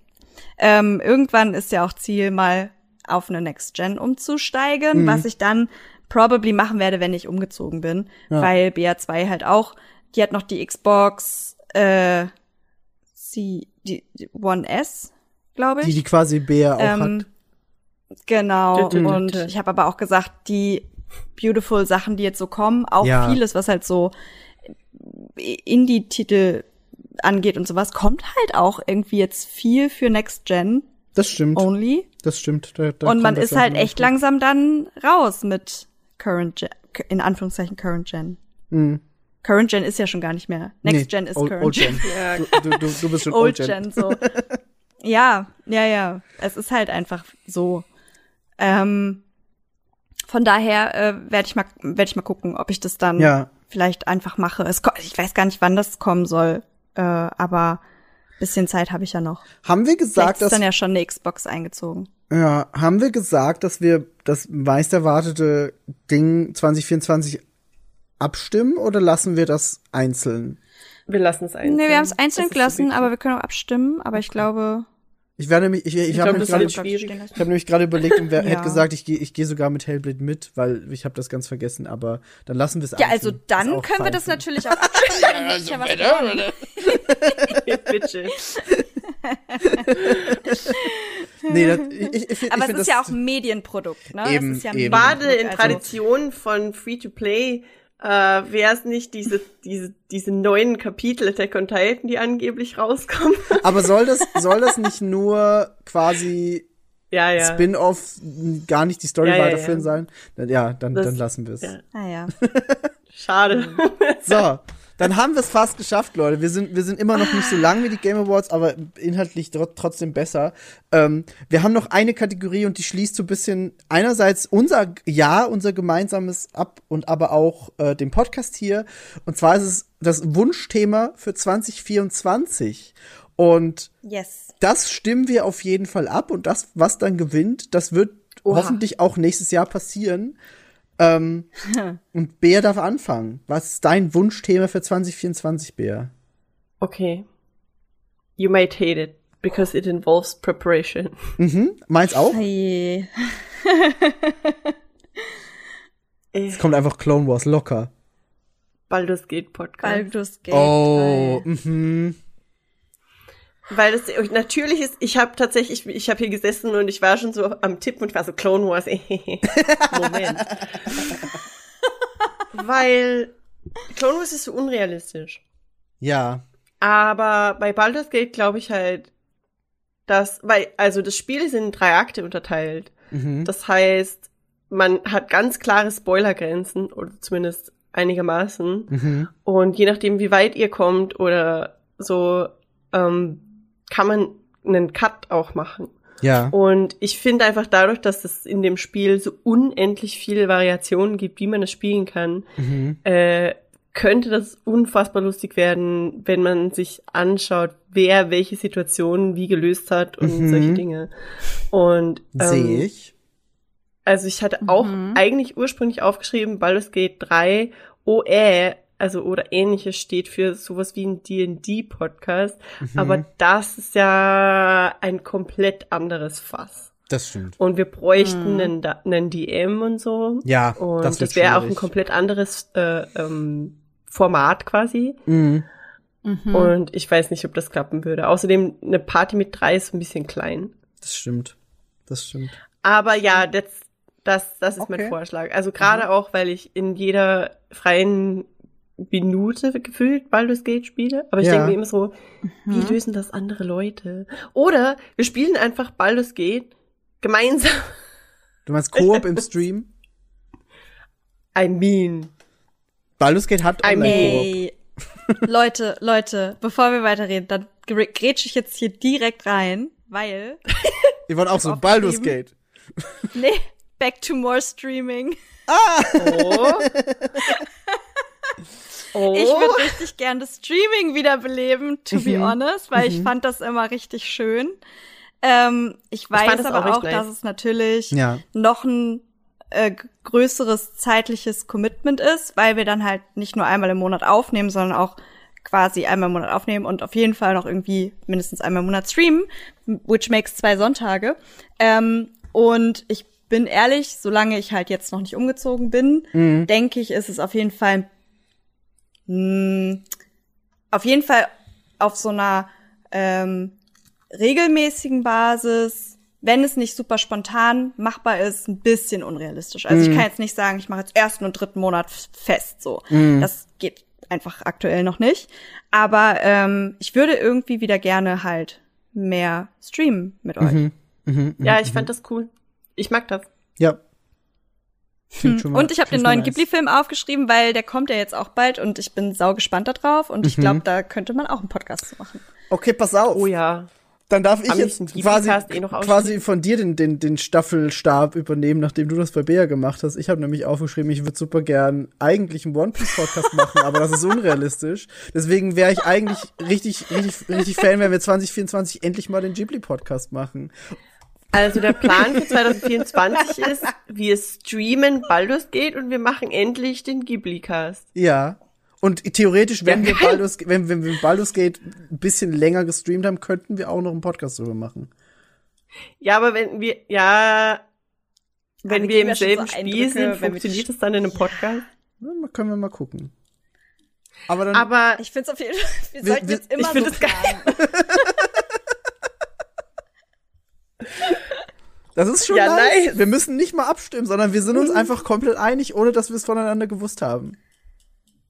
Ähm, irgendwann ist ja auch Ziel, mal auf eine Next Gen umzusteigen, was ich dann probably machen werde, wenn ich umgezogen bin, weil BA2 halt auch, die hat noch die Xbox äh, sie, die, die One S, glaube ich.
die, die quasi Bär auch
Ähm,
hat.
Genau. Und ich habe aber auch gesagt, die beautiful Sachen, die jetzt so kommen, auch
Ja.
vieles, was halt so Indie-Titel angeht und sowas, kommt halt auch irgendwie jetzt viel für Next Gen
Das stimmt.
only.
Das stimmt. Da, da
und man ist halt echt langsam dann raus mit Current Gen, in Anführungszeichen Current Gen.
Mhm.
Current Gen ist ja schon gar nicht mehr. Next
Nee,
Gen ist
Old,
Current
Old
Gen.
Gen.
Ja.
Du, du, du, bist schon
Old
Old Gen.
Gen, so. ja, ja, ja. Es ist halt einfach so. Ähm, von daher äh, werde ich mal werde ich mal gucken, ob ich das dann
Ja.
vielleicht einfach mache. Es, ich weiß gar nicht, wann das kommen soll, äh, aber bisschen Zeit habe ich ja noch.
Haben wir gesagt,
ist
dass
dann ja schon eine Xbox eingezogen.
Ja, haben wir gesagt, dass wir das meist erwartete Ding 2024 abstimmen oder lassen wir das einzeln?
Wir lassen es einzeln.
Nee, wir haben es einzeln gelassen,
so
aber wir können auch abstimmen. Aber ich glaube,
Ich werde nämlich, ich, ich,
Ich
habe nämlich gerade, habe nämlich gerade überlegt und wer
Ja.
hätte gesagt, ich gehe, ich gehe sogar mit Hellblade mit, weil ich habe das ganz vergessen. Aber dann lassen wir es.
Ja, also dann können wir
fein
das natürlich auch wir wollen.
Bitte.
Nee, das, ich, ich,
Aber
ich
es ist
das,
ja auch ein Medienprodukt, ne?
Eben,
es ist ja ein
eben.
Gerade in
Medienprodukt, also-
Tradition von Free-to-Play äh, wäre es nicht diese, diese, diese neuen Kapitel Attack on Titan, die angeblich rauskommen.
Aber soll das, soll das nicht nur quasi
ja, ja.
Spin-off, gar nicht die Story
Ja,
weiterführen
ja.
sein? Dann, ja, dann,
Das-
dann lassen wir es.
ja.
Ah ja.
Schade.
So, dann haben wir es fast geschafft, Leute. Wir sind, wir sind immer noch nicht so lang wie die Game Awards, aber inhaltlich tro- trotzdem besser. Ähm, wir haben noch eine Kategorie und die schließt so ein bisschen einerseits unser Jahr, unser gemeinsames ab und aber auch äh, den Podcast hier. Und zwar ist es das Wunschthema für 2024. Und
Yes.
das stimmen wir auf jeden Fall ab und das, was dann gewinnt, das wird
Oha.
hoffentlich auch nächstes Jahr passieren. Ähm, und Bea darf anfangen. Was ist dein Wunschthema für 2024, Bea?
Okay. You might hate it, because it involves preparation.
Mhm. Meins auch?
Hey.
Es kommt einfach Clone Wars locker.
Baldur's Gate Podcast.
Baldur's Gate.
Oh,
3.
mhm.
Weil das natürlich ist, ich habe tatsächlich, ich habe hier gesessen und ich war schon so am Tippen und ich war so Clone Wars. Moment. Weil Clone Wars ist so unrealistisch.
Ja.
Aber bei Baldur's Gate glaube ich halt, dass, weil, also das Spiel ist in drei Akte unterteilt.
Mhm.
Das heißt, man hat ganz klare Spoilergrenzen oder zumindest einigermaßen.
Mhm.
Und je nachdem, wie weit ihr kommt oder so, ähm, kann man einen Cut auch machen.
Ja.
Und ich finde einfach dadurch, dass es in dem Spiel so unendlich viele Variationen gibt, wie man es spielen kann,
Mhm.
äh, könnte das unfassbar lustig werden, wenn man sich anschaut, wer welche Situationen wie gelöst hat und
Mhm.
solche Dinge. Und ähm,
Sehe ich.
also ich hatte auch
Mhm.
eigentlich ursprünglich aufgeschrieben, Baldur's Gate 3 OE, also oder ähnliches steht für sowas wie ein D&D-Podcast.
Mhm.
Aber das ist ja ein komplett anderes Fass.
Das stimmt.
Und wir bräuchten einen, Da- einen DM und so.
Ja,
Und
das
das, wäre auch ein komplett anderes äh, ähm, Format quasi.
Mhm.
Mhm.
Und ich weiß nicht, ob das klappen würde. Außerdem, eine Party mit drei ist ein bisschen klein.
Das stimmt. Das stimmt.
Aber ja, das, das, das ist
Okay.
mein Vorschlag. Also gerade auch, weil ich in jeder freien Minute gefühlt Baldur's Gate spiele. Aber ich
Ja.
denke mir immer so, wie lösen das andere Leute? Oder wir spielen einfach Baldur's Gate gemeinsam.
Du meinst Koop im Stream?
I mean.
Baldur's Gate hat
I
Online-Koop.
Ey. Leute, Leute, bevor wir weiterreden, dann gr- grätsch ich jetzt hier direkt rein, weil,
Ihr wollt auch so. Baldur's Gate.
nee, back to more streaming.
Oh. oh.
Ich würde richtig gern das Streaming wiederbeleben, to be
Mhm.
honest, weil ich fand das immer richtig schön. Ähm, ich weiß
das
aber
auch
auch, dass es natürlich
Ja.
noch ein äh, größeres zeitliches Commitment ist, weil wir dann halt nicht nur einmal im Monat aufnehmen, sondern auch quasi einmal im Monat aufnehmen und auf jeden Fall noch irgendwie mindestens einmal im Monat streamen, which makes zwei Sonntage. Ähm, und ich bin ehrlich, solange ich halt jetzt noch nicht umgezogen bin, denke ich, ist es auf jeden Fall mh, auf jeden Fall auf so einer ähm, regelmäßigen Basis, wenn es nicht super spontan machbar ist, ein bisschen unrealistisch. Also ich kann jetzt nicht sagen, ich mache jetzt ersten und dritten Monat fest so. Das geht einfach aktuell noch nicht. Aber ähm, ich würde irgendwie wieder gerne halt mehr streamen mit euch.
Mhm.
ja, ich fand das cool. Ich mag das.
Ja. Mal-
Und ich habe den neuen
nice.
Ghibli-Film aufgeschrieben, weil der kommt ja jetzt auch bald und ich bin sau gespannt darauf und
Mhm.
ich glaube, da könnte man auch einen Podcast zu machen.
Okay, pass auf.
Oh ja.
Dann darf ich
Haben wir
jetzt quasi,
eh noch
quasi von dir den, den, den Staffelstab übernehmen, nachdem du das bei Bea gemacht hast. Ich habe nämlich aufgeschrieben, ich würde super gern eigentlich einen One Piece Podcast machen, aber das ist unrealistisch. Deswegen wäre ich eigentlich richtig, richtig, richtig Fan, wenn wir 2024 endlich mal den Ghibli Podcast machen.
Also der Plan für 2024 ist, wir streamen Baldur's Gate und wir machen endlich den Ghibli-Cast.
Ja. Und theoretisch, wenn
Ja,
wir. Baldur's, wenn, wenn wir Baldur's Gate ein bisschen länger gestreamt haben, könnten wir auch noch einen Podcast darüber machen.
Ja, aber wenn wir, ja, wenn
wir
im selben
so
Spiel sind,
wenn wir die
funktioniert das dann in einem Podcast?
Ja, mal- können wir mal gucken. Aber dann.
Aber
Ich finde es auf jeden Fall, wir,
Wir-
sollten
wir-
jetzt immer
ich
so
es geil.
das ist schon
Ja,
nice.
nice.
Wir müssen nicht mal abstimmen, sondern wir sind uns einfach komplett einig, ohne dass wir es voneinander gewusst haben.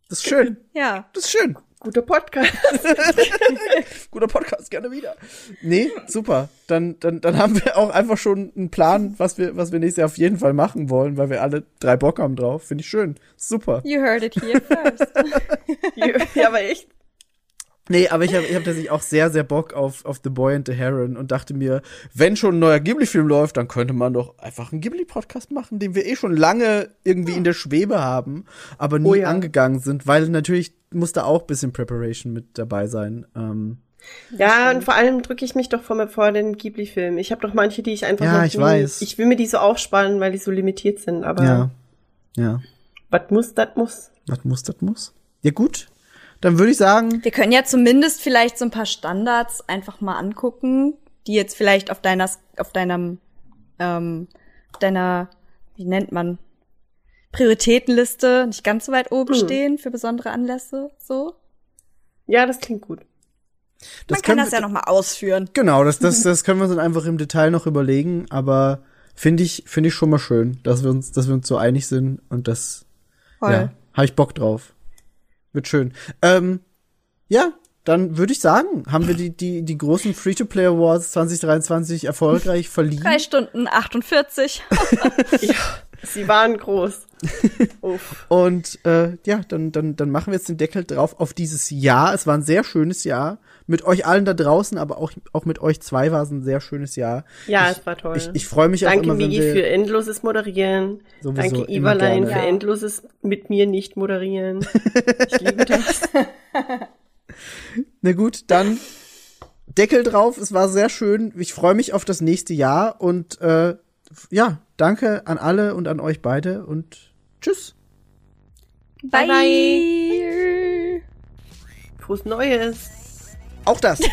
Das ist schön.
Ja.
Das ist schön.
guter Podcast.
Guter Podcast, gerne wieder. Nee, super. Dann, dann, dann haben wir auch einfach schon einen Plan, was wir, was wir nächstes Jahr auf jeden Fall machen wollen, weil wir alle drei Bock haben drauf. Finde ich schön. Super.
You heard it here first.
ja, aber echt.
Nee, aber ich habe ich hab tatsächlich auch sehr, sehr Bock auf, auf The Boy and the Heron und dachte mir, wenn schon ein neuer Ghibli-Film läuft, dann könnte man doch einfach einen Ghibli-Podcast machen, den wir eh schon lange irgendwie in der Schwebe haben, aber nie
Oh ja.
angegangen sind, weil natürlich muss da auch ein bisschen Preparation mit dabei sein. Ähm,
Ja, und vor allem drücke ich mich doch vor, vor den Ghibli-Filmen. Ich habe doch manche, die ich einfach
Ja, ich
nie-
weiß.
Ich will mir die so aufsparen, weil die so limitiert sind. Aber
ja. Ja.
was muss, das muss.
Was muss, das muss. Ja, gut. Dann würde ich sagen,
Wir können ja zumindest vielleicht so ein paar Standards einfach mal angucken, die jetzt vielleicht auf deiner, auf deinem, ähm, deiner, wie nennt man, Prioritätenliste nicht ganz so weit oben
Hm.
stehen für besondere Anlässe, so.
Ja, das klingt gut.
das
Man kann das
wir-
ja noch mal ausführen.
Genau, das, das, das können wir uns dann einfach im Detail noch überlegen, aber finde ich, finde ich schon mal schön, dass wir uns, dass wir uns so einig sind und das,
Voll.
ja, habe ich Bock drauf. Wird schön. Ähm, ja, dann würde ich sagen, haben wir die, die, die großen Free-to-Play Awards 2023 erfolgreich verliehen.
Drei Stunden 48.
Sie waren groß. Uff.
Und äh, ja, dann, dann, dann machen wir jetzt den Deckel drauf auf dieses Jahr. Es war ein sehr schönes Jahr. Mit euch allen da draußen, aber auch, auch mit euch zwei war es ein sehr schönes Jahr.
Ja,
ich,
es war toll.
Ich, ich freue mich auch
Danke,
immer, wenn
Migi,
wir,
für endloses Moderieren.
Sowieso,
Danke,
immer
Iverlein,
gerne.
für
Ja.
endloses mit mir nicht moderieren. Ich liebe das.
Na gut, dann Deckel drauf. Es war sehr schön. Ich freue mich auf das nächste Jahr und äh, ja, danke an alle und an euch beide und tschüss.
Bye,
bye.
Frohes Neues.
Auch das.